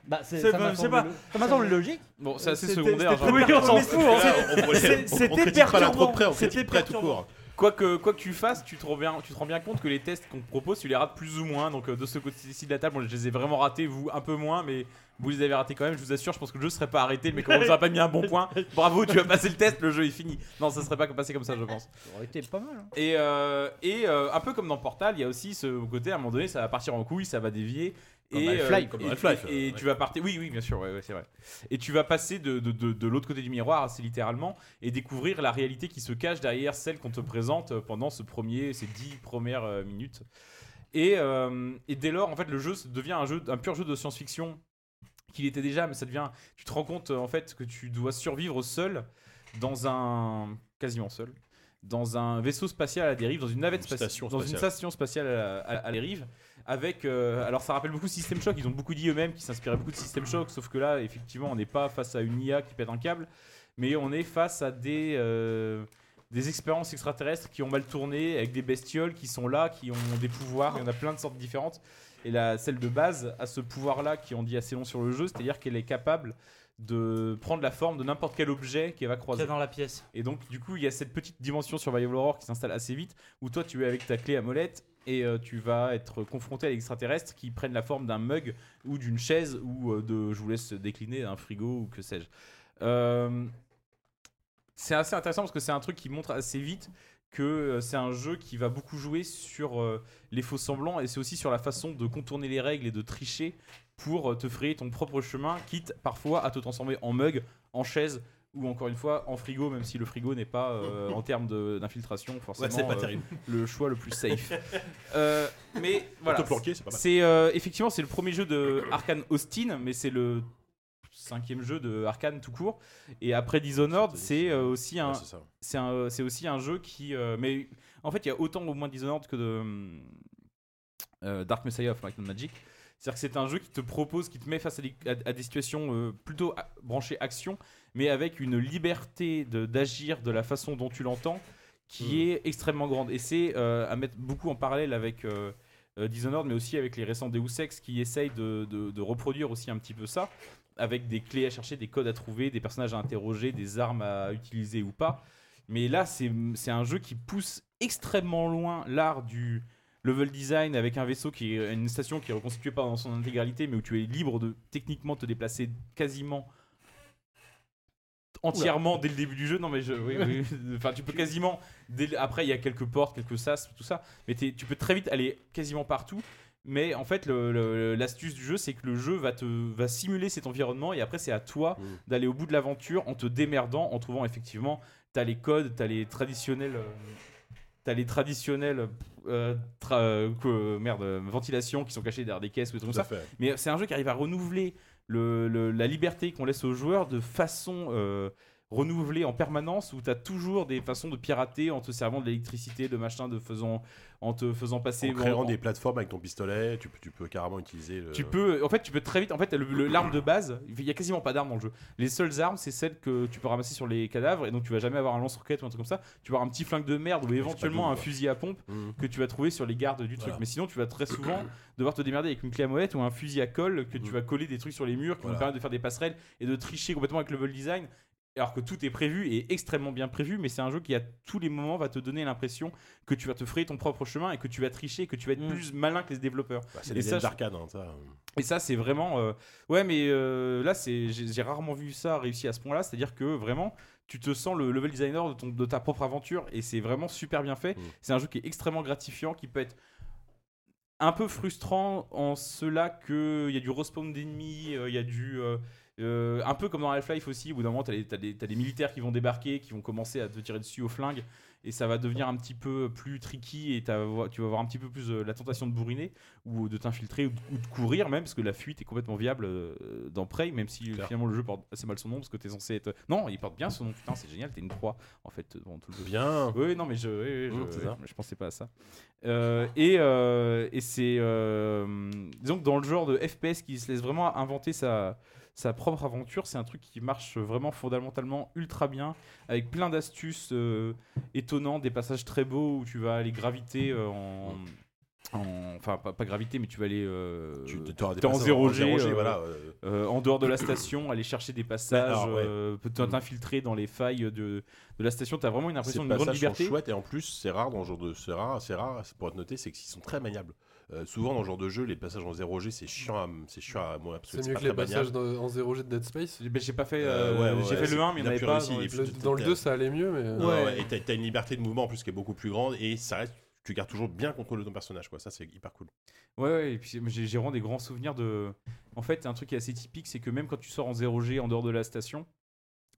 Bah, c'est, C'est ça pas- c'est pas- ça m'a semblé logique. Bon, c'est assez secondaire. c'était dire. on s'en fout, on c'était critique pas l'intro perturbant. de près, on C'était près tout court. Quoi que, quoi que tu fasses, tu te, rends bien, tu te rends bien compte que les tests qu'on te propose, tu les rates plus ou moins. Donc euh, de ce côté-ci de la table, bon, je les ai vraiment ratés, vous un peu moins, mais vous les avez ratés quand même. Je vous assure, je pense que le jeu serait pas arrêté, mais comme on vous aurait pas mis un bon point, (laughs) bravo, tu as passé le test, le jeu est fini. Non, ça serait pas passé comme ça, je pense. Ça aurait été pas mal. hein. Et, euh, et euh, un peu comme dans Portal, il y a aussi ce côté, à un moment donné, ça va partir en couille, ça va dévier. Comme et, Half-Life, euh, comme et- Half-Life, et, tu vas partir. Oui, oui, bien sûr, ouais, ouais, c'est vrai. Et tu vas passer de, de, de, de l'autre côté du miroir, assez littéralement, et découvrir la réalité qui se cache derrière celle qu'on te présente pendant ce premier, ces dix premières minutes. Et, euh, et dès lors, en fait, le jeu devient un, jeu, un pur jeu de science-fiction qu'il était déjà, mais ça devient. Tu te rends compte, en fait, que tu dois survivre seul dans un. quasiment seul. Dans un vaisseau spatial à la dérive, dans une navette spatiale, station dans une station spatiale à à- à la dérive, avec. euh, alors ça rappelle beaucoup System Shock. Ils ont beaucoup dit eux-mêmes qu'ils s'inspiraient beaucoup de System Shock, sauf que là, effectivement, on n'est pas face à une IA qui pète un câble, mais on est face à des euh, des expériences extraterrestres qui ont mal tourné, avec des bestioles qui sont là, qui ont des pouvoirs. Il y en a plein de sortes différentes. Et la, celle de base a ce pouvoir-là qui en dit assez long sur le jeu, c'est-à-dire qu'elle est capable de prendre la forme de n'importe quel objet qu'elle va croiser. dans la pièce. Et donc, du coup, il y a cette petite dimension Survival Horror qui s'installe assez vite, où toi, tu es avec ta clé à molette, et euh, tu vas être confronté à l'extraterrestre qui prennent la forme d'un mug ou d'une chaise ou euh, de, je vous laisse décliner, un frigo ou que sais-je. Euh, c'est assez intéressant parce que c'est un truc qui montre assez vite que euh, c'est un jeu qui va beaucoup jouer sur euh, les faux semblants et c'est aussi sur la façon de contourner les règles et de tricher pour euh, te frayer ton propre chemin, quitte parfois à te transformer en mug, en chaise ou encore une fois en frigo, même si le frigo n'est pas euh, en termes d'infiltration forcément pas euh, le choix le plus safe. (laughs) Euh, mais voilà, c'est effectivement c'est le premier jeu de Arkane Austin, mais c'est le cinquième jeu de Arkane tout court. Et après Dishonored, c'est euh, aussi un, Ouais, c'est ça. c'est un, c'est aussi un jeu qui, euh, mais en fait il y a autant au moins Dishonored que de euh, Dark Messiah of Might and Magic. C'est-à-dire que c'est un jeu qui te propose, qui te met face à des, à- à des situations euh, plutôt branchées action, mais avec une liberté de- d'agir de la façon dont tu l'entends qui est extrêmement grande. Et c'est euh, à mettre beaucoup en parallèle avec euh, euh, Dishonored, mais aussi avec les récents Deus Ex qui essayent de, reproduire aussi un petit peu ça, avec des clés à chercher, des codes à trouver, des personnages à interroger, des armes à utiliser ou pas. Mais là, c'est c'est un jeu qui pousse extrêmement loin l'art du level design avec un vaisseau qui est une station qui est reconstituée pas dans son intégralité, mais où tu es libre de techniquement te déplacer quasiment entièrement dès le début du jeu. Non, mais je, oui, (laughs) oui. Enfin, tu peux quasiment. dès le- après, il y a quelques portes, quelques sas, tout ça. Mais t'es- tu peux très vite aller quasiment partout. Mais en fait, le- le- l'astuce du jeu, c'est que le jeu va te va simuler cet environnement et après, c'est à toi Mm. d'aller au bout de l'aventure en te démerdant, en trouvant effectivement, t'as les codes, t'as les traditionnels. euh, T'as les traditionnels euh, tra- euh, que- merde, euh, ventilations qui sont cachées derrière des caisses ou des trucs Tout à comme ça. fait. Mais c'est un jeu qui arrive à renouveler la liberté qu'on laisse aux joueurs de façon renouvelée en permanence, où tu as toujours des façons de pirater en te servant de l'électricité, de machin, de faisant, en te faisant passer. En créant en- des plateformes avec ton pistolet, tu peux, tu peux carrément utiliser le. tu peux, en fait, tu peux très vite. En fait, l'arme de base, il y a quasiment pas d'armes dans le jeu. Les seules armes, c'est celles que tu peux ramasser sur les cadavres, et donc tu vas jamais avoir un lance-roquette ou un truc comme ça. Tu vas avoir un petit flingue de merde ou éventuellement un fusil à pompe Mhm. que tu vas trouver sur les gardes du truc. Voilà. Mais sinon, tu vas très souvent (clears throat) devoir te démerder avec une clé à molette ou un fusil à colle que tu Mhm. vas coller des trucs sur les murs qui vont te permettre de faire des passerelles et de tricher complètement avec le level design. Alors que tout est prévu et extrêmement bien prévu, mais c'est un jeu qui à tous les moments va te donner l'impression que tu vas te frayer ton propre chemin et que tu vas tricher, que tu vas être Mm. plus malin que les développeurs. Bah, c'est les ça, d'arcade, hein, ça. et ça, c'est vraiment. euh, Ouais, mais euh, là, c'est j'ai rarement vu ça réussi à ce point-là. C'est-à-dire que vraiment, tu te sens le level designer de, ton- de ta propre aventure et c'est vraiment super bien fait. Mm. C'est un jeu qui est extrêmement gratifiant, qui peut être un peu frustrant en cela qu'il y a du respawn d'ennemis, euh, il y a du. euh, euh, un peu comme dans Half-Life aussi, au bout d'un moment, t'as des, des- militaires qui vont débarquer, qui vont commencer à te tirer dessus au flingue, et ça va devenir un petit peu plus tricky, et tu vas avoir un petit peu plus euh, la tentation de bourriner, ou de t'infiltrer, ou, de- ou de courir même, parce que la fuite est complètement viable euh, dans Prey, même si finalement le jeu porte assez mal son nom, parce que t'es censé être... Non, il porte bien son nom, putain, c'est génial, t'es une proie, en fait, devant tout le jeu. Bien. Oui, non, mais je, oui, oui, je, ça. oui, je pensais pas à ça. Euh, et euh, et c'est. disons que dans le genre de FPS qui se laisse vraiment inventer sa, sa propre aventure, c'est un truc qui marche vraiment fondamentalement ultra bien, avec plein d'astuces euh, étonnantes, des passages très beaux où tu vas aller graviter euh, en. en- Enfin, pas, pas graviter, mais tu vas aller. euh, Tu t'es en passages zéro en G, zéro G, euh, voilà, euh. en dehors de la station, aller chercher des passages, alors, ouais. t'infiltrer dans les failles de, de la station. Tu as vraiment une impression d'une grande passages sont liberté. chouettes et en plus c'est rare dans le genre de c'est rare c'est rare c'est pour être noté c'est qu'ils sont très maniables. Euh, souvent dans le genre de jeu les passages en 0G c'est chiant à, c'est chiant à moi C'est mieux pas que les passages dans- en 0G de Dead Space. Ben, j'ai pas fait, Euh, euh, ouais, ouais, j'ai fait le 1, mais il n'y en avait pas. plus dans Le- puis, dans le t'as- 2, ça allait mieux, mais. Ouais, ouais, et t'as- t'as une liberté de mouvement en plus qui est beaucoup plus grande et ça reste tu gardes toujours bien contrôle de ton personnage quoi ça c'est hyper cool. Ouais, ouais, et puis j'ai j'ai vraiment des grands souvenirs de. En fait, un truc qui est assez typique, c'est que même quand tu sors en 0G en dehors de la station,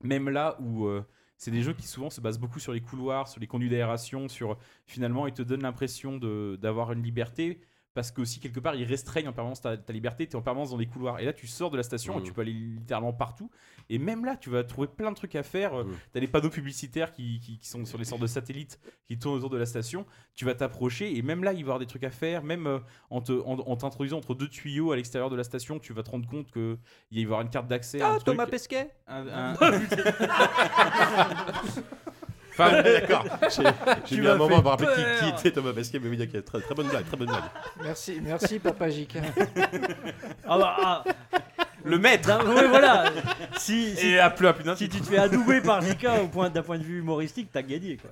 même là où euh, c'est des jeux qui souvent se basent beaucoup sur les couloirs, sur les conduits d'aération, sur finalement ils te donnent l'impression de- d'avoir une liberté. Parce que aussi quelque part ils restreignent en permanence ta, ta liberté, tu es en permanence dans les couloirs. Et là tu sors de la station et Mhm. tu peux aller littéralement partout. Et même là tu vas trouver plein de trucs à faire. Mhm. Tu as des panneaux publicitaires qui, qui- qui sont sur les sortes de satellites qui tournent autour de la station. Tu vas t'approcher et même là il va y avoir des trucs à faire. Même euh, en te- en- en t'introduisant entre deux tuyaux à l'extérieur de la station, tu vas te rendre compte qu'il va y avoir une carte d'accès. Ah, un truc. Thomas Pesquet Un- un- (laughs) (laughs) Enfin, (laughs) d'accord. J'ai mis un moment à me rappeler qui, qui était Thomas Pesquet mais oui d'accord, très, très bonne blague très bonne blague. Merci, merci Papa JK. (laughs) Ah bah, ah. Le maître D'un- ouais, voilà. Si, si, Et à plus, à plus d'un si titre. tu te fais adouber par au point d'un point de vue humoristique, t'as gagné quoi.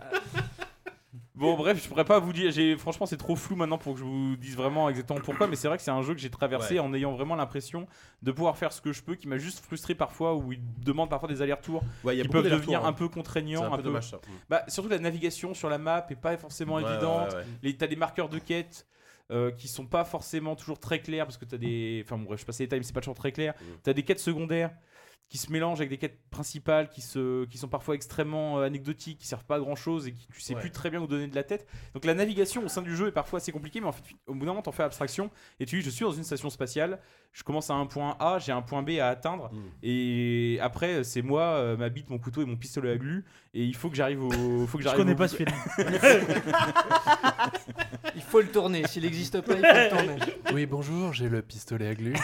Bon, bref, je pourrais pas vous dire. J'ai franchement, c'est trop flou maintenant pour que je vous dise vraiment exactement pourquoi. Mais c'est vrai que c'est un jeu que j'ai traversé Ouais. en ayant vraiment l'impression de pouvoir faire ce que je peux, qui m'a juste frustré parfois, où il demande parfois des allers-retours Ouais, qui peuvent devenir d'allers-retours, un hein. peu contraignants, C'est un peu dommage, ça. Bah, surtout la navigation sur la map est pas forcément Ouais, évidente. Les, t'as des marqueurs de quête. euh, qui sont pas forcément toujours très clairs parce que t'as des. Enfin bon, bref, je passe les mais c'est pas toujours très clair. Mm. T'as des quêtes secondaires qui se mélangent avec des quêtes principales qui, se, qui sont parfois extrêmement euh, anecdotiques, qui servent pas à grand chose et qui tu sais Ouais. plus très bien où donner de la tête. Donc la navigation au sein du jeu est parfois assez compliquée, mais en fait, au bout d'un moment, t'en fais abstraction et tu dis, je suis dans une station spatiale, je commence à un point A, j'ai un point B à atteindre, Mm. et après, c'est moi, euh, ma bite, mon couteau et mon pistolet à glu, et il faut que j'arrive au. Faut que Je connais au pas ce film. (laughs) Il faut le tourner. S'il n'existe pas, il faut le tourner. Oui, bonjour, j'ai le pistolet à glu. (laughs)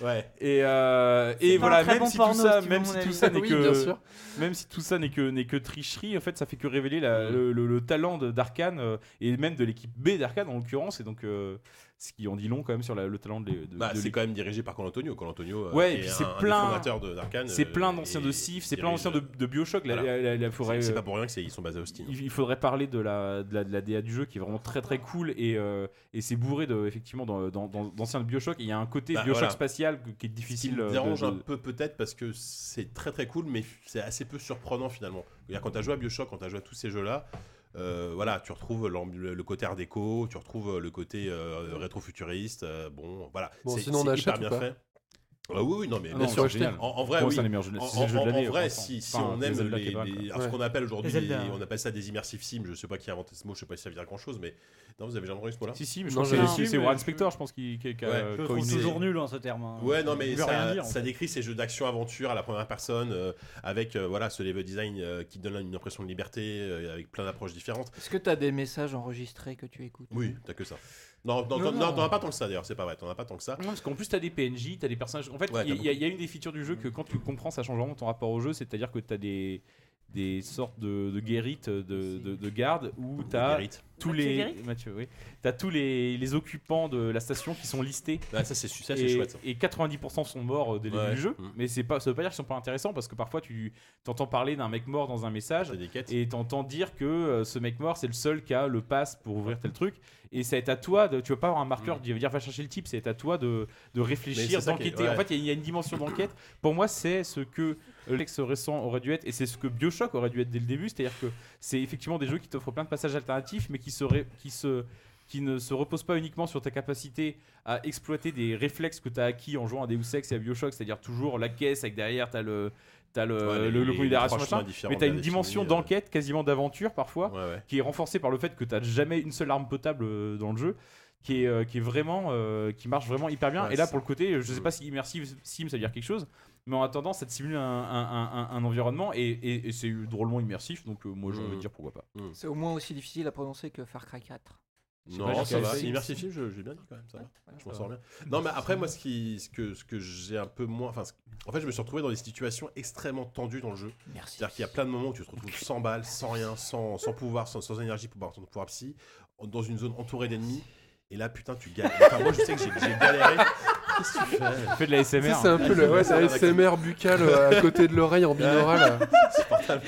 Ouais. Et, euh, et voilà, même bon si tout porno, ça, si tu même veux si mon tout avis. ça n'est que, même si tout ça n'est que n'est que tricherie, en fait, ça fait que révéler la- Mm. le, le- le talent de- d'Arkane euh, et même de l'équipe B d'Arkane en l'occurrence, et donc euh, ce qui en dit long quand même sur la- le talent de, de- Bah, de c'est quand même dirigé par Colantonio. Colantonio, euh, Ouais, et puis est c'est plein- d'Arkane. C'est euh, plein d'anciens de Sif, c'est plein d'anciens de, de Bioshock. Là, Voilà. là, là, là, faudrait, C'est euh, pas pour rien qu'ils sont basés à Austin. il il faudrait parler de la, de la, DA du jeu qui est vraiment très très cool et, euh, et c'est bourré de, effectivement d'anciens de Bioshock. Il y a un côté Bah, Bioshock voilà. spatial qui est Ce qui difficile. me euh, dérange un peu peut-être parce que c'est très très cool, mais c'est assez peu surprenant finalement. Quand tu as joué à Bioshock, quand tu as joué à tous ces jeux-là, euh, voilà, tu retrouves le, côté art déco, tu retrouves le côté euh, rétro-futuriste. euh, bon, voilà. Bon, C'est- sinon, on achète ou bien pas fait. Ah oui, oui, non, mais Ah bien non, sûr. c'est génial. En, en vrai, oui. jeux de- En, de vrai, si, si Enfin, on aime les, les- ce qu'on appelle aujourd'hui, on appelle ça des immersive sims. Je sais pas qui a inventé ce mot, je sais pas si ça veut dire grand chose, mais non, vous avez jamais entendu ce mot-là Si, si, mais je Non, crois que c'est- Warren Spector, je pense, qui, qui, qui a Ouais. Je coiné- trouve toujours nul, hein, ce terme. hein. Ouais, non, mais ça, dire, en ça décrit ces jeux d'action-aventure à la première personne, euh, avec euh, voilà, ce level design euh, qui donne une impression de liberté, euh, avec plein d'approches différentes. Est-ce que tu as des messages enregistrés que tu écoutes? Oui, t'as que ça. Non, non, Non, t'en as pas tant que ça d'ailleurs, c'est pas vrai, t'en as pas tant que ça. Non, parce qu'en plus, t'as des PNJ, t'as des personnages. En fait, il Ouais, y, a- y a- il y a une des features du jeu que quand tu comprends, ça change vraiment ton rapport au jeu. C'est-à-dire que t'as des des sortes de, de guérites de, de, de gardes où t'as Guérite. tous les Guérit Mathieu, oui. Tous les, les occupants de la station qui sont listés. Ah, ça, c'est et, chouette. ça. et 90% sont morts dès le début Ouais. du jeu. Mm. Mais c'est pas, ça veut pas dire qu'ils sont pas intéressants parce que parfois tu t'entends parler d'un mec mort dans un message et t'entends dire que euh, ce mec mort c'est le seul qui a le pass pour ouvrir tel truc et ça est à toi de tu vas pas avoir un marqueur qui va dire va chercher le type c'est à toi de, Mm. Réfléchir d'enquêter ouais. en fait il y, a- il y a une dimension d'enquête pour moi c'est ce que l'ex récent aurait dû être et c'est ce que Bioshock aurait dû être dès le début c'est à dire que c'est effectivement des jeux qui t'offrent plein de passages alternatifs mais qui qui se qui ne se reposent pas uniquement sur ta capacité à exploiter des réflexes que tu as acquis en jouant à Deus Ex et à Bioshock, c'est-à-dire toujours la caisse avec derrière t'as le t'as le, Ouais, le, le point machin, mais t'as une dimension d'enquête, quasiment d'aventure parfois, Ouais, ouais. qui est renforcée par le fait que t'as jamais une seule arme potable euh, dans le jeu. Qui est, euh, qui est vraiment euh, qui marche vraiment hyper bien Ouais, et là pour le côté je sais Mm. pas si immersive sim ça veut dire quelque chose mais en attendant ça te simule un, un- un- un environnement et, et- et c'est drôlement immersif donc euh, moi j'ai envie de Mm. dire pourquoi pas C'est au moins aussi difficile à prononcer que Far Cry 4. C'est pas Non, ça va. fait- Immersive Sim, je- j'ai bien dit quand même, ça va. Je m'en sors bien. Non, mais après, moi, ce, qui, ce que, ce que j'ai un peu moins. Enfin, en fait, je me suis retrouvé dans des situations extrêmement tendues dans le jeu. Merci. C'est-à-dire qu'il y a plein de moments où tu te retrouves sans balles, sans rien, sans, sans pouvoir, sans, sans énergie pour ton pouvoir psy, dans une zone entourée d'ennemis. Et là, putain, tu galères. Enfin, moi, je sais que j'ai j'ai galéré. Qu'est-ce que tu fais fais de la Tu sais, SMR c'est un peu le ouais, c'est ASMR buccal euh, à côté de l'oreille en binaural. Insupportable.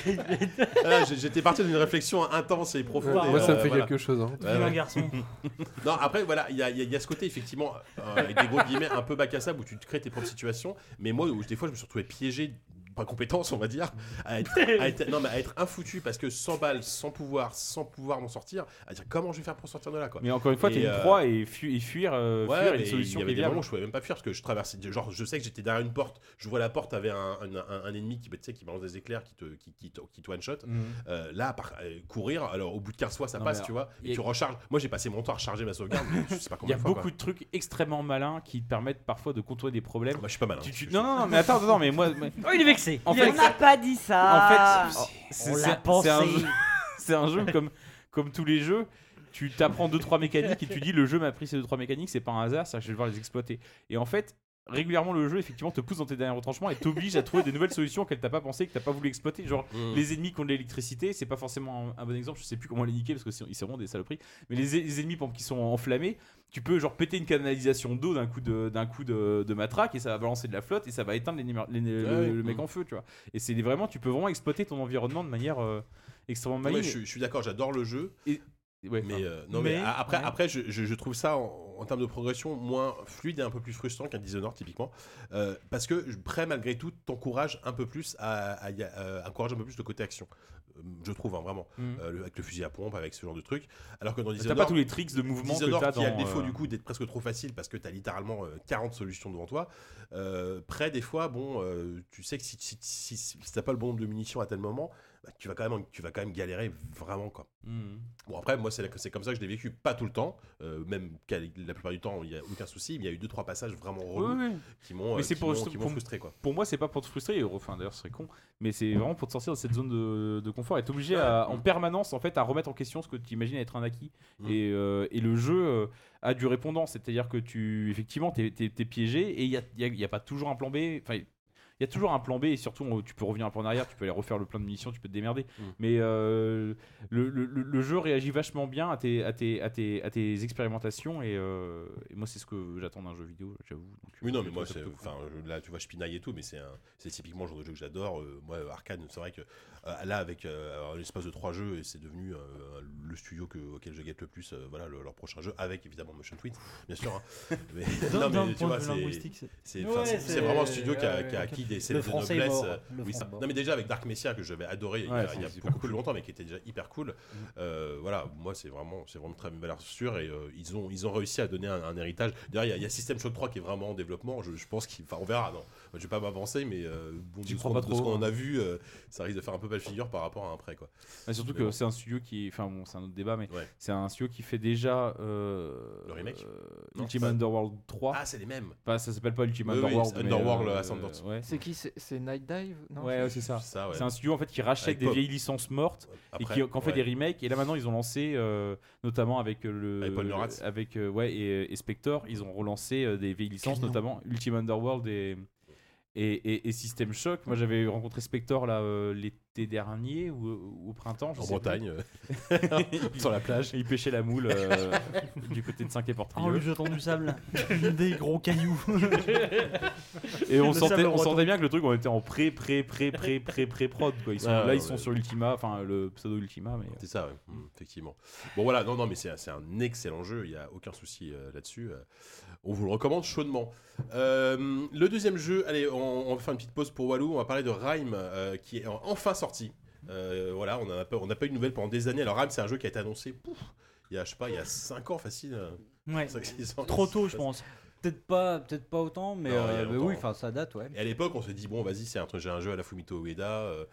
Là, j'ai- J'étais parti d'une réflexion intense et profonde. et, Moi, ça me euh, fait voilà. quelque chose. hein. Ouais, un ouais. garçon. (laughs) Non, après, voilà, il y a, il y a- il y a ce côté, effectivement, euh, avec des gros guillemets, un peu bac à sable où tu te crées tes propres situations. Mais moi, où, des fois, je me suis retrouvé piégé, pas compétence, on va dire, à être, à être- non, mais à être infoutu parce que sans balles, sans pouvoir, sans pouvoir m'en sortir, à dire comment je vais faire pour sortir de là, quoi. mais encore une fois t'es une euh, proie et, fu- et fuir, euh, Ouais, fuir une solution il y avait des moments où je pouvais même pas fuir parce que je traversais. Genre, je sais que j'étais derrière une porte, je vois la porte avait un, un, un- un ennemi qui, tu sais, qui balance des éclairs, qui te, qui, qui, te- qui te one shot. Euh, là, par, euh, courir, alors au bout de 15 fois ça Non, passe, tu vois, et tu recharges. Moi, j'ai passé mon temps à recharger ma sauvegarde, mais je sais pas (laughs) Il y a fois. beaucoup quoi. de trucs extrêmement malins qui te permettent parfois de contourner des problèmes. Moi, je suis pas malin. Tu- tu- Je- Non, non, non, mais attends, attends, mais moi. Oh, il est vexé. En Il est fait, On n'a pas dit ça. en fait, c'est On c'est- l'a pensé. c'est un jeu, (laughs) c'est un jeu comme, comme tous les jeux. Tu t'apprends deux trois mécaniques et tu dis le jeu m'a appris ces deux trois mécaniques, c'est pas un hasard, que je vais devoir les exploiter. Et en fait, régulièrement le jeu effectivement te pousse dans tes derniers retranchements et t'oblige à trouver des nouvelles solutions qu'elle t'a pas pensé que t'as pas voulu exploiter genre Mm. les ennemis qui ont de l'électricité c'est pas forcément un, un bon exemple je sais plus comment les niquer parce que c'est c'est vraiment des saloperies mais les, les ennemis qui sont enflammés tu peux genre péter une canalisation d'eau d'un coup de d'un coup de, de matraque et ça va balancer de la flotte et ça va éteindre l'ennemi- le, Ouais, le mec en feu tu vois et c'est vraiment tu peux vraiment exploiter ton environnement de manière euh, extrêmement Ouais, maligne je, suis- je suis d'accord, j'adore le jeu. Ouais, mais enfin, euh, non, mais, mais- a- après, ouais. après je, je- je trouve ça en, en termes de progression moins fluide et un peu plus frustrant qu'un Dishonored typiquement, Euh, parce que près malgré tout t'encourage un peu plus à, à, euh, encourage un peu plus le côté action. Euh, Je trouve hein, vraiment Mhm. Euh, avec le fusil à pompe, avec ce genre de truc. Alors que dans T'as Dishonored, pas tous les tricks de mouvement que Dishonored t'as qui a le défaut euh, du coup d'être presque trop facile parce que tu as littéralement euh, 40 solutions devant toi. Près des fois, bon, tu sais que si, si, si, si t'as pas le bon nombre de munitions à tel moment, bah, tu vas quand même tu vas quand même galérer vraiment quoi. Mhm. Bon après moi c'est comme ça que je l'ai vécu, pas tout le temps, euh, même la plupart du temps il y a aucun souci, mais il y a eu deux trois passages vraiment relous Oui, oui. qui m'ont euh, frustré quoi. Pour moi, c'est pas pour te frustrer. Enfin, d'ailleurs, ce serait con. Mais c'est vraiment pour te sortir de cette zone de, de confort. Et obligé à- en permanence, en fait, à remettre en question ce que tu imagines être un acquis. Mm. Et, euh, et le jeu euh, a du répondant. C'est-à-dire que tu, effectivement, t'es es, piégé et il n'y a, il y a- y a pas toujours un plan B. Enfin, il y a toujours un plan B et surtout on- tu peux revenir un peu en arrière, tu peux aller refaire le plein de munitions, tu peux te démerder. Mm. Mais euh, le, le- le- le jeu réagit vachement bien à tes, à tes, à tes, à tes expérimentations et, euh, et moi c'est ce que j'attends d'un jeu vidéo, j'avoue. Donc, Oui, euh, non, je mais moi, c'est- enfin, je- là, tu vois, je pinaille et tout, mais c'est un- c'est typiquement le genre de jeu que j'adore. Euh, moi, Arkane, c'est vrai que euh, là, avec euh, alors, l'espace de trois jeux, et c'est devenu euh, le studio que, auquel je guette le plus, euh, voilà, le- leur prochain jeu, avec évidemment Motion Twin, bien sûr. hein. (laughs) Mais, non, mais tu vois, c'est- linguistique, c'est- c'est Ouais, enfin, c'est- c'est- c'est vraiment un studio qui a, ouais, qui a ouais, acquis ok. Des Le scènes de noblesse. mort, euh, le oui, ça- non, mais déjà avec Dark Messiah que j'avais adoré il y a, Ouais, il y a beaucoup cool. plus longtemps, mais qui était déjà hyper cool. Euh, voilà, moi, c'est vraiment, c'est vraiment très belle valeur sûre et euh, ils, ont, ils ont réussi à donner un, un héritage. D'ailleurs, il y a- il y, a System Shock 3 qui est vraiment en développement. Je, je pense qu'il. Enfin, on verra. Non, je vais pas m'avancer, mais euh, bon, de ce crois pas de ce trop, qu'on hein. a vu, euh, ça risque de faire un peu belle figure par rapport à un prêt. Quoi. Surtout Mais que bon. c'est un studio qui, enfin bon, c'est un autre débat, mais Ouais. c'est un studio qui fait déjà euh, Le remake euh, Non, Ultima pas- Underworld 3. Ah, c'est les mêmes. Enfin, ça s'appelle pas Ultima Underworld. Underworld euh, Ascendant. ouais. C'est qui C'est Night Dive Non Ouais, c'est ça. Ça, ouais. C'est un studio en fait qui rachète Avec des Pop. vieilles licences mortes Après, et qui, qui en fait ouais. des remakes. Et là maintenant ils ont lancé, euh, notamment avec euh, le, Avec avec euh, ouais et, et Spector, ils ont relancé euh, des vieilles licences, Quel notamment Ultima Underworld et et, et, et System Shock. Moi j'avais rencontré Spector là euh, l'été dernier ou, ou au printemps. je En sais. Bretagne, (laughs) euh, (laughs) sur la plage. Et il pêchait la moule euh, du côté de Saint-Quay-Portrieux. En lui jetant du sable. des gros cailloux. Et on sentait, on sentait bien que le truc, on était en pré, pré, pré, pré, pré, pré prod quoi. Ils sont, Ah, là, ouais, ils sont ouais. sur Ultima, enfin le pseudo Ultima, mais. C'est ça, ouais. Mm, effectivement. Bon voilà, non, non, mais c'est c'est un excellent jeu, il n'y a aucun souci euh, là-dessus. euh, on vous le recommande chaudement. Euh, le deuxième jeu, allez, on, on va faire une petite pause pour Walou, on va parler de Rhyme, euh, qui est en- enfin sorti. Euh, voilà, on n'a pas, on pas eu de nouvelles pendant des années. Alors Rhyme, c'est un jeu qui a été annoncé, pouf, il y a, je sais pas, il y a 5 ans facile. euh, Ouais. cinq, six ans. Trop tôt, je pense. Peut-être pas, peut-être pas autant, mais, Non, euh, oui, enfin ça date, ouais. Et à l'époque, on s'est dit, bon, vas-y, c'est un, truc- j'ai un jeu à la Fumito Ueda. euh,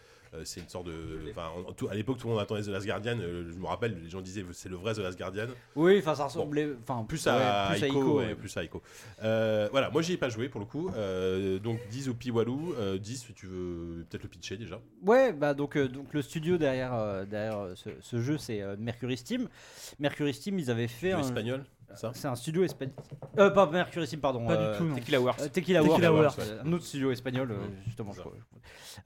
c'est une sorte de. Enfin, à l'époque, tout le monde attendait The Last Guardian. euh, je me rappelle, les gens disaient, c'est le vrai The Last Guardian. Oui, enfin ça ressemblait, enfin Plus à, Ico, plus à Ico. Euh, voilà, moi j'y ai pas joué pour le coup. Euh, donc 10 ou Piwalou, euh, 10 si tu veux peut-être le pitcher déjà. Ouais, bah donc, euh, donc le studio derrière, euh, derrière euh, ce, jeu, c'est euh, Mercury Steam. Mercury Steam, ils avaient fait espagnol, C'est un studio espagnol. Euh, pas Mercury Steam, pardon. Pas du euh, tout, non. Tequila Works. euh, Tequila, Tequila Works, Works, un autre studio espagnol, euh, Mmh. justement. Je crois.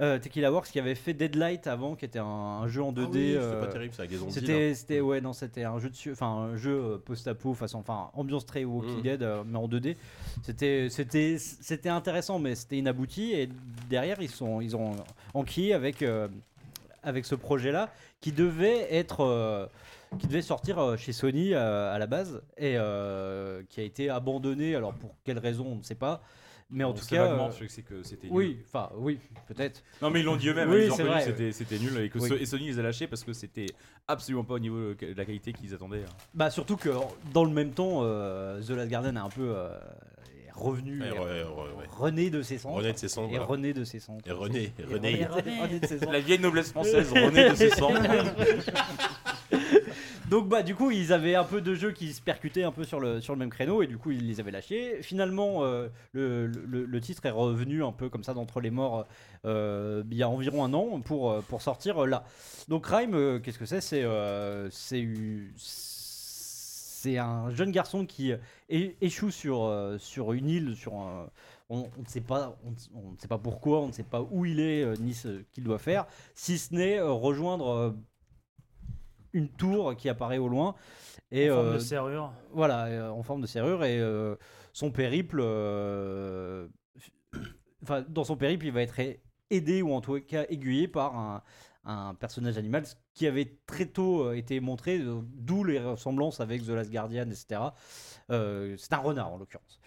Euh, Tequila Works qui avait fait Deadlight avant, qui était un, un jeu en 2D. Ah oui, c'était pas terrible, ça, avec des zombies, C'était, c'était, ouais, non, c'était un jeu de, enfin, un jeu post-apo, façon, enfin, ambiance très Walking Mm. Dead, mais en 2D. C'était, c'était, c'était intéressant, mais c'était inabouti. Et derrière, ils sont, ils ont enquillé avec, euh, avec ce projet-là, qui devait être, euh, qui devait sortir euh, chez Sony euh, à la base, et euh, qui a été abandonné. Alors pour quelle raison, on ne sait pas. Mais en On tout cas, vaguement, je sais que c'est que c'était nul. oui, enfin, oui, peut-être. Non mais ils l'ont dit eux-mêmes, Oui, ils ont vrai. que c'était c'était nul et que Oui. So- et Sony les a lâchés parce que c'était absolument pas au niveau de la qualité qu'ils attendaient. hein. Bah surtout que dans le même temps, euh, The Last Guardian est un peu euh, revenu, Ouais, est ouais, ouais, ouais. rené de ses cendres. René de ses cendres, Et voilà. rené de ses cendres. Et René, et Et René. René- René de ses cendres. La vieille noblesse française, René de ses cendres. (laughs) Donc bah du coup ils avaient un peu de jeux qui se percutaient un peu sur le, sur le même créneau et du coup ils les avaient lâchés. Finalement euh, le, le- titre est revenu un peu comme ça d'entre les morts euh, il y a environ un an pour, euh, pour sortir là. Donc euh, qu'est-ce que c'est? C'est c'est un jeune garçon qui échoue sur, sur une île, sur on, ne sait pas, on, ne- sait pas pourquoi, on ne sait pas où il est, ni ce qu'il doit faire, si ce n'est rejoindre une tour qui apparaît au loin. Et, En forme de euh, serrure. Voilà, euh, en forme de serrure. Et euh, son périple, enfin, dans son périple, il va être aidé ou en tout cas aiguillé par un, un personnage animal ce qui avait très tôt été montré, d'où les ressemblances avec The Last Guardian, etc. Euh, c'est un renard en l'occurrence.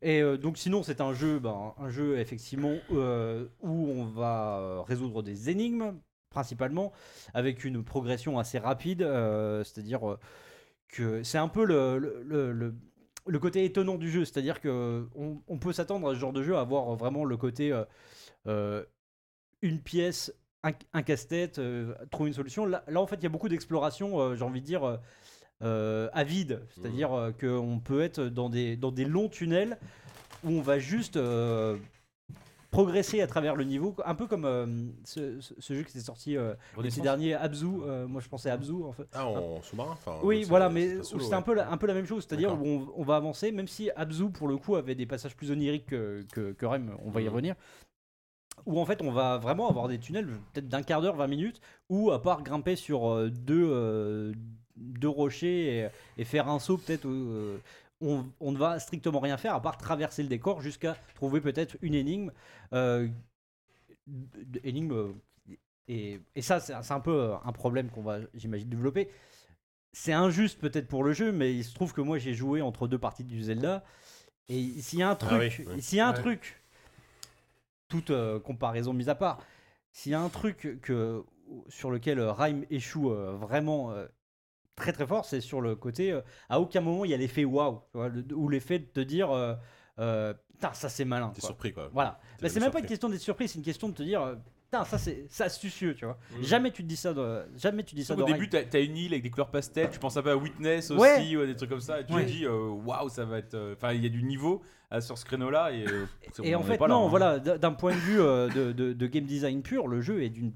Et euh, donc sinon c'est un jeu, ben, un jeu effectivement euh, où on va résoudre des énigmes principalement avec une progression assez rapide, euh, c'est-à-dire euh, que c'est un peu le, le, le- le- le côté étonnant du jeu, c'est-à-dire que on, on peut s'attendre à ce genre de jeu à avoir vraiment le côté euh, une pièce, un, un casse-tête, euh, trouver une solution. Là, là, en fait, il y a beaucoup d'exploration, euh, j'ai envie de dire, euh, à vide. C'est-à-dire euh, qu'on peut être dans des, dans des longs tunnels où on va juste progresser à travers le niveau, un peu comme euh, ce, ce- ce jeu qui s'est sorti euh, l'été dernier, Abzu. euh, moi, je pensais à Abzu. En fait. Ah, en sous-marin enfin, Oui, voilà, mais ouais. un peu, la, un peu la même chose, c'est-à-dire où on, on va avancer, même si Abzu, pour le coup, avait des passages plus oniriques que, que, que Rem, on va y Mhm. revenir, où en fait on va vraiment avoir des tunnels peut-être d'un quart d'heure, 20 minutes, où à part grimper sur euh, deux, euh, deux rochers et, et faire un saut, peut-être, euh, on, on ne va strictement rien faire à part traverser le décor jusqu'à trouver peut-être une énigme. euh, énigme euh, et, et ça, c'est un peu euh, un problème qu'on va, j'imagine, développer. C'est injuste peut-être pour le jeu, mais il se trouve que moi j'ai joué entre deux parties du Zelda. Et s'il y a un truc, oui, oui. s'il y a un Ouais. truc, toute euh, comparaison mise à part, s'il y a un truc que, sur lequel Rhyme échoue euh, vraiment très très fort, c'est sur le côté. euh, à aucun moment il y a l'effet waouh, le- ou l'effet de te dire. euh, euh, ça c'est malin. T'es surpris, quoi. Voilà. T'es Bah, c'est même pas une question d'être surpris, c'est une question de te dire. euh, Putain, ça c'est astucieux, tu vois. Mhm. Jamais tu te dis ça. De, jamais tu dis ça. Au début, t'as une île avec des couleurs pastel, tu penses un peu à Witness aussi, Ouais. ou à des trucs comme ça, et tu Ouais. te dis, waouh, ça va être. Enfin, il y a du niveau euh, sur ce créneau-là, et. euh, Et en fait, pas là, non, hein. voilà, d'un point de vue euh, de, de- de game design pur, le jeu est d'une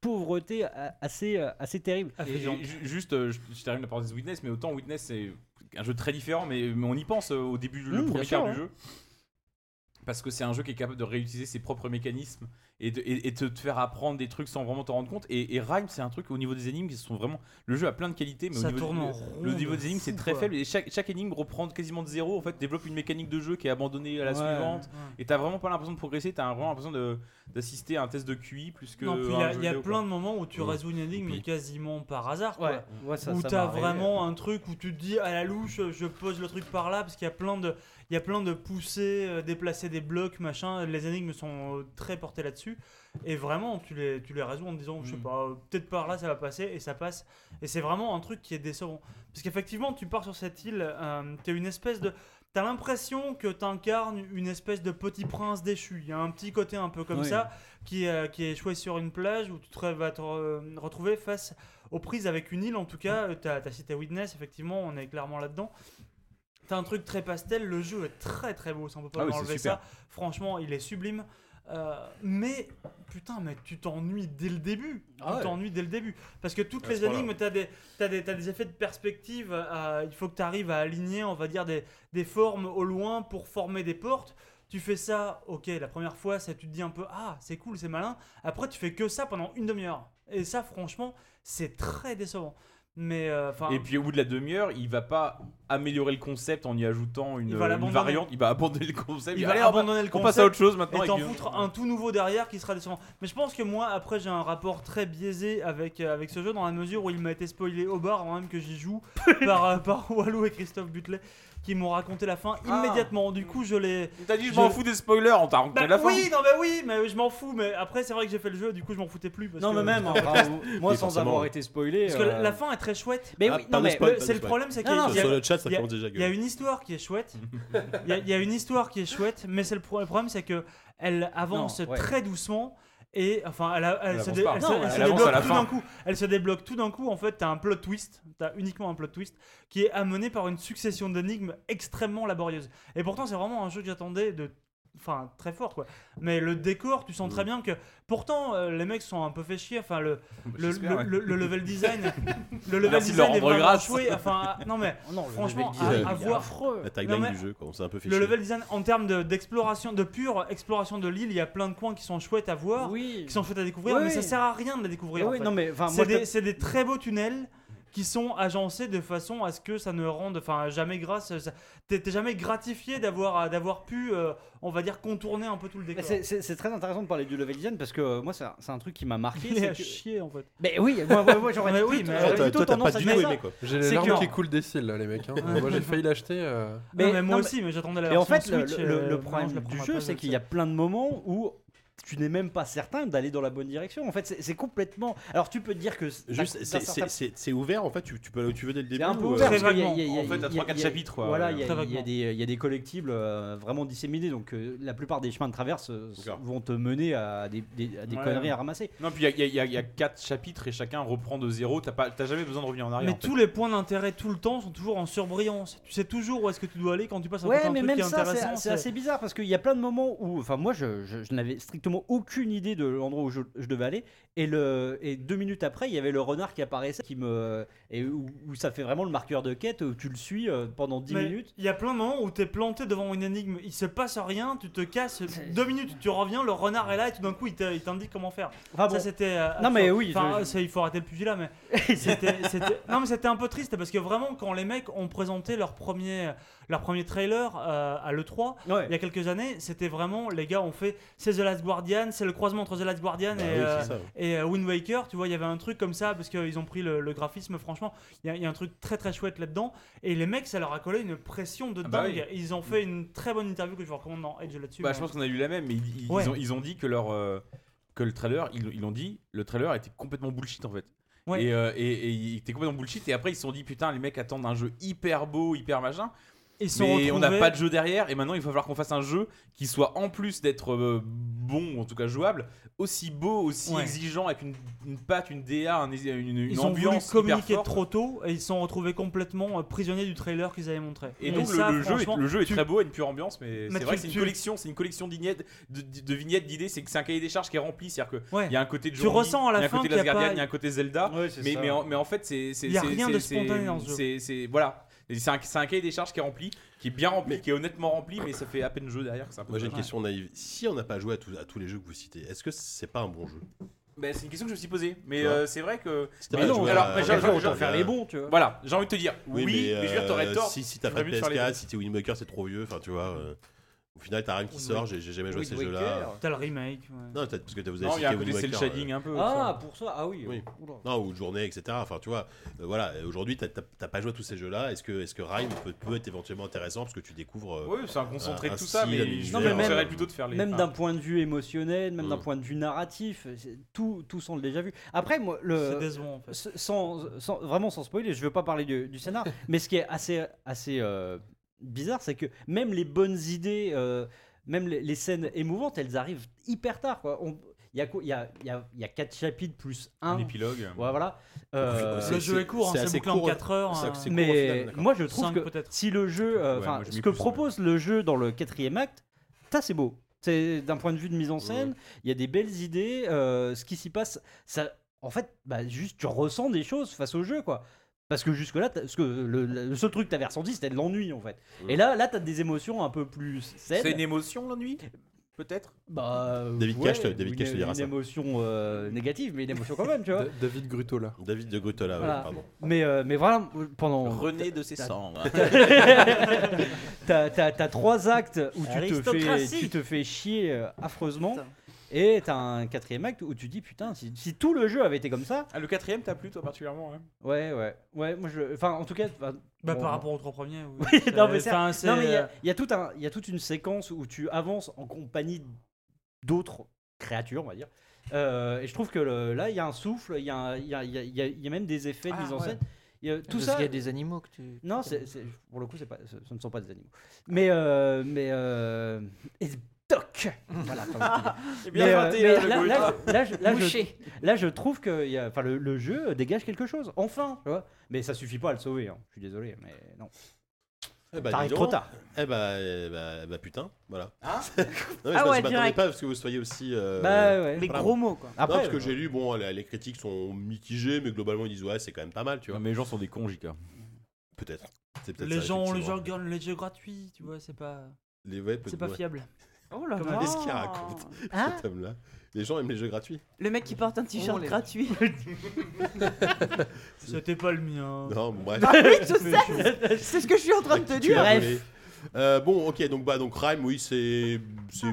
pauvreté assez, euh, assez terrible. Et- et ju- juste, euh, je, je termine la parenthèse Witness, mais autant Witness c'est un jeu très différent, mais, mais on y pense euh, au début, le Mmh, premier sûr, quart du jeu. Parce que c'est un jeu qui est capable de réutiliser ses propres mécanismes et de, et, et te, te faire apprendre des trucs sans vraiment t'en rendre compte. Et, et Rhyme, c'est un truc au niveau des énigmes qui sont vraiment. Le jeu a plein de qualités, mais Ça au niveau, tourne du- en le, niveau de des énigmes, c'est très quoi. faible. Et chaque, chaque énigme reprend quasiment de zéro. En fait, développe une mécanique de jeu qui est abandonnée à la Ouais, suivante. ouais. Et t'as vraiment pas l'impression de progresser, t'as vraiment l'impression d'assister à un test de QI plus que. Non, puis il y a, jeu il y a vidéo, plein de moments où tu Ouais. résous une énigme puis- quasiment par hasard. Quoi. Ouais, ouais, ça- où t'as vraiment un truc où tu te dis à la louche, je pose le truc par là parce qu'il y a plein de, il y a plein de poussées, euh, déplacer des blocs, machin. Les énigmes sont euh, très portées là-dessus. Et vraiment, tu les, tu les résous en te disant, je sais Mm. pas, euh, peut-être par là ça va passer et ça passe. Et c'est vraiment un truc qui est décevant. Parce qu'effectivement, tu pars sur cette île, euh, t'es une espèce de. T'as l'impression que t'incarnes une espèce de petit prince déchu. Il y a un petit côté un peu comme Oui. ça qui, euh, qui est échoué sur une plage où tu te, vas te re- retrouver face aux prises avec une île. En tout cas, euh, t'as as cité Witness, effectivement, on est clairement là-dedans. T'as un truc très pastel, le jeu est très très beau, ça on peut pas Ah oui, enlever ça. Franchement, il est sublime. Euh, mais putain, mais tu t'ennuies dès le début. Ah tu ouais. t'ennuies dès le début. Parce que toutes ce les énigmes, t'as des, t'as des effets de perspective. euh, il faut que tu arrives à aligner, on va dire, des, des formes au loin pour former des portes. Tu fais ça, ok, la première fois, ça, tu te dis un peu, ah, c'est cool, c'est malin. Après, tu fais que ça pendant une demi-heure. Et ça, franchement, c'est très décevant. Mais, euh. Et puis au bout de la demi-heure, il va pas améliorer le concept en y ajoutant une, variante, il va abandonner le concept. il va Allez, on abandonner le on concept passe à autre chose maintenant. et t'en avec- foutre un tout nouveau derrière qui sera décevant. Mais je pense que moi, après, j'ai un rapport très biaisé avec, euh, avec ce jeu dans la mesure où il m'a été spoilé au bar avant même que j'y joue (laughs) par, euh, par Walou et Christophe Butlet qui m'ont raconté la fin Ah. immédiatement. Du coup, je l'ai. T'as dit je m'en fous des spoilers, on t'a raconté Bah la fin. oui, non, mais oui, mais je m'en fous. Mais après, c'est vrai que j'ai fait le jeu, du coup, je m'en foutais plus. Parce Non, que- mais même, (laughs) enfin, moi sans avoir été spoilé. Parce que euh, la fin est très chouette. Mais Ah, oui, non, mais C'est le problème, c'est qu'il y a- Sur le chat, ça il y a- commence déjà à Il y a gueuler. une histoire qui est chouette. Il y, a- une histoire qui est chouette, mais c'est le, pro- le problème, c'est que elle avance très doucement. Et enfin, elle, a- elle Elle se, avance dé- pas. elle Non, se- elle elle se avance débloque à la tout fin. d'un coup. Elle se débloque tout d'un coup. En fait, t'as un plot twist. T'as uniquement un plot twist qui est amené par une succession d'énigmes extrêmement laborieuses. Et pourtant, c'est vraiment un jeu que j'attendais de enfin très fort quoi. Mais le décor, tu sens très bien que pourtant euh, les mecs sont un peu fait chier. Enfin le le, j'espère, le- ouais. le- le level design, le level Merci de leur design est vraiment chouette. Enfin non mais Oh non, franchement design, à, à voir. affreux. La tagline du jeu, quoi. On s'est un peu fait Le chier. level design en termes de- d'exploration, de, pure exploration de l'île, il y a plein de coins qui sont chouettes à voir, Oui. qui sont chouettes à découvrir, Oui, mais ça sert à rien de les découvrir. Oui, en fait. non, mais, des, c'est des très beaux tunnels qui sont agencés de façon à ce que ça ne rende, enfin jamais grâce, t'es jamais gratifié d'avoir d'avoir pu, euh, on va dire, contourner un peu tout le décor. C'est- très intéressant de parler du level design parce que euh, moi c'est un, truc qui m'a marqué. Il est c'est à que- chier en fait. Mais oui, moi, moi, moi, j'aurais (laughs) oui, mais- Toi, t'as- plutôt toi, t'as tendance pas à du tout aimé, quoi. J'ai les C'est larmes qui coulent des cils là, les mecs. hein. (laughs) Moi j'ai failli l'acheter. euh. Mais, moi non, aussi, mais j'attendais la Et en version fait, le, Switch. le- euh, le je problème du jeu, c'est qu'il le y a plein de moments où tu n'es même pas certain d'aller dans la bonne direction. En fait, c'est complètement. Alors, tu peux te dire que c'est- Juste, c'est- ouvert en fait, tu, tu peux aller où tu veux dès le début. C'est un peu ou, euh, ouvert parce y a- y a- il y a- En fait, t'as il y a- trois, quatre il y a- chapitres, quoi. Voilà, Ouais. il y, a- y des, il y a des collectibles euh, vraiment disséminés, donc euh, la plupart des chemins de traverse euh, vont te mener à des, des- à des Ouais. conneries à ramasser. Non, puis il y a- il y, a- il y a- il y a quatre chapitres et chacun reprend de zéro. T'as pas- t'as jamais besoin de revenir en arrière. Mais en fait. tous les points d'intérêt tout le temps sont toujours en surbrillance. Tu sais toujours où est-ce que tu dois aller quand tu passes à côté Ouais, mais truc même qui est ça, intéressant. c'est- c'est assez bizarre parce qu'il y a plein de moments où, enfin, moi, je n'avais strictement aucune idée de l'endroit où je, devais aller, et le et deux minutes après, il y avait le renard qui apparaissait, qui me et où, où ça fait vraiment le marqueur de quête où tu le suis euh, pendant 10 Mais minutes. Il y a plein de moments où t'es planté devant une énigme, il se passe rien, tu te casses, deux minutes, tu reviens, le renard est là et tout d'un coup il te- il t'indique comment faire. Enfin, bon. Ça c'était. euh, Non, mais oui, Enfin, je- ça, il faut arrêter le pugilat, mais (laughs) c'était, c'était- non mais c'était un peu triste parce que vraiment quand les mecs ont présenté leur premier, leur premier trailer euh, à l'E3 Ouais. il y a quelques années, c'était vraiment les gars ont fait c'est The Last Guardian, c'est le croisement entre The Last Guardian Bah et, oui, c'est euh, ça, ouais. Et euh, Wind Waker, tu vois, il y avait un truc comme ça parce qu'ils ont pris le, le graphisme, franchement, il y, a- il y a un truc très très chouette là-dedans. Et les mecs, ça leur a collé une pression de Ah bah dingue. oui. Ils ont fait une très bonne interview que je vous recommande dans Edge là-dessus. Bah, mais- je pense qu'on a eu la même, mais ils, ils- Ouais. ils ont, ils ont dit que leur euh, que le trailer, ils ils l'ont dit, le trailer était complètement bullshit en fait. Ouais. Et, euh, et, et il était complètement bullshit. Et après, ils se sont dit, putain, les mecs attendent un jeu hyper beau, hyper machin. Ils sont Mais on n'a pas de jeu derrière. Et maintenant, il va falloir qu'on fasse un jeu qui soit, en plus d'être euh, bon, ou en tout cas jouable, aussi beau, aussi Ouais. exigeant, avec une, une patte, une DA, un- une, une Ils ont voulu ambiance hyper communiquer trop tôt et ils se sont retrouvés complètement euh, prisonniers du trailer qu'ils avaient montré. Et donc ça, le, le jeu, est, le jeu est tu- très beau, a une pure ambiance, mais, Mais c'est vrai tu- que c'est une tu- collection, c'est une collection de vignettes, de, de- de vignettes d'idées. C'est que c'est un cahier des charges qui est rempli, c'est-à-dire que Ouais. il y a un côté de Tu Journey, ressens à la il y a un fin côté a Last Guardian, il y a un côté Zelda, mais, en, mais en fait c'est Il y a rien de spontané dans ce jeu. voilà. C'est un, c'est un cahier des charges qui est rempli, qui est bien rempli, qui est honnêtement rempli, mais ça fait à peine jeu derrière. un peu Moi j'ai une question naïve. Si on n'a pas joué à, tous- à tous les jeux que vous citez, est-ce que c'est pas un bon jeu? Bah, c'est une question que je me suis posée, mais euh, c'est vrai que. C'était Mais pas non, alors, à- j'ai- autant faire les bons, tu vois. Voilà, j'ai envie de te dire, oui, mais, je veux dire, t'aurais euh, tort. Si, si t'as pas J'aurais de mieux faire les PS4, bons. si t'es Wind Waker, c'est trop vieux. Enfin, tu vois. euh, Au final, t'as rien qui sort. J'ai jamais joué à ces jeux-là. T'as le remake. ouais. Non, peut-être parce que vous avez Non, cité cel Waker, shading euh, un peu. Ah, ça. pour ça, ah oui. Oui. Oula. Non, ou de journée, etc. Enfin, tu vois, euh, voilà. Aujourd'hui, t'as- pas joué à tous ces jeux-là. Est-ce que, est-ce que Rhyme peut, peut être éventuellement intéressant parce que tu découvres. euh, Oui, c'est un concentré un de tout ça, mais univers, Non, mais me même- plutôt de faire les. Même d'un point de vue émotionnel, même d'un Mm. point de vue narratif, c'est- tout, tout sont déjà vu. Après, moi, le, C'est décevant en fait. S- sans, sans- vraiment sans spoiler, je veux pas parler du, du scénar, (laughs) mais ce qui est assez, assez euh, bizarre, c'est que même les bonnes idées, euh, même les, les scènes émouvantes, elles arrivent hyper tard. quoi. On- Il y, a y, a, il y, a, il y a quatre chapitres plus un. un épilogue. Ouais, voilà. Euh, Le jeu est court, hein, c'est assez bouclé en court, 4 heures. hein. court final, mais moi, je trouve Cinq que peut-être. si le jeu, euh, Ouais, enfin, moi, je ce que propose le jeu dans le quatrième acte, ça c'est beau. C'est d'un point de vue de mise en scène, il y a des belles idées. euh, ce qui s'y passe, ça, en fait, bah, juste tu ressens des choses face au jeu, quoi. Parce que jusque-là, parce que le, le seul truc que t'avais ressenti, c'était de l'ennui, en fait. Et là, là, t'as des émotions un peu plus saines. C'est une émotion l'ennui Peut-être? Bah, David ouais, Cage te- David une, Cage te dira une ça. émotion euh, négative, mais une émotion quand même, tu vois. (laughs) Da- David Grutola. David de Grutola, ouais, Voilà. pardon. Mais, euh, mais voilà, pendant. René de ses cendres. (laughs) T'as trois actes où tu te, fais, tu te fais chier euh, affreusement. Putain. Et t'as un quatrième acte où tu dis putain, si, si tout le jeu avait été comme ça. Ah, le quatrième t'a plu toi particulièrement hein Ouais, ouais. Ouais, moi je. Enfin, en tout cas. Bah, bon, par rapport aux trois premiers. Oui, (laughs) non, mais c'est- Non, mais il y a- il y, a tout un- il y a toute une séquence où tu avances en compagnie d'autres créatures, on va dire. Euh, et je trouve que le- là, il y a un souffle, il y a, il y, a, il y a- il y a- il y a même des effets de Ah, mise en ouais. scène. Il y a- tout Parce ça. qu'il y a des animaux que tu. Non, c'est- pour le coup, c'est pas, ce, ce ne sont pas des animaux. Mais, euh, mais, euh, et toc Voilà. (laughs) Eh bien Mais, euh, 21, mais le là, je- là, je, là, je, Mouché. là, je trouve que il y a- enfin, le, le jeu dégage quelque chose, enfin, tu vois. Mais ça suffit pas à le sauver, hein. je suis désolé, mais non. Eh bah, T'arrives trop tard. Eh bah, eh bah, bah, putain, voilà. Ah (laughs) non, mais Ah je, ouais, je m'attendais direct. pas parce que vous soyez aussi. euh, Bah ouais. Les voilà. gros mots, quoi. Non, Après, parce que euh, j'ai lu, bon, les, les critiques sont mitigées, mais globalement ils disent ouais, c'est quand même pas mal, tu Non, vois. mais les gens sont des cons, JK. Peut-être. Les ça, gens, les effectivement. gens regardent les jeux gratuits, tu vois, c'est pas, Les ouais, c'est pas ouais. fiable. Oh là Comment là. Qu'est-ce qu'il raconte Hein cet homme-là? Les gens aiment les jeux gratuits Le mec qui porte un t-shirt Oh, les- gratuit. (laughs) C'était pas le mien. Non, bon, bref. Ah oui, je (laughs) sais. C'est ce que je suis en train de te Tu dire. l'as Bref. volé. Euh, bon, ok, donc bah donc Rhyme, oui, c'est c'est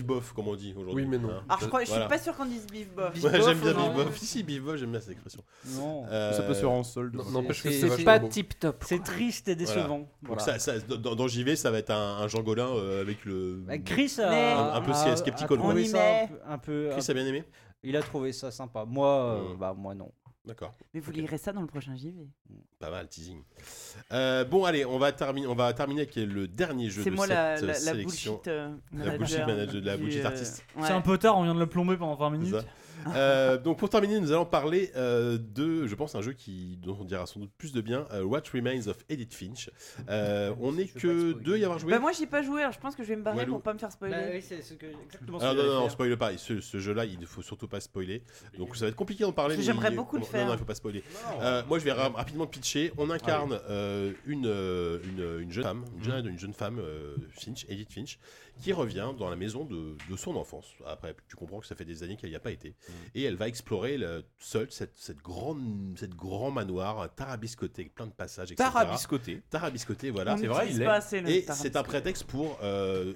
bof comme on dit aujourd'hui. Oui, mais non. Hein. Alors je, crois, je suis Voilà. pas sûr qu'on dise bof. Ouais, bof, j'aime bien bof. Si si, bof, j'aime bien cette expression. Non. Euh, Ça peut se faire en solde. Non, N'empêche que C'est pas tip top. C'est triste et décevant. Donc Voilà. ça, ça- dans, dans JV, ça va être un, un Jean Golin euh, avec le. Bah, Chris a, Mais- Un- un peu on y ça met. un peu- un peu. Chris a bien aimé Il a trouvé ça sympa. Moi, euh, Mm. bah moi non. D'accord. Mais vous lirez ça dans le prochain JV. Pas mal, teasing. Euh, bon, allez, on va, terminer, on va terminer avec le dernier jeu C'est de moi cette la, la, la sélection. bullshit euh, La bullshit manager manager, la bullshit euh, artiste. ouais. C'est un peu tard, on vient de le plomber pendant 20 C'est minutes. (laughs) Euh, donc pour terminer, nous allons parler euh, de, je pense, un jeu qui, dont on dira sans doute plus de bien, euh, What Remains of Edith Finch. Euh, on n'est que deux à y avoir joué. Bah moi j'ai pas joué, alors je pense que je vais me barrer Walou. pour pas me faire spoiler. Bah oui, c'est ce que exactement. ce Ah que non, non, non, faire. spoil pas. Ce, ce jeu-là, il ne faut surtout pas spoiler. Donc ça va être compliqué d'en parler. J'aimerais beaucoup le non, faire. Non, il faut pas spoiler. Euh, moi, je vais ra- rapidement pitcher. On incarne euh, une, une, une jeune femme, une jeune, une jeune femme, euh, Finch, Edith Finch, qui revient dans la maison de, de son enfance. Après, tu comprends que ça fait des années qu'elle n'y a pas été. Et elle va explorer le- seule cette, cette grande, cette grand manoir tarabiscoté, avec plein de passages, etc. Tarabiscoté. Tarabiscoté, voilà. C'est vrai, il le Et c'est un prétexte pour, euh,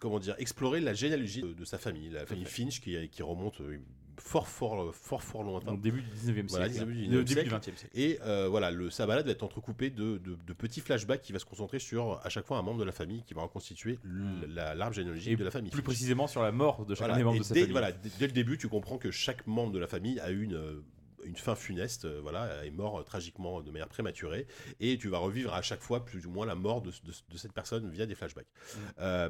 comment dire, explorer la généalogie de, de sa famille, la famille Finch qui, qui remonte euh, fort, fort, fort, fort lointain. Au début du 19e Voilà, siècle. 19e Le début siècle. du 20e siècle. Et euh, voilà, le, sa balade va être entrecoupée de, de- de petits flashbacks qui va se concentrer sur à chaque fois un membre de la famille qui va reconstituer la- l'arbre généalogique Et de la famille. Plus précisément sur la mort de chacun Voilà, des membres de sa dès, famille. voilà, dès, dès le début, tu comprends que chaque membre de la famille a eu une, euh, une fin funeste, euh, voilà, est mort euh, tragiquement de manière prématurée, et tu vas revivre à chaque fois plus ou moins la mort de, de- de cette personne via des flashbacks. Mm. Euh,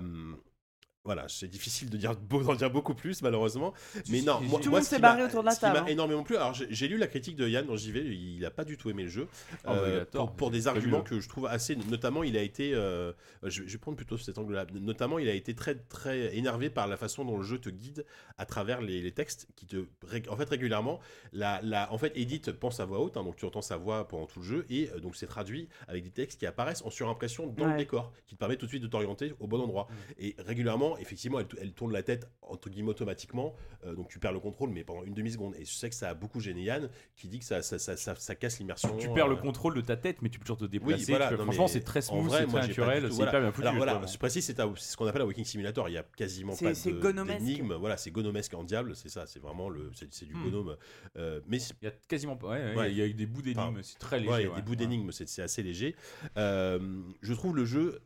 voilà, c'est difficile de dire d'en dire beaucoup plus malheureusement, mais non, moi, Tout le monde s'est barré autour de la ce qui m'a table, hein. énormément plu. Alors j'ai lu la critique de Yann dans JV, il a pas du tout aimé le jeu a euh, tort, pour, pour des arguments que je trouve assez. Notamment, il a été, euh, je, je vais prendre plutôt cet angle-là. Notamment, il a été très très énervé par la façon dont le jeu te guide à travers les, les textes qui te, en fait, régulièrement, la, la, en fait, Edith pense à voix haute, hein, donc tu entends sa voix pendant tout le jeu, et euh, donc c'est traduit avec des textes qui apparaissent en surimpression dans le décor, qui te permet tout de suite de t'orienter au bon endroit. Et régulièrement, effectivement, elle, elle tourne la tête entre guillemets automatiquement, euh, donc tu perds le contrôle, mais pendant une demi seconde. Et je sais que ça a beaucoup gêné Yann, qui dit que ça, ça, ça, ça, ça casse l'immersion. Tu perds le euh, contrôle de ta tête, mais tu peux toujours te oui, déplacer. voilà, non, franchement, c'est très smooth, vrai, c'est très naturel, c'est voilà. hyper bien foutu. Alors voilà, vraiment. je précise, c'est un- c'est ce qu'on appelle un Walking Simulator. Il y a quasiment pas d'énigmes. Voilà, c'est gonomesque en diable, c'est ça. C'est vraiment le, c'est du Hmm. gonome. Euh, mais Il y a quasiment pas. Ouais, ouais, Ouais. il y a eu des bouts d'énigmes, Enfin, c'est très léger. ouais, il y a ouais. des bouts d'énigmes, c'est assez léger. Je trouve le jeu.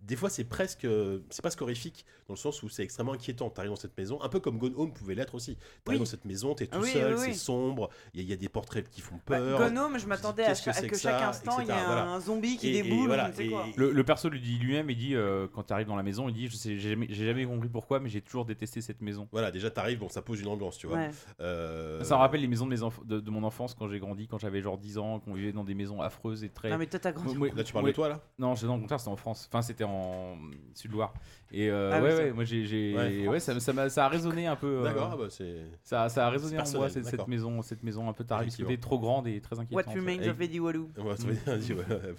Des fois, c'est presque, euh, c'est pas horrifique dans le sens où c'est extrêmement inquiétant. T'arrives dans cette maison, un peu comme Gone Home pouvait l'être aussi. T'arrives Oui. dans cette maison, t'es tout oui, seul, oui, c'est sombre, il y, a- y a des portraits qui font Bah, peur. Gnome, je m'attendais à, cha- que que chaque ça, instant il y voilà. un zombie qui Et- et déboule. voilà, et-. Le, le perso le dit lui-même, il dit euh, quand tu arrives dans la maison, il dit je sais, j'ai jamais, compris pourquoi, mais j'ai toujours détesté cette maison. Voilà, déjà t'arrives, bon, ça pose une ambiance, tu vois. Ouais. Euh, Ça me rappelle les maisons de, mes enf- de, de mon enfance quand j'ai grandi, quand j'avais genre 10 ans, qu'on vivait dans des maisons affreuses et très. Non, mais toi, t'as grandi. Là, tu parles de toi, là? Non, non, au contraire, c'était en France. Enfin, c'était en Sud-Loire. Et euh, Ah ouais, ça- ouais, moi j'ai. j'ai- Ouais. Ouais, ça, ça, m'a- ça a résonné un peu. euh, D'accord, ah bah, c'est. ça, ça a résonné en moi, cette, cette d'accord. maison, cette maison un peu tarabiscotée, Effectivement. trop grande et très What inquiétante. remains of Eddie Walou. Ouais,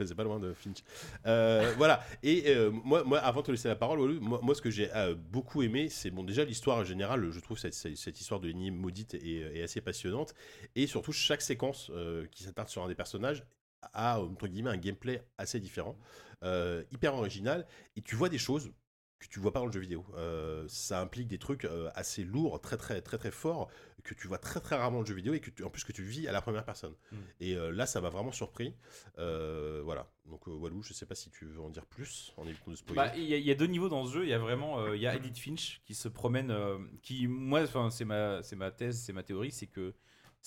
c'est pas loin de Finch. Euh, voilà. Et euh, moi, moi, avant de te laisser la parole, Walou, moi, moi, ce que j'ai euh, beaucoup aimé, c'est bon, déjà l'histoire générale. Je trouve cette, cette, cette histoire de l'énigme maudite est, est assez passionnante. Et surtout, chaque séquence euh, qui s'attarde sur un des personnages a entre guillemets un gameplay assez différent, euh, hyper original. Et tu vois des choses que tu vois pas dans le jeu vidéo. Euh, ça implique des trucs euh, assez lourds, très très très très forts que tu vois très très rarement dans le jeu vidéo et que tu, en plus que tu vis à la première personne. Mm. Et euh, là, ça m'a vraiment surpris. Voilà. Donc Walou, je sais pas si tu veux en dire plus en évitant de spoiler. Bah, Il y, a- il y a deux niveaux dans ce jeu. Il y a vraiment, il y a Edith Finch qui se promène, qui moi, enfin, c'est ma, c'est ma thèse, c'est ma théorie, c'est que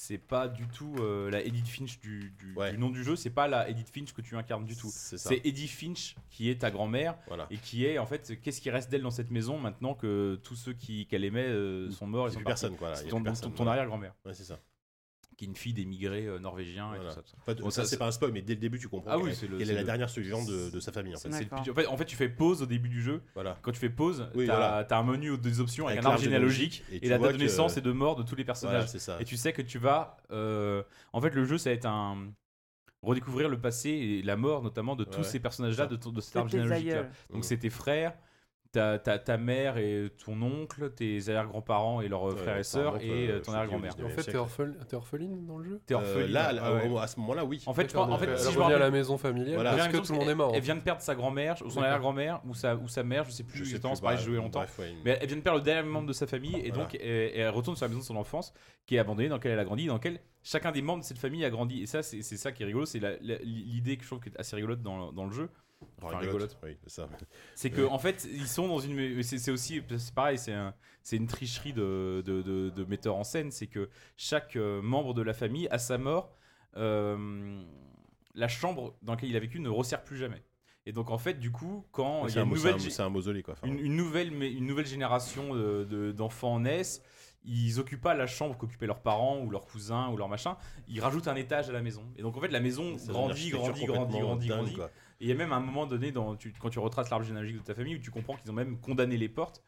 c'est pas du tout euh, la Edith Finch du, du- Ouais. du nom du jeu. C'est pas la Edith Finch que tu incarnes du tout. C'est Edith Finch qui est ta grand-mère Voilà. et qui est en fait, qu'est-ce qui reste d'elle dans cette maison maintenant que tous ceux qui qu'elle aimait euh, sont morts et C'est sont plus partis. personne, quoi. là. C'est Il y a ton, plus personne, ton- arrière-grand-mère. Ouais, c'est ça. Qui est une fille d'émigrés euh, norvégiens et Voilà. tout ça. tout ça. Enfin, Bon, ça, ça, c'est pas un spoil, mais dès le début, tu comprends Ah oui, c'est le- est la le- dernière survivante de, de sa famille. En fait. Le en, fait, en fait, tu fais pause au début du jeu. Voilà. Quand tu fais pause, Oui, t'as voilà. t'as un menu aux deux options avec, Avec un arbre généalogique et la date de que- naissance et de mort de tous les personnages. Ça. Et tu sais que tu vas. euh, En fait, le jeu, ça va être un. Redécouvrir le passé et la mort, notamment de tous ces personnages-là, de, de cet arbre généalogique. Donc, c'est tes frères, ta, ta, ta mère et ton oncle, tes arrière-grands-parents et leurs Ouais, frères et sœurs, et euh, euh, ton arrière-grand-mère. en fait, t'es orphel- t'es orpheline dans le jeu T'es Euh, orpheline. là, Ah là, ouais. au- à ce moment-là, oui. En fait, je pense- en fait, elle si je me revient à la maison familiale Voilà. parce J'ai que tout le monde est mort. Elle vient de perdre sa grand-mère, ou son arrière-grand-mère, ou sa, ou sa mère, je sais plus Je sais exactement, plus, c'est pareil, bah, j'ai joué longtemps. bref, ouais, une- Mais elle vient de perdre le dernier membre de sa famille et Voilà. donc elle, elle retourne sur la maison de son enfance qui est abandonnée, dans laquelle elle a grandi, dans laquelle chacun des membres de cette famille a grandi. Et ça, c'est ça qui est rigolo, c'est l'idée que je trouve qui est assez rigolote dans, dans le jeu. Enfin, Enfin, rigolote, oui, c'est que en fait, ils sont dans une. C'est aussi, c'est pareil, c'est un- c'est une tricherie de, de, de, de metteur en scène. C'est que chaque euh, membre de la famille, à sa mort, euh, la chambre dans laquelle il a vécu ne resserre plus jamais. Et donc en fait, du coup, quand il y a une nouvelle, un- un mausolée, quoi. Enfin, une, une nouvelle, mais une nouvelle génération de- d'enfants naissent, ils occupent pas la chambre qu'occupaient leurs parents ou leurs cousins ou leurs machins, ils rajoutent un étage à la maison. Et donc en fait la maison grandit, grandit, grandit, grandit, grandit. Et il y a même un moment donné dans, tu- quand tu retraces l'arbre généalogique de ta famille où tu comprends qu'ils ont même condamné les portes.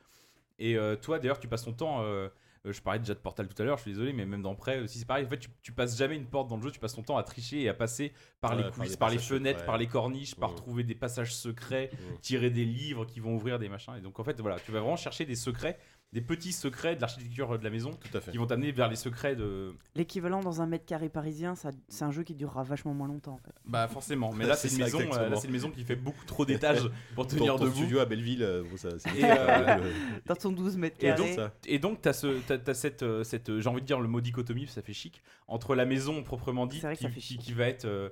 Et euh, toi d'ailleurs tu passes ton temps, euh, euh, je parlais déjà de Portal tout à l'heure, je suis désolé, mais même dans Prêt aussi c'est pareil. En fait tu, tu passes jamais une porte dans le jeu, tu passes ton temps à tricher et à passer par Ouais, les coulisses, par, les fenêtres, par les corniches, par Mm. trouver des passages secrets, Mm. tirer des livres qui vont ouvrir des machins. Et donc en fait voilà, tu vas vraiment chercher des secrets, des petits secrets de l'architecture de la maison Tout à fait. qui vont t'amener vers les secrets de. L'équivalent dans un mètre carré parisien, ça- c'est un jeu qui durera vachement moins longtemps. En fait. Bah forcément, mais (laughs) là c'est C'est une ça, maison, euh, exactement. là c'est une maison qui fait beaucoup trop d'étages (laughs) pour tenir Ton, ton debout. studio à Belleville, euh, bon, ça, c'est Et, euh, (laughs) Dans ton 12 mètres Et donc, carrés. ça. et donc, tu as, ce, t'as- t'as cette, euh, cette euh, j'ai envie de dire le mot dichotomie, ça fait chic, entre la maison proprement dite, C'est vrai que qui, ça fait qui- chic. qui va être. euh,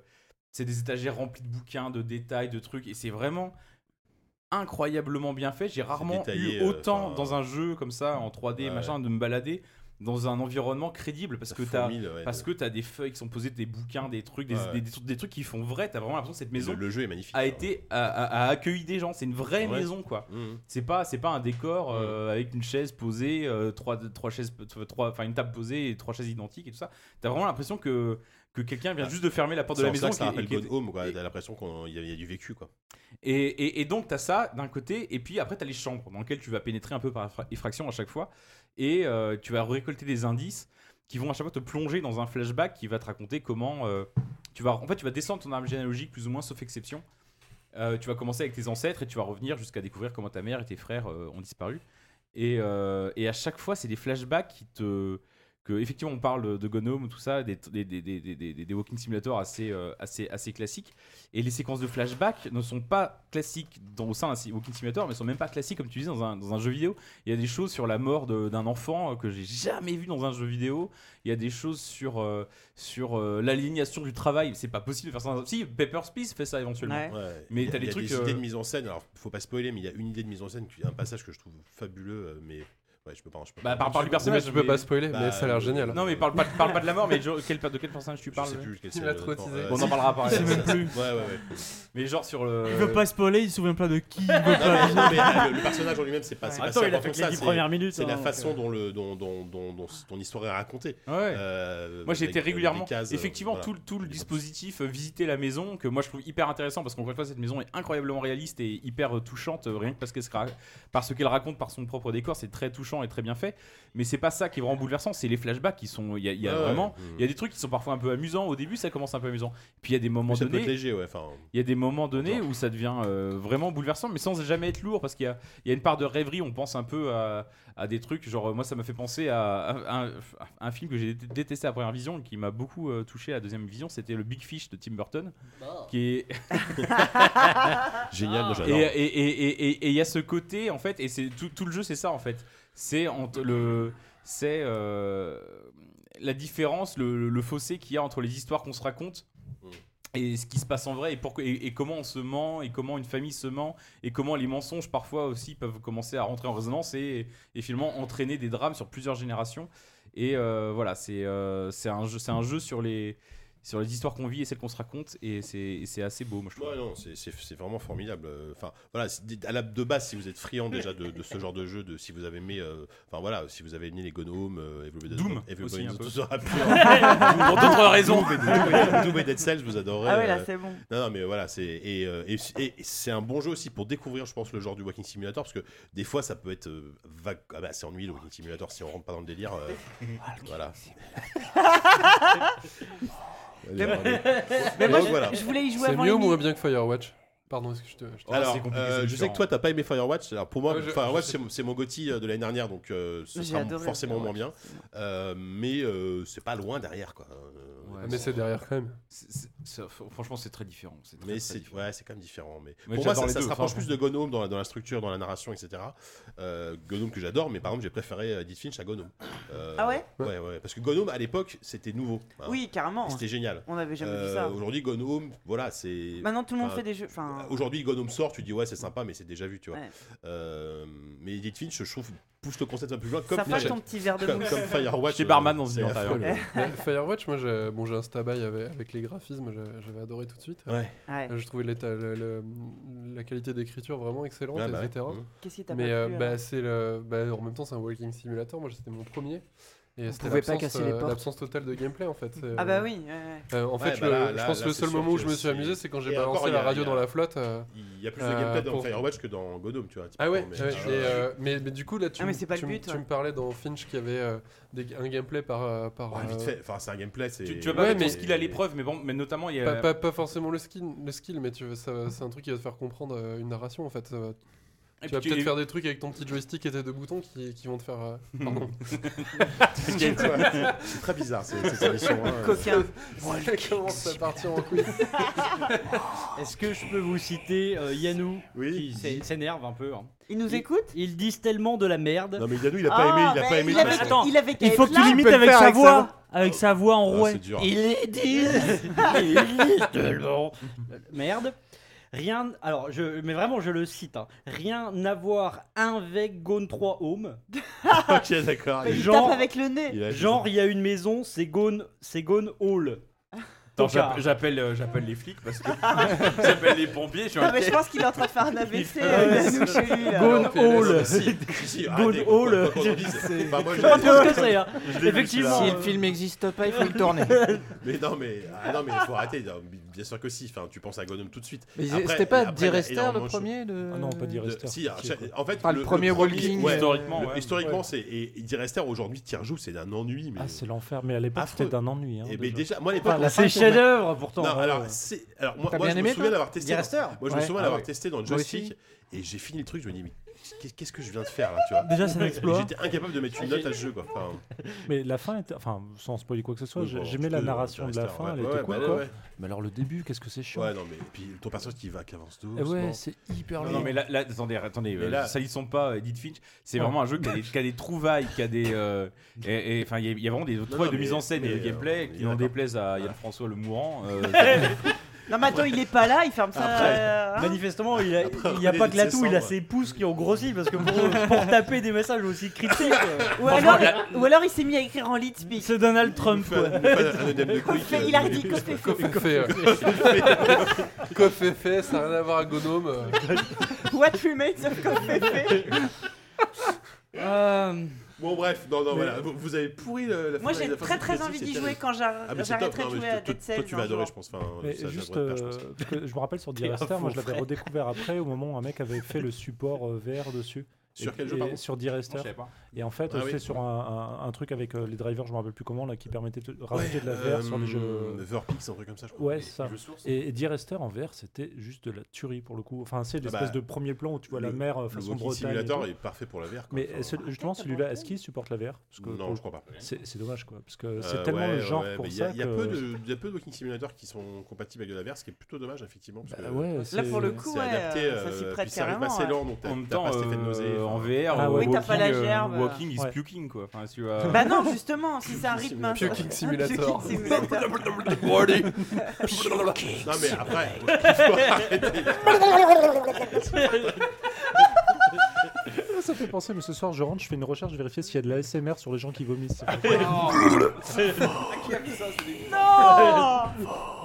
c'est des étagères remplies de bouquins, de détails, de trucs, et c'est vraiment incroyablement bien fait. J'ai rarement détaillé, eu euh, autant dans un jeu comme ça, en 3D, ouais. machin, de me balader dans un environnement crédible, parce que tu as. fourmille, ouais, Parce de- que as des feuilles qui sont posées, des bouquins, des trucs, des, Ouais. des, des trucs- des trucs qui font vrai. Tu as vraiment l'impression que cette maison le, le jeu est magnifique. a quoi. été a, a- a accueilli des gens. C'est une vraie Ouais. maison, quoi. Mhm. C'est pas, c'est pas un décor euh, avec une chaise posée, euh, trois, trois chaises, trois, enfin une table posée et trois chaises identiques et tout ça. T'as vraiment l'impression que, que quelqu'un vient Ah, juste de fermer la porte de C'est la maison. ça que ça est- rappelle God Home, T'as l'impression qu'il y, a- du vécu, quoi. et, donc, tu as ça d'un côté, et puis après, tu as les chambres dans lesquelles tu vas pénétrer un peu par effra- effraction à chaque fois, et euh, tu vas récolter des indices qui vont à chaque fois te plonger dans un flashback qui va te raconter comment euh, tu vas. En fait, tu vas descendre ton arbre généalogique plus ou moins, sauf exception. Euh, tu vas commencer avec tes ancêtres et tu vas revenir jusqu'à découvrir comment ta mère et tes frères euh, ont disparu. Et, et à chaque fois, c'est des flashbacks qui te. Que, effectivement, on parle de, Home, tout ça, des, des, des, des, des, des- des Walking Simulator assez, euh, assez, assez classiques. Et les séquences de flashback ne sont pas classiques dans, au sein d'un Walking Simulator, mais sont même pas classiques, comme tu disais, dans un, dans un jeu vidéo. Il y a des choses sur la mort de- d'un enfant euh, que j'ai jamais vu dans un jeu vidéo. Il y a des choses sur, euh, sur euh, l'aliénation du travail. C'est pas possible de faire ça. dans un- Si, Papers, Please fait ça éventuellement. Ouais. Ouais. Mais Il y a- t'as des il y a trucs, des euh, idées de mise en scène. Alors, faut pas spoiler, mais il y a une idée de mise en scène, qui- un passage que je trouve fabuleux, mais ouais, je peux pas. Je peux Bah, pas par, par du personnage, je peux pas spoiler, mais ça a l'air génial. Non, mais parle pas, parle pas de la mort, mais genre, quel, de quel personnage tu Je parles sais plus quel. Euh, Bon, on en parlera après. Je sais même plus. Ouais, ouais, ouais. Mais genre sur le. Il veut pas spoiler, il se souvient pas de qui. Il veut Non, mais, pas. non, mais, euh, le, le personnage en lui-même, c'est pas, c'est pas Attends, il a important fait que que les ça. 10 c'est- premières minutes. C'est hein, la donc, façon euh. dont, le, dont, dont, dont, dont ton histoire est racontée. Ouais. Euh, Moi j'ai été euh, régulièrement. euh, effectivement, tout, le- tout le Des dispositif, euh, visiter la maison, que moi je trouve hyper intéressant parce qu'encore une fois, cette maison est incroyablement réaliste et hyper euh, touchante, euh, rien que parce qu'elle parce qu'elle raconte par son propre décor, c'est très touchant et très bien fait. Mais c'est pas ça qui est vraiment bouleversant, c'est les flashbacks qui sont. Il y a, il y a Ouais, vraiment. ouais. Il y a des trucs qui sont parfois un peu amusants. Au début, ça commence un peu amusant. Puis il y a des moments Ça donnés. ouais. Il y a des moments donnés où ça devient euh, vraiment bouleversant, mais sans jamais être lourd, parce qu'il y a, il y a une part de rêverie, on pense un peu à, à des trucs, genre euh, moi ça m'a fait penser à, à- à- à un film que j'ai dé- détesté à première vision, et qui m'a beaucoup euh, touché à la deuxième vision, c'était le Big Fish de Tim Burton, qui est... (laughs) génial, Et il y a ce côté, en fait, et c'est tout, tout le jeu c'est ça en fait, c'est entre le... C'est euh, la différence, le, le fossé qu'il y a entre les histoires qu'on se raconte Mm. et ce qui se passe en vrai et, et, et comment on se ment et comment une famille se ment et comment les mensonges parfois aussi peuvent commencer à rentrer en résonance et, et finalement entraîner des drames sur plusieurs générations et euh, voilà c'est euh, c'est un jeu c'est un jeu sur les sur les histoires qu'on vit et celles qu'on se raconte, et c'est assez beau, moi je trouve. Ouais, non, c'est- vraiment formidable. Enfin, voilà, à la de base, si vous êtes friand déjà de, de ce genre de jeu, de si vous avez aimé, euh, enfin voilà, si vous avez aimé les Gnomes, euh, Everybody Doom Everybody aussi, un Knows peu. tout (laughs) sera. (laughs) Pour d'autres raisons. Doom et, Dead Cells, vous adorez. Ah ouais, là, euh, c'est bon. Non, non, mais voilà, c'est et, euh, et, et c'est un bon jeu aussi pour découvrir, je pense, le genre du Walking Simulator, parce que des fois, ça peut être euh, vague. Ah bah, c'est ennuyeux le Walking Simulator si on rentre pas dans le délire. euh, (laughs) voilà. Mais moi- allez. mais moi, Donc, je- voilà. je voulais y jouer C'est avant mieux ou moins bien que Firewatch? Pardon, est-ce que je te. je te- Alors, compliqué, euh, je sais que toi, t'as pas aimé Firewatch. Alors pour moi, Ouais, je- Firewatch, je c'est mon- c'est mon Gotti euh, de l'année dernière, donc euh, ce J'ai sera adoré forcément moins bien. Euh, mais euh, c'est pas loin derrière, quoi. Euh, Ouais, mais c'est derrière quand même. franchement, c'est très différent. c'est très, Mais très c'est différent. ouais, c'est quand même différent. Mais, Mais pour moi, ça, ça deux, se rapproche plus de Gnome dans la, dans la structure, dans la narration, etc. Euh, Gnome que j'adore, mais par exemple, j'ai préféré euh, Edith Finch à Gnome. Euh, Ah ouais? Ouais, ouais. Parce que Gnome, à l'époque, c'était nouveau. Oui, carrément. C'était génial. On n'avait jamais vu Euh, ça. Aujourd'hui, Gnome, voilà, c'est. Maintenant, tout le monde fait des jeux. Enfin, Aujourd'hui, Gnome sort, tu dis ouais, c'est sympa, mais c'est déjà vu, tu vois. Ouais. Euh, mais Edith Finch, je trouve, pousse le concept un peu plus loin. Comme, ça fâche Fire- ton petit verre de comme, mousse. comme Firewatch. J'étais euh, barman affreux. (laughs) intérieur. Mais Firewatch, moi j'ai bon, j'ai un stabaille avec, avec les graphismes, j'avais adoré tout de suite. Ouais. Ouais. Je trouvais l'état- le- le- la qualité d'écriture vraiment excellente, Ouais, bah etc. Qu'est-ce qui t'a Mais euh, bah, alors? c'est le, bah, en même temps, c'est un walking simulator. Moi, c'était mon premier. Et c'était pouvait pas l'absence, casser les euh, portes. l'absence totale de gameplay en fait. Ah bah euh, oui. ouais, euh, en fait, Ouais, bah là- je pense là, que le seul moment où je me suis amusé, c'est quand j'ai encore, balancé la radio a- dans la flotte. Il y a plus de gameplay dans pour- Firewatch que dans Gnome, tu vois. Ah ouais, mais- et, euh, mais, mais du coup là tu, Ah, me- tu me- but, tu ouais. me parlais dans Finch qu'il y avait euh, des- un gameplay par, par Ouais, vite fait. Enfin, c'est un gameplay, c'est. Tu, tu vas pas mettre ton skill à l'épreuve, mais bon, mais notamment il y a. pas, forcément le skill, le skill mais tu veux- ça- c'est un truc qui va te faire comprendre une narration en fait. Tu vas peut-être faire des trucs avec ton petit joystick et tes deux boutons qui, qui vont te faire. euh, (laughs) Pardon. C'est très bizarre cette, cette émission. hein. Coquin. (laughs) Ça commence à partir en couille. (laughs) Est-ce que je peux vous citer euh, Yanou Oui. qui s'é- s'énerve un peu hein. Ils nous Il- écoutent Ils disent tellement de la merde. Non, mais Yanou, il a pas aimé. Il a Ah, pas aimé. il avait-. Attends, Il avait Il faut que tu limites avec sa voix. Avec sa voix en Ah, rouet. Il est dit Il dit tellement Merde. Rien. Alors, je, mais vraiment, je le cite. hein. Rien à voir avec Gone 3 Home. (laughs) ok, d'accord. Il Genre- tape avec le nez. Il a- Genre, il y a une maison, c'est Gone, c'est Gone Hall. Attends, j'appelle- j'appelle euh, j'appelle les flics parce que (laughs) (laughs) j'appelle les pompiers. Je suis Non, mais je inquiet. pense qu'il est en train de faire un AVC. euh, chez lui, là. Gone Hall. Arrêtez, Hall, c'est- Enfin, moi, Je pas trop ce que c'est. hein. je l'ai vu, Effectivement. Si le film n'existe pas, il faut le tourner. (laughs) Mais non, mais ah, non, mais il faut arrêter. Non, Bien sûr que si. Enfin, tu penses à Gnome tout de suite. Mais Après- C'était pas après, il y a Direster énormément le de premier de... Ah non, pas De- Direster. si, alors, chaque- en fait, le premier Walking, ouais, historiquement, le- ouais. historiquement, c'est et, et Direster aujourd'hui, rejoues, c'est d'un ennui. Mais Ah, c'est l'enfer. Mais à l'époque, Affreux. c'était d'un ennui. hein, et mais déjà. déjà, moi à l'époque, Enfin, la on- fin, C'est faut chef-d'œuvre pourtant. non, Ouais, alors ouais. c'est alors moi, T'as moi bien je me souviens toi d'avoir testé. Direster Moi je Ouais. me souviens Ah ouais. testé dans joystick et j'ai fini le truc, je me dis mais qu'est-ce que je viens de faire là, tu vois Déjà, c'est un exploit. J'étais incapable de mettre une note à ce jeu quoi. Enfin, (laughs) Mais la fin était. Enfin, sans spoiler quoi que ce soit, oui, j'ai- bon, j'aimais la narration de la fin, ouais, elle ouais, était cool bah, quoi. ouais. Mais alors le début, qu'est-ce que c'est chiant. Ouais, non mais puis ton personnage qui va qui avance Eh doucement. ouais, c'est hyper Non, long. non, mais là, là, attendez, attendez, Mais euh, là- salissons pas Edith Finch. C'est Ouais. vraiment un jeu qui a des, qui a des trouvailles, qui a des. euh, et- et, Enfin, il y, a- il y a vraiment des trouvailles non, de mais- mise en scène et mais, de gameplay euh, qui on est n'en d'accord. déplaisent à Yann François le mourant. euh, (laughs) Non, mais attends, il est pas là, il ferme ça. Après, euh, hein Manifestement, il a- Après, il n'y a pas que la toux, il a ses pouces qui ont grossi parce que pour, (laughs) pour taper des messages aussi critiques, euh, Ou alors, ou alors il s'est mis à écrire en lead speak. C'est Donald Trump, quoi. (laughs) euh, il a redit Coffee Coffee fait. Coffee fait, ça n'a rien à voir avec Gnome. What remains of Coffee euh, Bon bref, non non voilà, vous, vous avez pourri le, la Moi fin- j'ai très très envie d'y jouer quand Ah, j'arrêterai de jouer à Dead Cells. Toi tu vas adorer je pense. Juste, je euh, pense. parce que je me rappelle sur (laughs) Direster, moi je l'avais redécouvert après au moment où un mec avait fait le support euh, VR dessus. Sur quel jeu Sur je Direster. Et en fait, Ah c'était oui. sur un, un- un truc avec euh, les drivers, je me rappelle plus comment, là, qui permettait de rajouter de la VR sur les jeux. Verpix, un truc comme ça, je crois. Ouais, ça. Et, et Direster en VR, c'était juste de la tuerie pour le coup. Enfin, c'est Ah l'espèce bah, de premier plan où tu vois la Le- mer euh, le façon Walking Bretagne. et Simulator est parfait pour la VR. quoi. Mais Enfin, ce- justement, celui-là, est-ce qu'il supporte la VR Parce que Non, pour- je crois pas. c'est c'est dommage quoi, parce que c'est Euh, tellement ouais, le genre ouais, pour mais il y a- ça Il y a que- peu de il y a peu de Walking Simulator qui sont compatibles avec de la VR, ce qui est plutôt dommage effectivement. Bah Là c'est- pour le coup, C'est euh, ça s'y euh, prête carrément. assez ouais. lent, donc t'as En même t'as temps, pas cet effet de nausée. euh, en. VR, Ah Oui, t'as pas la euh, walking is Ouais. puking quoi. Enfin, tu vois. Bah non, justement, si c'est un rythme. hein, Puking Simulator. Puking Simulator. Non mais après, il faut arrêter. Ça fait penser, mais ce soir je rentre, je fais une recherche, je vérifie s'il y a de la SMR sur les gens qui vomissent. (laughs) Ah, Non (laughs)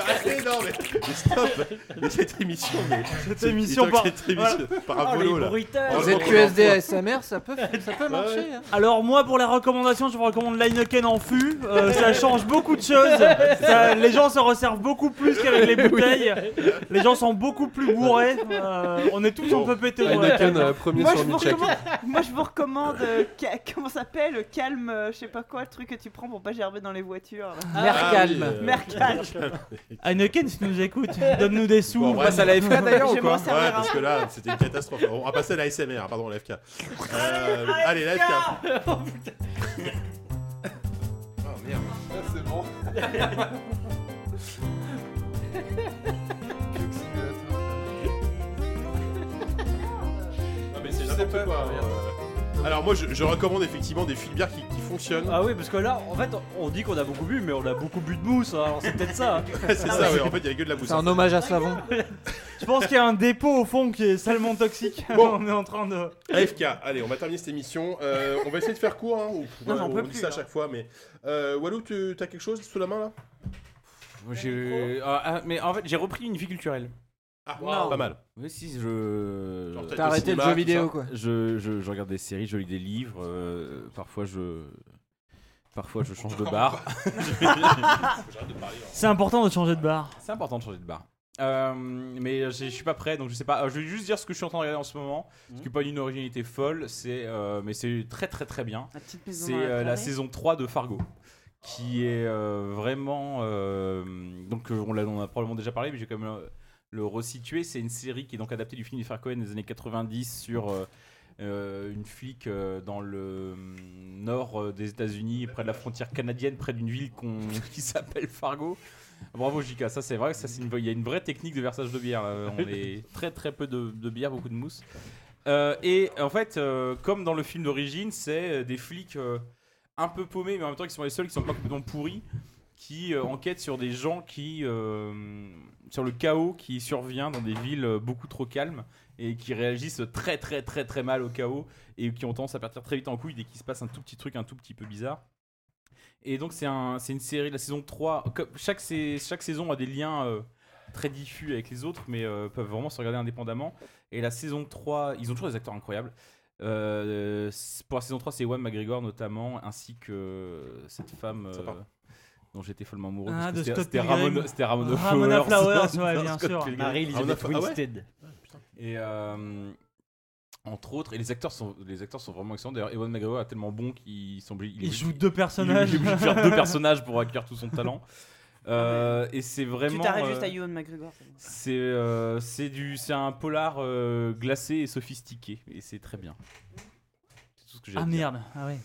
Arrêtez, non, mais, mais stop Mais cette émission, mais. Cette émission par- cette émission Parabolo, là. Vous êtes QSD voit. ASMR, ça peut, ça peut marcher. hein. Alors moi pour les recommandations je vous recommande l'Heineken en fût, Euh, ça change beaucoup de choses, Ça- les gens se resservent beaucoup plus qu'avec les (laughs) bouteilles, les gens sont beaucoup plus bourrés, Euh, on est tous un peu pétés. dans la Heineken, tête. euh, premier Moi sur je, vous Mitchell. recommande, moi je vous recommande, euh, ca- comment ça s'appelle Calme, euh, je sais pas quoi, le truc que tu prends pour pas gerber dans les voitures. là. Ah Euh, Mercalm. Heineken si tu nous écoutes, donne-nous des sous. Bon, On passe à la FK d'ailleurs Je ou quoi Ouais, parce que là, c'était une catastrophe. On va passer à la SMR, pardon, la FK. Euh, allez, la FK. Oh merde. Ah, c'est bon. (laughs) Non, mais c'est n'importe quoi. euh. Alors, moi, je, je recommande effectivement des filières qui, qui fonctionnent. Ah oui, parce que là, en fait, on dit qu'on a beaucoup bu, mais on a beaucoup bu de mousse, hein, alors c'est peut-être ça. hein. (laughs) c'est ça, ouais. En fait, il y avait que de la mousse. C'est un hommage à Savon. (laughs) Je pense qu'il y a un dépôt au fond qui est salement toxique. Bon. (laughs) on est en train de... AFK, allez, on va terminer cette émission. Euh, on va essayer de faire court, hein, ou- Non, ouais, j'en on dit plus, ça à là. chaque fois, mais euh, Walou, tu as quelque chose sous la main là? J'ai- ah, ah, mais en fait, j'ai repris une vie culturelle. Ah, Wow. pas mal. Oui, si, je. Genre, T'as arrêté le jeu vidéo, quoi. Je, je, je regarde des séries, je lis des livres. euh, parfois, je. Parfois, je change de bar. (laughs) C'est important de changer de bar. C'est important de changer de bar. Euh, mais je suis pas prêt, donc je sais pas. Euh, Je vais juste dire ce que je suis en train de regarder en ce moment. Ce qui n'est pas une originalité folle, c'est euh, mais c'est très très très bien. La petite maison C'est la euh, saison 3 de Fargo. Qui est euh, vraiment. euh, donc, on, l'a- on a probablement déjà parlé, mais j'ai quand même euh, le resituer. C'est une série qui est donc adaptée du film d'Ifar Cohen des années 90 sur euh, euh, une flic euh, dans le hum, nord des États-Unis, près de la frontière canadienne, près d'une ville qu'on- (laughs) qui s'appelle Fargo. Bravo Jika, ça c'est vrai, ça c'est une- il y a une vraie technique de versage de bière. là. On est (laughs) très très peu de, de bière, beaucoup de mousse. Euh, et en fait, comme dans le film d'origine, c'est des flics un peu paumés, mais en même temps qui sont les seuls qui sont pas complètement pourris, qui euh, enquêtent sur des gens qui, euh, sur le chaos qui survient dans des villes euh, beaucoup trop calmes et qui réagissent très très très très mal au chaos et qui ont tendance à partir très vite en couille dès qu'il se passe un tout petit truc un tout petit peu bizarre. Et donc c'est un, une série, la saison 3, comme- chaque, chaque saison a des liens euh, très diffus avec les autres, mais euh, peuvent vraiment se regarder indépendamment. Et la saison 3, ils ont toujours des acteurs incroyables. Euh, pour la saison 3, c'est Ewan McGregor notamment, ainsi que cette femme dont j'étais follement amoureux. Ah, parce que de c'était- Pilgrim. Ramona, c'était Ramona Flowers. Flowers, ouais, (laughs) bien Scott sûr. Pilgrim. Marie-Elisabeth Ah, ah ouais Winstead. Et euh, entre autres, et les acteurs sont, les acteurs sont vraiment excellents. D'ailleurs, Ewan McGregor est tellement bon qu'il semble. Il joue deux personnages. Il est obligé de faire deux (laughs) personnages pour acquérir tout son talent. (laughs) Euh, et c'est vraiment. Tu t'arrêtes euh, juste à Ewan McGregor. c'est bon. c'est euh, du c'est un polar euh, glacé et sophistiqué et c'est très bien. C'est tout ce que j'ai. à Ah dire. merde, ah ouais.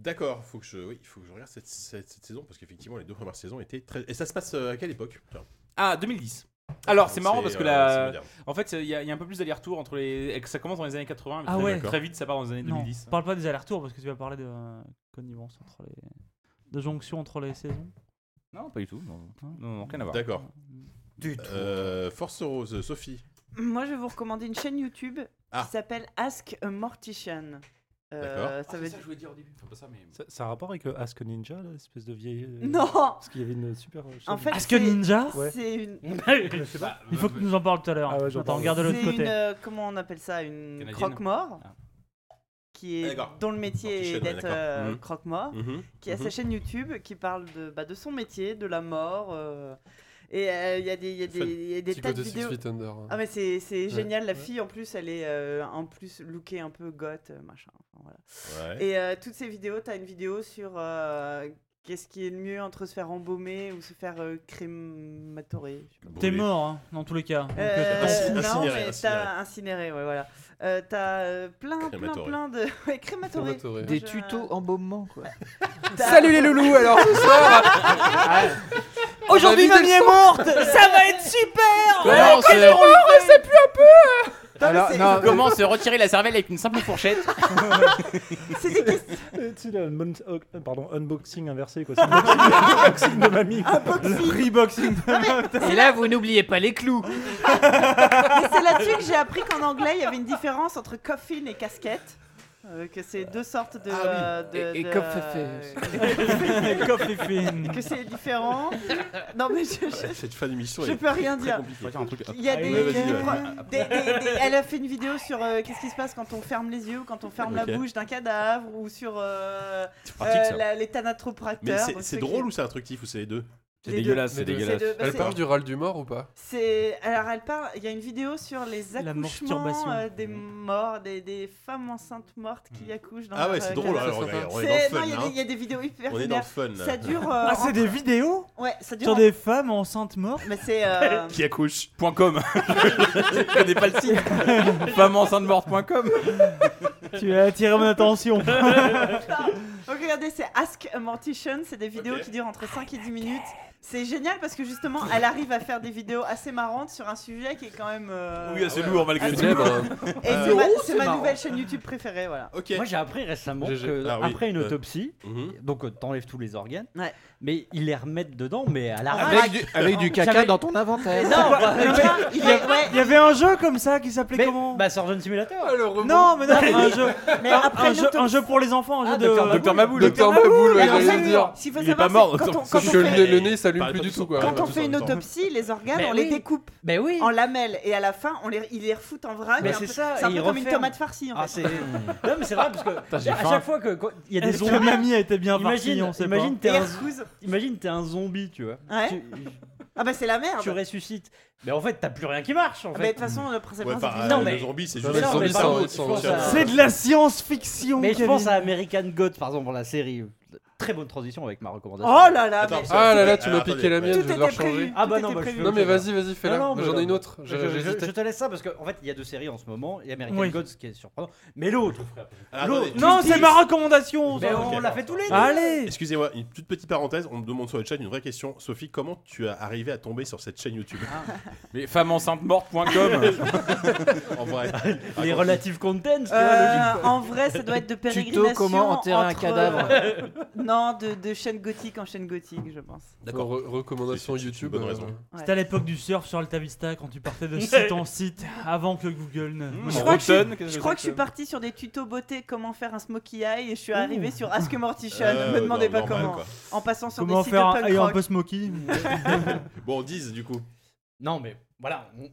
D'accord, faut que je, oui, faut que je regarde cette, cette- cette saison parce qu'effectivement les deux premières saisons étaient très. Et ça se passe euh, à quelle époque? Tiens. Ah 2010. Alors c'est marrant parce que euh, moderne. en fait il y, a il y a un peu plus d'aller-retour entre les ça commence dans les années 80 mais Ah très, ouais. très vite ça part dans les années Non, 2010. parle pas des allers-retours parce que tu vas parler de euh, connivence entre les. de jonction entre les saisons. Non, pas du tout. Non, non, non, rien à voir. D'accord. Du tout. Euh, Force Rose, Sophie. Moi, je vais vous recommander une chaîne YouTube Ah. qui s'appelle Ask a Mortician. Euh, ça veut ça dire- je voulais dire au début. Enfin, pas ça mais Ça, ça a rapport avec euh, Ask Ninja, l'espèce de vieille. euh, Non Parce qu'il y avait une super. euh, En fait, c'est- Ninja Ouais. C'est une. (laughs) Je sais pas. Il faut que tu nous en parles tout à l'heure. Ah ouais, Attends, parle. regarde de l'autre C'est côté. une. comment on appelle ça Une croque-mort. Ah. Qui Ah, est, dont le métier est d'être euh, Mhm. croque-mort. Mhm. qui a Mhm. sa chaîne YouTube qui parle de, bah, de son métier, de la mort. euh, et euh, il y a des, il y a des, y a des Petit tas de vidéos. Feet Under. hein. Ah mais c'est c'est Ouais. génial, la fille en plus elle est euh, en plus lookée un peu goth, euh, machin. enfin, voilà. Ouais. Et euh, toutes ces vidéos, tu as une vidéo sur euh, qu'est-ce qui est le mieux entre se faire embaumer ou se faire euh, crématorer. T'es mort hein, dans tous les cas. Donc, non, incinéré, mais incinéré. t'as incinéré, ouais, voilà. Euh, t'as euh, plein, plein, Crématoré. plein de. (laughs) Ouais, crématoré. Crématoré. Des Je- tutos embaumement, quoi. (laughs) Salut les loulous, alors ce soir Aujourd'hui, mamie est morte Ça va être super Comment se, Alors, non, (laughs) comment se retirer la cervelle avec une simple fourchette (laughs) C'est des questions. (laughs) Euh, Tu sais, euh, pardon, unboxing inversé, quoi. C'est unboxing de mamie. quoi. Reboxing Et là, vous n'oubliez pas les clous. Mais c'est là-dessus que j'ai appris qu'en anglais, il y avait une différence entre coffin et casquette. Euh, que c'est deux sortes de. Ah oui. de- Et- et de- (laughs) que c'est différent. Non mais je, je- Cette fin d'émission je est peux rien dire. un truc. Il y a Ah, des, ouais, vas-y, des- ouais. des- des- des- Elle a fait une vidéo sur euh, qu'est-ce qui se passe quand on ferme les yeux ou quand on ferme la bouche d'un cadavre ou sur euh, C'est pratique euh, la- les Mais thanatopracteurs. c'est- Donc, c'est c'est drôle qui- ou c'est instructif ou c'est les deux? C'est dégueulasse, c'est deux. dégueulasse. Bah, Elle parle du râle du mort ou pas? C'est alors elle parle. Il y a une vidéo sur les accouchements euh, des morts, des, des femmes enceintes mortes qui accouchent dans Ah ouais, leur, c'est euh, drôle. alors, on est dans le fun non, il y, a là, des- hein. il y a des vidéos hyper On est dans le fun là. Ça dure. euh, Ah, c'est en- des vidéos? Ouais, ça dure. sur en- des femmes enceintes mortes? Mais c'est. euh, (laughs) Qui accouche Point .com. (laughs) Je connais pas le site. (laughs) Femmeenceintemorte.com. Tu as attiré mon attention. Donc regardez, c'est Ask a Mortician, c'est des vidéos qui durent entre 5 et 10 minutes. C'est génial parce que justement, elle arrive à faire des vidéos assez marrantes sur un sujet qui est quand même. euh, Oui, assez lourd malgré tout. Et Euh, c'est ma, oh, c'est c'est ma nouvelle chaîne YouTube préférée, voilà. Ok. Moi j'ai appris récemment GG. que Ah oui, après une euh. autopsie, Mhm. donc euh, t'enlèves tous les organes, Ouais. mais ils les remettent dedans, mais à la Ah, Avec du, avec du caca J'avais- dans ton inventaire. Non, (laughs) bah, il est- ouais, Il y avait un jeu comme ça qui s'appelait Mais, comment bah Surgeon Simulator. Ah. Non, mais non, un jeu. (laughs) mais Un, après un jeu, un jeu pour les enfants, un jeu Ah, de. Docteur Maboul. Docteur Maboul, ouais, Alors, j'allais ça, dire. Faut Il est savoir, pas mort, c'est quand on, on le, fait, le nez, ça allume Pas plus du tous- tout, quoi. quand on fait une autopsie, les organes, Mais on les découpe oui. en lamelles et à la fin, on les, ils les refoutent en vrac. Mais c'est peu- ça, C'est un peu comme une tomate farcie en Ah, fait. (laughs) non, mais c'est vrai parce que à faim. chaque fois que il y a des zombies, mamie a été bien farcie, imagine, on sait imagine Et t'es ils un, recousent. imagine t'es un zombie, tu vois. Ouais. Tu, Ah bah c'est la merde. tu ressuscites, mais en fait t'as plus rien qui marche en fait. bah, de toute façon, le principe Ouais, c'est enfin, Non, euh, mais- le zombie, c'est juste mais mais C'est de la science-fiction. Mais je pense à American Gods par exemple, la série. Très bonne transition avec ma recommandation. Oh là là, Attends, mais- ça- Ah là là, tu m'as piqué attendez, la mienne, tout je vais devoir prévu. changer. Ah bah non, bah, je Non mais vas-y, vas-y, fais-la. Non, non, mais J'en ai une autre. Je, je- J'hésitais. je te laisse ça parce qu'en fait il y a deux séries en ce moment et American Oui. Gods qui est surprenant. Mais l'autre. Ah, Non, c'est ma recommandation. Mais on l'a fait tous les deux. Allez. Excusez-moi, une toute petite parenthèse, on me demande sur le chat une vraie question. Sophie, comment tu as arrivé à tomber sur cette chaîne YouTube (laughs) Mais femmeenceintemorte.com. En vrai. (laughs) Les relative contents, Euh, en vrai, ça doit être de (laughs) pérégrination. Tuto comment enterrer un cadavre. Non, de, de chaîne gothique en chaîne gothique, je pense. D'accord. Re- Recommandation C'est- c'est une YouTube. bonne euh, raison. C'était à l'époque du surf sur Alta Vista quand tu partais de (laughs) site en site avant que Google ne. Je crois que je crois que je suis parti sur des tutos beauté, comment faire un smokey eye et je suis arrivé sur Ask a Mortician. (laughs) Euh, Me demandez non, pas normal, comment. quoi. En passant sur Comment des sites faire de un punk un rock. peu smoky (laughs) Bon, 10 du coup. Non, mais voilà. on-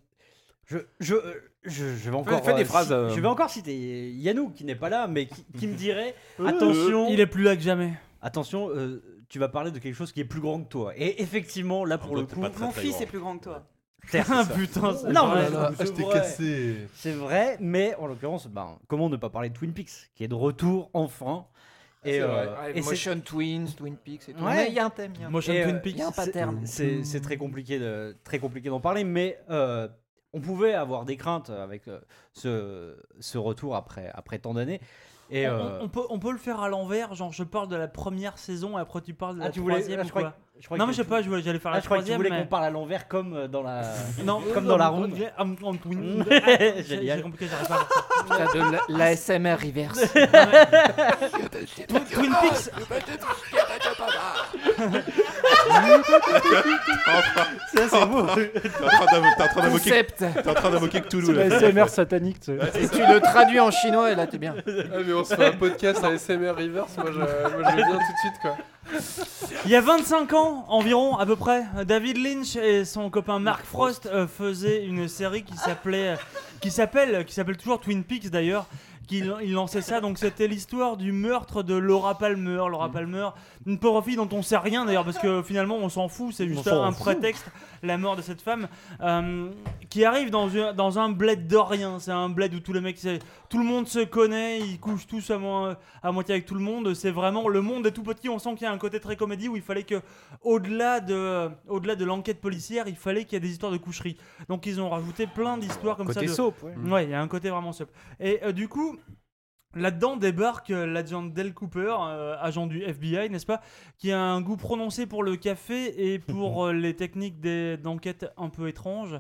Je, je, euh, je, je vais encore. fais des euh, phrases, ci- euh. Je vais encore citer Yannou qui n'est pas là, mais qui, qui me dirait attention, Il est plus là que jamais. Attention, euh, tu vas parler de quelque chose qui est plus grand que toi. Et effectivement, là pour En le t'es coup, très, Mon très fils grand. est plus grand que toi. Ah ça- putain, c'est Non, vrai. mais- Ah, c'est je t'ai vrai. cassé. c'est vrai, mais en l'occurrence, ben, comment ne pas parler de Twin Peaks, qui est de retour enfin. Et, C'est vrai. euh, Ouais, et c'est- Motion Twins, Twin Peaks et tout. Ouais. Il y a un thème. y a un- Motion Et, Twin euh, Peaks. il y a un c'est- pattern. C'est c'est très compliqué de très compliqué d'en parler, mais euh, on pouvait avoir des craintes avec euh, ce, ce retour après après tant d'années. Et On- euh, on, on peut, on peut le faire à l'envers, genre je parle de la première saison et après tu parles de ah, la voulais troisième ah, ou quoi je Non mais je sais tu- pas, je voulais- j'allais faire ah, la je croyais que tu troisième voulais mais... qu'on parle à l'envers comme euh, dans la (laughs) (laughs) Non, comme dans la on- ronde. (laughs) Génial. J'ai compliqué, j'arrive pas à faire ça. Putain, de l'ASMR reverse. Twin Peaks, Ça c'est beau. T'es en train t'es en train d'invoquer Concept. t'es en train d'invoquer Cthulhu là. SMR satanique. tu sais. Et tu le traduis en chinois et là t'es bien. Ah, mais on se fait un podcast à SMR Reverse. Moi, je, moi, je vais bien tout de suite, quoi. Il y a 25 ans environ, à peu près, David Lynch et son copain Mark Frost euh, faisaient une série qui s'appelait, qui s'appelle, qui s'appelle toujours Twin Peaks d'ailleurs. Qui il lançait ça, donc c'était l'histoire du meurtre de Laura Palmer. Laura Palmer, une pauvre fille dont on sait rien d'ailleurs, parce que finalement on s'en fout, c'est juste un prétexte, la mort de cette femme, euh, qui arrive dans, un- dans un bled d'Orient. C'est un bled où tous les mecs, c'est- tout le monde se connaît, ils couchent tous à, mo- à moitié avec tout le monde. C'est vraiment le monde est tout petit. On sent qu'il y a un côté très comédie où il fallait que, au-delà de, au-delà de l'enquête policière, il fallait qu'il y ait des histoires de coucherie. Donc ils ont rajouté plein d'histoires comme ça. Côté de- soap, ouais. Ouais, il y a un côté vraiment soap. Et euh, du coup, là-dedans débarque euh, l'agent Del Cooper, euh, agent du FBI, n'est-ce pas, qui a un goût prononcé pour le café et pour (laughs) euh, les techniques d'enquête un peu étranges.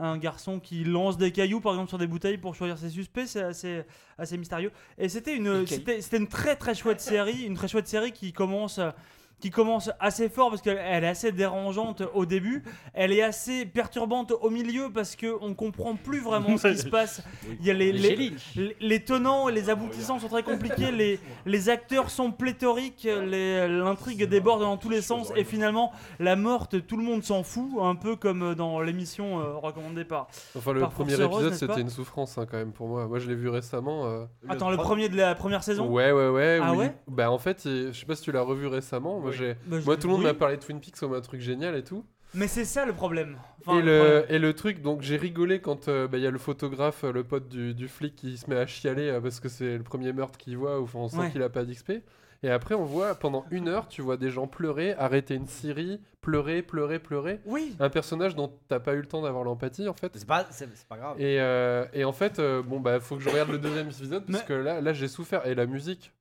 Un garçon qui lance des cailloux, par exemple, sur des bouteilles pour choisir ses suspects, c'est assez, assez mystérieux. Et c'était une, c'était, c'était une très très chouette série, une très chouette série qui commence. Qui commence assez fort parce qu'elle elle est assez dérangeante au début. Elle est assez perturbante au milieu parce que on comprend plus vraiment ce qui (laughs) se passe. Il y a les, les, Lynch. les- les tenants et les aboutissants sont très compliqués. les, les acteurs sont pléthoriques. L'intrigue déborde dans tous les sens. Et finalement, la morte, tout le monde s'en fout. Un peu comme dans l'émission euh, recommandée par. Enfin, le par premier Force épisode, c'était une souffrance hein, quand même pour moi. Moi, je l'ai vu récemment. euh, Attends, le premier de la première saison? Ouais, ouais, ouais. Ah oui. ouais? Bah, en fait, je sais pas si tu l'as revu récemment. Moi, Oui. j'ai- Bah, moi tout le monde oui. m'a parlé de Twin Peaks comme un truc génial et tout. Mais c'est ça le problème. Enfin, et, le le, problème. et le truc, donc j'ai rigolé quand euh, bah, il y a le photographe, euh, le pote du, du flic, qui se met à chialer euh, parce que c'est le premier meurtre qu'il voit, ou enfin, on sent Ouais. qu'il a pas d'XP. Et après, on voit pendant une heure, tu vois des gens pleurer, arrêter une série, pleurer, pleurer, pleurer. Oui. Un personnage dont t'as pas eu le temps d'avoir l'empathie, en fait. C'est pas, c'est pas grave. Et, euh, et en fait, euh, bon, bah, faut que je regarde le deuxième épisode parce que là, là j'ai souffert. Et la musique.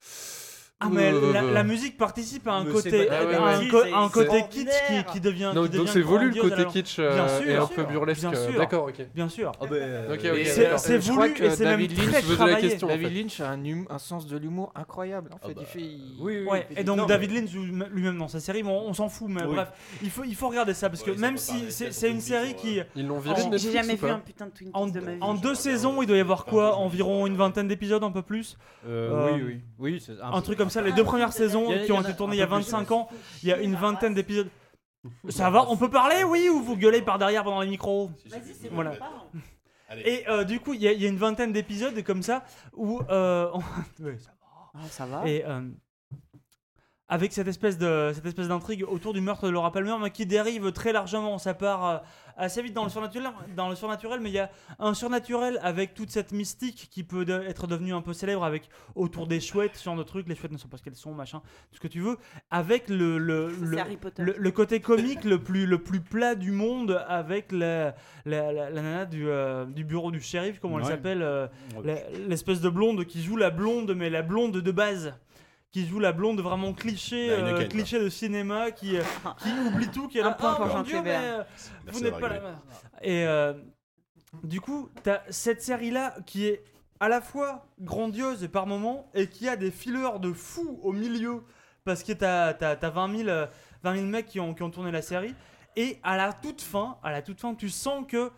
Ah mais Euh, la, euh, la musique participe à un côté, Ah ouais, un, ouais. co- C'est- un c'est côté kitsch qui, qui devient. Donc- qui donc c'est voulu, le côté kitsch, euh, Bien sûr, et un peu burlesque, Bien euh, sûr, d'accord, ok. Bien sûr. Ah bah, euh, Ok, ok, Et, C'est- euh, c'est voulu que et c'est même David très Lynch, la travaillé. question. en David fait. Lynch a un, hum- un sens de l'humour incroyable. En fait, il fait. il- Oui, oui, Ouais, oui. et donc Non, David Lynch lui-même dans sa série, bon, on s'en fout, mais bref, il faut, il faut regarder ça parce que même si c'est une série qui, Ils l'ont En- viré J'ai jamais vu un putain de Twin en, Peaks de ma vie. en deux saisons, il doit y avoir quoi Environ une vingtaine d'épisodes, un peu plus? Euh, Euh, oui, oui. Oui, Un truc comme ça, les deux premières saisons qui ont été tournées il y a peu plus, 25 ans, il y a une vingtaine d'épisodes. Ça va, on peut parler, oui, ou vous gueulez par derrière pendant les micros Voilà. Allez. Et euh, du coup, il y, a- il y a une vingtaine d'épisodes comme ça où. euh, on- (laughs) Ouais, ça va. Ah, ça va. Et euh, avec cette espèce de cette espèce d'intrigue autour du meurtre de Laura Palmer, mais qui dérive très largement. Ça part euh, assez vite dans le surnaturel, dans le surnaturel, mais il y a un surnaturel avec toute cette mystique qui peut de- être devenue un peu célèbre avec autour des chouettes, ce genre de trucs. Les chouettes ne sont pas ce qu'elles sont, machin, tout ce que tu veux. Avec le le, Ça, le, c'est Harry Potter. le- le côté comique le plus le plus plat du monde avec la la, la, la nana du, euh, du bureau du shérif, comment elle Ouais. s'appelle euh, Ouais. l'espèce de blonde qui joue la blonde, mais la blonde de base. Qui joue la blonde vraiment cliché, La euh, cliché de cinéma, qui, euh, qui oublie tout, qui est là, Un point oh pour mon Dieu, mais, euh, vous Merci n'êtes pas la rigolé. Et euh, du coup, t'as cette série-là qui est à la fois grandiose et par moments, et qui a des fillers de fou au milieu, parce que t'as as, 20, 000, euh, 20 000 mecs qui ont, qui ont tourné la série, et à la toute fin, à la toute fin, tu sens que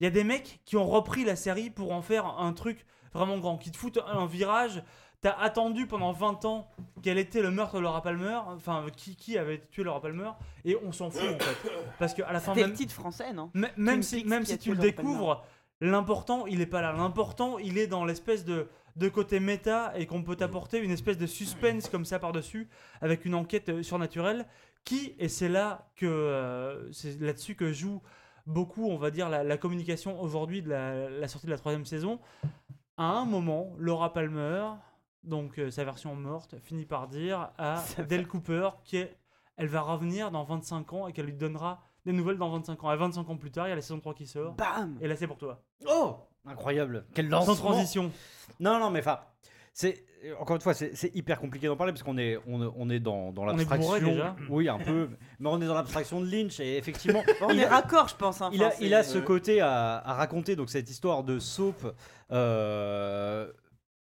il y a des mecs qui ont repris la série pour en faire un truc vraiment grand, qui te foutent un virage. T'as attendu pendant 20 ans quel était le meurtre de Laura Palmer, enfin qui, qui avait tué Laura Palmer, et on s'en fout en fait. Parce qu'à la fin, même, titre français, non? M- même si, même si tu le découvres, l'important, il est pas là. L'important, il est dans l'espèce de, de côté méta et qu'on peut t'apporter une espèce de suspense comme ça par-dessus, avec une enquête euh, surnaturelle qui, et c'est là que euh, c'est là-dessus que joue beaucoup, on va dire, la, la communication aujourd'hui de la, la sortie de la troisième saison. À un moment, Laura Palmer, donc euh, sa version morte, finit par dire à (laughs) Del Cooper qu'elle va revenir dans 25 ans et qu'elle lui donnera des nouvelles dans 25 ans. Et 25 ans plus tard, il y a la saison 3 qui sort. Bam Et là, c'est pour toi. Oh Incroyable. Quel Sans lancement. transition. Non, non, mais enfin, c'est encore une fois, c'est hyper compliqué d'en parler parce qu'on est, on, on est dans, dans On est bourré l'abstraction. déjà. Oui, un peu, mais on est dans l'abstraction de Lynch et effectivement, (laughs) On il est a- raccord, je pense. hein. il a, il ce côté à, à raconter donc cette histoire de soap euh,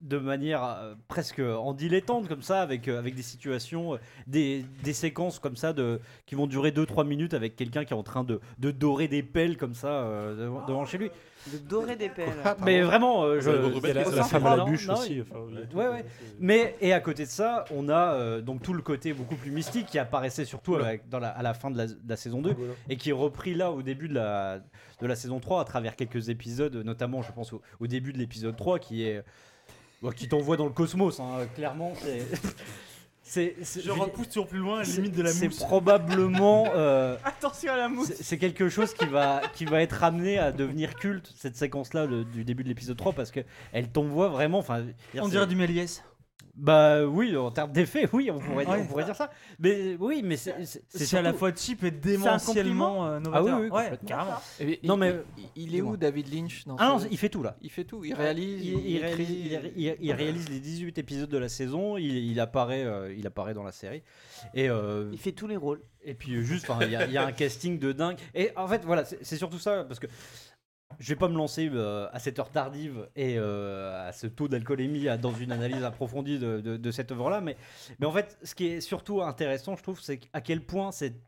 de manière euh, presque en dilettante comme ça avec, euh, avec des situations euh, des, des séquences comme ça de, qui vont durer 2-3 minutes avec quelqu'un qui est en train de, de dorer des pelles comme ça euh, devant, devant chez lui De dorer des pelles. mais vraiment euh, je, la, la femme à la Non, bûche non, aussi. enfin, oui, Ouais, ouais. Mais et à côté de ça, on a euh, donc tout le côté beaucoup plus mystique qui apparaissait surtout avec- dans la- à la fin de la, de la saison 2 et qui est repris là au début de la, de la saison 3 à travers quelques épisodes, notamment je pense au, au début de l'épisode 3 qui est bon, qui t'envoie dans le cosmos, hein, clairement. c'est- C'est, (laughs) c'est- Je repousse toujours plus loin, dire, limite de la c'est mousse. probablement euh, (laughs) Attention à la mousse. c'est c'est quelque chose qui va, qui va être amené à devenir culte, cette séquence-là le- du début de l'épisode 3, parce que elle t'envoie vraiment. On c'est- dirait du Méliès. Bah oui, en termes d'effet, oui, on pourrait, dire, Ouais. on pourrait dire ça. Mais oui, mais c'est à la fois cheap et démentiellement euh, Ah oui, oui, ouais, carrément. Et- et- Non, mais- il, il est où David Lynch dans Ah non, il fait tout là. Il fait tout. Il réalise. Il, il réalise, il ré- il- il réalise les 18 épisodes de la saison, il, il apparaît, euh, il apparaît dans la série. Et, euh, Il fait tous les rôles. et puis euh, juste, enfin, il y, a- il y a un casting de dingue. Et en fait, voilà, c'est c'est surtout ça, parce que je vais pas me lancer euh, à cette heure tardive et euh, à ce taux d'alcoolémie dans une analyse approfondie de, cette œuvre-là, mais, en fait, ce qui est surtout intéressant, je trouve, c'est à quel point cette,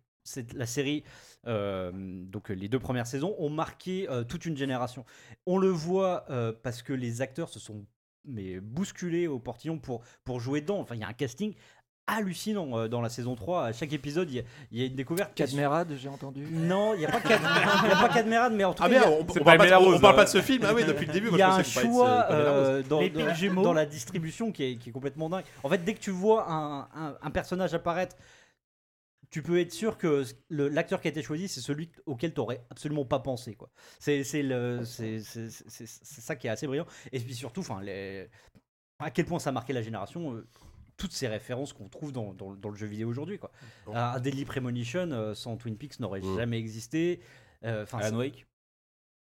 la série, euh, donc les deux premières saisons, ont marqué toute une génération. On le voit parce que les acteurs se sont bousculés au portillon pour jouer dedans. Enfin, il y a un casting hallucinant euh, dans la saison 3. À chaque épisode, il y a, il y a une découverte. Cadmerade, j'ai entendu. Non, il n'y a pas Cad- il y a pas Cadmerade, mais en tout Ah cas, merde, on, on parle pas, on parle pas de ce film. Ah oui, depuis le début, il y a un de choix euh, dans, la distribution qui est, qui est complètement dingue. En fait, dès que tu vois un, un- un personnage apparaître, tu peux être sûr que l'acteur qui a été choisi, c'est celui auquel tu n'aurais absolument pas pensé. quoi. C'est ça qui est assez brillant. Et puis surtout, enfin, les- à quel point ça a marqué la génération. Toutes ces références qu'on trouve dans, dans- dans le jeu vidéo aujourd'hui. quoi. Bon. Un Deadly Premonition euh, sans Twin Peaks n'aurait Mm. jamais existé. Euh, enfin, Alan c'est- Wake?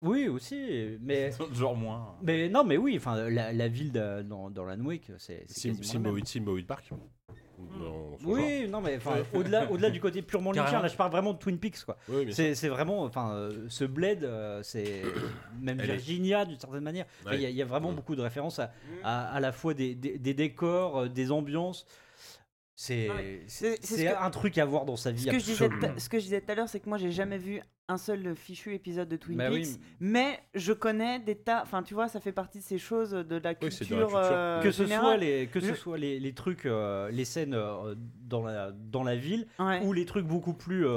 Oui, aussi. Mais (laughs) Genre moins. mais non, mais oui, enfin, la, la ville de- dans, dans Wake, c'est Sim- Simboid Park. Genre. Oui, non, mais enfin, (laughs) au-delà, au-delà du côté purement Carrément. lynchien, là, je parle vraiment de Twin Peaks, quoi. Oui, bien C'est, c'est vraiment, enfin, euh, ce bled, euh, c'est (coughs) même Elle est- Virginia d'une certaine manière. Enfin, Il y, a- il y a vraiment Ouais. beaucoup de références à, à, à la fois des, des- des décors, euh, des ambiances. C'est, c'est, c'est- c'est c'est ce que- un truc à voir dans sa vie Ce que, je disais ce que je disais tout à l'heure, c'est que moi j'ai jamais vu un seul fichu épisode de Twin Bah oui. Peaks, mais je connais des tas. Enfin, tu vois, ça fait partie de ces choses de la Oui, c'est culture. dans la culture. euh, que ce générale. soit les que ce soit les, les trucs euh, les scènes euh, dans la dans la ville Ouais. ou les trucs beaucoup plus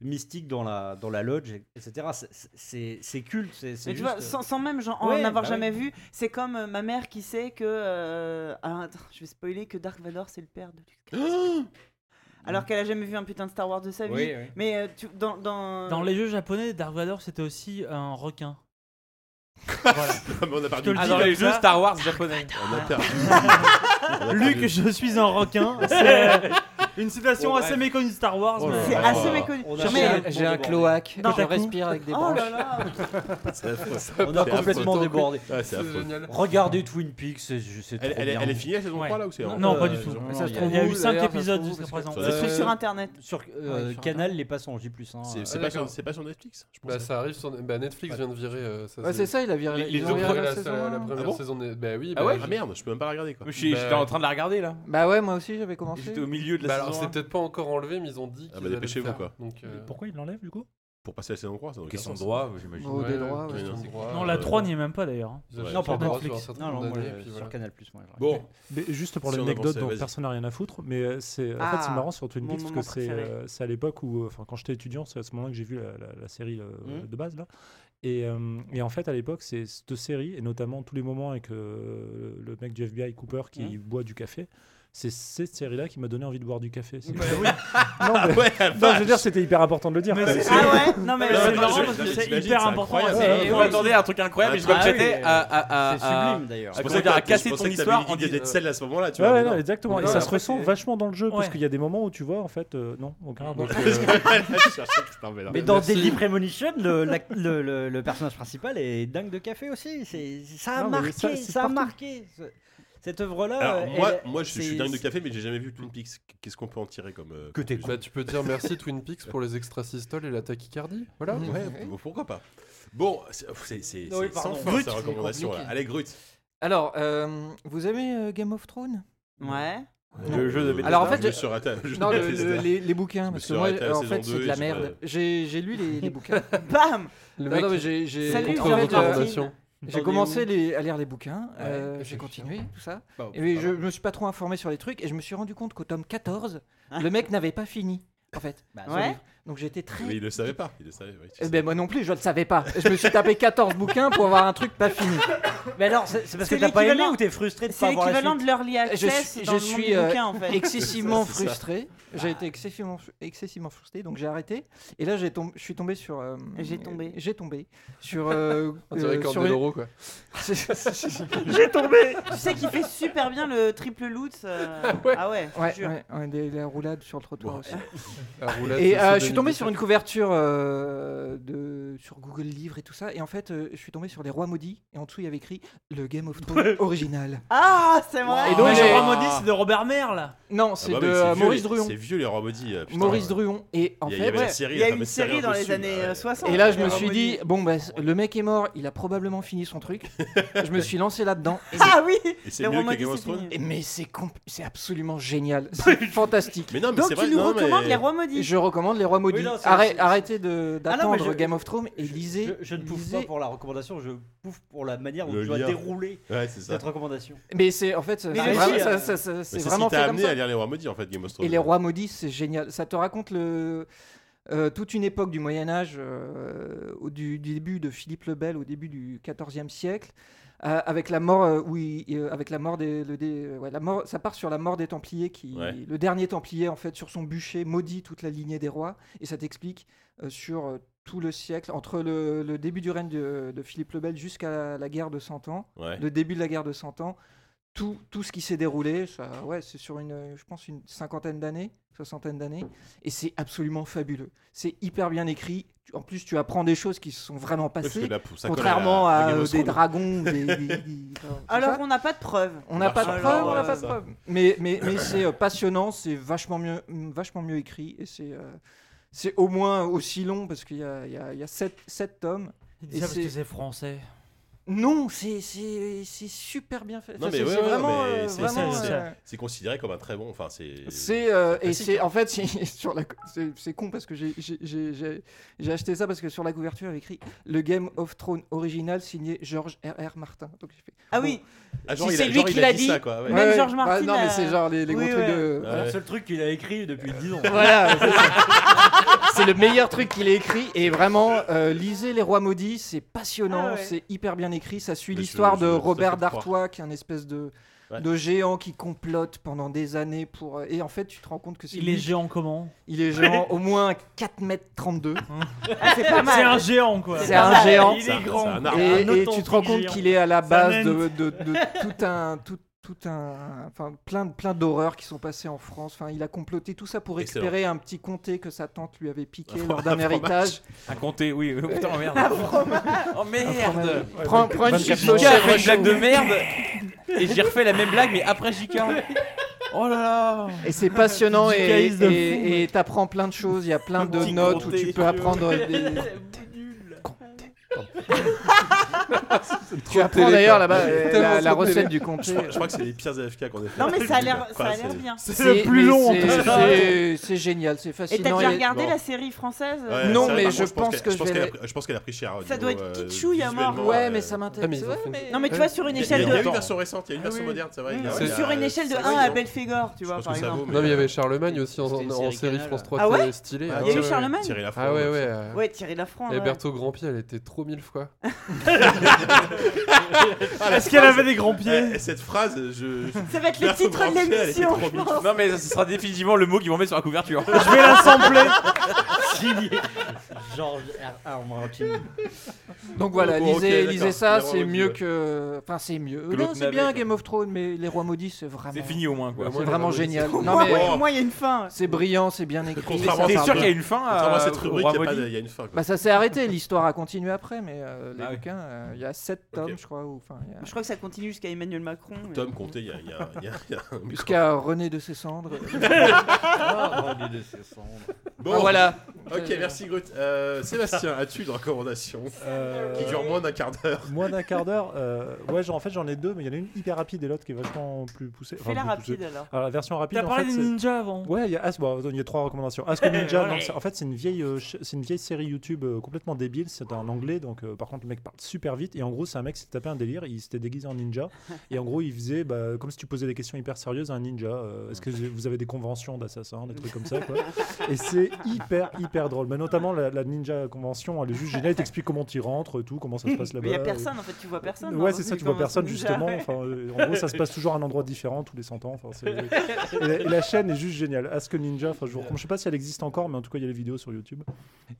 mystiques dans la dans la lodge etc c'est- culte c'est c'est Mais tu juste, vois, euh, sans, sans même genre, en Ouais, avoir bah jamais vu, c'est comme euh, ma mère qui sait que. euh, alors, attends, je vais spoiler que Dark Vador c'est le père de Luke. Skywalker. (gasps) alors qu'elle a jamais vu un putain de Star Wars de sa vie. Oui, oui. Mais euh, tu, dans, dans, Dans les jeux japonais, Dark Vador c'était aussi un requin. (laughs) Mais on a perdu. Ah, dans les jeux. Star Wars japonais. On a perdu. (laughs) On a perdu. Luc, je suis un requin. (laughs) Une citation Bon, assez méconnue de Star Wars. Oh mais- C'est assez méconnu. Mais- J'ai un cloaque, Non. je respire avec des Oh branches. là là C'est affreux. (laughs) on a C'est complètement affreux. débordé Ouais, c'est C'est affreux. génial. regardez Twin Peaks c'est c'est Elle, trop elle est- bien. elle est finie la saison Ouais. 3 là ou c'est Non, pas du tout. Ça il se y a- trouve Il y a où, eu 5 d'ailleurs, ça se épisodes trouve, jusqu'à parce que- présent. C'est sur internet. sur euh, Ouais, sur Canal les passe en J+. Hein, C'est euh, c'est Ah, pas, sur- d'accord. c'est pas sur Netflix je Bah, ça arrive sur. Bah, Netflix vient de virer. euh, Ouais, c'est ça, il a viré, Les- les ils ont deux viré Viré la saison la, un. la première Ah bon saison. des- Bah oui. Ah bah, ouais Ah merde, je peux même pas la regarder quoi. Je suis- Bah- J'étais en train de la regarder là. Bah ouais, moi aussi j'avais commencé. J'étais au milieu de la Bah saison. c'est peut-être pas encore enlevé, mais ils ont dit Ah bah, dépêchez-vous, quoi. Donc, euh, Pourquoi il l'enlève du coup? Pour passer à la saison 3, ça Question de droit, j'imagine. Oh, des ouais, droits, ouais. question ouais. de droit, Non, la euh, 3 n'y est même pas d'ailleurs. ils Non, droits Netflix. non non moi, sur. Canal moi, je- Bon, Mais juste pour Si l'anecdote dont personne n'a rien à foutre, mais euh, c'est en fait Ah, c'est marrant sur Twin Peaks parce que c'est euh, c'est à l'époque où, enfin quand j'étais étudiant, c'est à ce moment-là que j'ai vu la, la- la série Mhm. de base là. Et, euh, et en fait à l'époque c'est cette série et notamment tous les moments avec euh, le mec du FBI Cooper qui boit du café. C'est cette série-là qui m'a donné envie de boire du café. C'est- Bah oui. (laughs) non, mais- ouais, non, je veux dire, c'était hyper important de le dire. Mais c'est- C'est- Ah ouais (laughs) Non mais c'est marrant je- parce que c'est hyper c'est important. c'est- Et m'attendait à un truc incroyable, mais je Ah me oui, prêtais à, à, c'est sublime d'ailleurs Je Je pensais dire à que casser je ton histoire en d'être celle à ce moment-là, tu Ouais, vois. ouais, exactement. Et ça se ressent c'est- vachement dans le jeu, parce qu'il y a des moments où tu vois, en fait, euh, non, aucun rapport. (laughs) Je je mais dans. Deadly Premonition le, personnage principal est dingue de café aussi c'est ça a marqué ça, ça, c'est a marqué cette œuvre là Alors, moi, moi je, je suis dingue de café, mais j'ai jamais vu Twin Peaks. Qu'est-ce qu'on peut en tirer comme. euh, Que t'es Bah, tu peux dire merci Twin Peaks pour les extrasystoles et la tachycardie. Voilà. Ouais, bon, pourquoi pas. Bon, c'est pardon. sans fin recommandations là. Allez, Grut. Alors, euh, vous aimez euh, Game of Thrones? Ouais. Le jeu de Bethesda. Alors, en fait, je me je- Non, le- le- les, les bouquins, parce que moi, en saison fait, c'est deux de la j'ai merde. J'ai j'ai lu les, les bouquins. (laughs) Bam Le mec j'ai- Salut, j'ai commencé les- à lire les bouquins, euh, j'ai continué, tout ça. Bah, Et je me suis pas trop informé sur les trucs et je me suis rendu compte qu'au tome 14, le mec n'avait pas fini, en fait. Bah, Ouais. Donc j'étais très. Mais il le savait pas. Il le savait. oui, tu sais. ben moi non plus, je le savais pas. Je me suis tapé 14 (laughs) bouquins pour avoir un truc pas fini. mais alors c'est c'est parce que C'est t'as pas aimé l'équivalent- ou t'es frustré de C'est pas avoir la l'équivalent de l'early Je access suis, dans je le monde suis euh, bouquin, en fait. excessivement (laughs) C'est ça. frustré. J'ai été excessivement, excessivement frustré, donc j'ai arrêté. Et là, j'ai tombé, je suis tombé sur. euh, J'ai tombé. J'ai tombé sur. euh, (laughs) On dirait euh, sur Candeloro, quoi. J'ai tombé. Tu sais qu'il fait super bien le triple loot. euh, Ah ouais, je Ouais, ouais, ouais, des, la roulade sur le trottoir Bon, aussi. La roulette, Et c'est euh, je de suis tombé Nvidia. sur une couverture euh, de, sur Google Livres et tout ça. Et en fait, euh, je suis tombé sur Les Rois Maudits. Et en dessous, il y avait écrit le Game of Thrones (laughs) original. Ah, c'est vrai. Et donc, Mais j'ai- le roi maudit, c'est de Robert Merle. Non, Ah c'est bah de euh, vieux, Maurice les- Druon. C'est vieux les rois maudits. euh, putain. Maurice Druon. Et en Il y, fait, avait la ouais, série, Il y a une fameuse série dans les dessus, années ouais. euh, 60. Et là, je Les me Rois suis dit, Maudits. bon, bah, le mec est mort, il a probablement fini son truc. (laughs) je me suis lancé là-dedans. Et Ah oui Et c'est Les mieux Rois que Maudits, Game of c'est Thrones fini. Et- Mais c'est c'est absolument génial. (laughs) C'est fantastique. Mais non, mais Donc c'est tu vrai. nous non, recommandes Les Rois Maudits Je recommande Les Rois Maudits. Oui, non, c'est- Arrête- c'est- arrêtez de- Ah non, mais d'attendre je- Game of Thrones et Je, lisez. je ne pouffe lisez- pas pour la recommandation, je pouffe pour la manière dont Le tu vas lien. dérouler Ouais, c'est ça. cette recommandation. Mais c'est en fait, c'est Mais vraiment, le- ça- ça- ça- Mais c'est C'est ce vraiment qui fait t'a comme amené ça. à lire les rois maudits en fait, Game of Thrones. Et les rois maudits, c'est génial. Ça te raconte le, euh, toute une époque du Moyen Âge, euh, au- du, du début de Philippe le Bel, au début du XIVe siècle, euh, avec la mort, euh, où il- euh, avec la mort des, le- des- ouais, la mort, ça part sur la mort des Templiers, qui, Ouais. le dernier Templier en fait sur son bûcher maudit toute la lignée des rois, et ça t'explique euh, sur euh, tout le siècle, entre le, le début du règne de, de Philippe le Bel jusqu'à la, la guerre de Cent Ans, Ouais. le début de la guerre de Cent Ans, tout, tout ce qui s'est déroulé, ça, ouais, c'est sur une, euh, je pense, une cinquantaine d'années, soixantaine d'années, et c'est absolument fabuleux. C'est hyper bien écrit. En plus, tu apprends des choses qui se sont vraiment passées, là, contrairement à- à euh, des dragons, (laughs) des, des- des- enfin, tout Alors on n'a pas de preuves. On n'a pas de preuves, on n'a pas de preuves. Mais, mais, mais c'est euh, passionnant, c'est vachement mieux, vachement mieux écrit, et c'est euh, c'est au moins aussi long, parce qu'il y a, il y a, il y a sept, sept tomes. Et ça parce que c'est français. Non, c'est c'est- c'est super bien fait. Non, Enfin, mais c'est ouais, vraiment... euh, c'est- euh, C'est considéré comme un très bon. Enfin, c'est. C'est euh, et classique, c'est en fait (laughs) c'est- sur la c'est c'est con parce que j'ai j'ai- j'ai j'ai- j'ai acheté ça parce que sur la couverture il y avait écrit le Game of Thrones original signé George R. R. Martin. Donc j'ai fait Ah bon. oui, Ah, genre, Si il a- c'est lui qui a l'a dit dit, ça, quoi. ouais. Même Ouais, George ouais. Martin non mais a- c'est genre les, les Oui, gros trucs de le seul truc qu'il a écrit depuis 10 ans. voilà. (laughs) c'est le meilleur truc qu'il ait écrit et vraiment euh, lisez les rois maudits c'est passionnant Ah c'est hyper bien écrit ça suit l'histoire de Robert d'Artois qui est un espèce de Ouais. de géant qui complote pendant des années pour euh, et en fait tu te rends compte que c'est Il lui est géant comment il est géant au moins 4 mètres 32 (laughs) Ah, c'est pas mal. C'est un géant quoi. C'est un géant. Il est grand. un. Et, tu te rends compte qu'il est à la base de, de- de tout un tout, tout un enfin plein plein d'horreurs qui sont passées en France. Enfin, il a comploté tout ça pour Excellent. récupérer un petit comté que sa tante lui avait piqué lors d'un héritage. Un comté, oui. Oh, putain, (laughs) merde. oh merde. Prends, prends une 24 chips mois. Jika a chèvre fait une blague de merde et j'ai refait la même blague mais après Jika. Oh là là. Et c'est passionnant et t'apprends plein de choses. Il y a plein de notes où tu peux apprendre des. (laughs) Tu apprends d'ailleurs là-bas euh, la, recette du Je comté. crois, je crois que c'est les pires AFK qu'on ait fait. Non mais ça a l'air, ça a bien. C'est le plus long, en cas. c'est- C'est génial, c'est Et t'as fascinant. déjà regardé bon. la série française euh, Ouais, Non, mais je pense que je pense je qu'elle a pris- je pense qu'elle a pris cher. Ça doit être euh, kitschouille à mort. Ouais, euh, mais ça Ah, mais m'intéresse. Non mais tu vois sur une a- échelle il y a de une version récente, il y a une Ah version moderne, c'est vrai. A- a- sur une échelle de c'est 1 vrai, à Belphégor, tu vois par exemple. Non, mais il y avait Charlemagne aussi en, série. France 3, Ah ouais c'était stylé. Ah, Ah Il y a eu. Charlemagne Thierry Ah ouais, ouais. ouais. euh, Thierry Lafrance. Et. Berthaud Grandpied, elle était trop mille fois. Est-ce qu'elle avait des grands pieds Eh, Cette phrase, je. Ça va être le titre de Grandpied, elle était l'émission. trop je mignonne. pense. Non mais ce sera définitivement le mot qu'ils vont mettre sur la couverture. Je vais l'assembler. (laughs) Signé Georges R. R. Martin. Donc voilà, Bon, ok, lisez, d'accord. lisez ça, c'est mieux ouais. que. Enfin, c'est mieux. Que Non, l'autre c'est navet, bien quoi. Game of Thrones, mais Les Rois Maudits, c'est vraiment. C'est fini au moins quoi. C'est vraiment génial. Non, mais au moins, il y a une fin. c'est brillant, c'est bien écrit. Contrairement ça T'es parle sûr qu'il y a une fin Contrairement à cette rubrique, il y a pas Maudit de- il y a une fin. quoi. Bah, ça s'est arrêté, l'histoire a continué après, mais euh, les Ah oui. bouquins, euh, il y a 7 tomes, je crois. il y a- Je crois que ça continue jusqu'à Emmanuel Macron. mais- Tom Comté, il y a- il y a il y a- il y a un (laughs) Jusqu'à René de ses cendres. (laughs) Ah, René de ses cendres. Bon, Ah, voilà. Ok, merci Grut. Euh, Sébastien, as-tu une recommandation Euh, qui dure moins d'un quart d'heure? Moins d'un quart d'heure. euh, ouais, genre, en fait, j'en ai deux, mais il y en a une hyper rapide et l'autre qui est vachement plus poussée. Fais la plus poussée. rapide alors. Alors, la version rapide, T'as en parlé fait, des c'est- ninjas avant. Ouais, il y a As- bon, il y a trois recommandations. Ask a Ninja, non, en fait, c'est une vieille, euh, c'est une vieille série YouTube euh, complètement débile. C'est en anglais, donc euh, par contre le mec parle super vite. Et en gros, c'est un mec qui s'est tapé un délire. Il s'était déguisé en ninja. (laughs) et en gros, il faisait bah, comme si tu posais des questions hyper sérieuses à un ninja. Euh, Est-ce que vous avez des conventions d'assassins, des trucs comme ça, quoi. (laughs) Et c'est hyper, hyper drôle. Mais notamment la, la Ninja Convention, elle est juste géniale. Elle t'explique comment tu rentres, tout, comment ça se passe là-bas. (laughs) Mais il y a et- personne en fait, tu vois personne. Ouais, un c'est ça, tu vois personne ninja. justement. Enfin, euh, en gros, ça se passe toujours à un endroit différent tous les 100 ans. Enfin, et, la, et la chaîne est juste géniale. Ask a Ninja, enfin, je vous. Je sais pas si elle existe encore, mais en tout cas, il y a les vidéos sur YouTube.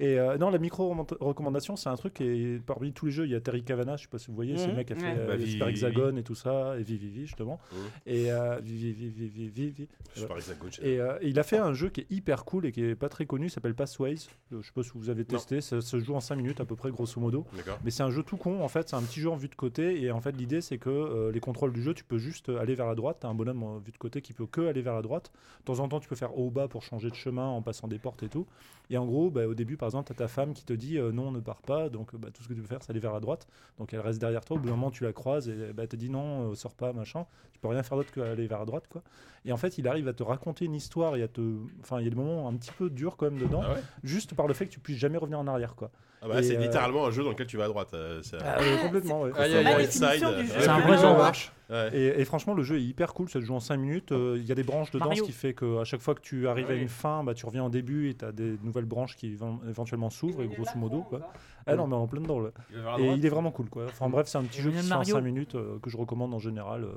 Et euh, non, la micro-recommandation, c'est un truc. Et parmi tous les jeux, il y a Terry Cavana, je sais pas si vous voyez, c'est le Mhm. mec qui a fait Ouais. euh, Bah, Super. Hexagone et tout ça, et Vivi, Vivi, justement. Mhm. Et euh, Vivi, Vivi, Vivi, Vivi. Super Hexagone, j'ai- Et euh, il a fait un jeu qui est hyper cool et qui est pas très connu, il s'appelle Passways. Je sais pas si vous avez testé, ça se joue en 5 minutes à peu près, grosso modo. Mais c'est un jeu tout con, en fait, c'est un petit jeu en vue de côté. Et en fait, l'idée, c'est que euh, les contrôles du jeu, tu peux juste aller vers la droite. Tu as un bonhomme en vue de côté qui peut que aller vers la droite. De temps en temps, tu peux faire haut ou bas pour changer de chemin en passant des portes et tout. Et en gros, bah, au début, par exemple, tu as ta femme qui te dit euh, non, ne pars pas. Donc, bah, tout ce que tu peux faire, c'est aller vers la droite. Donc, elle reste derrière toi. Au bout d'un moment, tu la croises et bah, elle te dit non, euh, sors pas, machin. Tu peux rien faire d'autre qu'aller vers la droite, quoi. Et en fait, il arrive à te raconter une histoire et à te. Enfin, il y a des moments un petit peu durs quand même dedans, Ah ouais juste par le fait que tu puisses jamais revenir en arrière, quoi. Ah bah, c'est euh, littéralement un jeu dans lequel tu vas à droite. euh, c'est- Ah, euh, complètement, ouais. C'est un vrai jeu. marche. Ouais. Et, et franchement, le jeu est hyper cool. Ça se joue en 5 minutes. Euh, Il y a des branches dedans, Mario. ce qui fait qu'à chaque fois que tu arrives à une fin, bah, tu reviens au début et tu as des nouvelles branches qui vont- éventuellement s'ouvrent, et grosso modo. Quoi. Ah non, mais en plein dedans. là. Il Et il est vraiment cool. Quoi. Enfin bref, c'est un petit jeu qui de se fait en Mario. 5 minutes euh, que je recommande en général. euh,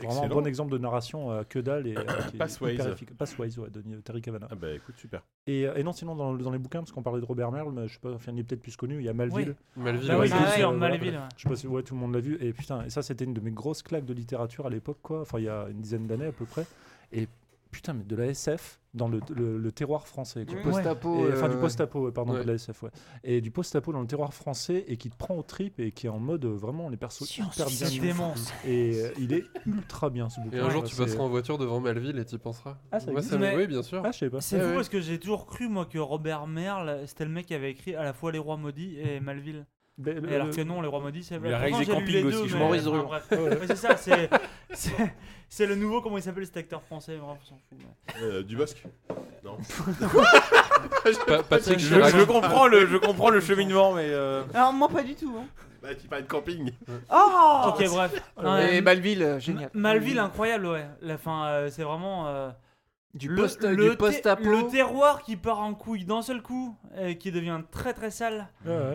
vraiment un bon exemple de narration euh, que dalle et euh, (coughs) qui est Passways. hyper efficace. Passways, ouais, de Terry Cavana. Ah bah écoute, super. Et, euh, et non, sinon, dans, dans les bouquins, parce qu'on parlait de Robert Merle, mais je sais pas, enfin, il est peut-être plus connu, il y a Malville. Ouais, oui, c'est bien sûr. sûr, euh, voilà. Malville. ouais. Je sais pas si ouais, tout le monde l'a vu. Et putain, et ça, c'était une de mes grosses claques de littérature à l'époque, quoi. Enfin, il y a une dizaine d'années à peu près. Et putain, mais de la SF dans le, le- le terroir français. quoi. Mmh. Post-apo. Et- enfin, du euh, post-apo, ouais, pardon, ouais. de la SF, ouais. Et du post-apo dans le terroir français et qui te prend au trip et qui est en mode euh, vraiment les persos hyper bien. Dément. Et euh, il est ultra bien ce bouquin. Et un jour, tu passeras en voiture devant Melville et tu y penseras. Ah, ça Moi, existe ça me- Mais- Oui, bien sûr. Ah, je sais pas. C'est Ouais, fou ouais. parce que j'ai toujours cru moi que Robert Merle c'était le mec qui avait écrit à la fois Les Rois Maudits et Malville. Mais Et le- alors que non, Les Rois Maudits c'est Il a réalisé Camping aussi, deux, je mais- Maurice Druon. Ouais, c'est ça, c'est le nouveau comment il s'appelle cet acteur français. Bref, on s'en fout. ouais. Euh, Dubosc Non. (laughs) Pa- Patrick Je, je comprends le, je comprends le cheminement, mais euh, Alors moi pas du tout. hein. Bah, tu parlais de camping. Oh Ok, bref. Et Ouais, Malville, euh, génial. Malville, incroyable, ouais. La fin, euh, c'est vraiment. Euh, Du le, post- le du post-apo. le terroir qui part en couille d'un seul coup, et qui devient très très sale.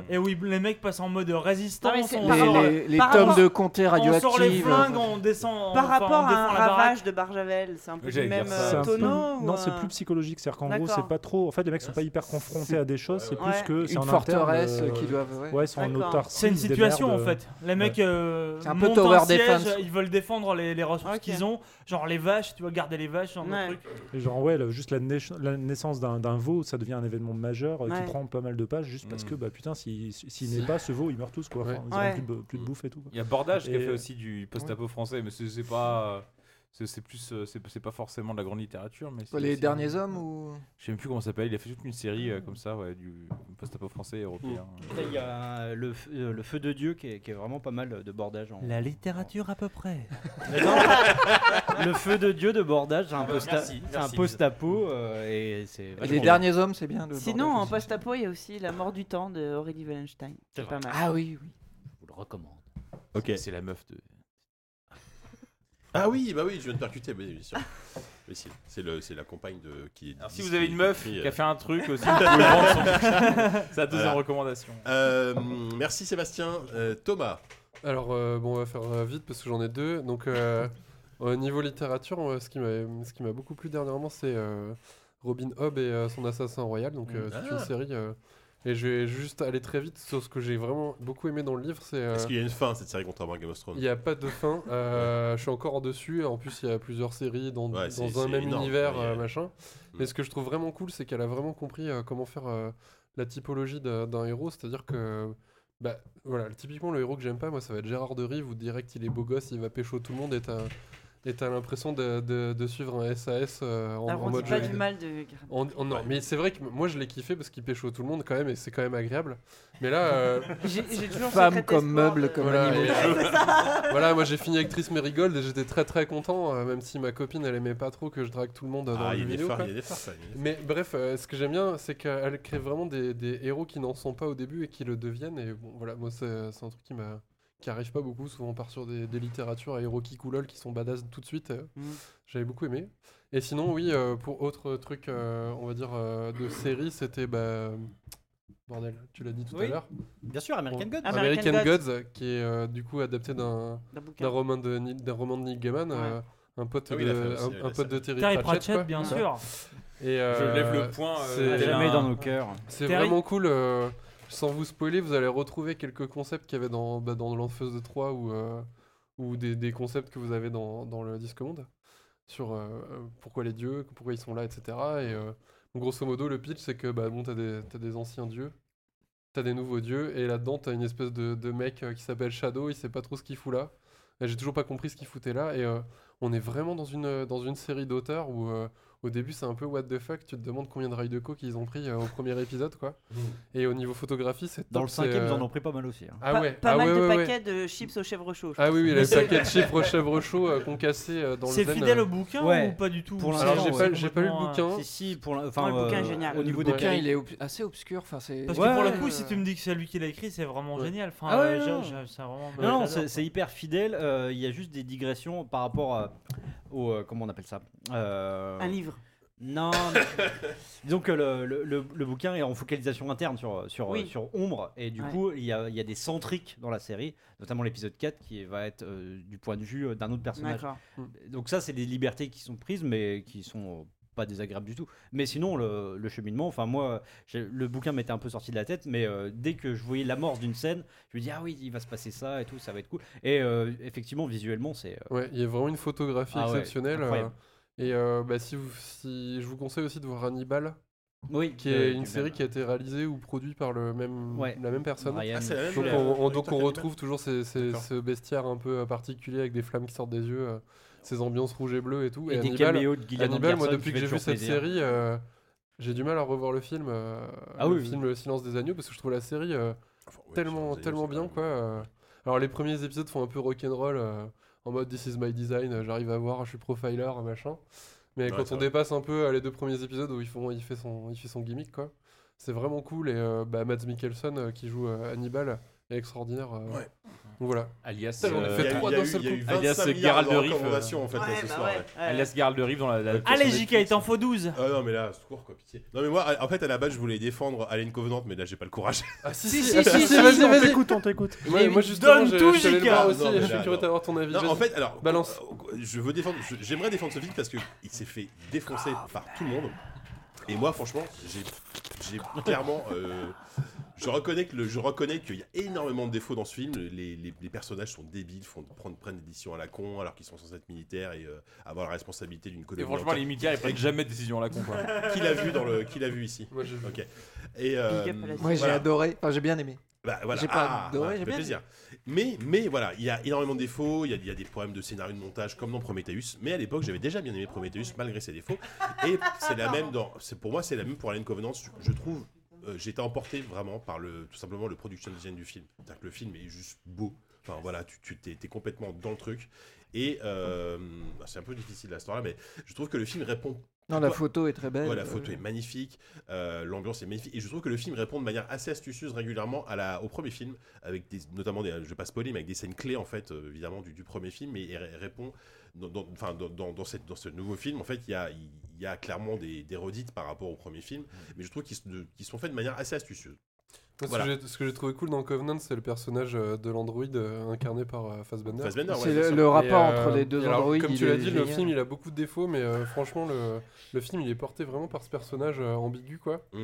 Et oui, les mecs passent en mode résistance. Non, on Les, sort- rapport- les- les par tomes rapport- de comté on sort les radioactifs. flingues, on descend. Par enfin, rapport on à un ravage de Barjavel, c'est un peu dire même euh, peu- tonneau ou Non, c'est plus psychologique. C'est-à-dire qu'en gros, c'est pas trop. En fait, les mecs sont pas hyper confrontés à des choses. C'est plus Ouais. que c'est Une forteresse euh, qui doivent. ouais. Ouais, c'est en D'accord. autarcie. C'est une situation en fait. Les mecs euh, C'est un peu montent tower defense. ils veulent défendre les, ressources qu'ils ont, genre les vaches, tu vois, garder les vaches, genre Ouais. Genre, ouais, juste la, naiss- la naissance d'un veau, ça devient un événement majeur euh, Ouais. qui prend pas mal de pages juste parce Mm. que, bah putain, s'il si, s'il Si. n'est pas, ce veau, ils meurent tous, quoi. Enfin, Ouais. Ils auront Ouais. plus, de, plus de bouffe et tout. quoi. il y a Bordage qui a Et- fait aussi du post-apo français, mais c'est c'est pas. C'est plus, euh, c'est pas forcément de la grande littérature, mais c'est- Les derniers hommes ou. Je sais même plus comment ça s'appelle. Il a fait toute une série euh, comme ça, ouais, du post-apo français européen. Il y a euh, le, euh, feu de Dieu qui est, qui est vraiment pas mal de bordage. En... La littérature à peu près. (laughs) Mais non, le feu de Dieu de bordage, c'est un post- post-apo euh, et c'est. Et les bien. derniers hommes, c'est bien. le Sinon, en post-apo, il y a aussi La mort du temps de Aurélie Wallenstein. C'est pas mal. Ah oui, oui. Je vous le recommande. Ok. C'est la meuf de. Ah oui, bah oui, je viens de percuter, oui, bien sûr. Mais c'est- c'est le- c'est la compagne de qui est. Alors, si vous avez une meuf qui a euh, fait un truc aussi, (laughs) vous pouvez vendre son (laughs) Sa deuxième Voilà. recommandation. euh, merci Sébastien. Euh, Thomas. Alors, euh, bon, on va faire euh, vite parce que j'en ai deux. Donc, euh, (laughs) au niveau littérature, ce qui m'a ce qui m'a beaucoup plu dernièrement, c'est euh, Robin Hobb et euh, son assassin royal. Donc, euh, c'est Ah. une série. euh, et je vais juste aller très vite sur ce que j'ai vraiment beaucoup aimé dans le livre. C'est. euh, Est-ce qu'il y a une fin à cette série contrairement à Game of Thrones Il n'y a pas de fin. (laughs) euh, je suis encore en dessus. En plus, il y a plusieurs séries dans, Ouais, dans un même énorme. univers, Ouais, euh, machin. Mm. Mais ce que je trouve vraiment cool, c'est qu'elle a vraiment compris comment faire la typologie d'un d'un héros. C'est-à-dire que, bah, voilà, typiquement le héros que j'aime pas, moi, ça va être Gérard de Rive où direct il est beau gosse, il va pécho tout le monde et t'as et t'as l'impression de, de- de suivre un SAS euh, en, Alors, en on mode dit pas jeu du mal de. Non, mais c'est vrai que moi je l'ai kiffé parce qu'il pécho tout le monde quand même et c'est quand même agréable. Mais là, euh, (laughs) J'ai toujours Femme comme meuble, de- comme Voilà, je- (laughs) voilà, moi j'ai fini actrice Marigold et j'étais très très content, euh, même si ma copine elle aimait pas trop que je drague tout le monde dans Ah, le il y jeu a des vidéo. phares, quoi. il y a des phares, ça. Mais bref, euh, ce que j'aime bien, c'est qu'elle crée vraiment des, des héros qui n'en sont pas au début et qui le deviennent. Et bon, voilà, moi c'est un truc qui m'a qui arrive pas beaucoup. Souvent, on part sur des, des littératures à Hiroki Koulol qui sont badass tout de suite. euh, Mm. J'avais beaucoup aimé. Et sinon, oui, euh, pour autre truc, euh, on va dire, euh, de série, c'était. Bah, bordel, tu l'as dit tout à l'heure. Bien sûr, American Bon, Gods. American American Gods. Gods, qui est euh, du coup adapté d'un roman de roman de Neil Gaiman, Ouais. euh, un pote Ah oui, de aussi, un, un pote de Terry, Terry Pratchett, bien Ouais. sûr. Et Je lève le point. euh, jamais un- dans nos cœurs. C'est Terry- vraiment cool. Sans vous spoiler, vous allez retrouver quelques concepts qu'il y avait dans, bah, dans de 3 ou, euh, des, concepts que vous avez dans, le Disque Monde sur euh, pourquoi les dieux, pourquoi ils sont là, etc. Et euh, grosso modo, le pitch, c'est que bah, bon, t'as des, t'as des anciens dieux, t'as des nouveaux dieux, et là-dedans, t'as une espèce de, mec qui s'appelle Shadow, il sait pas trop ce qu'il fout là. J'ai toujours pas compris ce qu'il foutait là, et on est vraiment dans une, série d'auteurs où au début c'est un peu what the fuck, tu te demandes combien de rails de coke ils ont pris euh, au premier épisode, quoi. (laughs) Et au niveau photographie, c'est Dans top, le cinquième, c'est, ils en euh, ont pris pas mal aussi. hein. Ah pas ouais, pas ah mal ouais, de ouais, ouais. paquets de chips aux chèvres chauds. je Ah oui, les (laughs) paquets de chèvres chèvres chauds euh, qu'on cassait euh, dans le C'est zen, fidèle euh. au bouquin Ouais. ou pas du tout Pour l'instant, Alors j'ai pas, j'ai pas lu le euh, bouquin. Si, si, pour la- enfin, Ouais, le bouquin est euh, génial. Au niveau Le des bouquin, il est ob- assez obscur. Enfin, c'est. Parce que pour le ouais, coup, si tu me dis que c'est lui qui l'a écrit, c'est vraiment Ouais. génial. Enfin, Ah ouais, euh, j'ai- non. j'ai- c'est vraiment. Non, non, j'adore, c'est quoi. c'est hyper fidèle. euh, Il y a juste des digressions par rapport à- au. euh, comment on appelle ça Euh, Un livre. Non. mais- (laughs) Disons que le, le- le- le bouquin est en focalisation interne sur, sur, Oui. sur Ombre. Et du Ouais. coup, il y a, il y a des centriques dans la série, notamment l'épisode 4 qui va être euh, du point de vue d'un autre personnage. D'accord. Donc, ça, c'est des libertés qui sont prises, mais qui sont. Pas désagréables du tout mais sinon le, le cheminement enfin moi le bouquin m'était un peu sorti de la tête mais euh, dès que je voyais l'amorce d'une scène je me dis ah oui il va se passer ça et tout ça va être cool et euh, effectivement visuellement c'est euh, Ouais, il y a vraiment une photographie Ah exceptionnelle. euh, et euh, bah, si, vous, si je vous conseille aussi de voir Hannibal, oui qui est une même- série qui a été réalisée ou produite par le même, Ouais. la même personne. Ah, la même Donc on, on- donc on retrouve toujours ces, ces- ce bestiaire un peu particulier avec des flammes qui sortent des yeux, euh, ces ambiances rouges et bleues et tout. et, Et, des Hannibal, caméos de Gillian Hannibal, moi depuis que j'ai vu cette plaisir. série, euh, j'ai du mal à revoir le film, euh, Ah le oui, oui. film Le Silence des Agneaux, parce que je trouve la série euh, Enfin, ouais, tellement, tellement bien quoi. euh. Alors les premiers épisodes font un peu rock'n'roll euh, en mode This is my design, j'arrive à voir, je suis profiler, machin. Mais Ouais, quand on vrai. dépasse un peu euh, les deux premiers épisodes où ils font, il fait son, il fait son gimmick quoi, c'est vraiment cool et euh, bah, Mads Mikkelsen euh, qui joue euh, Hannibal est extraordinaire. euh. Ouais. Donc voilà. Alias. Putain, on a euh, fait Il y a eu- trois il y a d'un eu- seul il y a eu coup. Alias 25 milliards Gérald de de Riff, recommandations en fait Ouais, ce bah soir. ouais, ouais. ouais. Alias Garde de Rive dans la. la Allez, JK, il t'en faut 12. Ah non mais là, secours quoi, pitié. Non mais moi, en fait à la base je voulais défendre Alien Covenant mais là j'ai pas le courage. (laughs) Ah si Si, si, si, ah, si, si, vas-y on vas-y. t'écoute, on t'écoute. Moi, Mais moi justement, donne tout, je suis allé le JK. voir aussi Non, et mais je suis curieux non. d'avoir ton avis. Non, Vas-y. en fait, alors, Balance. euh, je veux défendre, je- j'aimerais défendre ce film parce que il s'est fait défoncer par tout le monde. Et moi, franchement, j'ai, j'ai clairement, euh, je reconnais que le, je reconnais qu'il y a énormément de défauts dans ce film. Les, les- les personnages sont débiles, font prendre, prennent des décisions à la con alors qu'ils sont censés être militaires et euh, avoir la responsabilité d'une Et colonie. franchement, les militaires, ils prennent jamais de décision à la con. quoi. (laughs) qui l'a vu dans le, qui l'a vu ici Moi j'ai vu. Ok. Et euh, Moi, j'ai voilà. adoré. Enfin, j'ai bien aimé. Bah, voilà. J'ai pas Ah, adoré, j'ai bien plaisir. Mais, mais voilà, il y a énormément de défauts, il y a, il y a des problèmes de scénario de montage comme dans Prometheus. Mais à l'époque, j'avais déjà bien aimé Prometheus malgré ses défauts. Et c'est la même dans, c'est pour moi, c'est la même pour Alien Covenant. Je trouve, euh, j'ai été emporté vraiment par le, tout simplement le production design du film. C'est-à-dire que le film est juste beau. Enfin voilà, tu, tu t'es complètement dans le truc. Et euh, c'est un peu difficile la histoire là, mais je trouve que le film répond Non, la photo est très belle. Ouais, la euh, photo est magnifique, euh, l'ambiance est magnifique, et je trouve que le film répond de manière assez astucieuse régulièrement à la, au premier film, avec des, notamment des, je vais pas spoiler, mais avec des scènes clés en fait, euh, évidemment du, du premier film, mais il ré- répond, dans, dans- enfin dans, cette, dans ce nouveau film, en fait, il y a, il y a clairement des, des redites par rapport au premier film, mais je trouve qu'ils sont faits de manière assez astucieuse. Ce, Voilà. que j'ai, ce que j'ai trouvé cool dans Covenant, c'est le personnage euh, de l'android euh, incarné par euh, Fassbender. Fassbender, ouais, C'est le, rapport euh, entre les deux alors, androïdes. Comme tu l'as dit, le film il a beaucoup de défauts, mais euh, franchement, le, le film il est porté vraiment par ce personnage euh, ambigu, quoi. Mmh,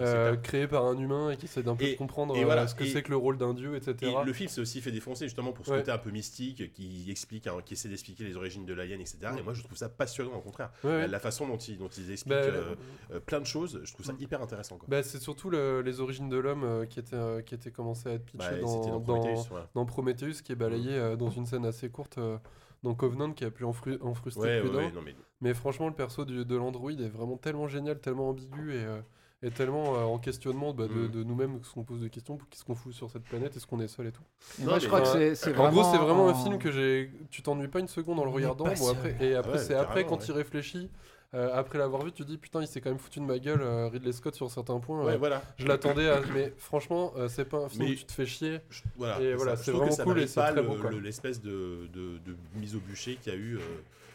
Euh, clair. créé par un humain et qui essaie d'un peu Et- de comprendre et voilà, ce que c'est que le rôle d'un dieu, etc. Et le film s'est aussi fait défoncer justement pour ce Ouais. côté un peu mystique qui explique, hein, qui essaie d'expliquer les origines de l'alien, etc. Et moi je trouve ça passionnant au contraire. Ouais, ouais. La, façon dont ils, dont ils expliquent Bah, euh, euh, plein de choses, je trouve ça Mm. hyper intéressant. Bah, c'est surtout le- les origines de l'homme euh, qui étaient euh, qui étaient commencées à être pitchées Bah, dans, Prometheus, voilà. dans Prometheus, qui est balayé euh, dans une scène assez courte euh, dans Covenant, qui a pu en, fru- en frustrer Ouais, plus ouais, d'un. ouais, non, mais Mais franchement, le perso du- de l'android est vraiment tellement génial, tellement ambigu et, euh, et tellement euh, en questionnement bah, de, Mm. de nous-mêmes, ce qu'on pose des questions, qu'est-ce qu'on fout sur cette planète, est-ce qu'on est seul et tout. Non, je crois que c'est En vraiment. gros, c'est vraiment un film que j'ai. Tu t'ennuies pas une seconde en le regardant. pas Bon, après, et après, Ouais, c'est après quand ouais. il réfléchit euh, après l'avoir vu, tu dis putain, il s'est quand même foutu de ma gueule, euh, Ridley Scott sur certains points. Ouais, euh, voilà. Je l'attendais à. Mais franchement, euh, c'est pas un film Mais- où tu te fais chier. Voilà, Et c'est vraiment ça cool et c'est pas très l'espèce de, de, de mise au bûcher qu'il y a eu. euh,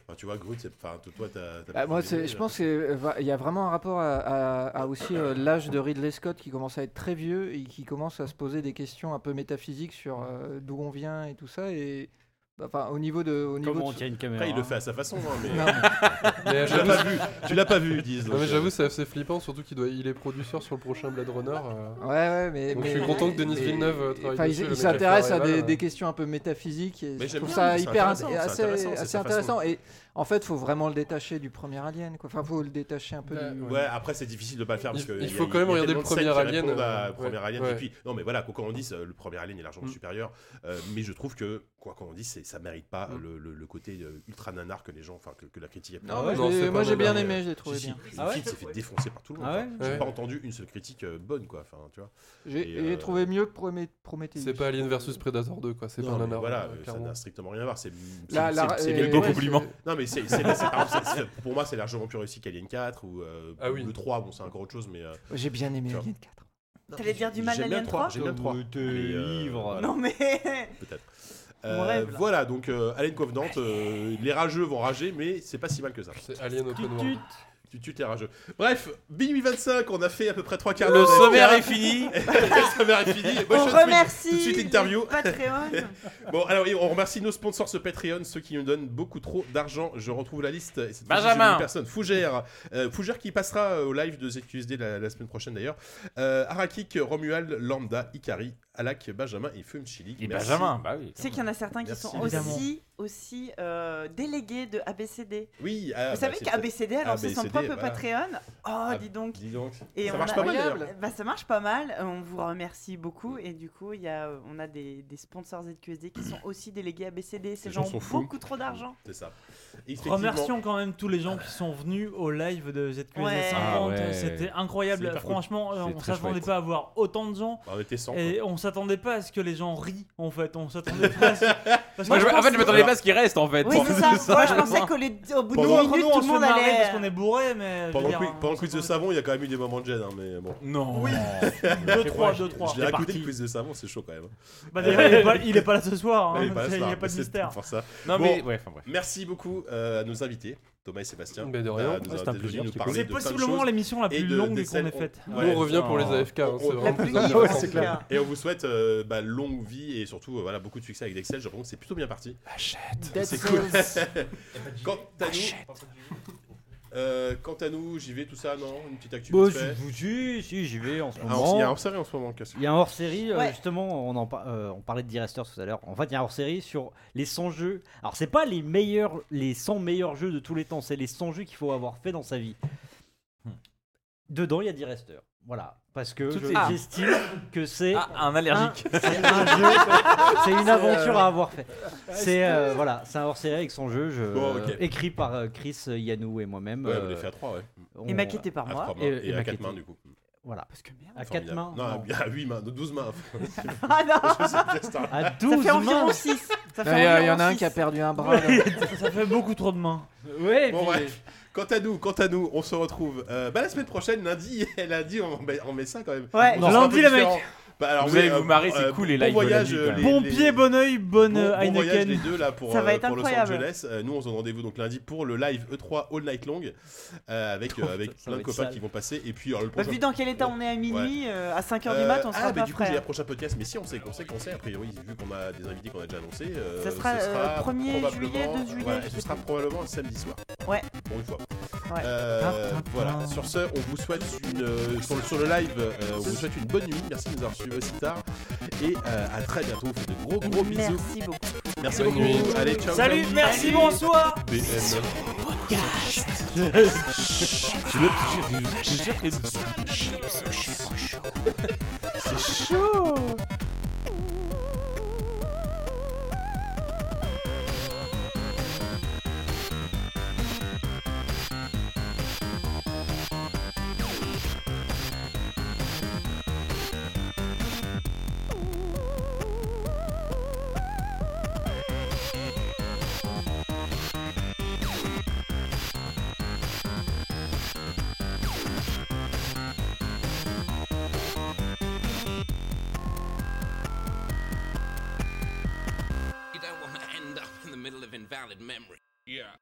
Enfin, tu vois, Groot, c'est- enfin, toi, t'as. Bah, pas moi, je pense qu'il y a vraiment un rapport à, à- à aussi euh, l'âge de Ridley Scott qui commence à être très vieux et qui commence à se poser des questions un peu métaphysiques sur euh, d'où on vient et tout ça. Et enfin, au niveau de, au niveau Comment de- on tient une caméra Après, il le fait à sa façon, hein, mais. Non, (laughs) Mais tu l'as pas vu, tu l'as pas vu, ils disent. Non, mais euh, j'avoue, c'est assez flippant, surtout qu'il doit... il est producteur sur le prochain Blade Runner. euh. Ouais, ouais, mais. Donc mais- je suis content que Denis Villeneuve euh, travaille enfin, il- dessus. il mec s'intéresse à des, euh. questions un peu métaphysiques et Mais je trouve bien, ça hyper intéressant, assez, intéressant, c'est assez sa intéressant. façon. Et en fait, faut vraiment le détacher du premier Alien. Quoi. Enfin, faut le détacher un peu Bah, du. Ouais, après c'est difficile de pas le faire parce Il- que il faut y quand même regarder le premier Alien, euh, premier ouais, Alien. ouais. Et puis non mais voilà, quoi qu'on en dise, le premier Alien est largement Mm. supérieur, euh, mais je trouve que quoi qu'on en dise, ça mérite pas Mm. le, le- le côté euh, ultra nanar que les gens, enfin que, que la critique a pu Non, non, c'est moi, j'ai bien aimé, je l'ai trouvé bien. Le Ah film s'est fait défoncer par tout le monde. Ah. J'ai pas entendu une seule critique euh, bonne quoi. Enfin, tu vois. J'ai trouvé mieux que Prometheus. C'est pas Alien versus Predator 2, quoi. C'est Non, pas nanar. voilà, ça n'a strictement rien à voir. C'est bien beau compliment. Non, mais c'est, c'est- c'est- par exemple, c'est- c'est- pour moi, c'est largement plus réussi qu'Alien 4 ou euh, Ah oui. le 3. Bon, c'est encore autre chose, mais. euh, J'ai bien aimé. Alien 4. T'allais dire du mal j'aime bien d'Alien le 3. 3 J'aime bien le 3. Comme t'es Mais, euh, ivre. voilà, Non mais. (laughs) Peut-être. Mon Euh, rêve, là. voilà, donc euh, Alien Covenant, euh, les rageux vont rager, mais c'est pas si mal que ça. C'est Alien Open World. Tu tues tes rageux. Bref, minuit 25, on a fait à peu près 3 quarts Le d'heure. sommaire est fini. (laughs) le sommaire est fini. Moi, On je remercie tout de suite l'interview. Patreon. (laughs) Bon, alors oui, on remercie nos sponsors sur Patreon, ceux qui nous donnent beaucoup trop d'argent. Je retrouve la liste. et cette fois-ci, Benjamin. une personne. Fougère. Euh, Fougère qui passera au live de ZQSD la, la semaine prochaine d'ailleurs. Euh, Arakik, Romuald, Lambda, Ikari, Alak, Benjamin et Fum Chili. Et Merci. Benjamin, bah oui. Tu sais qu'il y en a certains qui Merci, sont évidemment. aussi, aussi euh, délégués de ABCD. Oui, ah, Vous bah, savez qu'ABCD a lancé son ABCD, propre voilà. Patreon Oh, Ah, dis donc Dis donc. Et ça on marche a- pas mal. Bah, ça marche pas mal, euh, on vous remercie beaucoup et du coup il y a, on a des, des sponsors ZQSD qui sont aussi délégués à BCD, ces Les gens gens ont sont fous. beaucoup trop d'argent. C'est ça. Remercions quand même tous les gens qui sont venus au live de ZQSD Ouais. 50. Ah ouais. C'était incroyable. Franchement, euh, on très s'attendait pas à voir autant de gens. Bah, on était 100. Et on s'attendait pas à ce que les gens rient en fait. On s'attendait pas à ce... (laughs) Parce Moi, que je- je en fait, je m'attendais pas à ce qu'il reste en fait. Oui, c'est ça. Moi je pensais qu'au de- au bout Pendant- d'une Nous, minute on tout se le monde marrer allait. parce qu'on est bourré, mais. je veux Pendant, dire, le quiz- pendant le on quiz de savon, il y a quand même eu des moments de gêne, hein, mais bon. Non. Oui. (laughs) 2-3, 2-3. Je l'ai raconté le quiz de savon, c'est chaud quand même. Bah, d'ailleurs, il, est pas- il est pas là ce soir. hein. Il n'y a pas de c'est mystère. Pour ça. Non, Bon. mais ouais, enfin bref. Merci beaucoup euh, à nos invités, Thomas et Sébastien. Mais de rien. Euh, Ouais, c'était parler C'est possiblement l'émission la plus de- longue qu'on ait faite. on- Nous, Ouais, on revient pour les AFK. hein, on- on- plus clair. Et on vous souhaite euh, bah, longue vie et surtout euh, voilà, beaucoup de succès avec Dexel. J'ai l'impression que c'est plutôt bien parti. Dead C'est cool. (laughs) Quant à nous, euh, quant à nous, j'y vais tout ça, non Une petite actu Bon, vite fait. si, si, si, j'y vais en ce Ah, moment. Il y a un série en ce moment, qu'est-ce que- Il y a un hors-série, euh, Ouais. justement, on, en par- euh, on parlait de D-Rester tout à l'heure. En fait, il y a un hors-série sur les 100 jeux. Alors, c'est pas les meilleurs, les 100 meilleurs jeux de tous les temps, c'est les 100 jeux qu'il faut avoir fait dans sa vie. Dedans, il y a D-Rester. Voilà. Parce que Tout je- est- Ah. j'estime que c'est Ah, un allergique. un, c'est un jeu, c'est une aventure à avoir fait. C'est euh, voilà, c'est un hors-série avec son jeu, je- Bon, ok. écrit par euh, Chris Yanou et moi-même. Ouais, euh, vous l'avez fait à 3, ouais. on- Et maquetté par À moi. 3 mains Et- et, et à 4 maquetté. mains du coup. Voilà. Parce que merde. À 4 Formidable. mains. Non, non. (laughs) à 8 mains, 12 mains. (laughs) Ah non (laughs) Je sais pas, c'est un- À Ça 12 fait environ mains. 6. Ça fait Il y, il y en a un qui a perdu un bras. Ça fait beaucoup trop de mains. Ouais, Bon, puis- bref. Quant à nous, quant à nous, on se retrouve euh, bah, la semaine prochaine, lundi. lundi, on met, on met ça quand même. Ouais. On Lundi, les mecs. Bah, alors, Vous oui, allez vous euh, marrer, c'est euh, cool, les bon lives voyage, les- Bon les- pied, bon oeil, bonne Bon, bon voyage les Heineken. deux là pour, Ça va euh, être pour Los. Angeles. Nous on se donne rendez-vous donc lundi pour le live E3 All Night Long avec, euh, avec plein de copains sale. qui vont passer. Et puis alors, le Bah, prochain. vu dans quel état on est à minuit, à 5h du mat, on sera ah, bah, pas du coup, j'ai frais. un prochain podcast, mais si on sait qu'on sait qu'on sait, a priori, vu qu'on a des invités qu'on a déjà annoncés, Ça sera, euh, 1er probablement- juillet, 2 juillet, ce sera probablement un samedi soir. Ouais. Pour une fois. Ouais. Euh, voilà, sur ce, on vous souhaite une. euh, sur, le, sur le live, euh, on vous souhaite une bonne nuit. Merci de nous avoir suivis aussi tard. Et euh, à très bientôt. On vous fait de gros gros bisous. Merci beaucoup. Merci beaucoup. nuit. Allez, ciao. Salut, ciao. merci, bonsoir. BN. C'est chaud. Memory. Yeah.